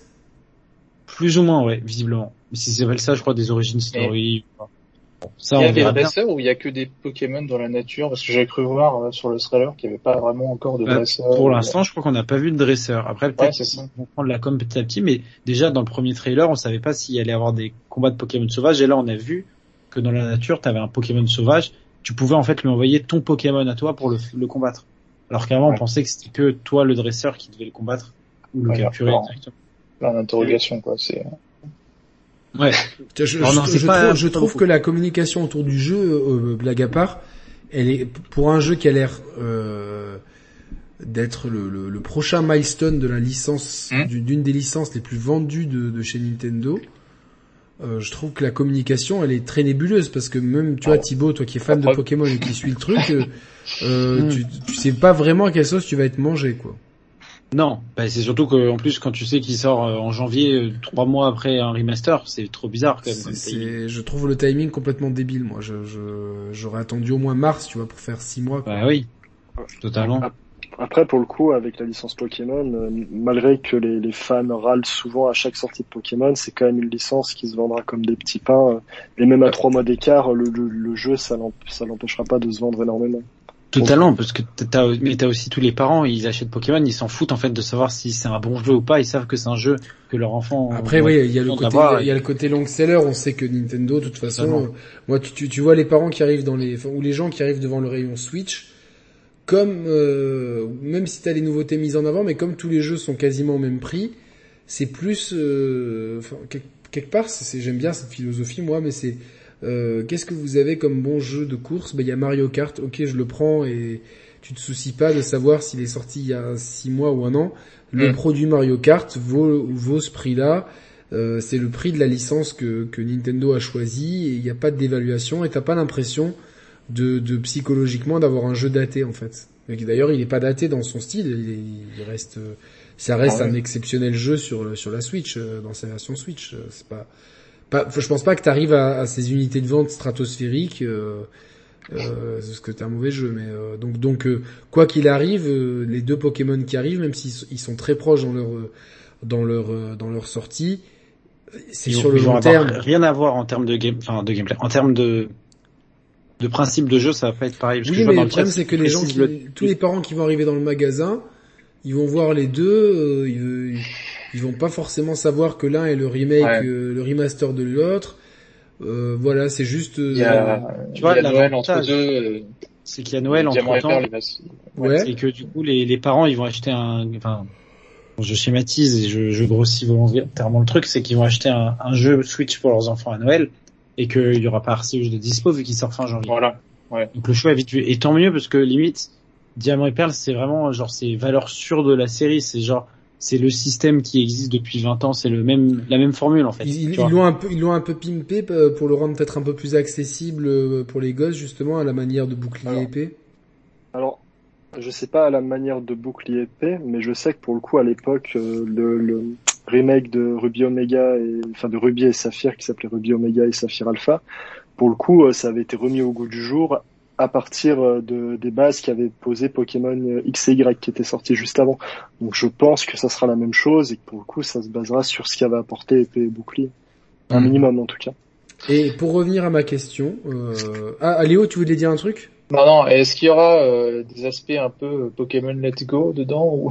B: Plus ou moins, ouais, visiblement. Mais si s'appelle ça, je crois, des origines story. Ça,
H: Il y a des dresseurs ou il y a que des Pokémon dans la nature? Parce que j'avais cru voir euh, sur le trailer qu'il n'y avait pas vraiment encore de
B: Bah,
H: dresseurs.
B: Pour l'instant, je crois qu'on n'a pas vu de dresseur. Après,
H: Ouais,
B: peut-être
H: ça.
B: vont prendre la com petit à petit, mais déjà, dans le premier trailer, on savait pas s'il allait y avoir des combats de Pokémon sauvages, et là, on a vu que dans la nature, tu avais un Pokémon sauvage, tu pouvais en fait lui envoyer ton Pokémon à toi pour le, le combattre. Alors qu'avant, on
H: Ouais.
B: pensait que c'était que toi, le dresseur, qui devait le combattre, ou le
H: Ouais,
B: capturer directement.
H: Plein d'interrogations, quoi. C'est...
B: Ouais.
A: Je, je-
B: Non, non,
A: je
B: pas-
A: trouve, je que la communication autour du jeu, euh, blague à part, elle est pour un jeu qui a l'air euh, d'être le, le- le prochain milestone de la licence,
H: Hmm.
A: du- d'une des licences les plus vendues de, de chez Nintendo. euh, je trouve que la communication, elle est très nébuleuse parce que même, tu vois. Thibaut, toi qui es fan de
H: Après-
A: Pokémon et qui suit le truc, euh, euh,
B: Hmm.
A: tu, tu sais pas vraiment à quelle sauce tu vas être mangé, quoi.
B: Non, bah, c'est surtout que en plus quand tu sais qu'il sort euh, en janvier, euh, trois mois après un remaster, c'est trop bizarre quand même.
A: C'est- je trouve le timing complètement débile, moi. Je, je- j'aurais attendu au moins mars, tu vois, pour faire six mois. quoi.
B: Bah oui, totalement.
I: Après, pour le coup, avec la licence Pokémon, euh, malgré que les, les fans râlent souvent à chaque sortie de Pokémon, c'est quand même une licence qui se vendra comme des petits pains. Et même à trois mois d'écart, le, le, le jeu, ça l'emp- ça l'empêchera pas de se vendre énormément.
B: Totalement, parce que t'as- mais t'as aussi tous les parents, ils achètent Pokémon, ils s'en foutent en fait de savoir si c'est un bon jeu ou pas, ils savent que c'est un jeu que leur enfant.
A: Après, oui, il y a le côté, il y a le côté long seller. On sait que Nintendo, de toute façon, moi, tu, tu, tu vois les parents qui arrivent dans les, enfin, ou les gens qui arrivent devant le rayon Switch, comme, euh, même si t'as les nouveautés mises en avant, mais comme tous les jeux sont quasiment au même prix, c'est plus, euh, enfin, quel- quelque part, c'est- j'aime bien cette philosophie, moi, mais c'est, euh, qu'est-ce que vous avez comme bon jeu de course? Ben, il y a Mario Kart. Ok, je le prends et tu te soucies pas de savoir s'il est sorti il y a six mois ou un an. Le
H: Mm.
A: produit Mario Kart vaut, vaut ce prix-là. Euh, c'est le prix de la licence que, que Nintendo a choisi et il n'y a pas dévaluation et t'as pas l'impression de, de psychologiquement d'avoir un jeu daté en fait. D'ailleurs, il est pas daté dans son style, il, est- il reste, ça reste
H: Ah ouais.
A: un exceptionnel jeu sur sur la Switch, euh, dans sa version Switch. Euh, C'est pas, pas, je pense pas que t'arrives à, à ces unités de vente stratosphériques. Euh, euh, parce que t'es un mauvais jeu, mais euh, donc donc euh, quoi qu'il arrive, euh, les deux Pokémon qui arrivent, même s'ils ils sont très proches dans leur dans leur euh, dans leur sortie, c'est
B: Ils
A: sur le
B: ils
A: long terme.
B: Rien à voir en termes de game, enfin de gameplay, en termes de de principe de jeu, ça va pas être pareil. Parce que
A: Oui,
B: je vois
A: mais le problème c'est que les gens, qui,
B: le-
A: tous les parents qui vont arriver dans le magasin, ils vont voir les deux, euh, ils, ils vont pas forcément savoir que l'un est le remake,
H: Ouais.
A: euh, le remaster de l'autre. Euh, voilà, c'est juste. euh,
H: Il y a,
B: Tu vois,
H: il y a Noël entre
B: l'avantage,
H: deux. euh,
B: C'est qu'il y a Noël entre
H: et
B: temps.
H: Se-
A: ouais.
B: C'est que du coup, les, les parents, ils vont acheter un, enfin, je schématise et je, je grossis volontairement le truc, c'est qu'ils vont acheter un, un jeu Switch pour leurs enfants à Noël et qu'il y aura pas RCU de dispo vu qu'il sort fin janvier.
H: Voilà.
B: Donc le choix est vite vu. Et tant mieux parce que limite, Diamant et Perle, c'est vraiment genre c'est valeur sûre de la série. C'est genre c'est le système qui existe depuis 20 ans. C'est le même la même formule en fait.
A: Ils l'ont un peu, ils l'ont un peu pimpé euh, pour le rendre peut-être un peu plus accessible euh, pour les gosses justement à la manière de bouclier
I: Alors.
A: épée.
I: Alors, je sais pas à la manière de bouclier épée, mais je sais que pour le coup, à l'époque, euh, le, le remake de Ruby Omega et, enfin, de Ruby et Saphir, qui s'appelait Ruby Omega et Saphir Alpha, pour le coup, ça avait été remis au goût du jour à partir euh, de, des bases qu'avait posé Pokémon euh, X et Y, qui était sorti juste avant. Donc, je pense que ça sera la même chose et que pour le coup, ça se basera sur ce qu'avait apporté épée et bouclier. Un
A: Mhm.
I: minimum, en tout cas.
A: Et pour revenir à ma question, euh... ah Léo, tu voulais dire un truc?
H: Non, non, est-ce qu'il y aura euh, des aspects un peu Pokémon Let's Go dedans ou?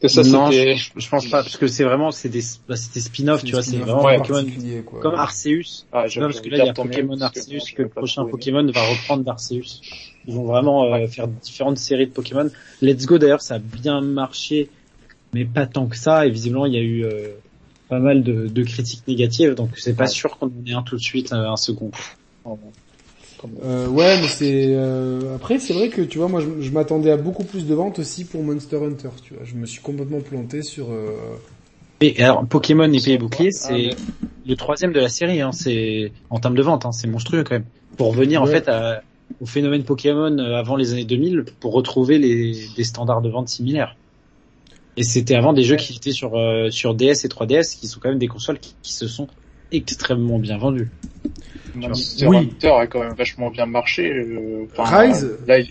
H: Que ça
B: non, je, je pense pas parce que c'est vraiment c'est des bah, c'est des spin-off, tu vois, c'est vraiment
H: Ouais.
B: Pokémon
A: quoi.
B: comme Arceus.
H: ah,
B: parce que là, il y a Pokémon Arceus, que le prochain Pokémon va reprendre d'Arceus. Ils vont vraiment euh, faire différentes séries de Pokémon. Let's Go, d'ailleurs, ça a bien marché, mais pas tant que ça. Et visiblement, il y a eu euh, pas mal de, de critiques négatives, donc c'est pas
H: Ouais.
B: sûr qu'on en ait un tout de suite, euh, un second.
A: Euh, ouais, mais c'est euh, après c'est vrai que tu vois moi je, je m'attendais à beaucoup plus de ventes aussi pour Monster Hunter, tu vois. Je me suis complètement planté sur euh...
B: Et alors, Pokémon épée et bouclier,
H: Ah,
B: c'est
H: mais-
B: le troisième de la série. Hein, c'est en termes de vente, hein, c'est monstrueux quand même. Pour revenir en fait à- au phénomène Pokémon euh, avant les années 2000, pour retrouver les des standards de vente similaires. Et c'était avant des jeux qui étaient sur euh, sur DS et 3DS, qui sont quand même des consoles qui, qui se sont extrêmement bien vendues.
H: Monster
A: Oui.
H: Hunter a quand même vachement bien marché. euh,
A: Rise
H: Là, il...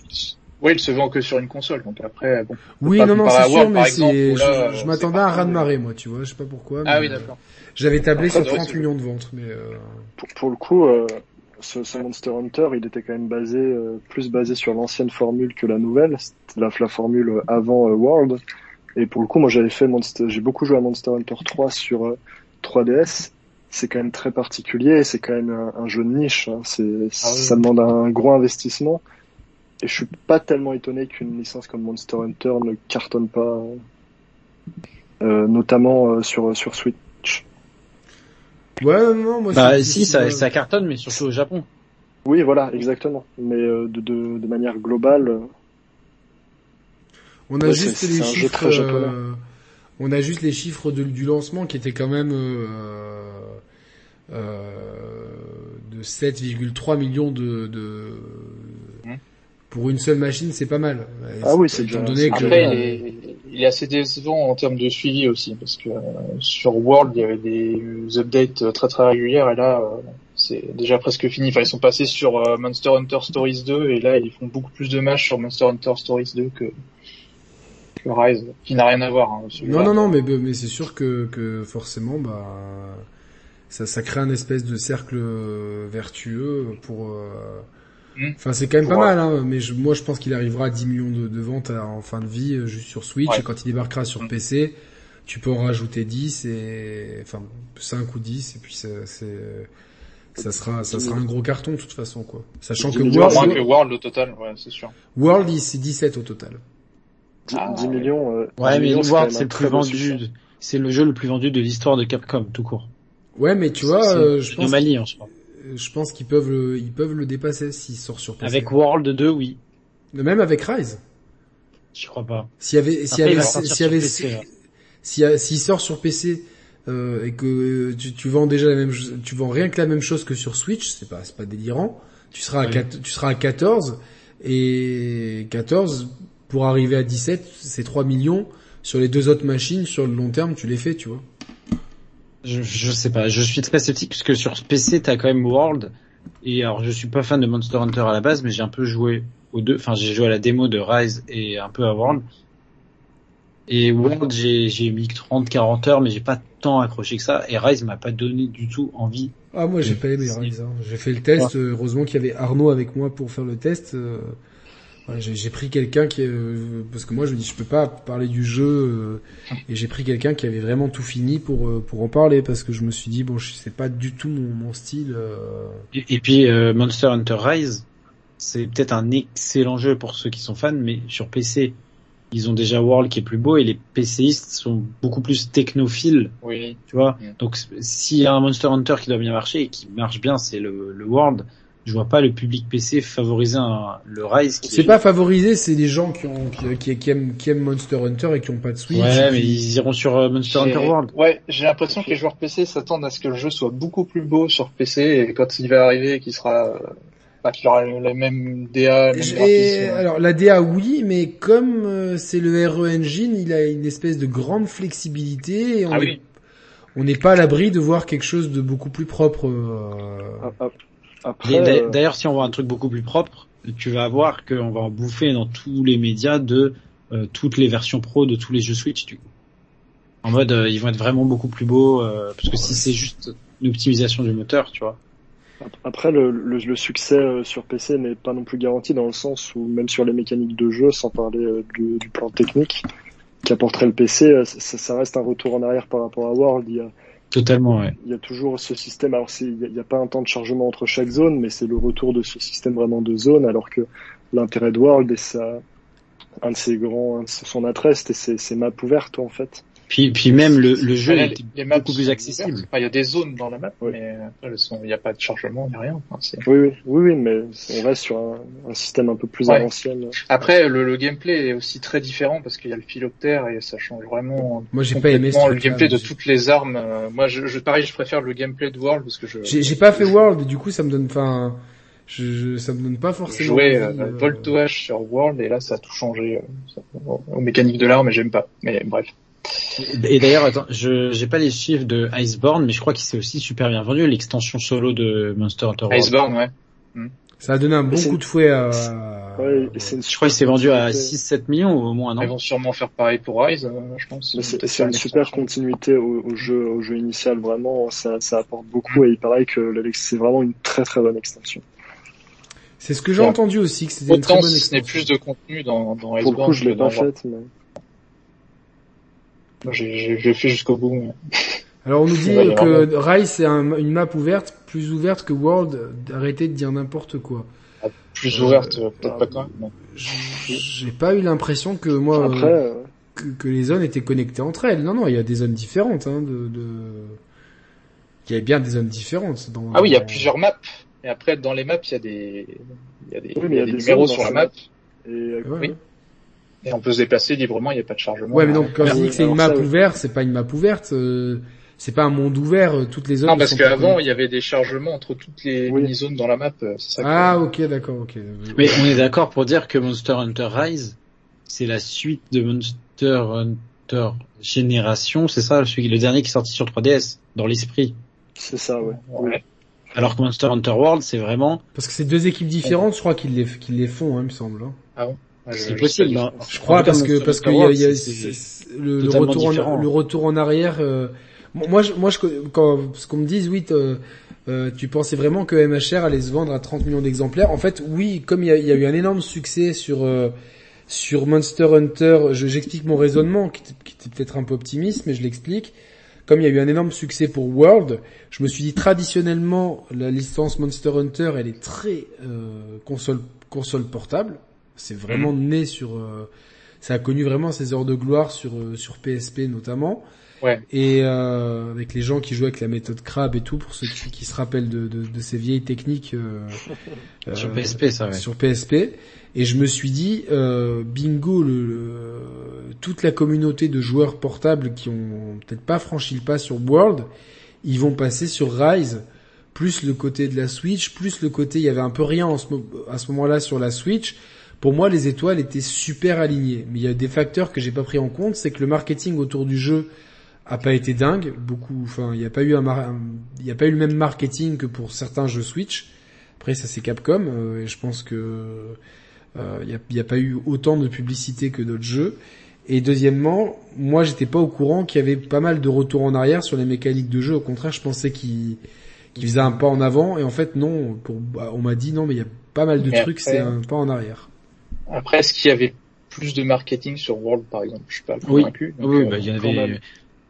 H: Ouais, il se vend que sur une console, donc après, bon.
A: Oui, non non, c'est sûr mais c'est je, m'attendais à un raz de marée moi, tu vois, je sais pas pourquoi
H: Ah oui,
A: euh,
H: d'accord.
A: J'avais tablé
H: Après,
A: sur
H: ouais,
A: 30
H: c'est-
A: millions de ventes mais euh...
I: pour, pour le coup, euh, ce, ce Monster Hunter, il était quand même basé euh, plus basé sur l'ancienne formule que la nouvelle, c'était la, la formule avant euh, World. Et pour le coup, moi j'avais fait Monster, j'ai beaucoup joué à Monster Hunter 3 sur euh, 3DS. C'est quand même très particulier, c'est quand même un, un jeu de niche. hein. C'est,
H: Ah oui.
I: ça demande un gros investissement. Et je suis pas tellement étonné qu'une licence comme Monster Hunter ne cartonne pas, euh, notamment euh, sur sur Switch.
A: Ouais, non, moi
B: Bah
A: c'est-
B: si, ça, ça cartonne, mais surtout au Japon.
I: Oui, voilà, exactement. Mais euh, de, de, de manière globale, euh,
A: On a
I: Ouais,
A: juste
I: c'est-
A: les
I: c'est un jeu
A: chiffres. On a juste les chiffres de- du lancement qui étaient quand même euh, euh, de 7,3 millions de, de
H: Hmm.
A: pour une seule machine, c'est pas mal.
I: Ah oui, c'est déjà-
A: donné que
H: Après, il est, il est assez décevant en termes de suivi aussi, parce que euh, sur World, il y avait des updates très très régulières, et là, euh, c'est déjà presque fini. Enfin, ils sont passés sur euh, Monster Hunter Stories 2, et là, ils font beaucoup plus de matchs sur Monster Hunter Stories 2 que, que Rise, qui n'a rien à voir. Hein.
A: Non, non, non, mais, mais c'est sûr que, que forcément, bah, ça, ça crée un espèce de cercle vertueux pour. euh,
H: Hmm.
A: Enfin, c'est quand même
H: Pour,
A: pas mal, hein, mais je- moi, je pense qu'il arrivera à 10 millions de, de ventes à- en fin de vie, euh, juste sur Switch,
H: Ouais.
A: et quand il débarquera sur
H: Hmm.
A: PC, tu peux en rajouter 10 et, enfin, 5 ou 10, et puis ça, c'est, ça sera, ça sera un gros carton de toute façon, quoi. Sachant
I: 10
A: que
I: millions,
H: Moins
A: World,
H: que World au total, ouais, c'est sûr.
A: World, il- c'est 17 au total.
I: 10,
H: Ah,
I: 10
H: ouais.
I: millions. euh, 10
B: Ouais, mais
I: millions, même
B: c'est le plus vendu, de- c'est le jeu le plus vendu de l'histoire de Capcom, tout court.
A: Ouais, mais tu vois, euh, je pense,
B: en soi.
A: je pense qu'ils peuvent le, ils peuvent le dépasser s'il sort sur PC.
B: Avec World 2, oui.
A: Même avec Rise.
B: Je crois pas.
A: S'il y avait, s'il y avait, s'il y avait,
B: là.
A: s'il y a- s'il sort sur PC euh, et que euh, tu, tu vends déjà la même, chose- tu vends rien que la même chose que sur Switch, c'est pas, c'est pas délirant. Tu seras à
B: Oui.
A: quat- tu seras à 14 et 14 pour arriver à 17, c'est 3 millions sur les deux autres machines sur le long terme, tu les fais, tu vois.
B: Je, je sais pas, je suis très sceptique parce que sur PC t'as quand même World et alors je suis pas fan de Monster Hunter à la base mais j'ai un peu joué aux deux, enfin j'ai joué à la démo de Rise et un peu à World. Et World j'ai mis 30-40 heures mais j'ai pas tant accroché que ça et Rise m'a pas donné du tout envie.
A: Ah moi j'ai pas aimé Rise. hein. J'ai fait le test. euh, Heureusement qu'il y avait Arnaud avec moi pour faire le test. Ouais, j'ai pris quelqu'un qui euh, parce que moi je me dis je peux pas parler du jeu euh, et j'ai pris quelqu'un qui avait vraiment tout fini pour euh, pour en parler parce que je me suis dit bon je c'est pas du tout mon, mon style euh.
B: Et, et puis euh, Monster Hunter Rise, c'est peut-être un excellent jeu pour ceux qui sont fans, mais sur PC, ils ont déjà World qui est plus beau et les PCistes sont beaucoup plus technophiles,
H: Oui.
B: tu vois. Donc s'il y a un Monster Hunter qui doit bien marcher et qui marche bien, c'est le, le World. Je vois pas le public PC favoriser un, le Rise.
A: c'est
B: est-
A: pas favorisé c'est des gens qui ont qui, qui, qui aiment qui aiment Monster Hunter et qui ont pas de Switch
B: Ouais, mais ils iront sur euh, Monster
H: J'ai-
B: Hunter World.
H: Ouais, j'ai l'impression que les joueurs PC s'attendent à ce que le jeu soit beaucoup plus beau sur PC et quand il va arriver, qu'il sera, bah, qu'il aura la même DA, même
A: alors la DA oui, mais comme euh, c'est le RE Engine, il a une espèce de grande flexibilité et on
H: Ah
A: est-
H: oui.
A: on n'est pas à l'abri de voir quelque chose de beaucoup plus propre. euh.
I: Ah, ah, Euh,
B: D'ailleurs, si on voit un truc beaucoup plus propre, tu vas voir qu'on va en bouffer dans tous les médias de euh, toutes les versions pro de tous les jeux Switch. Du coup. En mode, euh, ils vont être vraiment beaucoup plus beaux, euh, parce que si c'est juste une optimisation du moteur, tu vois.
I: Après, le, le, le succès sur PC n'est pas non plus garanti dans le sens où même sur les mécaniques de jeu, sans parler du, du plan technique qu'apporterait le PC, ça, ça reste un retour en arrière par rapport à World. Il y a,
B: Totalement, ouais.
I: il y a toujours ce système. Alors, il n'y a, pas un temps de chargement entre chaque zone, mais c'est le retour de ce système vraiment de zone, alors que l'intérêt de World et ça, un de ses grands, son attrait, c'était ses, ses maps ouvertes en fait.
B: Puis, puis même le, le jeu est
H: les- les maps
B: beaucoup plus accessible.
H: Enfin, il y a des zones dans la map,
I: Oui.
H: mais après, elles sont- il n'y a pas de chargement, il n'y a rien. Enfin,
I: Oui, oui, oui, mais on reste sur un, un système un peu plus
H: Ouais.
I: à l'ancienne.
H: Après, le, le gameplay est aussi très différent parce qu'il y a le philoptère et ça change vraiment
A: Moi j'ai pas aimé
H: le gameplay de toutes les armes. Euh, Moi, je, je, pareil, je préfère le gameplay de World parce que je,
A: J'ai pas fait World, et du coup ça me donne, enfin, je, je- ça me donne pas forcément. envie,
H: euh,
A: euh,
H: Volt to H sur World et là, ça a tout changé euh, ça- aux mécaniques de l'arme et j'aime pas. Mais bref.
B: Et d'ailleurs, attends, je j'ai pas les chiffres de Iceborne, mais je crois qu'il s'est aussi super bien vendu l'extension solo de Monster Hunter World.
H: Iceborne, ouais.
A: Ça a donné un bon coup de fouet à.
I: Ouais, une
B: Je crois qu'il s'est vendu à
I: continuité.
B: 6-7 millions au moins,
H: Ils
B: non
H: vont sûrement faire pareil pour Rise, euh, je pense. Ils
I: c'est une super
H: extension.
I: continuité au, au jeu, au jeu initial, vraiment, ça, ça apporte beaucoup et il paraît que la- c'est vraiment une très très bonne extension.
A: C'est ce que j'ai
H: Ouais.
A: entendu aussi, que c'était une très
H: Autant
A: bonne
H: si ce n'est
A: extension.
H: plus de contenu dans, dans
I: Pour le
H: Iceborne
I: coup, je l'ai pas faite, mais
H: J'ai j'ai- j'ai fait jusqu'au bout. mais-
A: Alors on nous dit
H: Ouais,
A: que Rise c'est un- une map ouverte, plus ouverte que World. Arrêtez de dire n'importe quoi.
H: Plus
A: Euh,
H: ouverte, euh, peut-être pas quand même.
A: J'ai pas eu l'impression que moi
I: après,
A: euh,
I: euh,
A: que, que les zones étaient connectées entre elles. Non non, il y a des zones différentes. Hein, de, de... Il y a bien des zones différentes. Dans,
H: Ah oui, il y a plusieurs maps. Et après, dans les maps, il y a des, il y a des,
I: Oui, mais
H: il y a des numéros sur la map.
I: et, euh,
A: Ouais,
H: oui.
A: ouais.
H: Et on peut se déplacer librement, il n'y a pas de chargement.
A: Ouais, mais donc quand
I: Ah
A: je dis que c'est une map
I: ça,
A: ouverte, c'est pas une map ouverte. euh, c'est pas un monde ouvert. euh, Toutes les zones.
H: Non, parce qu'avant, il y avait des chargements entre toutes les
I: Oui.
H: mini-zones dans la map. euh, C'est ça que-
A: Ah ok, d'accord, ok.
B: Mais on est d'accord pour dire que Monster Hunter Rise, c'est la suite de Monster Hunter Génération, c'est ça, celui, le dernier qui est sorti sur 3DS, dans l'esprit.
I: c'est ça, ouais.
H: Ouais.
B: Alors que Monster Hunter World, c'est vraiment,
A: Parce que c'est deux équipes différentes, je crois qu'ils les font, hein, il me semble. hein.
H: Ouais, je-
B: c'est possible. hein.
A: Je crois parce que
B: Monster
A: parce y a,
B: c'est-
A: le, retour en, le retour en arrière. euh, moi, je, moi, je, quand ce qu'on me dise, oui, euh, tu pensais vraiment que MHR allait se vendre à 30 millions d'exemplaires. En fait, oui, comme il y a, il y a eu un énorme succès sur euh, sur Monster Hunter, je- j'explique mon raisonnement qui était, qui était peut-être un peu optimiste, mais je l'explique. Comme il y a eu un énorme succès pour World, je me suis dit traditionnellement la licence Monster Hunter, elle est très euh, console console portable. C'est vraiment né sur euh, ça a connu vraiment ses heures de gloire sur euh, sur PSP notamment.
H: Ouais.
A: Et euh, avec les gens qui jouaient avec la méthode Crab et tout, pour ceux qui, qui se rappellent de, de, de ces vieilles techniques euh,
B: Sur
A: euh,
B: PSP, ça, ouais.
A: sur PSP. Et je me suis dit, euh, bingo, le, le- toute la communauté de joueurs portables qui ont peut-être pas franchi le pas sur World, ils vont passer sur Rise, plus le côté de la Switch, plus le côté, il y avait un peu rien en ce mo- à ce moment-là sur la Switch. Pour moi, les étoiles étaient super alignées. Mais il y a des facteurs que j'ai pas pris en compte, c'est que le marketing autour du jeu a pas été dingue. Beaucoup, enfin, il n'y a pas eu un, un- il y a pas eu le même marketing que pour certains jeux Switch. Après, ça c'est Capcom, euh, et je pense que euh, il n'y a, y a pas eu autant de publicité que d'autres jeux. Et deuxièmement, moi j'étais pas au courant qu'il y avait pas mal de retours en arrière sur les mécaniques de jeu. Au contraire, je pensais qu'ils qu'ils faisaient un pas en avant. Et en fait, non. Pour, bah, on m'a dit non, mais il y a pas mal de trucs, c'est un pas en arrière.
H: Après, est-ce qu'il y avait plus de marketing sur World, par exemple? Je suis pas
B: Oui.
H: convaincu. donc,
B: Oui,
H: euh,
B: bah, il y avait,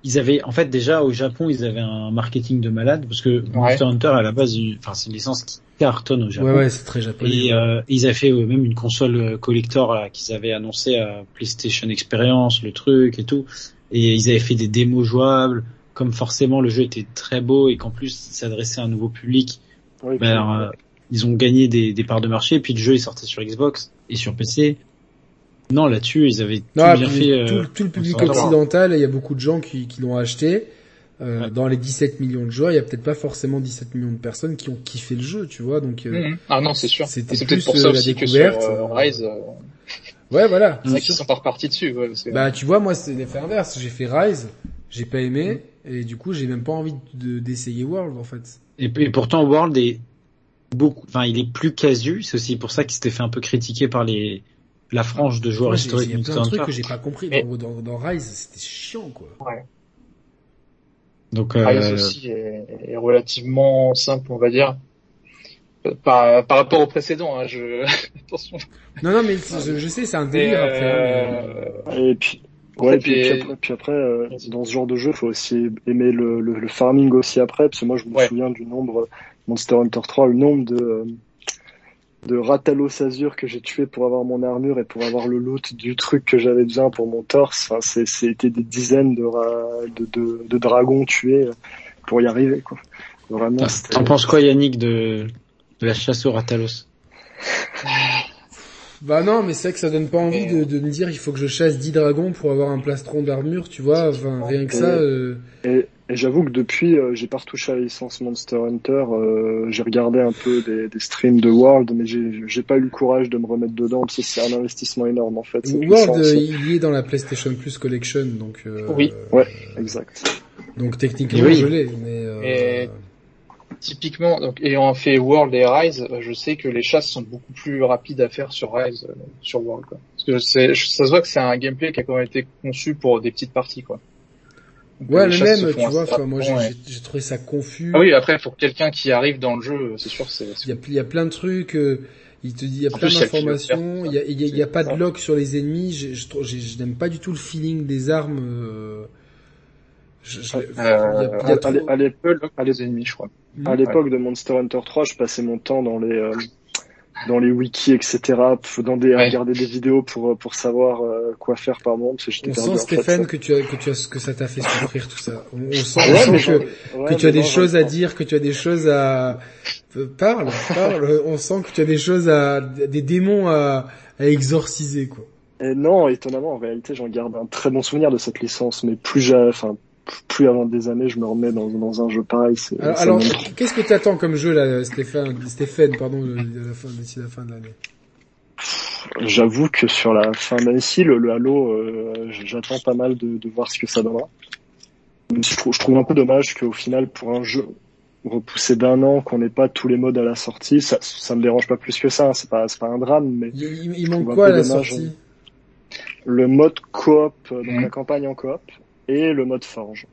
B: ils avaient, en fait, déjà, au Japon, ils avaient un marketing de malade, parce que Monster Hunter, à la base, enfin, c'est une licence qui cartonne au Japon.
A: Ouais, ouais, c'est très japonais.
B: Et euh, ils avaient fait euh, même une console euh, collector là, qu'ils avaient annoncé à PlayStation Experience, le truc et tout. Et ils avaient fait des démos jouables. Comme forcément le jeu était très beau et qu'en plus il s'adressait à un nouveau public,
I: Oui,
B: ben, alors, euh, ils ont gagné des, des parts de marché. Et puis le jeu est sorti sur Xbox et sur PC. Non, là-dessus ils avaient tout bien fait. euh,
A: tout, tout le public occidental, il y a beaucoup de gens qui, qui l'ont acheté. Euh,
B: Ouais.
A: Dans les 17 millions de joueurs, il y a peut-être pas forcément 17 millions de personnes qui ont kiffé le jeu, tu vois. Donc, euh,
H: Mhm. Ah non, c'est sûr.
A: C'était plus,
H: pour ça
A: la
H: aussi que sur
A: découverte,
H: Rise, euh,
A: ouais, voilà.
H: c'est vrai qu'ils sont pas repartis dessus. Ouais,
A: Bah, tu vois, moi, c'est l'effet inverse. J'ai fait Rise, j'ai pas aimé, et du coup, j'ai même pas envie de d'essayer World, en fait.
B: Et, et pourtant World est beaucoup, enfin il est plus casu. C'est aussi pour ça qu'il s'était fait un peu critiquer par les la frange de joueurs historiques
A: Il y a
B: Monster
A: plein de trucs
B: Hunter.
A: que j'ai pas compris
H: Mais-
A: dans, dans, dans Rise, c'était chiant, quoi.
B: Donc
H: Rise
B: euh,
H: aussi est, est relativement simple, on va dire. Par, par rapport au précédent, hein, je... attention.
A: Non, non, mais je, je sais, c'est un délire
H: Mais,
A: après. mais,
H: euh,
I: Et puis, ouais, puis, puis après, puis après, euh, dans ce genre de jeu, faut aussi aimer le, le, le farming aussi après, parce que moi, je me
H: Ouais.
I: souviens du nombre Monster Hunter 3, le nombre de euh, de Ratalos Azur que j'ai tué pour avoir mon armure et pour avoir le loot du truc que j'avais besoin pour mon torse. Enfin, c'était des dizaines de, ra- de, de, de dragons tués pour y arriver, quoi. Vraiment, c'était-
B: T'en penses quoi Yannick de, de la chasse au Ratalos?
A: Bah non, mais c'est vrai que ça donne pas envie de, de me dire il faut que je chasse 10 dragons pour avoir un plastron d'armure, tu vois. Enfin, rien que ça. euh,
I: Et, et j'avoue que depuis, euh, j'ai pas retouché à la licence Monster Hunter. euh, j'ai regardé un peu des, des streams de World, mais j'ai pas eu le courage de me remettre dedans parce que c'est un investissement énorme en fait.
A: World, euh, il est dans la PlayStation Plus Collection, donc. euh,
H: Oui.
I: Ouais, exact.
A: Donc techniquement,
B: oui.
A: je l'ai, mais. euh,
H: Et- Typiquement, donc, ayant fait World et Rise, euh, je sais que les chasses sont beaucoup plus rapides à faire sur Rise, euh, sur World, quoi. Parce que c'est, ça se voit que c'est un gameplay qui a quand même été conçu pour des petites parties, quoi. Donc,
A: Ouais,
H: se
A: même, tu vois. Enfin, moi, j'ai trouvé ça confus.
H: Ah oui, après, pour quelqu'un qui arrive dans le jeu, c'est sûr, c'est,
A: Il y a, il y a plein de trucs. euh, il te dit, il y a
H: En
A: plein
H: plus, le
A: d'informations. Il y a, il y a, il y a pas de lock sur les ennemis. Je n'aime pas du tout le feeling des armes. euh, je- je- il y a- il y a
H: Euh,
A: trop-
I: À l'é-
H: peu le à les ennemis, je crois.
I: à l'époque de Monster Hunter 3, je passais mon temps dans les euh, dans les wikis, etc. Dans des, à
H: Ouais.
I: regarder des vidéos pour pour savoir euh, quoi faire par monde. Parce que j'étais
A: On
I: perdu,
A: sent Stéphane que tu as que tu as que ça t'a fait souffrir tout ça. On, on sent,
I: Ouais,
A: on sent
I: mais
A: que, que tu as des
I: non,
A: choses à dire, que tu as des choses à Euh, parle, parle. On sent que tu as des choses à des démons à, à exorciser quoi.
I: Et non, étonnamment, en réalité, j'en garde un très bon souvenir de cette licence, mais plus j'ai, enfin, plus avant des années, je me remets dans, dans un jeu pareil. c'est-
A: Alors, qu'est-ce que tu attends comme jeu là, Stéphane, Stéphane, pardon, d'ici la fin de l'année?
I: J'avoue que sur la fin d'année, si, le, le Halo, euh, j'attends pas mal de, de voir ce que ça donnera. Je trouve, je trouve un peu dommage qu'au final, pour un jeu repoussé d'un an, qu'on n'ait pas tous les modes à la sortie, ça, ça me dérange pas plus que ça. hein, C'est pas, c'est pas un drame, mais
A: il, il- manque quoi à la
I: dommage,
A: sortie?
I: le mode coop, euh, donc
H: Mhm.
I: la campagne en coop, et le mode forge.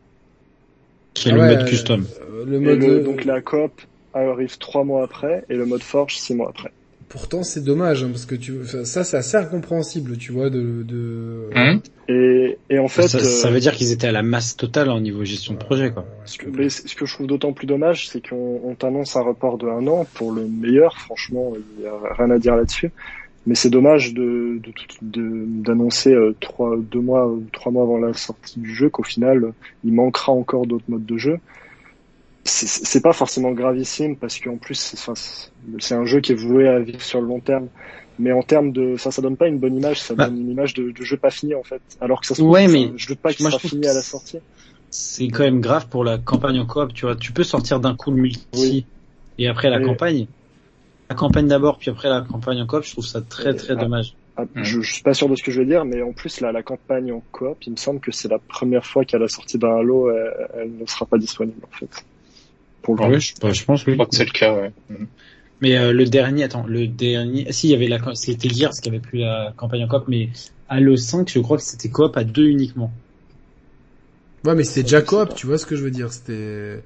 B: Qui est
A: Ah
B: le
A: ouais,
B: mode custom.
A: euh, Le mode.
I: le-
A: euh,
I: donc la coop arrive trois mois après, et le mode forge six mois après.
A: Pourtant, c'est dommage hein, parce que tu, ça, c'est assez incompréhensible, tu vois, de. de...
H: Hum
I: Et, et en fait,
B: ça, ça
I: euh,
B: veut dire qu'ils étaient à la masse totale au niveau gestion de projet, quoi.
I: Ce que, mais ce que je trouve d'autant plus dommage, c'est qu'on on t'annonce un report de un an pour le meilleur. Franchement, il y a rien à dire là-dessus. Mais c'est dommage de de- de- d'annoncer euh, trois deux mois ou trois mois avant la sortie du jeu qu'au final il manquera encore d'autres modes de jeu. C'est- pas forcément gravissime parce qu'en plus c'est un jeu qui est voué à vivre sur le long terme. Mais en termes de, ça, ça donne pas une bonne image, ça
B: Bah.
I: donne une image de, de jeu pas fini en fait. Alors que ça se trouve,
B: Ouais, mais
I: je doute pas qu'il sera fini à la sortie.
B: C'est quand même grave pour la campagne en coop, tu vois. Tu peux sortir d'un coup le multi
I: Oui.
B: et après la campagne. La campagne d'abord, puis après la campagne en coop, je trouve ça très très
I: Ah.
B: dommage.
I: Ah,
H: Mhm.
I: je, je suis pas sûr de ce que je vais dire, mais en plus là, la campagne en coop, il me semble que c'est la première fois qu'à la sortie d'un Halo, elle, elle ne sera pas disponible en fait. Pour le
B: Ah
I: moment.
B: oui, je, bah, je pense
H: Je
B: oui.
H: crois que c'est le cas, ouais. Hum.
B: Mais euh, le dernier, attends, le dernier, si il y avait la, c'était Gears qui avait plus la campagne en coop, mais Halo 5, je crois que c'était coop à deux uniquement.
A: Ouais, mais c'était déjà
I: je
A: coop, tu vois ce que je veux dire. C'était.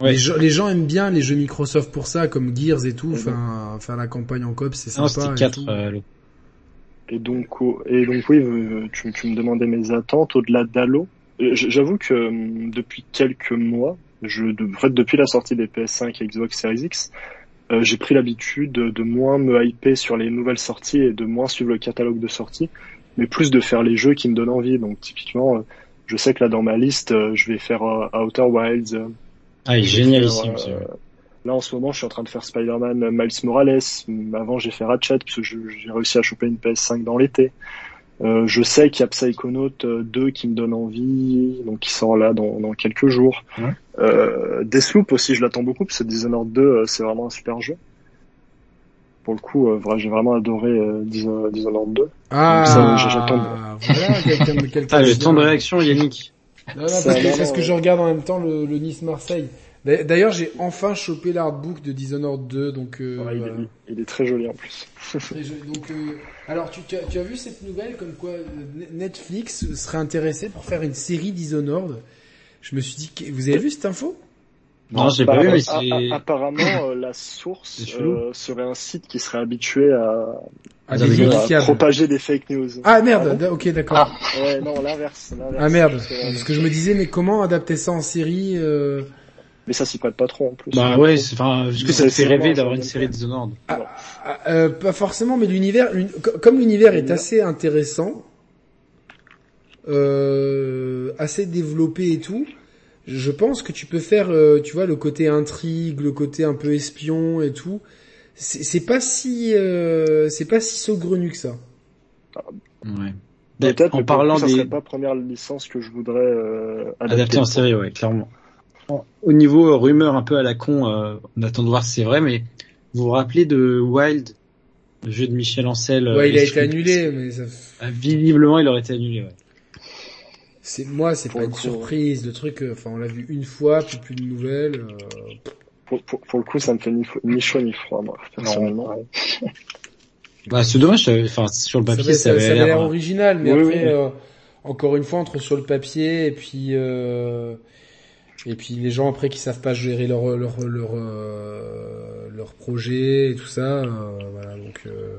B: Ouais.
A: Les, gens, les gens aiment bien les jeux Microsoft pour ça, comme Gears et tout. Enfin, faire la campagne en coop, c'est
B: Non,
A: sympa. et
B: 4
A: tout.
B: Halo.
I: Et donc, et donc oui, euh, tu, tu me demandais mes attentes au-delà d'Halo. Euh, J'avoue que depuis quelques mois, je, de, en fait, depuis la sortie des PS5 et Xbox Series X, euh, j'ai pris l'habitude de, de moins me hyper sur les nouvelles sorties et de moins suivre le catalogue de sorties, mais plus de faire les jeux qui me donnent envie. Donc typiquement, euh, je sais que là dans ma liste, euh, je vais faire euh, Outer Wilds. Euh,
B: Ah, il est
I: faire,
B: ce
I: euh. Là, en ce moment, je suis en train de faire Spider-Man euh, Miles Morales. Avant, j'ai fait Ratchet, parce que je- j'ai réussi à choper une PS5 dans l'été. Euh, je sais qu'il y a Psychonaut euh, 2 qui me donne envie, donc qui sort là dans, dans quelques jours.
B: Ouais.
I: Euh, Deathloop aussi, je l'attends beaucoup, parce que Dishonored 2, euh, c'est vraiment un super jeu. Pour le coup, euh, j'ai vraiment adoré euh, Dis- Dishonored 2.
A: Ah,
I: ça, j'attends.
A: voilà, quelqu'un quelqu'un
B: Ah, le temps de réaction, Yannick.
A: Non, non, parce, que,
I: non,
A: parce
I: non,
A: que je regarde en même temps le, le Nice-Marseille. D'a- D'ailleurs, j'ai enfin chopé l'artbook de Dishonored 2, donc... Euh,
I: Ouais, il,
A: voilà.
I: est, il est très joli en plus.
A: Très joli. Donc, euh, alors, tu, tu, as, tu as vu cette nouvelle comme quoi euh, Netflix serait intéressé pour faire une série Dishonored? Je me suis dit, vous avez vu cette info?
B: Non, j'ai pas vu, mais
I: apparemment, euh, la source euh, serait un site qui serait habitué à,
A: Ah,
B: des
A: fiables.
I: propager des fake news.
A: Ah merde, da- ok d'accord.
I: Ouais, non, l'inverse.
A: Ah merde,
I: Parce que, euh,
A: parce que je me disais mais comment adapter ça en série euh...
I: Mais ça s'y prête pas trop en plus.
B: Bah ouais, c'est- enfin, que ça te fait rêver d'avoir
I: un
B: une série
I: de
B: Dishonored
A: Ah, euh, Pas forcément, mais l'univers, l'uni- co- comme l'univers est assez intéressant, euh, assez développé et tout, je pense que tu peux faire, euh, tu vois, le côté intrigue, le côté un peu espion et tout. C'est pas si, euh, c'est pas si saugrenu que ça.
B: Ouais.
I: Peut-être,
B: en parlant
I: coup, ça
B: des
I: serait pas première licence que je voudrais euh, adapter.
B: en série, ouais, clairement. Au niveau euh, rumeur un peu à la con, euh, on attend de voir si c'est vrai, mais vous vous rappelez de Wild, le jeu de Michel Ancel euh,
A: Ouais, il a été annulé, mais ça,
B: Ah, Visiblement, il aurait été annulé, ouais.
A: c'est moi, c'est pas une
I: coup,
A: surprise. Le truc, euh, enfin, on l'a vu une fois, puis plus de nouvelles. Euh,
I: Pour, pour, pour le coup, ça me fait ni, ni chaud ni froid, moi, personnellement.
B: Bah, c'est dommage, ça- enfin, sur le
A: Ça
B: papier,
A: avait,
B: ça
A: ça,
B: avait
A: ça avait l'air
B: l'air...
A: original, mais
I: Oui,
A: après,
I: oui.
A: euh, encore une fois, entre sur le papier et puis euh, et puis les gens après qui savent pas gérer leur leur leur euh, leur projet et tout ça, euh, voilà donc. euh,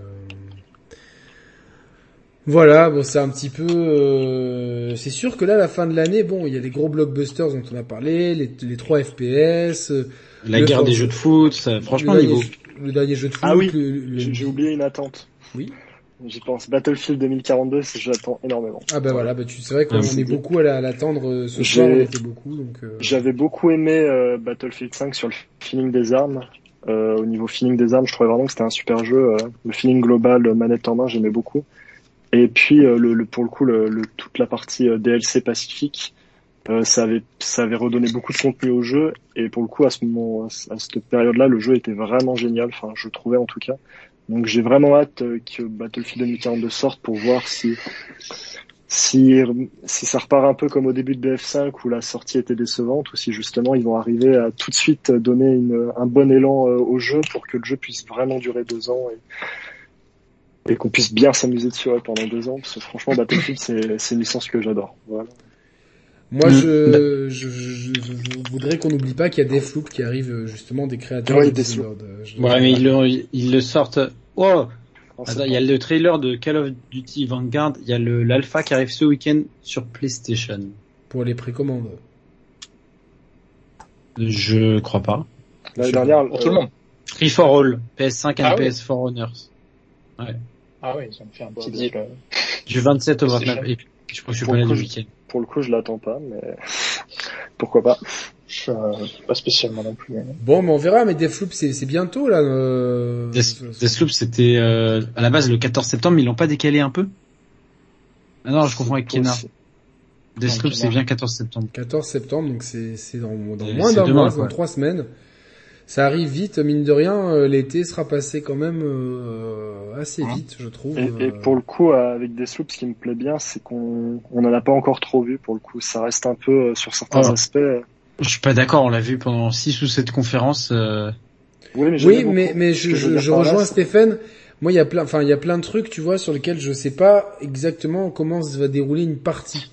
A: Voilà, bon, c'est un petit peu. euh, c'est sûr que là, la fin de l'année, bon, il y a les gros blockbusters dont on a parlé, les, les 3 FPS, euh,
B: La
A: Le
B: guerre des jeux de foot, ça, franchement,
A: le,
B: niveau...
A: dernier, le dernier jeu de foot.
I: Ah oui,
A: le-
I: J'ai oublié une attente.
A: Oui.
I: J'y pense. Battlefield 2042, c'est- j'attends énormément.
A: Ah bah voilà, bah tu c'est vrai qu'on
B: Ah,
A: est beaucoup à la- à l'attendre euh, ce soir, on était beaucoup donc. euh,
I: J'avais beaucoup aimé euh, Battlefield 5 sur le feeling des armes. Euh, au niveau feeling des armes, je trouvais vraiment que c'était un super jeu. euh, le feeling global, manette en main, j'aimais beaucoup. Et puis euh, le, le- pour le coup, le, le- toute la partie euh, DLC Pacifique, euh, ça avait ça avait redonné beaucoup de contenu au jeu. Et pour le coup, à ce moment, à cette période-là, le jeu était vraiment génial. Enfin, je trouvais en tout cas. Donc j'ai vraiment hâte euh, que Battlefield 2042 sorte pour voir si si si ça repart un peu comme au début de BF5 où la sortie était décevante ou si justement ils vont arriver à tout de suite donner une, un bon élan euh, au jeu pour que le jeu puisse vraiment durer deux ans et, et qu'on puisse bien s'amuser dessus pendant deux ans parce que franchement Battlefield c'est c'est une licence que j'adore. Voilà.
A: Moi,
B: Mm.
A: je, je, je, je voudrais qu'on n'oublie pas qu'il y a Deathloop qui arrive euh, justement des créateurs de
I: Deathloop.
A: Dishonored. Euh,
B: Ouais, mais ils le, ils le sortent... Oh
I: En
B: Attends, il y a le trailer de Call of Duty Vanguard, il y a le l'alpha qui arrive ce week-end sur PlayStation.
A: Pour les précommandes.
B: Je crois pas.
I: L'année dernière,
H: Pour tout le
I: euh,
H: monde.
B: Free for All, PS5 et
H: Ah oui.
B: PS4 Owners.
H: Ah oui, ils ont fait un petit
I: Ouais,
H: deal.
B: Du 27 au
H: PlayStation.
B: 29. Et puis, je crois que je suis pas là
I: le
B: week-end.
I: Pour le coup je l'attends pas mais pourquoi pas.
H: Je, euh, pas spécialement non plus.
A: Bon, mais on verra. Mais Deathloop, c'est c'est bientôt là. Euh...
B: Death- Deathloop, c'était euh, à la base le 14 septembre, mais ils l'ont pas décalé un peu? Ah non, je confonds avec Kena. Deathloop, c'est bien 14 septembre.
A: 14 septembre, donc c'est c'est dans, moins d'un mois, dans trois semaines. Ça arrive vite, mine de rien. euh, L'été sera passé quand même euh, assez
H: Hein.
A: vite, je trouve.
I: Et, et
A: euh.
I: pour le coup, avec Deathloop, ce qui me plaît bien, c'est qu'on on en a pas encore trop vu. Pour le coup, ça reste un peu euh, sur certains
B: Oh.
I: aspects.
B: Je suis pas d'accord, on l'a vu pendant 6 ou 7 conférences. euh,
I: Oui, mais,
A: Oui, je, je, je
I: là,
A: rejoins Stéphane. Moi, il y a plein, enfin, il y a plein de trucs, tu vois, sur lesquels je sais pas exactement comment se va dérouler une partie.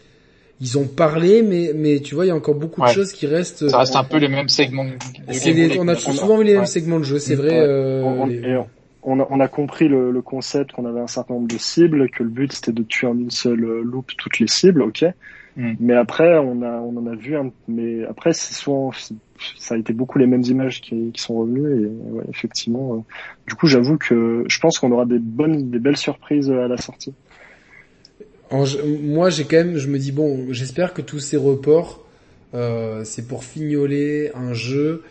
A: Ils ont parlé, mais, mais tu vois, il y a encore beaucoup de choses qui restent.
H: Ça reste un peu les mêmes segments.
A: on a souvent vu les mêmes
H: Ouais.
A: segments de jeu, c'est
I: Ouais.
A: vrai. euh,
I: On- on-
A: les-
I: et on, on a, on a compris le, le concept qu'on avait un certain nombre de cibles, que le but c'était de tuer en une seule euh, loupe toutes les cibles, ok.
H: Mm.
I: Mais après, on a, on en a vu un, mais après, c'est souvent, ça a été beaucoup les mêmes images qui, qui sont revenues et ouais, effectivement. euh, du coup, j'avoue que je pense qu'on aura des bonnes, des belles surprises à la sortie.
A: Moi, j'ai quand même, je me dis bon, j'espère que tous ces reports, euh, c'est pour fignoler un jeu.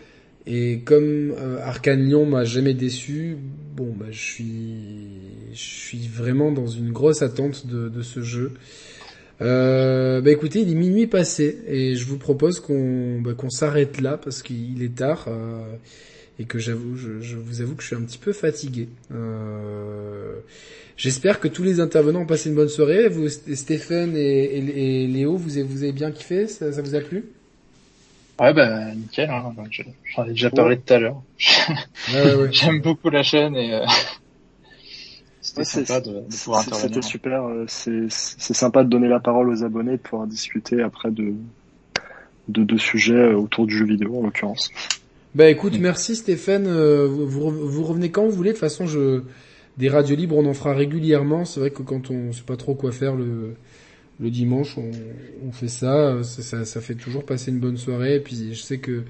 A: Et comme euh, Arcane Lyon m'a jamais déçu, bon, bah, je suis, je suis vraiment dans une grosse attente de, de ce jeu. Euh, bah écoutez, il est minuit passé et je vous propose qu'on bah, qu'on s'arrête là parce qu'il est tard euh, et que j'avoue, je, je vous avoue que je suis un petit peu fatigué. Euh, J'espère que tous les intervenants ont passé une bonne soirée. Vous, Stéphane et, et- et Léo, vous avez, vous avez bien kiffé? Ça, ça vous a plu?
H: Ouais, bah nickel. Hein. Je- J'en ai déjà parlé tout à l'heure.
A: Ouais, ouais, ouais.
H: J'aime beaucoup la chaîne et euh, c'était
I: Ouais,
H: de, de
I: C'était super. euh, C'est sympa de donner la parole aux abonnés, de pouvoir discuter après de de deux sujets euh, autour du jeu vidéo en l'occurrence.
A: Bah écoute, merci Stéphane. Euh, vous, vous re- vous revenez quand vous voulez. De toute façon, je des radios libres, on en fera régulièrement. C'est vrai que quand on sait pas trop quoi faire le le dimanche, on, on fait ça. ça. ça. ça fait toujours passer une bonne soirée. Et puis je sais que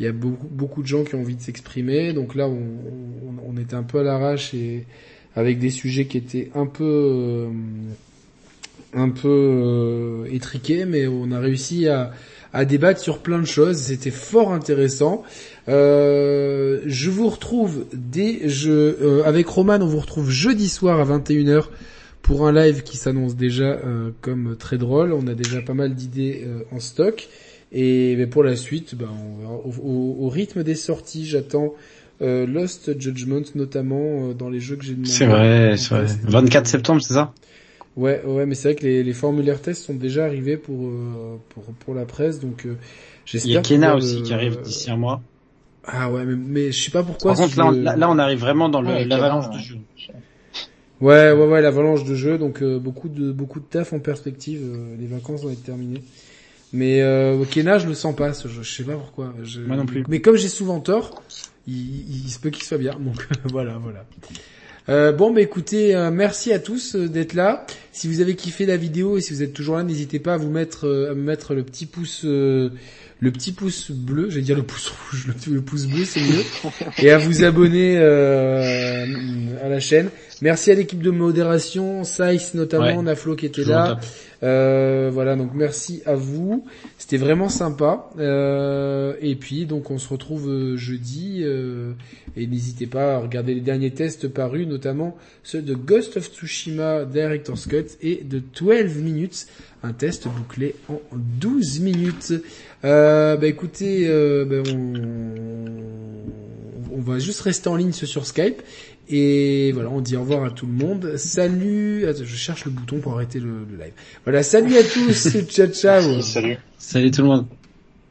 A: il y a beaucoup beaucoup de gens qui ont envie de s'exprimer. Donc là, on, on, on était un peu à l'arrache et avec des sujets qui étaient un peu euh, un peu euh, étriqués, mais on a réussi à à débattre sur plein de choses. C'était fort intéressant. Euh, je vous retrouve dès je euh, avec Roman, on vous retrouve jeudi soir à 21h pour un live qui s'annonce déjà euh, comme très drôle. On a déjà pas mal d'idées euh, en stock. Et ben, pour la suite, ben, on verra. au, au- au rythme des sorties, j'attends euh, Lost Judgment notamment euh, dans les jeux que j'ai demandé.
B: C'est vrai, c'est vrai.
A: test.
B: 24 septembre, c'est ça?
A: Ouais, ouais, mais c'est vrai que les, les formulaires tests sont déjà arrivés pour euh, pour pour la presse, donc euh, j'espère.
B: Il y a Kena aussi qui arrive d'ici un mois.
A: Ah ouais, mais, mais je sais pas pourquoi.
B: Par contre,
A: si
B: là, là, là, on arrive vraiment dans le-
H: Ouais,
B: l'avalanche
H: Kena,
B: de jeux.
A: Ouais, ouais, ouais, l'avalanche de jeux, donc euh, beaucoup de beaucoup de taf en perspective. euh, les vacances vont être terminées. Mais euh, Kena, je le sens pas, ce jeu. Je sais pas pourquoi. Je-
B: Moi non plus.
A: Mais comme j'ai souvent tort, il, il se peut qu'il soit bien. Donc voilà, voilà. Euh, bon, bah écoutez, euh, merci à tous euh, d'être là. Si vous avez kiffé la vidéo et si vous êtes toujours là, n'hésitez pas à vous mettre euh, à me mettre le petit pouce euh, le petit pouce bleu, j'allais dire le pouce rouge, le, le pouce bleu c'est mieux, et à vous abonner euh, à la chaîne. Merci à l'équipe de modération, Saïs notamment,
B: Ouais.
A: Naflo qui était là. Euh, voilà, donc merci à vous. C'était vraiment sympa. Euh, et puis donc on se retrouve euh, jeudi. euh, et n'hésitez pas à regarder les derniers tests parus, notamment ceux de Ghost of Tsushima Director's Cut et de 12 minutes, un test bouclé en 12 minutes. Euh, bah écoutez, euh, bah, on, on va juste rester en ligne sur Skype. Et voilà, on dit au revoir à tout le monde. Salut. Attends, je cherche le bouton pour arrêter le, le live. Voilà, salut à tous. ciao ciao.
H: Salut.
B: Salut tout le monde.